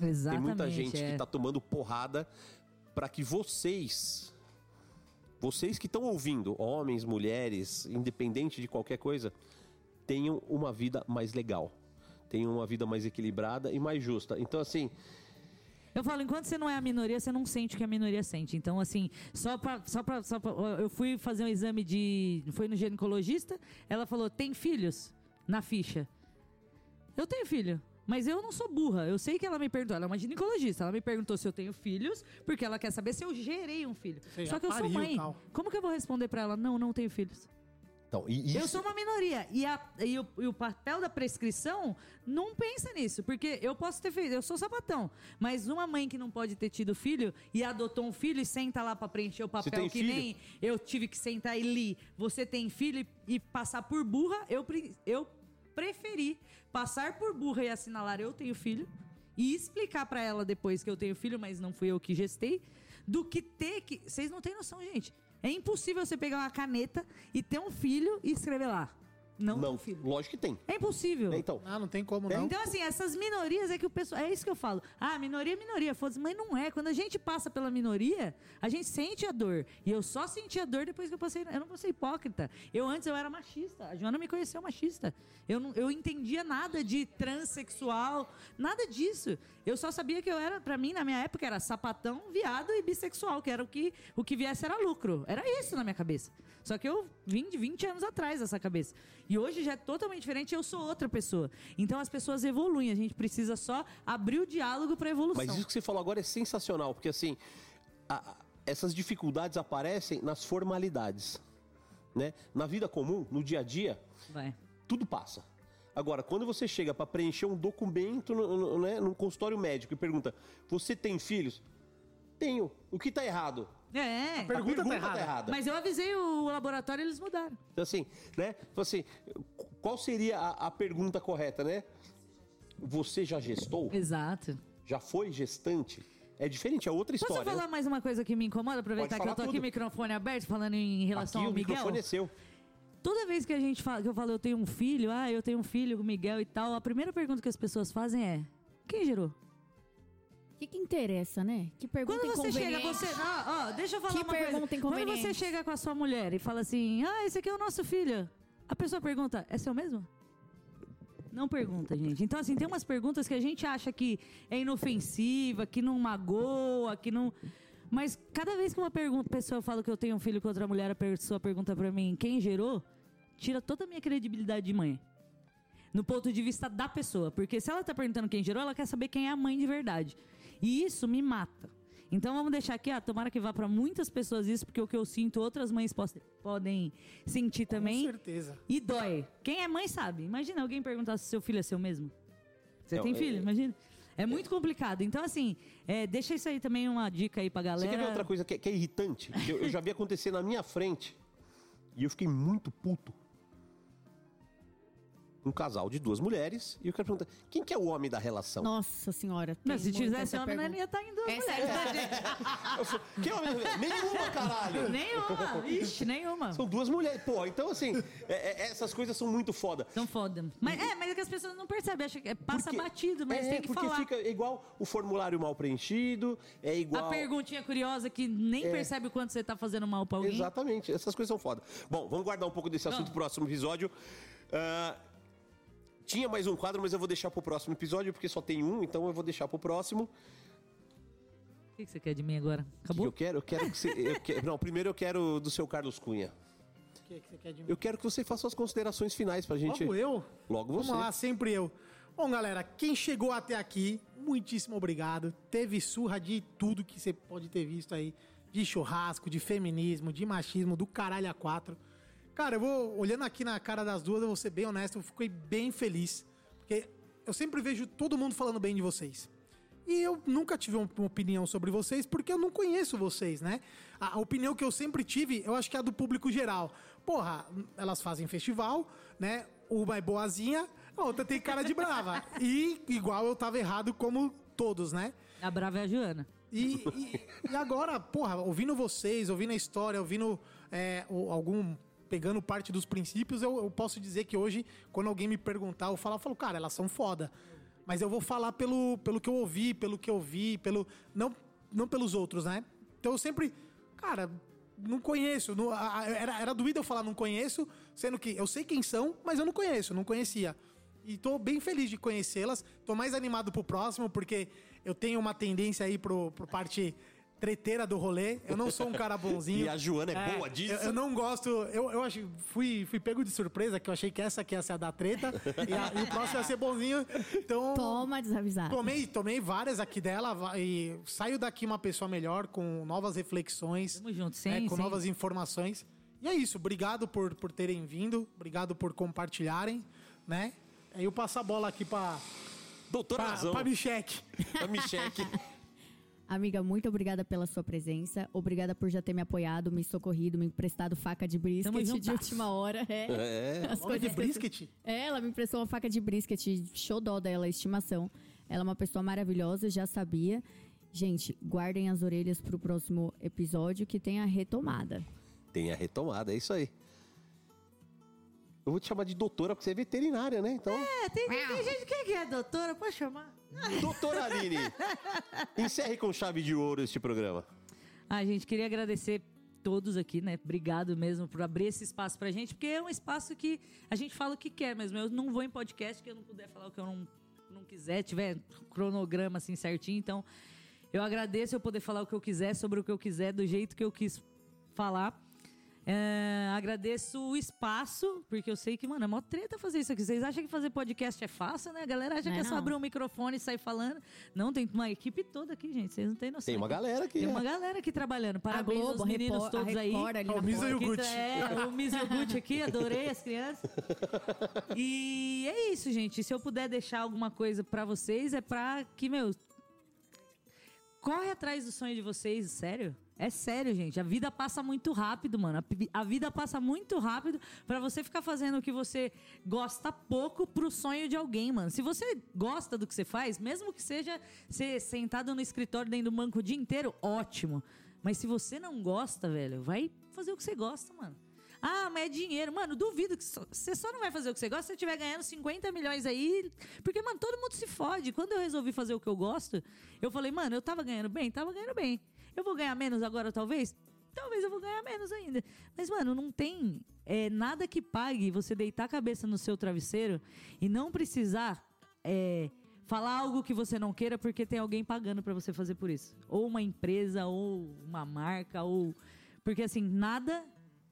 Exatamente. tem muita gente é. que tá tomando porrada para que vocês, vocês que estão ouvindo, homens, mulheres, independente de qualquer coisa, tenham uma vida mais legal, tenham uma vida mais equilibrada e mais justa. Então, assim, Eu falo, enquanto você não é a minoria, você não sente o que a minoria sente. Então, assim, só pra, só pra, só pra- Eu fui fazer um exame de. Foi no ginecologista, ela falou: tem filhos? Na ficha. Eu tenho filho. Mas eu não sou burra. Eu sei que ela me perguntou. Ela é uma ginecologista. Ela me perguntou se eu tenho filhos, porque ela quer saber se eu gerei um filho. Só que eu sou mãe. Como que eu vou responder pra ela? Não, não tenho filhos. Então e Eu isso, sou uma minoria. E, a- e o, e o papel da prescrição não pensa nisso. Porque eu posso ter feito, eu sou sapatão. Mas uma mãe que não pode ter tido filho e adotou um filho e senta lá pra preencher o papel que filho? nem eu tive que sentar e li. Você tem filho e, e passar por burra, eu, eu preferi passar por burra e assinalar eu tenho filho e explicar pra ela depois que eu tenho filho, mas não fui eu que gestei, do que ter que. Vocês não têm noção, gente. É impossível você pegar uma caneta e ter um filho e escrever lá. Não, não, filho. lógico que tem. É impossível. Então, Ah, não tem como não. Então, assim, essas minorias é que o pessoal. É isso que eu falo. Ah, minoria é minoria. Foda-se, mas não é. Quando a gente passa pela minoria, a gente sente a dor. E eu só senti a dor depois que eu passei. Eu não vou ser hipócrita. Eu antes eu era machista. A Joana me conheceu machista. Eu não eu entendia nada de transexual, nada disso. Eu só sabia que eu era, pra mim, na minha época, era sapatão, viado e bissexual, que era o que, o que viesse era lucro. Era isso na minha cabeça. Só que eu vim de 20 anos atrás essa cabeça. E hoje já é totalmente diferente, eu sou outra pessoa. Então as pessoas evoluem, a gente precisa só abrir o diálogo pra evolução. Mas isso que você falou agora é sensacional, porque assim, a- essas dificuldades aparecem nas formalidades. Né? Na vida comum, no dia a dia, Vai. tudo passa. Agora, quando você chega para preencher um documento no, no, né, num consultório médico e pergunta: Você tem filhos? Tenho. O que tá errado? É. A pergunta tá errada. Mas eu avisei o laboratório e eles mudaram. Então, assim, né? Então, assim, qual seria a, a pergunta correta, né? Você já gestou? Exato. Já foi gestante? É diferente, é outra Posso história. falar mais uma coisa que me incomoda? Aproveitar que eu tô falar aqui, tudo. microfone aberto, falando em relação Aqui ao o Miguel. microfone é seu. Toda vez que a gente fala, que eu falo eu tenho um filho, ah, eu tenho um filho, o Miguel e tal, a primeira pergunta que as pessoas fazem é: quem gerou? O que, que interessa, né? Que pergunta Quando você chega, você. Ó, ó, deixa eu falar Que uma pergunta coisa. Quando você chega com a sua mulher e fala assim: ah, esse aqui é o nosso filho. A pessoa pergunta: é seu mesmo? Não pergunta, gente. Então, assim, tem umas perguntas que a gente acha que é inofensiva, que não magoa, que não. Mas cada vez que uma pergunta, pessoa fala que eu tenho um filho com outra mulher, a pessoa pergunta pra mim quem gerou, tira toda a minha credibilidade de mãe. No ponto de vista da pessoa. Porque se ela tá perguntando quem gerou, ela quer saber quem é a mãe de verdade. E isso me mata. Então vamos deixar aqui, ah, tomara que vá pra muitas pessoas isso, porque o que eu sinto, outras mães podem sentir também. Com certeza. E dói. Quem é mãe sabe. Imagina alguém perguntar se seu filho é seu mesmo. Você Não, tem é- filho? Imagina. É muito complicado. Então, assim, é, deixa isso aí também uma dica aí pra Você galera. quer ver outra coisa que é, que é irritante? Que eu, eu já vi acontecer na minha frente e eu fiquei muito puto. Um casal de duas mulheres e eu quero perguntar: quem que é o homem da relação? Nossa senhora. Tem se tivesse essa homem, não ia estar indo Essa mulher, é- tá, gente? É o homem? Nenhuma, caralho! Nenhuma. Ixi, nenhuma. São duas mulheres. Pô, então assim, é- é- essas coisas são muito foda. São foda. Mas, é, mas é que as pessoas não percebem. Acha que passa Porque- batido, mas é, tem que porque falar. fica igual o formulário mal preenchido, é igual. A perguntinha curiosa que nem É. percebe o quanto você tá fazendo mal pra alguém. Exatamente, essas coisas são foda. Bom, vamos guardar um pouco desse assunto pro próximo episódio. Ah, tinha mais um quadro, mas eu vou deixar pro próximo episódio, porque só tem um, então eu vou deixar pro próximo. O que que você quer de mim agora? O que Acabou? eu quero? Eu quero que você. eu não, primeiro eu quero do seu Carlos Cunha. que, que você quer de mim? Eu quero que você faça as considerações finais pra gente. Logo eu? Logo você. Vamos lá, sempre eu. Bom, galera, quem chegou até aqui, muitíssimo obrigado. Teve surra de tudo que você pode ter visto aí. De churrasco, de feminismo, de machismo, do caralho a quatro. Cara, eu vou, olhando aqui na cara das duas, eu vou ser bem honesto, eu fiquei bem feliz. Porque eu sempre vejo todo mundo falando bem de vocês. E eu nunca tive uma opinião sobre vocês porque eu não conheço vocês, né? A, opinião que eu sempre tive, eu acho que é a do público geral. Porra, elas fazem festival, né? Uma é boazinha, a outra tem cara de brava. E igual eu tava errado como todos, né? A brava é a Joana. E, e- e agora, porra, ouvindo vocês, ouvindo a história, ouvindo é, algum. Pegando parte dos princípios, eu, eu posso dizer que hoje, quando alguém me perguntar, eu falo, eu falo, cara, elas são foda. Mas eu vou falar pelo, pelo que eu ouvi, pelo que eu vi, pelo. Não, não pelos outros, né? Então eu sempre. Cara, não conheço. não- era, era doído eu falar não conheço, sendo que eu sei quem são, mas eu não conheço, não conhecia. E tô bem feliz de conhecê-las. Tô mais animado pro próximo, porque eu tenho uma tendência aí pro, pro parte treteira do rolê. Eu não sou um cara bonzinho. E a Joana é boa disso? Eu, eu não gosto. Eu, eu acho, fui, fui pego de surpresa, que eu achei que essa aqui ia ser a da treta. e, a- e o próximo ia ser bonzinho. Então. Toma, desavisado. Tomei, tomei várias aqui dela e saio daqui uma pessoa melhor, com novas reflexões. Tamo junto, sim, é, com sim. novas informações. E é isso, obrigado por, por terem vindo, obrigado por compartilharem, né? Aí eu passo a bola aqui pra, Doutora pra, Razão. pra Micheque. A Micheque. Amiga, muito obrigada pela sua presença. Obrigada por já ter me apoiado, me socorrido, me emprestado faca de brisket Tamo de última hora. É. É. As Olha de brisket. É, ela me emprestou uma faca de brisket, show dó dela, estimação. Ela é uma pessoa maravilhosa, já sabia. Gente, guardem as orelhas pro próximo episódio que tem a retomada. Tem a retomada, é isso aí. Eu vou te chamar de doutora, porque você é veterinária, né? Então, É, tem, tem gente que é doutora, pode chamar. Doutora Aline, encerre com chave de ouro este programa. Ah, gente, queria agradecer todos aqui, né? Obrigado mesmo por abrir esse espaço pra gente, porque é um espaço que a gente fala o que quer mesmo. Eu não vou em podcast que eu não puder falar o que eu não, não quiser, tiver cronograma assim certinho. Então, eu agradeço eu poder falar o que eu quiser, sobre o que eu quiser, do jeito que eu quis falar. É, agradeço o espaço, porque eu sei que, mano, é mó treta fazer isso aqui. Vocês acham que fazer podcast é fácil, né? A galera acha Não que é é só abrir um microfone e sair falando. Não, tem uma equipe toda aqui, gente. Vocês não têm noção. Tem uma galera aqui. Tem é. uma galera aqui trabalhando. A Parabéns Globo, aos a meninos a todos aí. É o Misa e o. Gucci. É, o Miss e o Gucci aqui, adorei as crianças. E é isso, gente. Se eu puder deixar alguma coisa pra vocês, é pra que, meu. Corre atrás do sonho de vocês, sério. É sério, gente. A vida passa muito rápido, mano. A vida passa muito rápido pra você ficar fazendo o que você gosta pouco pro sonho de alguém, mano. Se você gosta do que você faz, mesmo que seja ser sentado no escritório dentro do banco o dia inteiro, ótimo. Mas se você não gosta, velho, vai fazer o que você gosta, mano. Ah, mas é dinheiro. Mano, duvido que você só não vai fazer o que você gosta se você estiver ganhando 50 milhões aí. Porque, mano, todo mundo se fode. Quando eu resolvi fazer o que eu gosto, eu falei, mano, eu tava ganhando bem? Tava ganhando bem. Eu vou ganhar menos agora, talvez? Talvez eu vou ganhar menos ainda. Mas, mano, não tem é, nada que pague você deitar a cabeça no seu travesseiro e não precisar é, falar algo que você não queira porque tem alguém pagando pra você fazer por isso. Ou uma empresa, ou uma marca, ou. Porque, assim, nada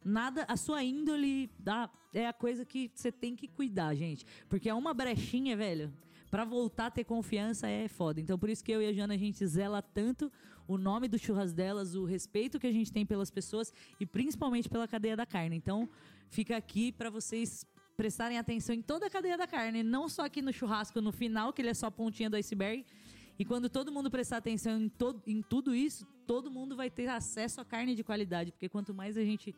nada, a sua índole dá, é a coisa que você tem que cuidar, gente. Porque é uma brechinha, velho. Pra voltar a ter confiança é foda. Então, por isso que eu e a Jana, a gente zela tanto o nome do churras delas, o respeito que a gente tem pelas pessoas e principalmente pela cadeia da carne. Então, fica aqui pra vocês prestarem atenção em toda a cadeia da carne, não só aqui no churrasco no final, que ele é só a pontinha do iceberg. E quando todo mundo prestar atenção em, em tudo isso, todo mundo vai ter acesso a carne de qualidade. Porque quanto mais a gente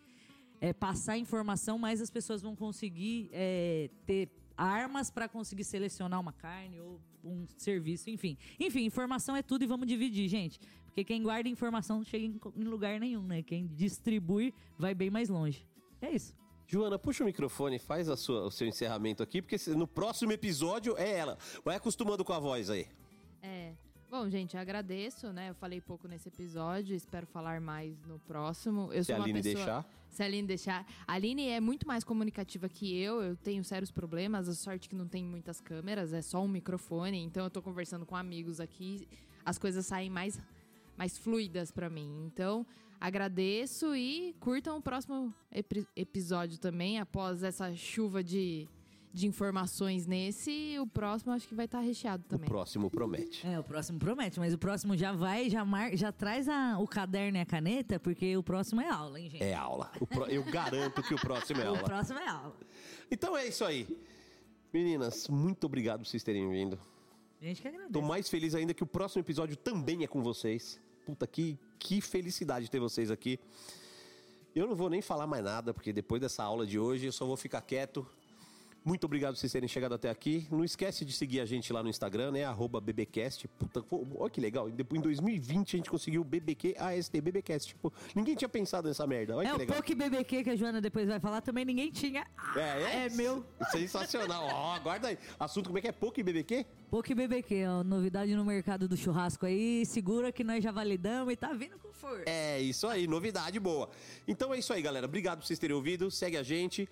é, passar informação, mais as pessoas vão conseguir é, ter armas para conseguir selecionar uma carne ou um serviço, enfim. Enfim, informação é tudo e vamos dividir, gente. Porque quem guarda informação não chega em, lugar nenhum, né? Quem distribui vai bem mais longe. É isso. Joana, puxa o microfone, faz a sua- o seu encerramento aqui, porque no próximo episódio é ela. Vai acostumando com a voz aí. É. Bom, gente, agradeço, né? Eu falei pouco nesse episódio, espero falar mais no próximo. Eu Se sou a uma Aline pessoa... deixar. Se a Aline deixar. A Aline é muito mais comunicativa que eu, eu tenho sérios problemas, a sorte que não tem muitas câmeras, é só um microfone, então eu tô conversando com amigos aqui, as coisas saem mais, mais fluidas pra mim. Então, Agradeço e curtam o próximo epi- episódio também. Após essa chuva de, de informações nesse, o próximo acho que vai estar recheado O também. próximo promete. É, o próximo promete, mas o próximo já vai, já, mar... já traz a- o caderno e a caneta, porque o próximo é aula, hein, gente? É aula. O pró- Eu garanto que o próximo é O aula. próximo é aula. Então é isso aí. Meninas, muito obrigado por vocês terem vindo. Gente que agradece. Tô mais feliz ainda que o próximo episódio também é com vocês. Puta, que, que felicidade ter vocês aqui. Eu não vou nem falar mais nada, porque depois dessa aula de hoje eu só vou ficar quieto. Muito obrigado por vocês terem chegado até aqui. Não esquece de seguir a gente lá no Instagram, né? Arroba BBcast. Puta, olha que legal. Depois, em 2020 a gente conseguiu o BBQ AST, BBcast. Tipo, ninguém tinha pensado nessa merda. Olha É que o legal. Poke BBQ que a Joana depois vai falar, também ninguém tinha. É, É meu. Sensacional. Ó, aguarda aí. Assunto como é que é? Poke BBQ? Poke BBQ, ó, novidade no mercado do churrasco aí, segura que nós já validamos e tá vindo com força. É isso aí, novidade boa. Então é isso aí, galera. Obrigado por vocês terem ouvido. Segue a gente.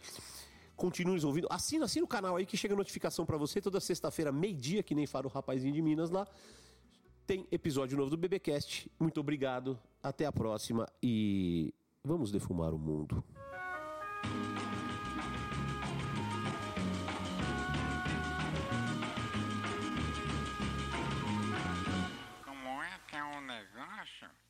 Continue nos ouvindo. Assina, assina o canal aí que chega notificação para você toda sexta-feira, meio-dia, que nem fala o rapazinho de Minas lá. Tem episódio novo do BBcast. Muito obrigado. Até a próxima e vamos defumar o mundo. Como é que é o um negócio?